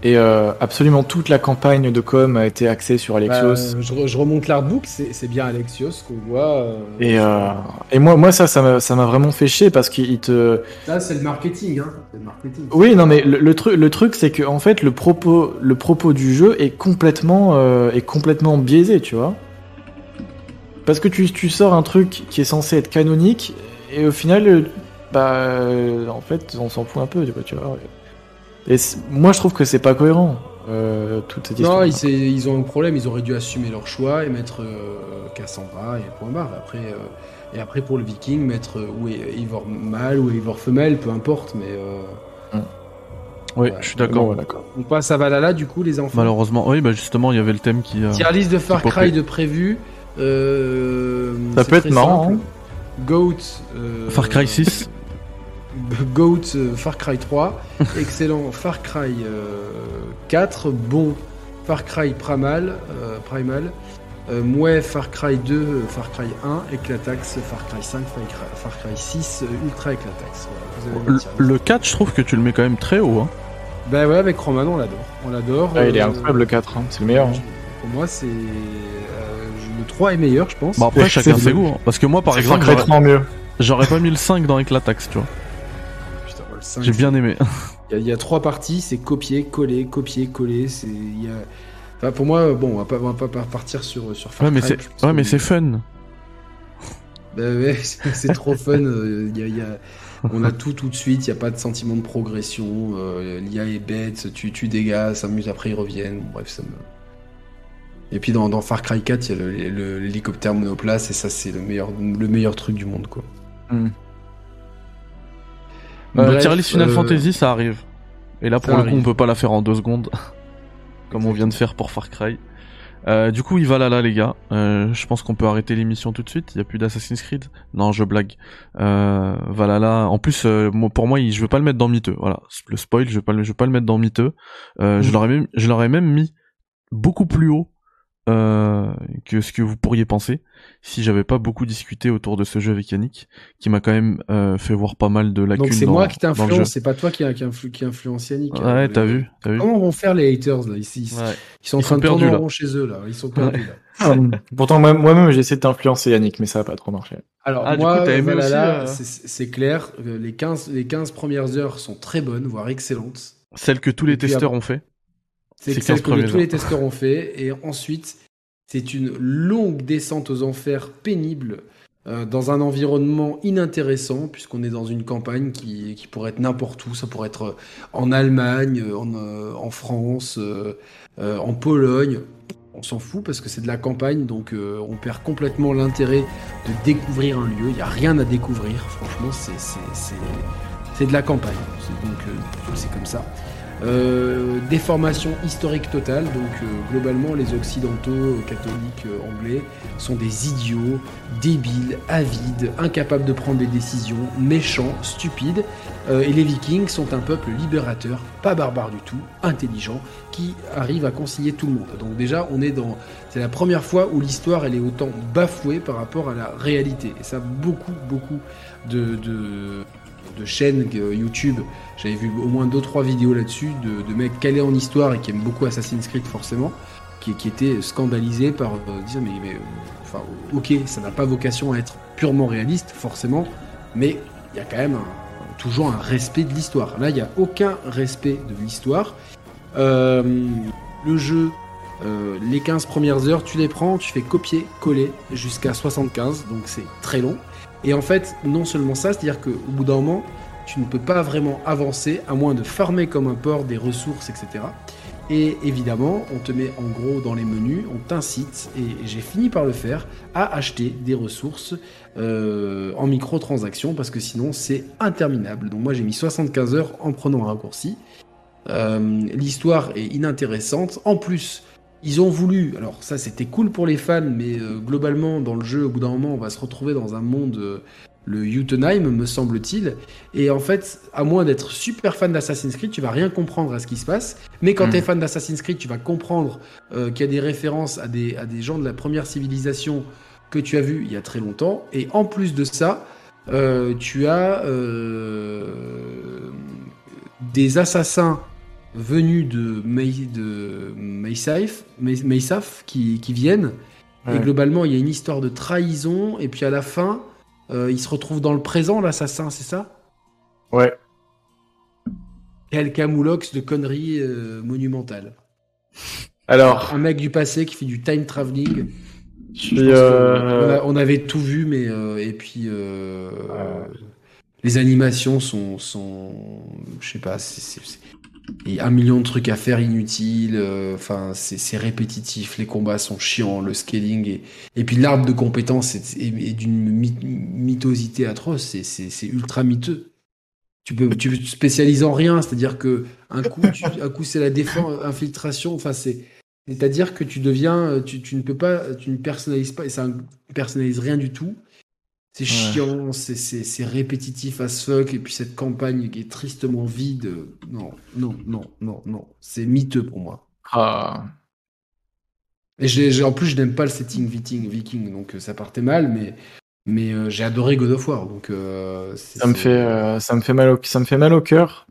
Et euh, absolument toute la campagne de com a été axée sur Alexios. Bah, je, re- je remonte l'artbook, c'est bien Alexios qu'on voit. euh, et euh, et moi, moi ça, ça m'a vraiment fait chier parce qu'il te. Ça, c'est le marketing, hein. Le marketing. Oui, non, mais le, le truc, le truc, c'est que en fait, le propos, le propos du jeu est complètement, est complètement biaisé, tu vois. Parce que tu, tu sors un truc qui est censé être canonique et au final, bah, en fait, on s'en fout un peu, tu vois. Tu vois et moi, je trouve que c'est pas cohérent. euh, toute cette Non, histoire. ils, ont un problème, ils auraient dû assumer leur choix et mettre euh, Cassandra et point barre. Après, euh, et après pour le Viking, mettre euh, ou Eivor mâle ou Eivor femelle, peu importe, mais euh, Oui, Ouais. je suis Bon, d'accord. ouais, d'accord. on passe à Valhalla du coup les enfants. Malheureusement, oui, bah justement, il y avait le thème qui. euh, Tier list de Far Cry de prévu. euh, Ça peut être marrant, simple. Goat. euh, Far Cry 6. [LAUGHS] Goat euh, Far Cry 3, [LAUGHS] excellent Far Cry euh, 4, bon Far Cry Primal, euh, Primal euh, mouais Far Cry 2, euh, Far Cry 1, Éclatax Far Cry 5, Far Cry, Far Cry 6, euh, Ultra. Voilà, avez Le, le tier list. le 4, je trouve que tu le mets quand même très haut. Hein. Bah ouais, avec Roman, on l'adore. On l'adore. Ah, il est euh, incroyable le 4, hein. c'est le meilleur. hein. Pour moi, c'est. euh, le 3 est meilleur, je pense. Bon, après, chacun c'est- ses goûts. hein. Parce que moi, par exemple, Far Cry j'aurais- 3 en mieux. j'aurais pas mis le 5 dans Eclatax, tu vois. 5, J'ai bien aimé. Il y, a- il y a trois parties, c'est copier, coller, copier, coller. C'est, enfin, pour moi, bon, on va pas, on va pas partir sur, sur Far Ouais, mais Cry, c'est, ouais, mais c'est fun. [LAUGHS] Bah ouais, c'est trop fun. euh, il y a- il y a- On a tout tout de suite, il n'y a pas de sentiment de progression. euh, L'IA est bête, tu tues des gars, s'amuse, après ils reviennent. Bon, bref, ça me. Et puis dans, dans Far Cry 4, il y a l'hélicoptère monoplace, et ça, c'est le meilleur, le meilleur truc du monde, quoi. Hmm. le Bref, tier list Final euh, Fantasy, ça arrive. Et là, pour le coup, on peut pas la faire en deux secondes. [LAUGHS] comme on vient de faire pour Far Cry. Euh, du coup, il va là, là, les gars. Euh, je pense qu'on peut arrêter l'émission tout de suite. Il y a plus d'Assassin's Creed. Non, je blague. Euh, Valhalla. En plus, euh, pour moi, je veux pas le mettre dans miteux. Voilà, le spoil, je veux pas, le, je veux pas le mettre dans miteux. Euh, Je Mm. l'aurais même, je l'aurais même mis beaucoup plus haut euh, que ce que vous pourriez penser si j'avais pas beaucoup discuté autour de ce jeu avec Yannick, qui m'a quand même euh, fait voir pas mal de lacunes Donc c'est moi qui t'influence, c'est pas toi qui, qui, influ- qui influence Yannick. hein. Ouais, t'as vu. Comment vont faire les haters là? Ici Ils, Ouais. ils sont en train sont de tourner en rond chez eux là. Ils sont perdus là. [LAUGHS] Ah, Pourtant, moi- moi-même, j'ai essayé de t'influencer Yannick, mais ça a pas trop marché. Alors Ah, du moi, coup, t'as aimé Valhalla, aussi, euh, c'est clair. euh, Les 15, les 15 premières heures sont très bonnes, voire excellentes. Celle que tous les puis testeurs ont fait. C'est celle 15 que tous les testeurs ont fait. Et ensuite, c'est une longue descente aux enfers pénible euh, dans un environnement inintéressant, puisqu'on est dans une campagne qui, qui pourrait être n'importe où. Ça pourrait être euh, en Allemagne, euh, en, euh, en France, euh, en Pologne. On s'en fout parce que c'est de la campagne, donc on perd complètement l'intérêt de découvrir un lieu. Il n'y a rien à découvrir, franchement, c'est- de la campagne. Donc c'est comme ça. Euh, déformation historique totale, donc euh, globalement les occidentaux euh, catholiques anglais sont des idiots, débiles, avides, incapables de prendre des décisions, méchants, stupides, et les vikings sont un peuple libérateur, pas barbare du tout, intelligent, qui arrive à concilier tout le monde. Donc déjà on est dans... C'est la première fois où l'histoire elle est autant bafouée par rapport à la réalité. Et ça beaucoup, beaucoup de de chaînes YouTube, j'avais vu au moins 2-3 vidéos là-dessus de, de mecs calés en histoire et qui aiment beaucoup Assassin's Creed forcément, qui, étaient scandalisés par euh, dire mais, mais, euh, ok ça n'a pas vocation à être purement réaliste forcément, mais il y a quand même toujours un respect de l'histoire. Là il n'y a aucun respect de l'histoire. Euh, le jeu, les 15 premières heures, tu les prends, tu fais copier-coller jusqu'à 75, donc c'est très long. Et en fait, non seulement ça, c'est-à-dire qu'au bout d'un moment, tu ne peux pas vraiment avancer à moins de farmer comme un porc des ressources, etc. Et évidemment, on te met en gros dans les menus, on t'incite, et j'ai fini par le faire, à acheter des ressources euh, en microtransactions, parce que sinon c'est interminable. Donc moi j'ai mis 75 heures en prenant un raccourci. Euh, L'histoire est inintéressante. En plus, ils ont voulu, alors ça c'était cool pour les fans, mais euh, globalement dans le jeu, au bout d'un moment, on va se retrouver dans un monde, euh, le Jotunheim, me semble-t-il. Et en fait, à moins d'être super fan d'Assassin's Creed, tu vas rien comprendre à ce qui se passe. Mais quand Mhm. tu es fan d'Assassin's Creed, tu vas comprendre euh, qu'il y a des références à des, à des gens de la première civilisation que tu as vu il y a très longtemps. Et en plus de ça, tu as des assassins venus de, May, de Maysaf, May- Maysaf qui, qui viennent. Et globalement, il y a une histoire de trahison. Et puis à la fin, euh, il se retrouve dans le présent, l'assassin, c'est ça? Ouais. Quel camoulox de conneries euh, monumentales. Alors, Un mec du passé qui fait du time traveling. euh, on, avait tout vu, mais euh, et puis les animations sont, sont je sais pas, c'est- Et un million de trucs à faire inutiles. euh, Enfin, c'est répétitif. Les combats sont chiants. Le scaling et, et puis l'arbre de compétences est, d'une my- mythosité atroce. C'est- ultra miteux. Tu peux, tu te spécialises en rien. C'est-à-dire que un coup, coup c'est la défense, infiltration. Enfin, c'est c'est-à-dire que tu deviens, tu, tu ne peux pas, tu ne personnalises pas, et ça ne personnalise rien du tout. C'est chiant, c'est- répétitif as fuck, et puis cette campagne qui est tristement vide. Non, non, non, non, non. C'est miteux pour moi. Ah. Et en plus, je n'aime pas le setting viking, viking donc euh, ça partait mal, mais, mais euh, j'ai adoré God of War, donc euh, Ça me fait, euh, ça me fait mal au, ça me fait mal au cœur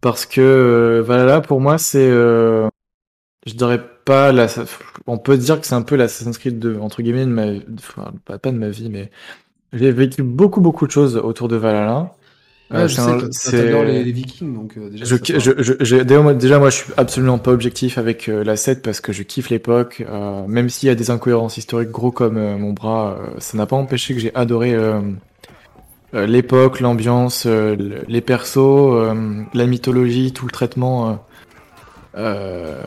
parce que Valhalla pour moi c'est, je dirais pas la, on peut dire que c'est un peu l'Assassin's Creed de entre guillemets de ma, enfin, pas, de ma vie mais j'ai vécu beaucoup beaucoup de choses autour de Valhalla. Ouais, Euh, je sais un- que les, les vikings, donc euh, déjà. Je, je, part. je, je- déjà, moi, je suis absolument pas objectif avec euh, la 7 parce que je kiffe l'époque. euh, même s'il y a des incohérences historiques gros comme mon bras, ça n'a pas empêché que j'ai adoré l'époque, l'ambiance, le- les persos, la mythologie, tout le traitement. euh,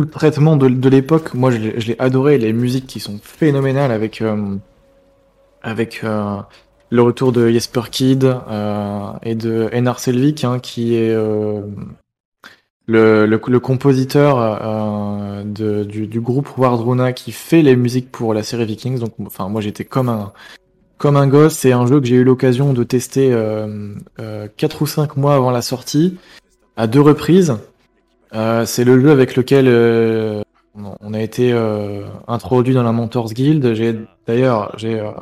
le traitement de, l'époque, moi je l'ai adoré, les musiques qui sont phénoménales avec, euh, avec euh, le retour de Jesper Kid euh, et de Enar Selvik, hein, qui est le, compositeur du, groupe Wardruna qui fait les musiques pour la série Vikings. Donc, enfin, moi j'étais comme un comme un gosse. C'est un jeu que j'ai eu l'occasion de tester euh, euh, 4 ou 5 mois avant la sortie, à deux reprises. Euh, c'est le jeu avec lequel euh, on- a été euh, introduit dans la Mentors Guild. J'ai d'ailleurs, j'ai euh,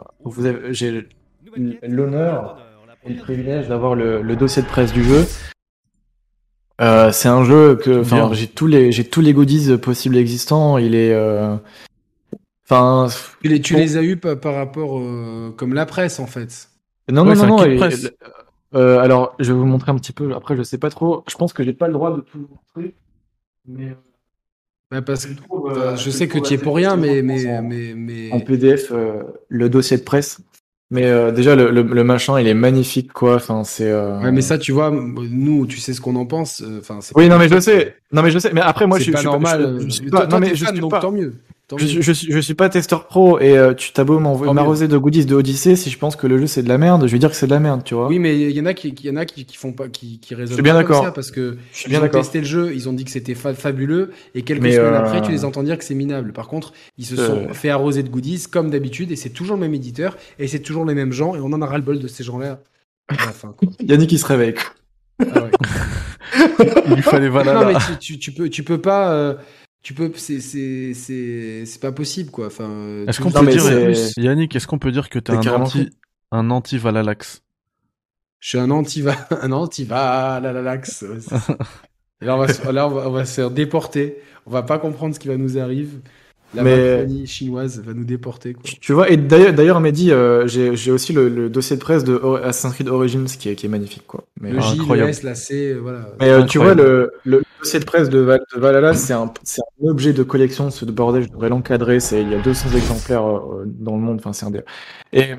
j'ai l'honneur et le privilège d'avoir le, le dossier de presse du jeu. Euh, c'est un jeu que, j'ai tous les, j'ai tous les goodies possibles existants. Il est, euh, enfin, Tu les, tu Bon. les as eu par, par rapport, euh, comme la presse, en fait. non, Ouais, non, c'est non, non. Euh, alors, je vais vous montrer un petit peu. Après, je sais pas trop. Je pense que j'ai pas le droit de tout montrer. Mais euh, Bah, parce que, trouve, euh, je sais que tu es pour rien, mais, mais, mais, mais, en PDF euh, le dossier de presse. Mais euh, déjà, le, le, le machin, il est magnifique, quoi. Enfin, c'est. Ouais, mais ça, tu vois, nous, tu sais ce qu'on en pense. Enfin, c'est Oui, non, mais je sais. Non, mais je sais. Mais après, moi, je, suis- pas normal. je- je suis pas- toi, non, mais je fan, suis donc pas. tant mieux. Je, je, suis, je suis pas testeur pro et euh, tu t'as beau m'arroser de goodies de Odyssey, si je pense que le jeu c'est de la merde, je vais dire que c'est de la merde, tu vois. Oui, mais il y en a qui, y en a qui, qui font pas, qui, qui raisonnent suis bien pas comme d'accord. ça parce que je suis ils bien ont testé le jeu, ils ont dit que c'était fa- fabuleux et quelques Mais, semaines euh, après, tu les entends dire que c'est minable. Par contre, ils se Euh. sont fait arroser de goodies comme d'habitude et c'est toujours le même éditeur et c'est toujours les mêmes gens et on en a ras le bol de ces gens-là. [LAUGHS] Yannick il se réveille. Ah ouais. [LAUGHS] Il lui fallait Valhalla. Non, mais tu, tu, tu peux, tu peux pas. Tu peux, c'est, c'est, c'est, c'est pas possible, quoi. Enfin, euh, Est-ce qu'on peut dire, Yannick, est-ce qu'on peut dire que t'es un anti, un anti Valhalax Je suis un anti [LAUGHS] un anti. Et là, on va, se, là on, va, on va se faire déporter. On va pas comprendre ce qui va nous arriver. La Mais- chinoise va nous déporter, quoi. Tu- vois, et d'ailleurs, d'ailleurs Mehdi, euh, j'ai j'ai aussi le, le dossier de presse de Or- Assassin's Creed Origins qui est, qui est magnifique, quoi. Mais, Le euh, J, le incroyable. S, la C, euh, voilà. mais, euh, tu vois, le, le dossier de presse de, Val- de Valhalla, c'est un, un objet de collection, ce bordel, je devrais l'encadrer, il y a 200 exemplaires euh, dans le monde, enfin, c'est un délire. Et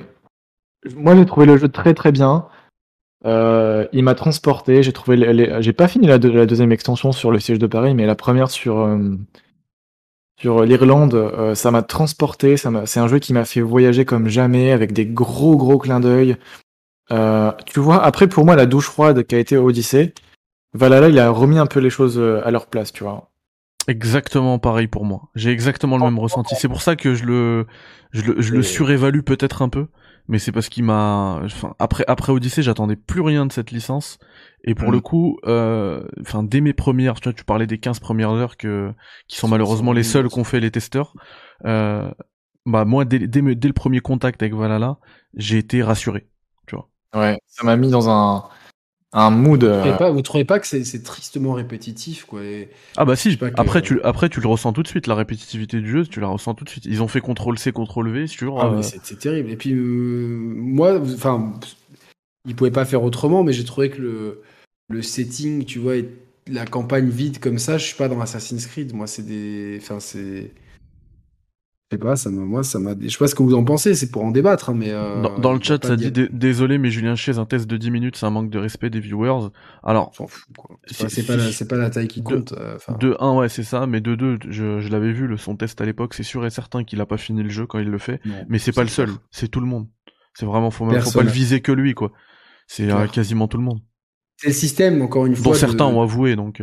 moi, j'ai trouvé le jeu très très bien. Euh, il m'a transporté. J'ai trouvé, j'ai pas fini la, deux- la deuxième extension sur le siège de Paris, mais la première sur euh, sur l'Irlande, ça m'a transporté. C'est un jeu qui m'a fait voyager comme jamais, avec des gros gros clins d'œil. Tu vois, après pour moi la douche froide qui a été Odyssey, Valhalla, il a remis un peu les choses euh, à leur place, tu vois. Exactement pareil pour moi. J'ai exactement le même ressenti. C'est pour ça que je le, je le, je le surévalue peut-être un peu, mais c'est parce qu'il m'a, enfin après après Odyssey, j'attendais plus rien de cette licence. Et pour Mhm. le coup, euh, enfin dès mes premières, tu vois, tu parlais des 15 premières heures que qui sont malheureusement les seules qu'ont fait les testeurs. Euh, bah moi dès, dès, le premier contact avec Valhalla, j'ai été rassuré. Ouais, ça m'a mis dans un un mood. Vous euh, trouvez pas, vous trouvez pas que c'est, tristement répétitif, quoi. et- Ah bah si, Je sais pas que- après tu après tu le ressens tout de suite la répétitivité du jeu, tu la ressens tout de suite. Ils ont fait contrôle C contrôle V sur Ah, euh, mais c'est, c'est terrible. Et puis, euh, moi, enfin, ils pouvaient pas faire autrement, mais j'ai trouvé que le, le setting, tu vois, et la campagne vide comme ça, je suis pas dans Assassin's Creed. Moi, c'est des. Enfin, c'est. Sais pas, ça moi, ça m'a. Je sais pas ce que vous en pensez, c'est pour en débattre, hein, mais. euh, Dans, dans le chat, ça dit dé- désolé, mais Julien Chiez, un test de 10 minutes, c'est un manque de respect des viewers. Alors, On s'en fout, quoi. C'est Si- pas, la- si- c'est pas la taille qui de- compte. euh, de 1, ouais, c'est ça, mais de 2, je, je l'avais vu, le, son test à l'époque, c'est sûr et certain qu'il a pas fini le jeu quand il le fait. non, Mais c'est pas le seul, c'est tout le monde. C'est vraiment, faut même, faut pas le viser que lui, quoi. C'est euh, quasiment tout le monde. C'est le système, encore une Dont fois. de- certains ont avoué, donc.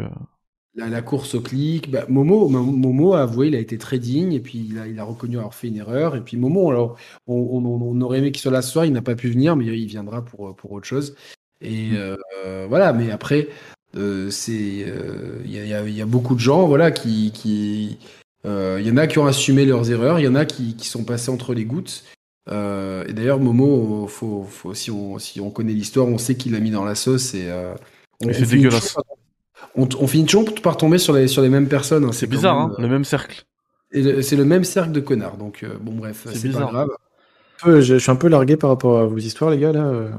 Euh, La, la course au clic, bah, Momo, Mo- Momo a avoué, il a été très digne, et puis il a, il a reconnu avoir fait une erreur. Et puis Momo, alors, on, on- on aurait aimé qu'il soit là ce soir, il n'a pas pu venir, mais il viendra pour, pour autre chose. Et euh, euh, voilà, mais après, euh, c'est, euh, il y, a, il y y a beaucoup de gens, voilà, qui, qui, euh, il y en a qui ont assumé leurs erreurs, il y en a qui, qui sont passés entre les gouttes. Euh, et d'ailleurs, Momo, faut, faut, si, on, si on connaît l'histoire, on sait qu'il l'a mis dans la sauce et, euh, on, c'est dégueulasse. On, on finit toujours par tomber sur les, sur les mêmes personnes. hein, C'est bizarre, même, hein, euh, le même cercle. et c'est le même cercle de connards. Donc, euh, bon, bref, C'est pas bizarre. grave. peu- je, je suis un peu largué par rapport à vos histoires, les gars, là. euh.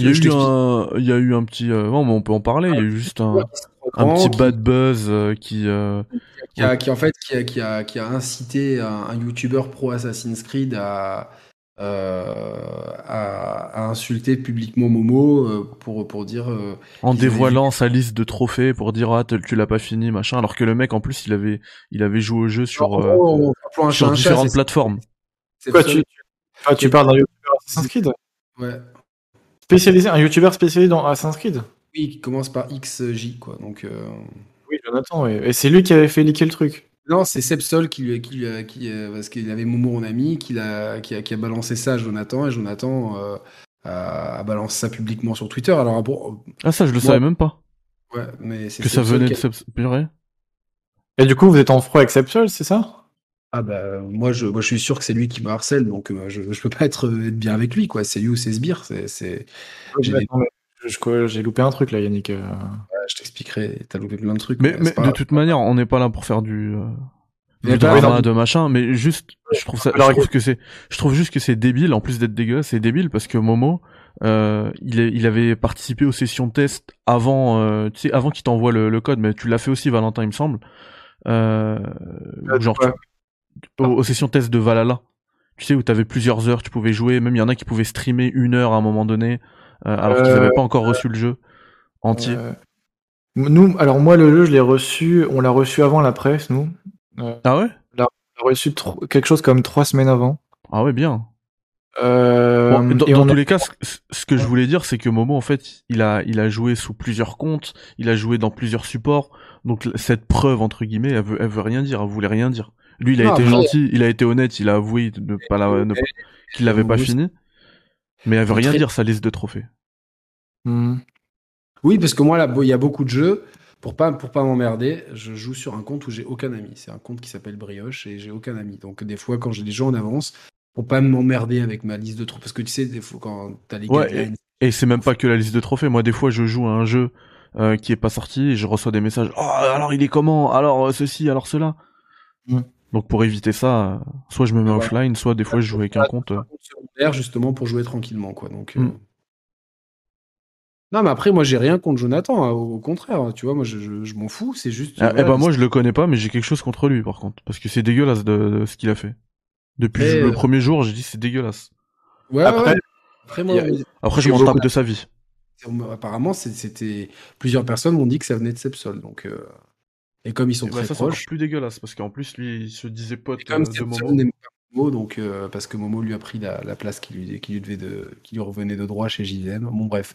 Il y a eu un, il y a eu un petit, euh, non, mais on peut en parler, il y a eu juste un, un petit qui- bad buzz euh, qui, euh, qui, a, qui, en fait qui a, qui a, qui a incité un, un youtubeur pro Assassin's Creed à, à, à insulter publiquement Momo euh, pour, pour dire euh, en dévoilant sa liste de trophées pour dire ah tu l'as pas fini machin alors que le mec en plus il avait il avait joué au jeu sur euh, différentes plateformes Quoi, tu, ah, tu parles d'un youtubeur Assassin's Creed ouais. Spécialisé, un youtubeur spécialisé dans Assassin's Creed Oui, qui commence par XJ, quoi. Donc, euh, Oui, Jonathan, oui. Et c'est lui qui avait fait leaker le truc. Non, c'est Sepsol qui, lui- qui, lui a- qui, euh, parce qu'il avait Momo en ami, qui, a, qui a balancé ça à Jonathan, et Jonathan euh, a, a balancé ça publiquement sur Twitter. Alors, bon, ah ça je le Bon. savais même pas ouais, mais c'est que ça Sepsol venait de purée Et du coup, vous êtes en froid avec Sepsol, c'est ça? Ah bah, moi, je, moi, je suis sûr que c'est lui qui me harcèle, donc euh, je, je peux pas être, être bien avec lui, quoi. C'est lui ou c'est Sbire, c'est, c'est... J'ai loupé un truc là, Yannick. euh. Je t'expliquerai, t'as loupé plein de trucs. mais, mais de toute manière on n'est pas là pour faire du euh, du drama de machin mais juste je trouve ça je trouve que c'est je trouve juste que c'est débile en plus d'être dégueulasse c'est débile parce que Momo euh, il, est, il avait participé aux sessions de test avant euh, tu sais avant qu'il t'envoie le, le code mais tu l'as fait aussi Valentin il me semble. Euh, Euh, genre ouais. tu- aux, aux sessions test de Valhalla tu sais où t'avais plusieurs heures tu pouvais jouer même il y en a qui pouvaient streamer une heure à un moment donné euh, alors qu'ils Euh, avaient pas encore reçu le jeu entier. Euh, Nous, alors moi, le jeu, je l'ai reçu, on l'a reçu avant la presse, nous. Euh, ah ouais? on l'a reçu quelque chose comme trois semaines avant. ah ouais bien Euh, Bon, dans a- tous les cas, ce, ce que je voulais dire, c'est que Momo, en fait, il a, il a joué sous plusieurs comptes, il a joué dans plusieurs supports. Donc cette preuve entre guillemets, elle veut, elle veut rien dire, elle voulait rien dire. Lui, il a Non, été gentil, il a été honnête, il a avoué de pas la, ne- qu'il l'avait pas fini, mais elle veut rien dire sa liste de trophées. Hmm. Oui, parce que moi, là, il y a beaucoup de jeux. Pour pas, pour pas m'emmerder, je joue sur un compte où j'ai aucun ami. C'est un compte qui s'appelle Brioche et j'ai aucun ami. Donc, des fois, quand j'ai des gens en avance, pour pas m'emmerder avec ma liste de troupes, parce que tu sais, des fois, quand t'as les Ouais, guidelines, Et c'est même pas que la liste de trophées. Moi, des fois, je joue à un jeu euh, qui est pas sorti et je reçois des messages. Oh, alors il est comment? Alors euh, ceci, alors cela. Mm. Donc pour éviter ça, euh, soit je me mets Ouais. offline, soit des fois je joue avec un compte. euh. un compte secondaire, justement, pour jouer tranquillement, quoi. Donc, euh, Mm. Non, mais après, moi, j'ai rien contre Jonathan. hein, au au contraire, hein, tu vois, moi, je, je, je m'en fous. C'est juste. Ah, voilà, eh ben moi je le connais pas, mais j'ai quelque chose contre lui par contre, parce que c'est dégueulasse de, de ce qu'il a fait. Depuis Mais, le euh, premier jour, j'ai dit c'est dégueulasse. Ouais, Après, ouais. Après, moi, a- Après je m'en tape de sa vie. apparemment, c'était. Plusieurs personnes m'ont dit que ça venait de Sepsol. Donc, euh, Et comme ils sont Et bah, très ça c'est encore proches. plus dégueulasse, parce qu'en plus lui il se disait pote comme euh, de Momo. Momo, donc euh, parce que Momo lui a pris la, la place qui lui, qui lui devait de, qui lui revenait de droit chez JVM. Bon bref,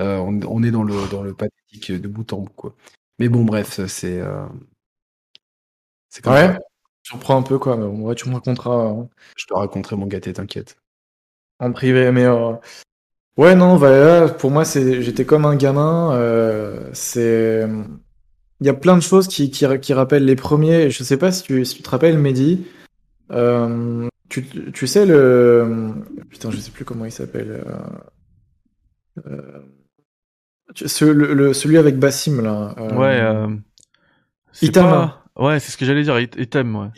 Euh, on, on est dans le dans le pathétique de bout en bout quoi. Mais bon bref, c'est euh, c'est comme Ouais. ça. Je reprends un peu quoi, mais bon, ouais, tu me raconteras euh, Je te raconterai mon gâté, t'inquiète. en privé. Mais euh, ouais, non, voilà, pour moi, c'est, j'étais comme un gamin. c'est, il y a plein de choses qui, qui, qui rappellent les premiers. Je sais pas si tu, si tu te rappelles, Mehdi. Tu, tu sais le, putain, je sais plus comment il s'appelle. Euh, tu- ce- le, le- celui avec Bassim là. euh, Ouais. Euh... pas- Ouais, c'est ce que j'allais dire. It- Item, ouais.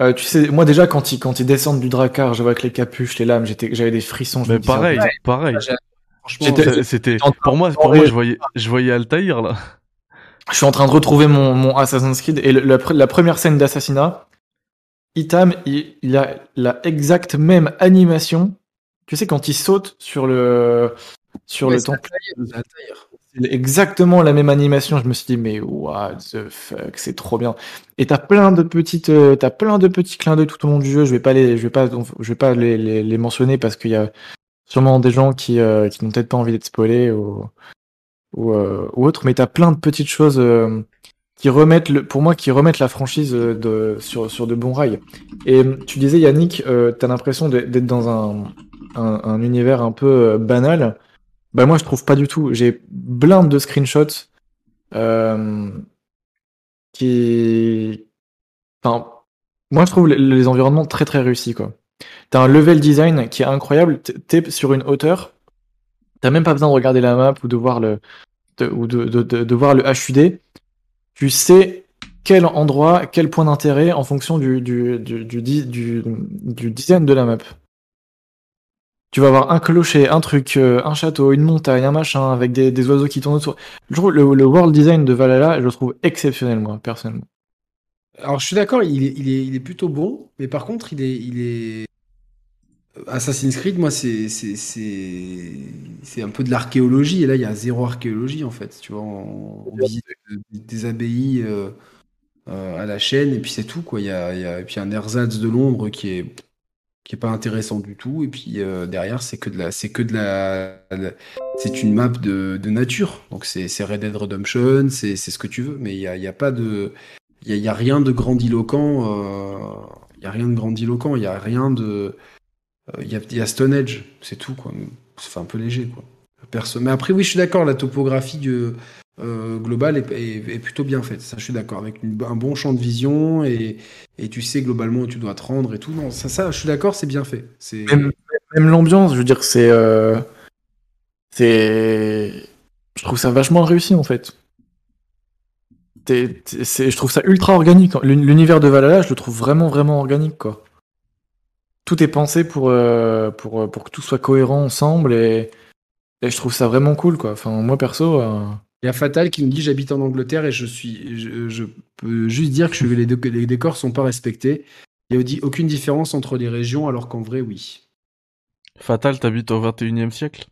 Euh, tu sais, moi déjà quand ils quand ils descendent du dracar, je vois avec les capuches, les lames, j'étais j'avais des frissons. je Mais me disais, pareil, pareil. C'était pour moi, pour moi, je voyais, je voyais Altaïr là. Je suis en train de retrouver mon, mon Assassin's Creed et le- la, pre- la première scène d'assassinat, Itam, il, il a la exacte même animation. Tu sais, quand il saute sur le, sur Ouais, le temple, exactement la même animation. Je me suis dit, mais what the fuck, c'est trop bien. Et t'as plein de petites, euh, t'as plein de petits clins d'œil tout au long du jeu. Je vais pas les, je vais pas, je vais pas les, les, les mentionner parce qu'il y a sûrement des gens qui, euh, qui n'ont peut-être pas envie d'être spoilés ou, ou, euh, ou autre. Mais t'as plein de petites choses euh, qui remettent, le, pour moi, qui remettent la franchise de, sur, sur de bons rails. Et tu disais, Yannick, t'as l'impression d'être dans un, un, un univers un peu euh, banal. Bah moi je trouve pas du tout. J'ai blinde de screenshots euh, qui, enfin, moi je trouve les, environnements très très réussis quoi. T'as un level design qui est incroyable. T'es sur une hauteur. T'as même pas besoin de regarder la map ou de voir le ou de, voir le HUD. Tu sais quel endroit, quel point d'intérêt en fonction du du, du, du, du design de la map. Tu vas avoir un clocher, un truc, euh, un château, une montagne, un machin, avec des, des oiseaux qui tournent autour. Je trouve le, le world design de Valhalla, je le trouve exceptionnel, moi, personnellement. Alors, je suis d'accord, il est, il, est, il est plutôt bon, mais par contre, il est. Il est... Assassin's Creed, moi, c'est c'est- c'est c'est un peu de l'archéologie, et là, il y a zéro archéologie, en fait. Tu vois, on, on visite euh, des abbayes euh, euh, à la chaîne, et puis c'est tout, quoi. Il y a, il y a, et puis un ersatz de l'ombre qui est, qui est pas intéressant du tout, et puis euh, derrière, c'est que de la. C'est que de la. c'est une map de, nature, donc c'est Red Dead Redemption, c'est ce que tu veux, mais il y a, pas de. Il y a, rien de grandiloquent. euh, Il y a rien de grandiloquent. Il y a rien de. euh, Il y a, Stone Age, c'est tout quoi. C'est un peu léger quoi. Perso... Mais après oui, je suis d'accord. La topographie de, euh, globale est, plutôt bien faite. Ça, je suis d'accord. Avec un bon champ de vision et, tu sais globalement où tu dois te rendre et tout. Ça, je suis d'accord, c'est bien fait. Même, l'ambiance, je veux dire, c'est. euh, c'est. Je trouve ça vachement réussi, en fait. Je trouve ça ultra organique. L'uni- L'univers de Valhalla, je le trouve vraiment, vraiment organique, quoi. Tout est pensé pour, euh, pour, pour que tout soit cohérent ensemble et, et je trouve ça vraiment cool, quoi. Enfin, moi, perso. Il y a Fatal qui nous dit j'habite en Angleterre et je suis, je, je peux juste dire que je, les, les décors sont pas respectés. Il y a dit aucune différence entre les régions alors qu'en vrai oui. Fatal, t'habites au 21 e siècle?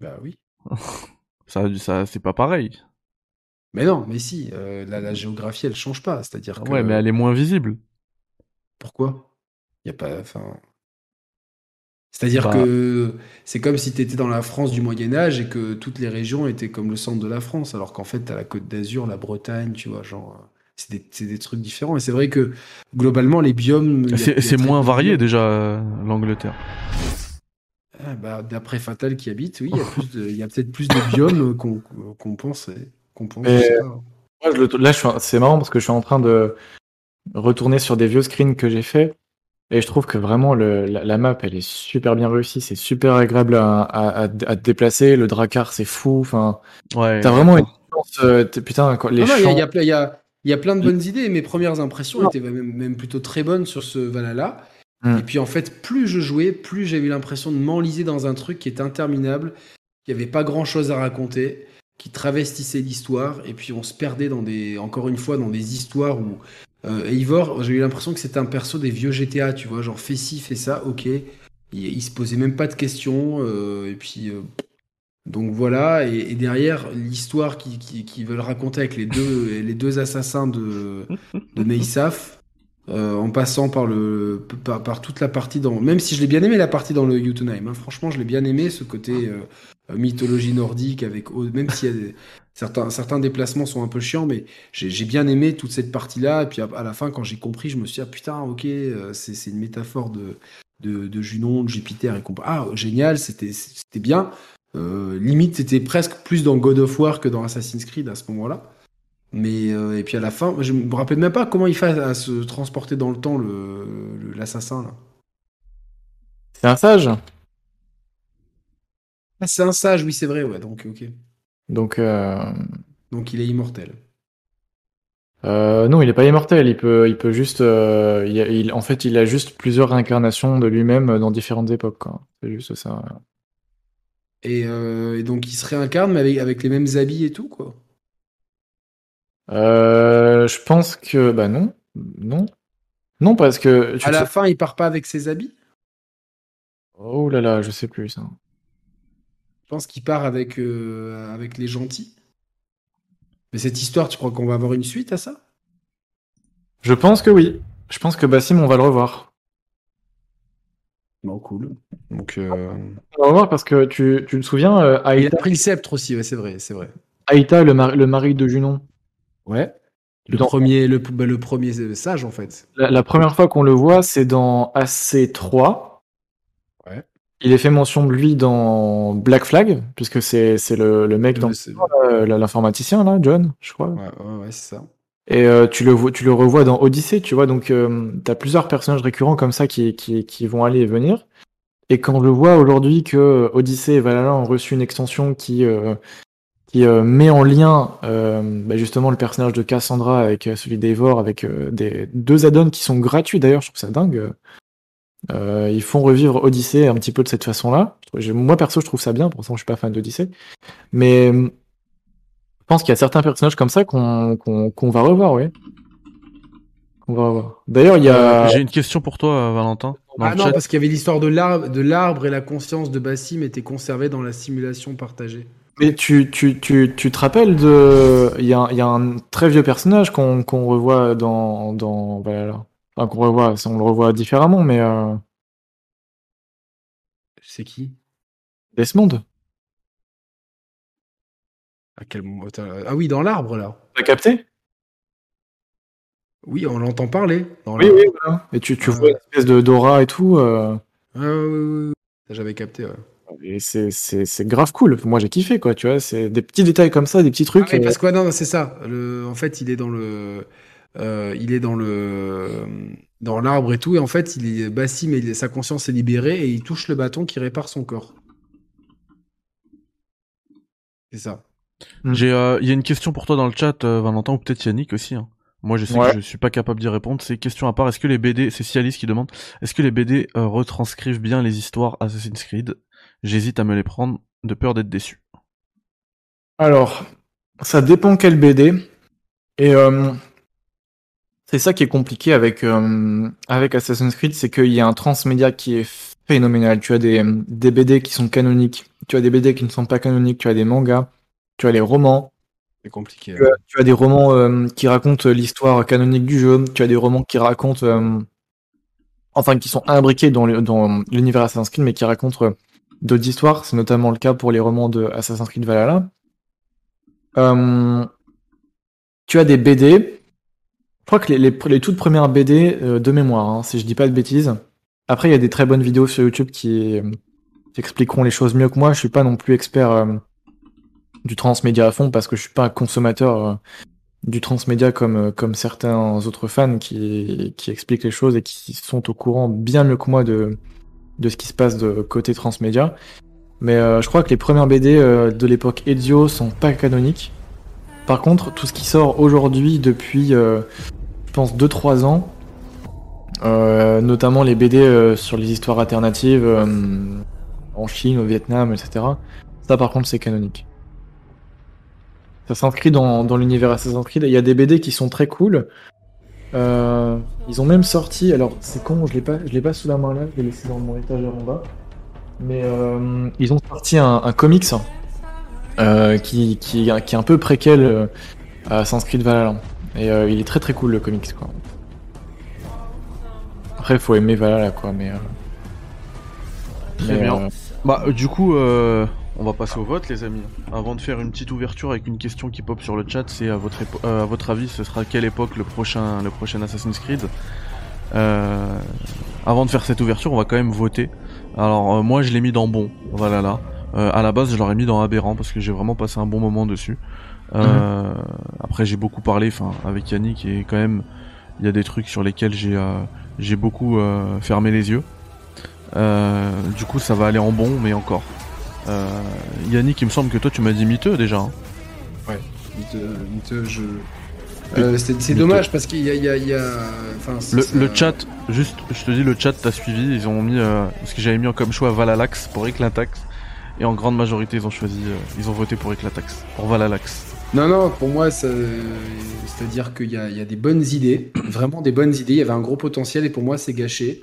Bah oui. [LAUGHS] Ça, ça c'est pas pareil. Mais non, mais si, euh, la, la géographie elle change pas, c'est-à-dire que Ouais, mais elle est moins visible. pourquoi? Il y a pas, enfin, c'est-à-dire Bah. que c'est comme si tu étais dans la France du Moyen Âge et que toutes les régions étaient comme le centre de la France, alors qu'en fait t'as la Côte d'Azur, la Bretagne, tu vois, genre. euh, C'est des, c'est des trucs différents. Et c'est vrai que globalement, les biomes. C'est a c'est très moins varié biomes. déjà, euh, l'Angleterre. Ah, bah, D'après Fatal qui habite, oui, il y a, peut-être plus de biomes [LAUGHS] qu'on qu'on pense. Qu'on pense Mais- je sais pas. Moi, je le- là, je suis en- c'est marrant parce que je suis en train de retourner sur des vieux screens que j'ai fait et je trouve que vraiment le, la, la map elle est super bien réussie, c'est super agréable à, à, à- à te déplacer. Le Drakkar c'est fou, enfin Ouais. t'as vraiment une chance, euh, putain les il y y, y, a, il y a plein de bonnes idées. Mes premières impressions étaient même, même plutôt très bonnes sur ce Valhalla. Mm. Et puis en fait, plus je jouais, plus j'avais eu l'impression de m'enliser dans un truc qui est interminable, qui avait pas grand chose à raconter, qui travestissait l'histoire. Et puis on se perdait dans des, encore une fois, dans des histoires où euh, Eivor, j'ai eu l'impression que c'était un perso des vieux GTA, tu vois, genre fais ci, fais ça, ok. Il, se posait même pas de questions. euh, et puis. euh, donc voilà, et, derrière l'histoire qu'ils qui, veulent raconter avec les deux, [LAUGHS] les deux assassins de, de euh, en passant par, le, par, toute la partie dans. Même si je l'ai bien aimé la partie dans le Jotunheim, hein, franchement je l'ai bien aimé ce côté mythologie nordique, avec même si certains, certains déplacements sont un peu chiants, mais j'ai bien aimé toute cette partie-là. Et puis à, à la fin, quand j'ai compris, je me suis dit, ah putain, ok, euh, c'est une métaphore de, de, de Junon, de Jupiter et compagnie. Ah, génial, c'était bien. Euh, limite, c'était presque plus dans God of War que dans Assassin's Creed à ce moment-là. Mais euh, et puis à la fin, je me rappelle même pas comment il fait à se transporter dans le temps le le- l'assassin là. C'est un sage, Ah, c'est un sage, oui c'est vrai, ouais. Donc ok. Donc euh, Donc il est immortel. euh, non il est pas immortel, il peut il peut juste euh, il, a- il- en fait il a juste plusieurs réincarnations de lui-même dans différentes époques. C'est juste ça. Et, euh, et donc il se réincarne mais avec avec les mêmes habits et tout quoi. Je pense que bah non. Non Non, parce que. tu À la sais- fin, il part pas avec ses habits? Oh là là, je sais plus ça. Je pense qu'il part avec, euh, avec les gentils. Mais cette histoire, tu crois qu'on va avoir une suite à ça? Je pense que oui. Je pense que Bassim, on va le revoir. Bon, cool. Donc, euh, On va le revoir parce que tu, tu te souviens, euh, il a Aïta, pris le sceptre aussi, ouais, c'est vrai, c'est vrai. Aïta, le, mari, le mari de Junon. Ouais. Le Dans- premier, le, bah, le premier sage, en fait. La, la première fois qu'on le voit, c'est dans AC3. Ouais. Il est fait mention de lui dans Black Flag, puisque c'est c'est le, le mec dans euh, l'informaticien là, John, je crois. Ouais, ouais, ouais, c'est ça. Et euh, tu le vois, tu le revois dans Odyssey, tu vois. Donc euh, t'as plusieurs personnages récurrents comme ça qui, qui, qui vont aller et venir. Et quand je vois aujourd'hui que Odyssey et Valhalla ont reçu une extension qui euh, qui euh, met en lien euh, bah, justement le personnage de Cassandra avec euh, celui d'Eivor, avec euh, des deux add-ons qui sont gratuits d'ailleurs, je trouve ça dingue. Euh, ils font revivre Odyssey un petit peu de cette façon-là. Moi perso, je trouve ça bien. Pourtant, je suis pas fan d'Odyssey, mais euh, je pense qu'il y a certains personnages comme ça qu'on va revoir, oui. Qu'on va revoir. D'ailleurs, il y a. J'ai une question pour toi, euh, Valentin. Dans Ah le non, chat. parce qu'il y avait l'histoire de l'arbre, et la conscience de Bassim était conservée dans la simulation partagée. Mais tu, tu, tu, tu te rappelles de. Il y a, il y a un très vieux personnage qu'on revoit dans. dans Valhalla. Enfin, qu'on revoit, on le revoit différemment, mais. Euh... C'est qui? Desmond. À quel moment euh, Ah oui, dans l'arbre, là. T'as capté? Oui, on l'entend parler. Dans Oui, l'arbre. oui, voilà. Et tu, tu vois une espèce de d'aura et tout. euh, Ah, oui, oui, oui. Ça, J'avais capté, ouais. Et c'est c'est- c'est grave cool. Moi, j'ai kiffé, quoi. Tu vois, c'est des petits détails comme ça, des petits trucs. Ah oui, euh, parce que ouais, non, non, c'est ça. Le, en fait, il est dans le, euh, il est dans le, dans l'arbre et tout, et en fait, il est il est- sa conscience est libérée et il touche le bâton qui répare son corps. C'est ça. J'ai, euh, il y a une question pour toi dans le chat, euh, Valentin, ou peut-être Yannick aussi. hein. Moi, je sais Ouais. que je suis pas capable d'y répondre. C'est question à part. Est-ce que les BD, c'est Cialis qui demande, est-ce que les BD euh, retranscrivent bien les histoires Assassin's Creed? J'hésite à me les prendre de peur d'être déçu. Alors, ça dépend quel BD. Et euh, c'est ça qui est compliqué avec, euh, avec Assassin's Creed, c'est qu'il y a un transmédia qui est phénoménal. Tu as des, des BD qui sont canoniques, tu as des BD qui ne sont pas canoniques, tu as des mangas, tu as les romans, C'est compliqué. tu as, tu as des romans euh, qui racontent l'histoire canonique du jeu, tu as des romans qui racontent, euh, enfin qui sont imbriqués dans l'univers Assassin's Creed, mais qui racontent d'autres histoires. C'est notamment le cas pour les romans de Assassin's Creed Valhalla. Tu as des BD. Je crois que les, toutes premières BD euh, de mémoire, hein, si je dis pas de bêtises. Après, il y a des très bonnes vidéos sur YouTube qui, euh, expliqueront les choses mieux que moi. Je suis pas non plus expert euh, du transmédia à fond parce que je suis pas un consommateur du transmédia comme, certains autres fans qui, expliquent les choses et qui sont au courant bien mieux que moi de, ce qui se passe de côté transmédia. Mais je crois que les premières BD de l'époque Ezio sont pas canoniques. Par contre, tout ce qui sort aujourd'hui depuis, pense, 2-3 ans, euh, notamment les BD euh, sur les histoires alternatives euh, en Chine, au Vietnam, etc. Ça, par contre, c'est canonique. Ça s'inscrit dans, dans l'univers Assassin's Creed. Il y a des BD qui sont très cool. Ils ont même sorti, alors c'est con, je l'ai pas, je l'ai pas sous la main là, je l'ai laissé dans mon étagère en bas. Mais ils ont sorti un, comics qui, qui, qui est un peu préquel à Assassin's Creed Valhalla. Et euh, il est très très cool le comics quoi. Après faut aimer Valhalla quoi, mais. euh, Très mais, bien. euh, Bah, du coup, euh, on va passer au vote, les amis. Avant de faire une petite ouverture avec une question qui pop sur le chat, c'est à votre, à votre avis, ce sera quelle époque le prochain, le prochain Assassin's Creed? Avant de faire cette ouverture, on va quand même voter. Alors, moi, je l'ai mis dans bon, voilà là. Euh, à la base, je l'aurais mis dans aberrant parce que j'ai vraiment passé un bon moment dessus. Euh, Après, j'ai beaucoup parlé, enfin, avec Yannick et quand même, il y a des trucs sur lesquels j'ai, euh, j'ai beaucoup euh, fermé les yeux. Du coup, ça va aller en bon, mais encore. Yannick, il me semble que toi, tu m'as dit miteux déjà. hein. Miteux- miteux, je- Euh, c'est dommage parce qu'il y a, il y a, il y a- enfin, Le, ça- le chat, juste, je te dis, le chat t'a suivi. Ils ont mis, euh, ce que j'avais mis comme choix Valalax pour Eclatax. Et en grande majorité, ils ont choisi, euh, ils ont voté pour Eclatax, pour Valalax. Non, non, pour moi, c'est-à-dire qu'il y a, des bonnes idées, vraiment des bonnes idées. Il y avait un gros potentiel et pour moi, c'est gâché.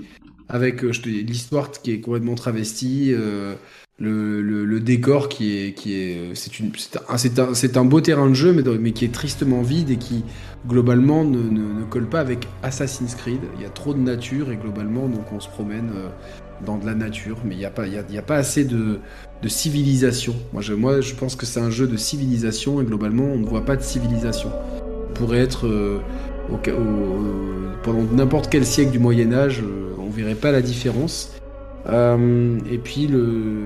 Avec euh, l'histoire qui est complètement travestie, euh, le, décor qui est, qui est, c'est une, c'est un, un, un beau terrain de jeu, mais, qui est tristement vide et qui globalement ne, colle pas avec Assassin's Creed. Il y a trop de nature et globalement, donc on se promène euh, dans de la nature, mais il n'y a a pas assez de, de civilisation. Moi je, pense que c'est un jeu de civilisation et globalement, on ne voit pas de civilisation. On pourrait être euh, au, au- pendant n'importe quel siècle du Moyen Âge, euh, on verrait pas la différence. Euh, et puis le,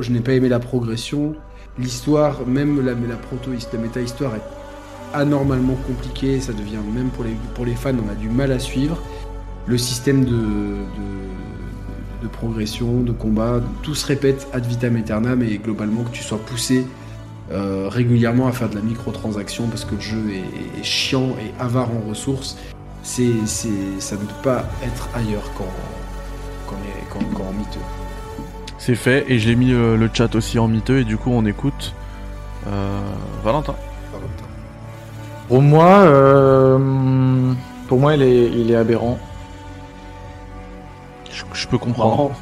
je n'ai pas aimé la progression. L'histoire, même la, proto, la méta-histoire est anormalement compliquée. Ça devient même pour les fans, on a du mal à suivre. Le système de, de progression, de combat, tout se répète ad vitam aeternam et globalement que tu sois poussé euh, régulièrement à faire de la microtransaction parce que le jeu est, est chiant et avare en ressources, c'est, c'est, ça ne peut pas être ailleurs qu'en, qu'en, qu'en- qu'en mytheux. C'est fait et j'ai mis euh, le chat aussi en miteux et du coup on écoute euh, Valentin. Pour moi, euh, pour moi, il est, il est aberrant. Je, je peux comprendre.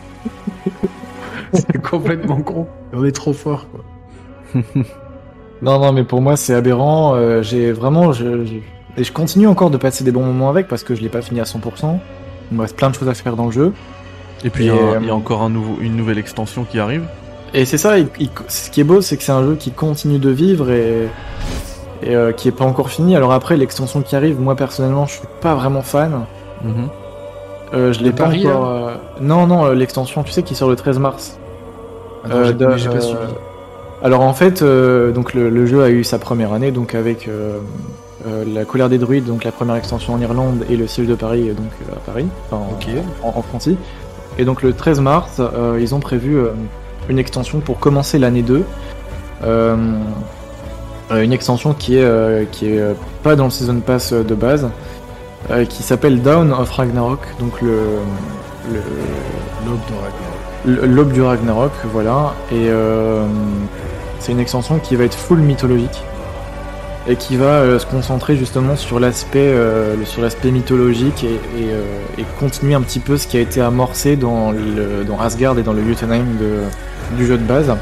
[LAUGHS] c'est complètement con. On est trop fort. Quoi. [LAUGHS] Non, non, mais pour moi, c'est aberrant. Euh, j'ai vraiment, je, je- et je continue encore de passer des bons moments avec parce que je l'ai pas fini à 100%. Il me reste plein de choses à faire dans le jeu. Et puis il y, a- euh, il y a encore un nouveau, une nouvelle extension qui arrive. Et c'est ça, il- il- ce qui est beau, c'est que c'est un jeu qui continue de vivre et, et euh, qui est pas encore fini. Alors après, l'extension qui arrive, moi personnellement, je suis pas vraiment fan. Mhm. Euh, je l'ai pas Paris, encore. euh, Non, non, euh, l'extension, tu sais, qui sort le 13 mars. Ah non, Euh, de- pas euh, suivi. Alors en fait, euh, donc le, le jeu a eu sa première année, donc avec euh, euh, la colère des druides, donc la première extension en Irlande, et le siège de Paris, euh, donc euh, à Paris, enfin, en- en, en Francie. Et donc le 13 mars, euh, ils ont prévu euh, une extension pour commencer l'année 2. Euh, euh, une extension qui est, euh, qui est euh, pas dans le Season Pass euh, de base, euh, qui s'appelle Down of Ragnarok, donc le, le, L'aube de Ragnarok. L'aube du Ragnarok, voilà. Et euh, c'est une extension qui va être full mythologique et qui va euh, se concentrer justement sur l'aspect euh, le- sur l'aspect mythologique et, et, et continuer un petit peu ce qui a été amorcé dans le dans Asgard et dans le Jotunheim de, du jeu de base.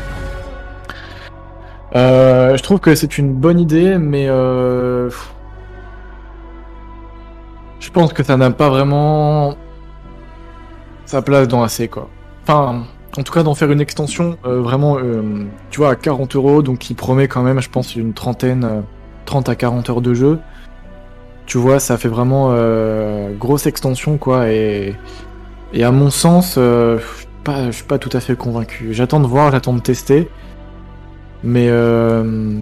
Je trouve que c'est une bonne idée, mais je pense que ça n'a pas vraiment sa place dans AC quoi. Enfin, en tout cas d'en faire une extension euh, vraiment, euh, tu vois, à 40 euros, donc qui promet quand même, je pense, une trentaine, euh, 30 à 40 heures de jeu. Tu vois, ça fait vraiment euh, grosse extension quoi, et, et à mon sens, euh, je suis pas, pas tout à fait convaincu. J'attends de voir, j'attends de tester, mais euh,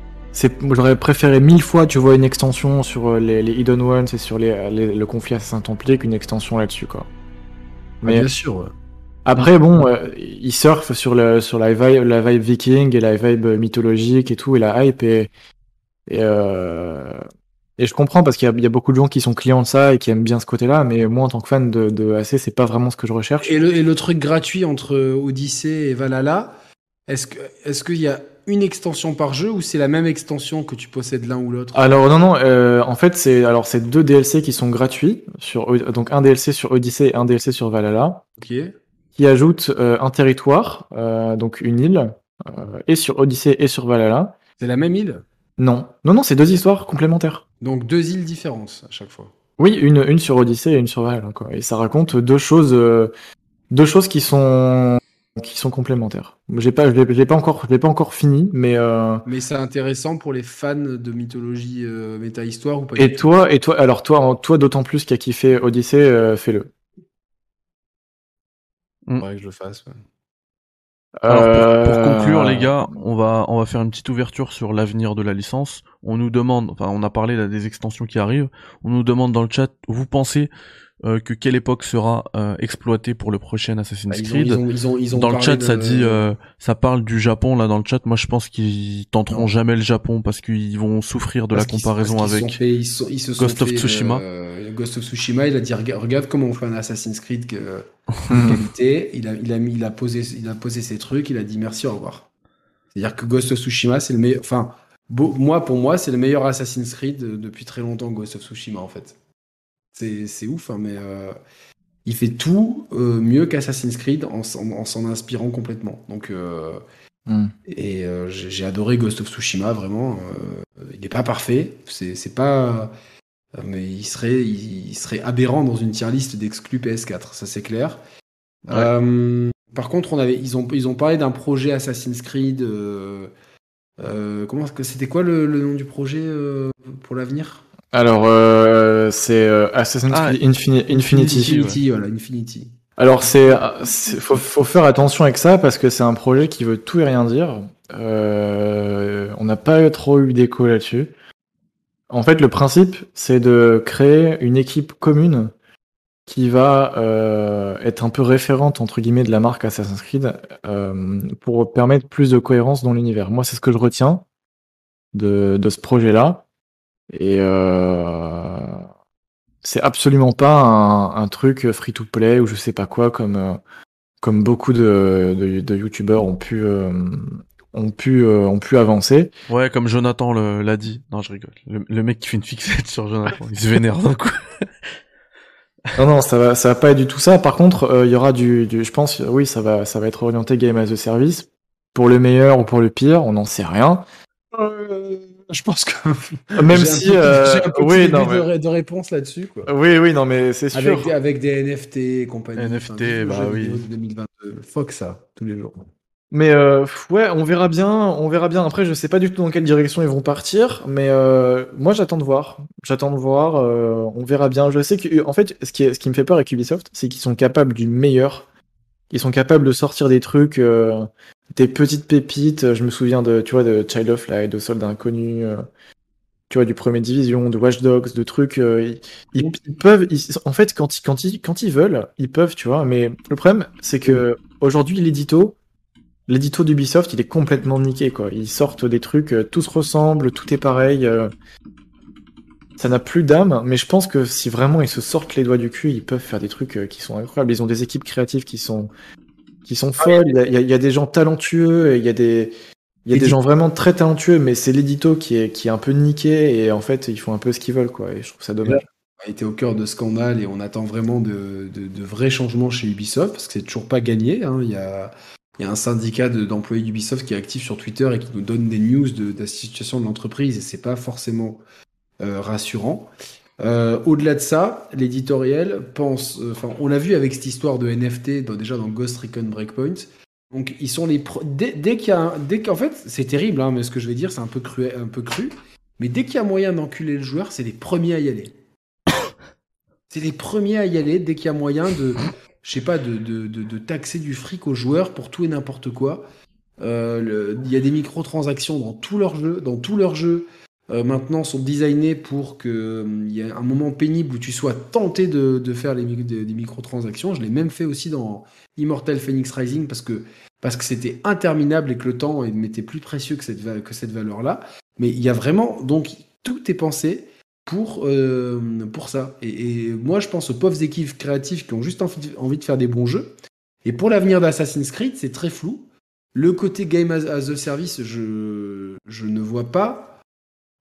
j'aurais préféré mille fois, tu vois, une extension sur euh, les, les Hidden Ones et sur les, les- le conflit Assassin Templier qu'une extension là-dessus quoi. Mais bien sûr. ouais. Après, bon, euh, ils surfent sur, le, sur la, vibe, la vibe viking et la vibe mythologique et tout, et la hype, et, et, euh, et je comprends parce qu'il y, a- il y a beaucoup de gens qui sont clients de ça et qui aiment bien ce côté-là, mais moi, en tant que fan de, de AC, c'est pas vraiment ce que je recherche. Et le, et le truc gratuit entre Odyssey et Valhalla, est-ce que est-ce qu'il y a une extension par jeu ou c'est la même extension que tu possèdes l'un ou l'autre Alors, non, non, euh, en fait, c'est alors c'est deux DLC qui sont gratuits, sur, donc un DLC sur Odyssey et un DLC sur Valhalla, Ok. qui ajoutent euh, un territoire, euh, donc une île, et sur Odyssey et sur Valhalla. C'est la même île? Non, non, non, c'est deux histoires complémentaires. Donc deux îles différentes à chaque fois. Oui, une, une sur Odyssey et une sur Valhalla, quoi. Et ça raconte deux choses, deux choses qui sont, qui sont complémentaires. J'ai pas, je l'ai pas encore, je l'ai pas encore fini, mais euh, Mais c'est intéressant pour les fans de mythologie euh, méta-histoire ou pas et toi, et toi, alors toi, toi d'autant plus qui a kiffé Odyssey, euh, fais-le. Faudrait que je le fasse. ouais. Alors pour, pour Euh, conclure les gars, on va on va faire une petite ouverture sur l'avenir de la licence. On nous demande, enfin on a parlé là des extensions qui arrivent. On nous demande dans le chat, vous pensez euh, que quelle époque sera euh, exploitée pour le prochain Assassin's Bah, ils, ont, Creed ils, ont, ils, ont, ils ont Dans le chat, de- ça dit, euh, ça parle du Japon là dans le chat. Moi, je pense qu'ils tenteront Non. jamais le Japon parce qu'ils vont souffrir de parce la comparaison parce avec. fait- se Ghost of Tsushima. euh, Ghost of Tsushima, il a dit regarde, comment on fait un Assassin's Creed que, [LAUGHS] qualité. Il a, il a mis, il a posé, il a posé ses trucs. Il a dit merci, au revoir. C'est-à-dire que Ghost of Tsushima, c'est le meilleur. Enfin, moi, pour moi, c'est le meilleur Assassin's Creed euh, depuis très longtemps, Ghost of Tsushima, en fait. C'est ouf, hein, mais euh, il fait tout euh, mieux qu'Assassin's Creed en, s'en- en s'en inspirant complètement. Donc, euh, Hmm. et j'ai adoré Ghost of Tsushima, vraiment. il n'est pas parfait, c'est pas. Mais il serait, il, il serait aberrant dans une tier list d'exclus PS4, ça c'est clair. Ouais. Par contre, on avait, ils, ont, ils ont parlé d'un projet Assassin's Creed. comment c'était quoi le, le nom du projet pour l'avenir? Alors, euh, c'est euh, Assassin's Ah, Creed Infini- Infinity. Infinity, voilà, Infinity. Alors, c'est, c'est- faut, faut faire attention avec ça parce que c'est un projet qui veut tout et rien dire. Euh, on n'a pas trop eu d'écho là-dessus. En fait, le principe, c'est de créer une équipe commune qui va euh, être un peu référente entre guillemets de la marque Assassin's Creed euh, pour permettre plus de cohérence dans l'univers. Moi, c'est ce que je retiens de, de ce projet-là. Et euh, c'est absolument pas un, un truc free-to-play ou je sais pas quoi comme euh, comme beaucoup de, de, de youtubeurs ont pu euh, ont pu euh, ont pu avancer. Ouais, comme Jonathan le- l'a dit. Non, je rigole. Le, le mec qui fait une fixette sur Jonathan, il se vénère d'un coup. [LAUGHS] Non non, ça va ça va pas être du tout ça. Par contre, euh, il y aura du, du je pense oui, ça va ça va être orienté game as a service pour le meilleur ou pour le pire, on n'en sait rien. Je pense que. Même si euh, j'ai un petit oui début non de, mais- de réponse là-dessus, quoi. oui oui non mais c'est sûr. Avec, des- avec des NFT et compagnie. NFT, Enfin, bah oui. vidéo de 2022. Fuck ça, tous les jours. Mais euh, ouais, on verra bien, on verra bien. Après, je sais pas du tout dans quelle direction ils vont partir, mais euh, moi j'attends de voir. J'attends de voir. euh, on verra bien. Je sais que, en fait, ce qui, est- ce qui me fait peur avec Ubisoft, c'est qu'ils sont capables du meilleur. Ils sont capables de sortir des trucs, euh, des petites pépites. Je me souviens de, tu vois, de Child of Light, de Soldat Inconnu, euh, tu vois, du premier Division, de Watch Dogs, de trucs. euh, ils, ils- ils peuvent, ils- en fait, quand ils, quand ils, quand ils veulent, ils peuvent, tu vois. Mais le problème, c'est que aujourd'hui, l'édito, L'édito d'Ubisoft, il est complètement niqué, quoi. Ils sortent des trucs, euh, tout se ressemble, tout est pareil. euh, Ça n'a plus d'âme, mais je pense que si vraiment ils se sortent les doigts du cul, ils peuvent faire des trucs euh, qui sont incroyables. Ils ont des équipes créatives qui sont, qui sont folles. Il y a, il y a- des gens talentueux, il y a des, il y a des gens vraiment très talentueux, mais c'est l'édito qui est, qui est un peu niqué, et en fait, ils font un peu ce qu'ils veulent, quoi. Et je trouve ça dommage. a été au cœur de scandale et on attend vraiment de, de- de vrais changements chez Ubisoft parce que c'est toujours pas gagné. hein. Il, y a, il y a un syndicat de- d'employés d'Ubisoft qui est actif sur Twitter et qui nous donne des news de, de la situation de l'entreprise et c'est pas forcément euh, rassurant. Euh, Au-delà de ça, l'éditorial pense, euh, enfin, on l'a vu avec cette histoire de NFT déjà dans Ghost Recon Breakpoint. Donc ils sont les dès, dès qu'il y a dès qu'en fait c'est terrible, hein, mais ce que je vais dire c'est un peu cru, un peu cru. Mais dès qu'il y a moyen d'enculer le joueur, c'est les premiers à y aller. [COUGHS] C'est les premiers à y aller dès qu'il y a moyen de, je sais pas, de, de, de, taxer du fric aux joueurs pour tout et n'importe quoi. Euh, Il y a des microtransactions dans tous leurs jeux, dans tous leurs jeux. Euh, maintenant sont designés pour que hum, il y ait un moment pénible où tu sois tenté de, faire des, des microtransactions. Je l'ai même fait aussi dans Immortal Phoenix Rising parce que parce que c'était interminable et que le temps m'était plus précieux que cette, que cette valeur-là. Mais il y a vraiment, donc, tout est pensé pour, euh, pour ça. Et, moi, je pense aux pauvres équipes créatives qui ont juste envie de, faire des bons jeux. Et pour l'avenir d'Assassin's Creed, c'est très flou. Le côté game as, as a service, je, je ne vois pas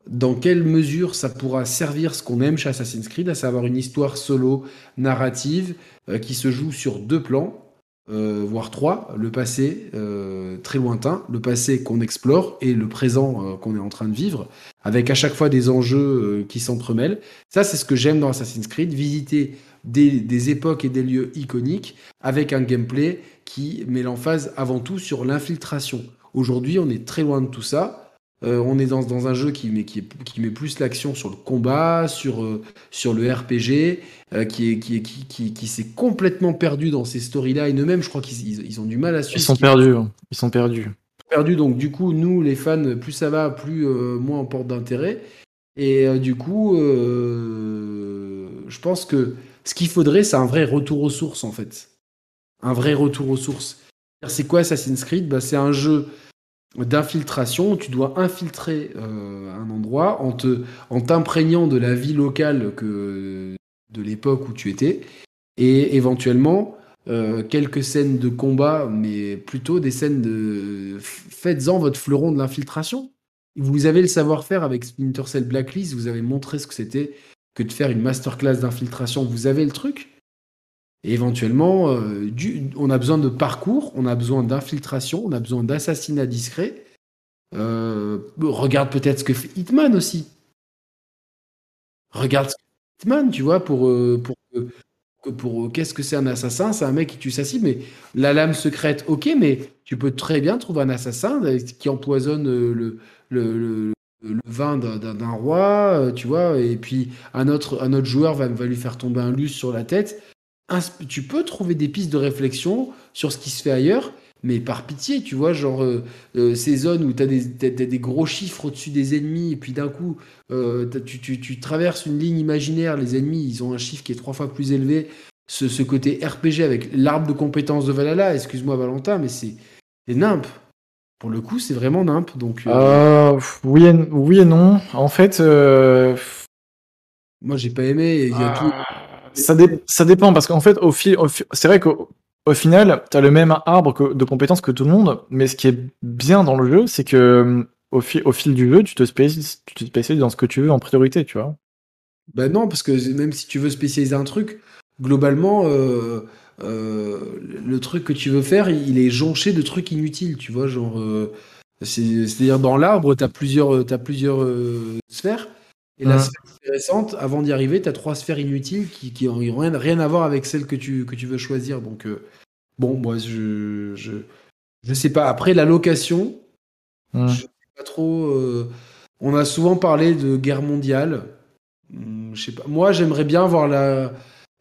dans quelle mesure ça pourra servir ce qu'on aime chez Assassin's Creed, à savoir une histoire solo, narrative, euh, qui se joue sur deux plans, euh, voire trois, le passé euh, très lointain, le passé qu'on explore et le présent qu'on est en train de vivre, avec à chaque fois des enjeux qui s'entremêlent. Ça, c'est ce que j'aime dans Assassin's Creed, visiter des époques et des lieux iconiques avec un gameplay qui met l'emphase avant tout sur l'infiltration. Aujourd'hui, on est très loin de tout ça. Euh, on est dans, dans un jeu qui met, qui, met plus l'action sur le combat, sur, euh, sur le RPG, euh, qui, est, qui, est- qui, qui, qui s'est complètement perdu dans ces storylines. Eux-mêmes, je crois qu'ils ils, ont du mal à suivre. Ils sont perdus. hein. Ils sont perdus. perdu. Donc du coup, nous, les fans, plus ça va, plus moins on porte d'intérêt. Et du coup, je pense que ce qu'il faudrait, c'est un vrai retour aux sources, en fait. Un vrai retour aux sources. C'est quoi Assassin's Creed? Bah, C'est un jeu d'infiltration. Tu dois infiltrer euh, un endroit en te, en t'imprégnant de la vie locale que de l'époque où tu étais, et éventuellement euh, quelques scènes de combat, mais plutôt des scènes de faites-en votre fleuron de l'infiltration. Vous avez le savoir-faire avec Splinter Cell Blacklist, vous avez montré ce que c'était que de faire une masterclass d'infiltration. Vous avez le truc. Éventuellement, euh, on a besoin de parcours, on a besoin d'infiltration, on a besoin d'assassinat discret. Euh, regarde peut-être ce que fait Hitman aussi. Regarde ce que fait Hitman, tu vois, pour, euh, pour, que- pour, euh, qu'est-ce que c'est un assassin? C'est un mec qui tue sa cible, mais la lame secrète, ok, mais tu peux très bien trouver un assassin qui empoisonne le, vin d'un- roi, tu vois, et puis un autre, un autre joueur va, lui faire tomber un lustre sur la tête. Tu peux trouver des pistes de réflexion sur ce qui se fait ailleurs, mais par pitié, tu vois, genre euh, euh, ces zones où tu as des, t'as- t'as des gros chiffres au-dessus des ennemis, et puis d'un coup, euh, tu, tu- tu traverses une ligne imaginaire, les ennemis, ils ont un chiffre qui est trois fois plus élevé. Ce, ce côté RPG avec l'arbre de compétences de Valhalla, excuse-moi Valentin, mais c'est nimp. Pour le coup, c'est vraiment nimp. Donc, oui, et, oui et non. En fait, moi, j'ai pas aimé. et Il y a tout. Ça, dé- ça dépend parce qu'en fait, au fil, au fi- c'est vrai qu'au au final, tu as le même arbre de compétences que tout le monde, mais ce qui est bien dans le jeu, c'est que au, fi- fil du jeu, tu te, spécialises, tu dans ce que tu veux en priorité, tu vois. Bah non, parce que même si tu veux spécialiser un truc, globalement, euh, euh, le truc que tu veux faire, il est jonché de trucs inutiles, tu vois, genre, euh, c'est- c'est-à-dire dans l'arbre, euh, t'as plusieurs sphères, et la Mhm. sphère intéressante, avant d'y arriver, t'as trois sphères inutiles qui, qui ont rien, rien à voir avec celle que tu, que tu veux choisir, donc euh, bon, moi, je, je, je sais pas. Après, la location, Mm. je sais pas trop. euh, on a souvent parlé de guerre mondiale. Hum, Je sais pas. Moi, j'aimerais bien voir la,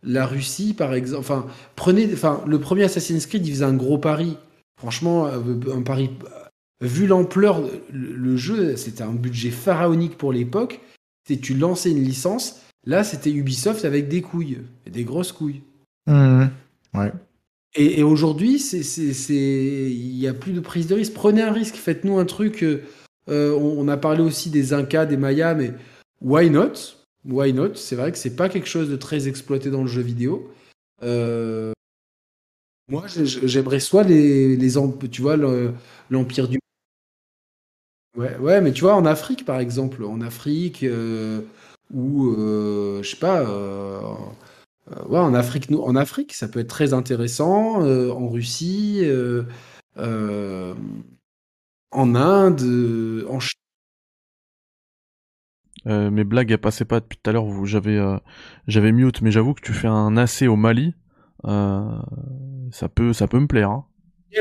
la Russie, par exemple. Enfin, prenez. Enfin, le premier Assassin's Creed, il faisait un gros pari. Franchement, euh, un pari. Vu l'ampleur, le, le jeu, c'était un budget pharaonique pour l'époque. Tu lançais une licence. Là, c'était Ubisoft avec des couilles, et des grosses couilles. Mm. Ouais. Et, et aujourd'hui, c'est, c'est, c'est, il n'y a plus de prise de risque. Prenez un risque, faites-nous un truc. euh, euh, on, on a parlé aussi des Incas, des Mayas, mais why not? Why not? C'est vrai que c'est pas quelque chose de très exploité dans le jeu vidéo. Euh, moi, j'ai- j'aimerais soit les, les tu vois, le- l'empire du. Ouais, ouais, mais tu vois, en Afrique, par exemple, en Afrique, euh, ou euh, je sais pas. euh, ouais, en Afrique, en Afrique, ça peut être très intéressant. en Russie, en Inde, en Chine. Mes blagues elles passaient pas depuis tout à l'heure. J'avais j'avais mute, mais j'avoue que tu fais un AC au Mali, ça peut ça peut me plaire. Hein.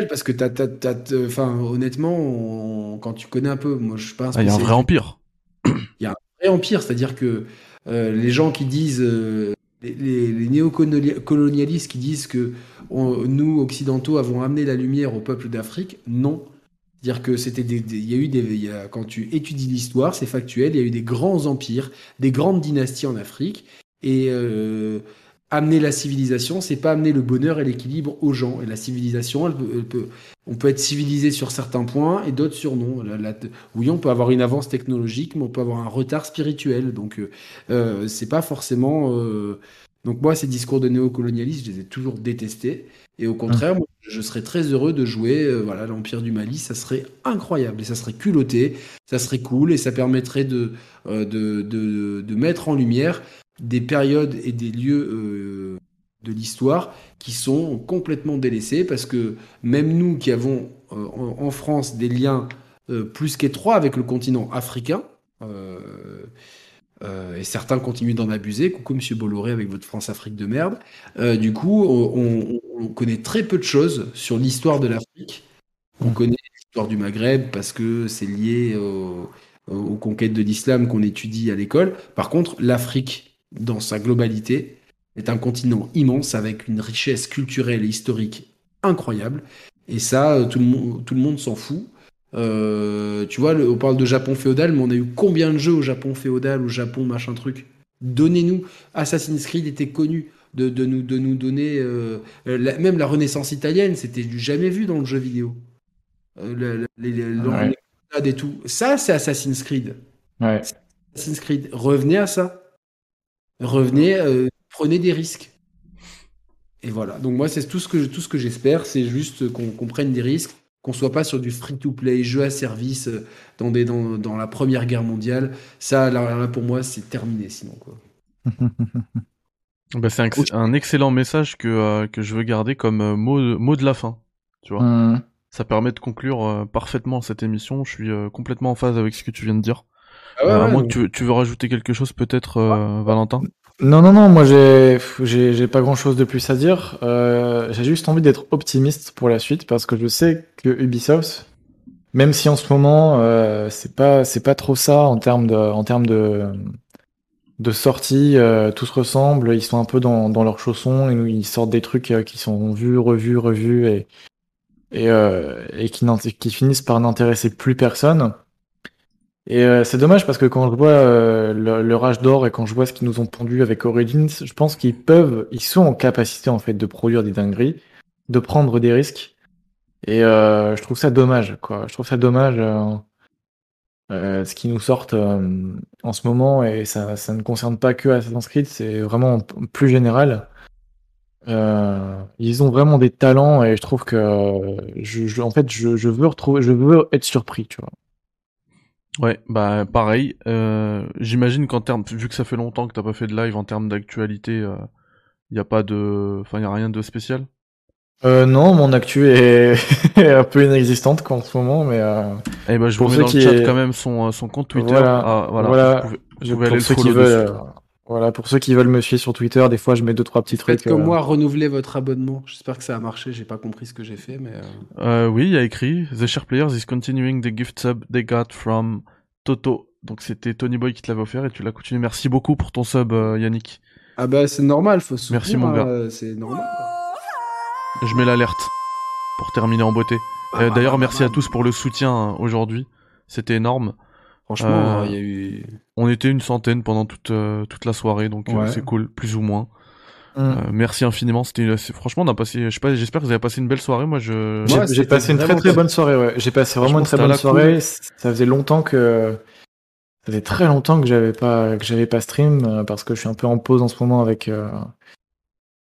Parce que t'as, t'as, enfin, honnêtement, on- quand tu connais un peu, moi, je un Ah, Il y a un vrai empire. vrai empire, c'est-à-dire que euh, les gens qui disent, euh, les, les, les néocolonialistes qui disent que on- nous, occidentaux, avons amené la lumière au peuple d'Afrique, non. C'est-à-dire que c'était des, il y a eu des, il y a- quand tu étudies l'histoire, c'est factuel, il y a eu des grands empires, des grandes dynasties en Afrique, et euh, amener la civilisation, c'est pas amener le bonheur et l'équilibre aux gens. Et la civilisation, elle peut, elle peut- on peut être civilisé sur certains points et d'autres sur non. La- la- oui, on peut avoir une avance technologique, mais on peut avoir un retard spirituel. Donc, euh, euh, c'est pas forcément. euh, Donc, moi, ces discours de néocolonialisme, je les ai toujours détestés. Et au contraire, moi, je serais très heureux de jouer euh, voilà, l'Empire du Mali. Ça serait incroyable et ça serait culotté, ça serait cool et ça permettrait de, euh, de, de, de mettre en lumière des périodes et des lieux euh, de l'histoire qui sont complètement délaissés parce que même nous qui avons euh, en, France des liens euh, plus qu'étroits avec le continent africain, et certains continuent d'en abuser, coucou Monsieur Bolloré avec votre France-Afrique de merde, du coup on, on- on connaît très peu de choses sur l'histoire de l'Afrique. On connaît l'histoire du Maghreb parce que c'est lié au- aux conquêtes de l'islam qu'on étudie à l'école. Par contre, l'Afrique, dans sa globalité, est un continent immense avec une richesse culturelle et historique incroyable. Et ça, euh, tout le monde, tout le monde s'en fout. Euh, tu vois, on parle de Japon féodal, mais on a eu combien de jeux au Japon féodal, au Japon machin truc? Donnez-nous. Assassin's Creed était connu de, de nous, de nous donner. euh, la- même la Renaissance italienne, c'était du jamais vu dans le jeu vidéo. Euh, les, les- Ouais. grenades et tout. Ça, c'est Assassin's Creed. Ouais. Assassin's Creed. Revenez à ça. Revenez, euh, prenez des risques. Et voilà. Donc moi, c'est tout ce que tout ce que j'espère, c'est juste qu'on prenne des risques, qu'on soit pas sur du free-to-play, jeu à service euh, dans, des, dans, dans la Première Guerre mondiale. Ça, là, là, pour moi, c'est terminé sinon. Quoi. [LAUGHS] Bah, c'est un, ex- un excellent message que, euh, que je veux garder comme euh, mot, mot de la fin. Tu vois, Hum. ça permet de conclure euh, parfaitement cette émission. Je suis euh, complètement en phase avec ce que tu viens de dire. Ah ouais, Euh, à ouais, moins donc- que tu, tu veux rajouter quelque chose, peut-être, euh, Valentin? Non, non, non, moi j'ai pas grand chose de plus à dire. Euh, j'ai juste envie d'être optimiste pour la suite parce que je sais que Ubisoft, même si en ce moment euh, c'est pas c'est pas trop ça en termes de en termes de de sortie, euh, tout se ressemble, ils sont un peu dans dans leurs chaussons et ils sortent des trucs euh, qui sont vus, revus, revus et et euh, et qui qui finissent par n'intéresser plus personne. Et euh, c'est dommage parce que quand je vois euh, le, le Rage d'Or et quand je vois ce qu'ils nous ont pondu avec Origins, je pense qu'ils peuvent, ils sont en capacité en fait de produire des dingueries, de prendre des risques. Et euh, je trouve ça dommage, quoi. Je trouve ça dommage euh, euh, ce qu'ils nous sortent euh, en ce moment et ça, ça ne concerne pas que Assassin's Creed, c'est vraiment plus général. Ils ont vraiment des talents et je trouve que je, je- en fait je, je veux retrouver, je veux être surpris, tu vois. Ouais, bah pareil. Euh, J'imagine qu'en termes, vu que ça fait longtemps que t'as pas fait de live, en termes d'actualité, il y a pas de, enfin y a rien de spécial? Euh, non, mon actu est, [LAUGHS] un peu inexistante quoi, en ce moment, mais euh, Eh ben je vous mets dans le chat est- quand même son, euh, son compte Twitter. Voilà, Ah, voilà. voilà. Vous pouvez, vous je- pouvez aller le follow veulent, euh, voilà, pour ceux qui veulent me suivre sur Twitter, des fois je mets deux trois petits Faites trucs. comme euh, moi, renouvelez votre abonnement. J'espère que ça a marché. J'ai pas compris ce que j'ai fait, mais. euh, Euh, oui, il y a écrit The share players is continuing the gift sub they got from Toto. Donc c'était Tony Boy qui te l'avait offert et tu l'as continué. Merci beaucoup pour ton sub, euh, Yannick. Ah bah c'est normal, faut se Merci, mon gars. hein, C'est normal. Je mets l'alerte pour terminer en beauté. Ah, Euh, bah, D'ailleurs, bah, merci bah, à tous pour le soutien aujourd'hui. C'était énorme. Franchement, Euh, il y a eu. On était une centaine pendant toute, euh, toute la soirée, donc euh, Ouais. c'est cool, plus ou moins. Euh, merci infiniment. C'était franchement, on a passé. Je sais pas. J'espère que vous avez passé une belle soirée. Moi, je. J'ai Ouais, j'ai c'était passé une très vraiment très bonne soirée, ouais. J'ai passé vraiment une très bonne soirée. Ça faisait longtemps que ça faisait très longtemps que j'avais pas que j'avais pas stream parce que je suis un peu en pause en ce moment avec euh,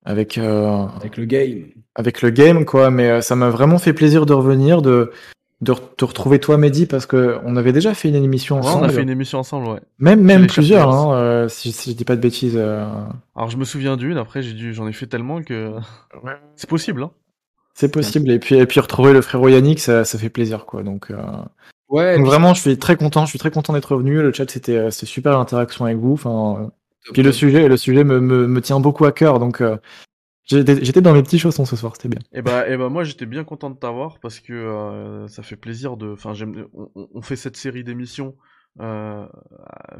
avec euh, Avec le game. avec le game quoi. Mais ça m'a vraiment fait plaisir de revenir, de de re- te retrouver toi, Mehdi, parce que on avait déjà fait une émission Ouais, on ensemble. a fait une émission ensemble, ouais. Même même plusieurs, hein, euh, si, si je dis pas de bêtises. euh, Alors, je me souviens d'une. Après, j'ai dû. J'en ai fait tellement que. C'est possible, hein. C'est possible. Et puis et puis retrouver le frérot Yannick, ça ça fait plaisir quoi. Donc euh, Ouais, Donc vraiment, je suis très content. Je suis très content d'être revenu. Le chat, c'était euh, c'est super l'interaction avec vous. Enfin, euh, puis le sujet, le sujet me, me, me tient beaucoup à cœur. Donc euh, j'étais dans mes petits chaussons ce soir. C'était bien. Et bah, et bah moi j'étais bien content de t'avoir parce que euh, ça fait plaisir de. Enfin, j'aime. On, on- fait cette série d'émissions euh,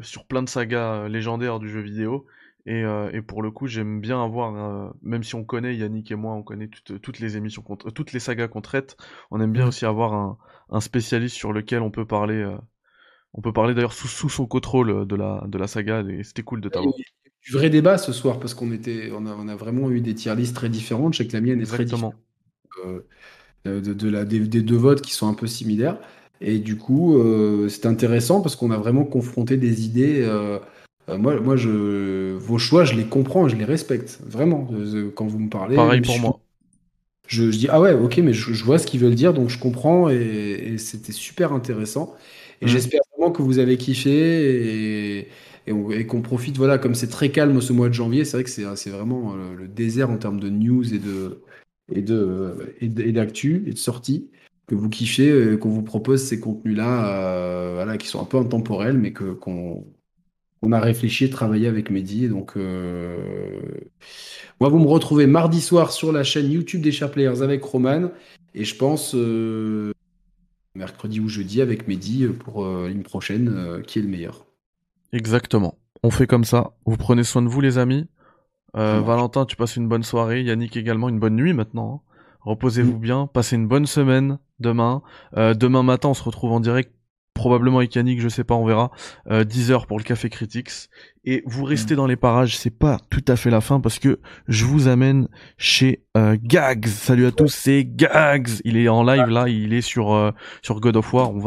sur plein de sagas légendaires du jeu vidéo. Et, euh, et pour le coup, j'aime bien avoir, euh, même si on connaît Yannick et moi, on connaît toutes, toutes les émissions, toutes les sagas qu'on traite, on aime bien Mhm. aussi avoir un, un spécialiste sur lequel on peut parler. euh, on peut parler d'ailleurs sous, sous son contrôle de la, de la saga, et c'était cool de t'avoir. Du vrai débat ce soir parce qu'on était, on a, on a vraiment eu des tier lists très différentes. Je sais que la mienne est très différente Exactement. euh, de, de la, des, des deux votes qui sont un peu similaires. Et du coup, euh, c'est intéressant parce qu'on a vraiment confronté des idées. euh, euh, moi, moi je, vos choix, je les comprends, je les respecte. Vraiment, Euh, quand vous me parlez. Pareil pour moi. Je, je dis, ah ouais, ok, mais je, je vois ce qu'ils veulent dire, donc je comprends et, et c'était super intéressant. Et Mm. j'espère vraiment que vous avez kiffé et, et on- et qu'on profite, voilà, comme c'est très calme ce mois de janvier, c'est vrai que c'est c'est vraiment euh, le désert en termes de news et de et de et d'actu et de sorties que vous kiffez, euh, qu'on vous propose ces contenus-là, euh, voilà, qui sont un peu intemporels, mais que qu'on on a réfléchi et travaillé avec Mehdi. Donc, euh, moi, vous me retrouvez mardi soir sur la chaîne YouTube des Chers Players avec Roman. Et je pense euh, mercredi ou jeudi avec Mehdi pour euh, prochaine, euh, qui est le meilleur. Exactement. On fait comme ça. Vous prenez soin de vous, les amis. Euh. Valentin, tu passes une bonne soirée. Yannick également, une bonne nuit maintenant. hein. Reposez-vous Mm. bien. Passez une bonne semaine demain. Euh, demain matin, on se retrouve en direct. Probablement avec Yannick, je sais pas, on verra. Euh, 10h pour le Café Critics. Et vous restez dans les parages. C'est pas tout à fait la fin parce que je vous amène chez euh, Gags. Salut à tous, c'est Gags. Il est en live là. Il est sur, euh, sur God of War. On va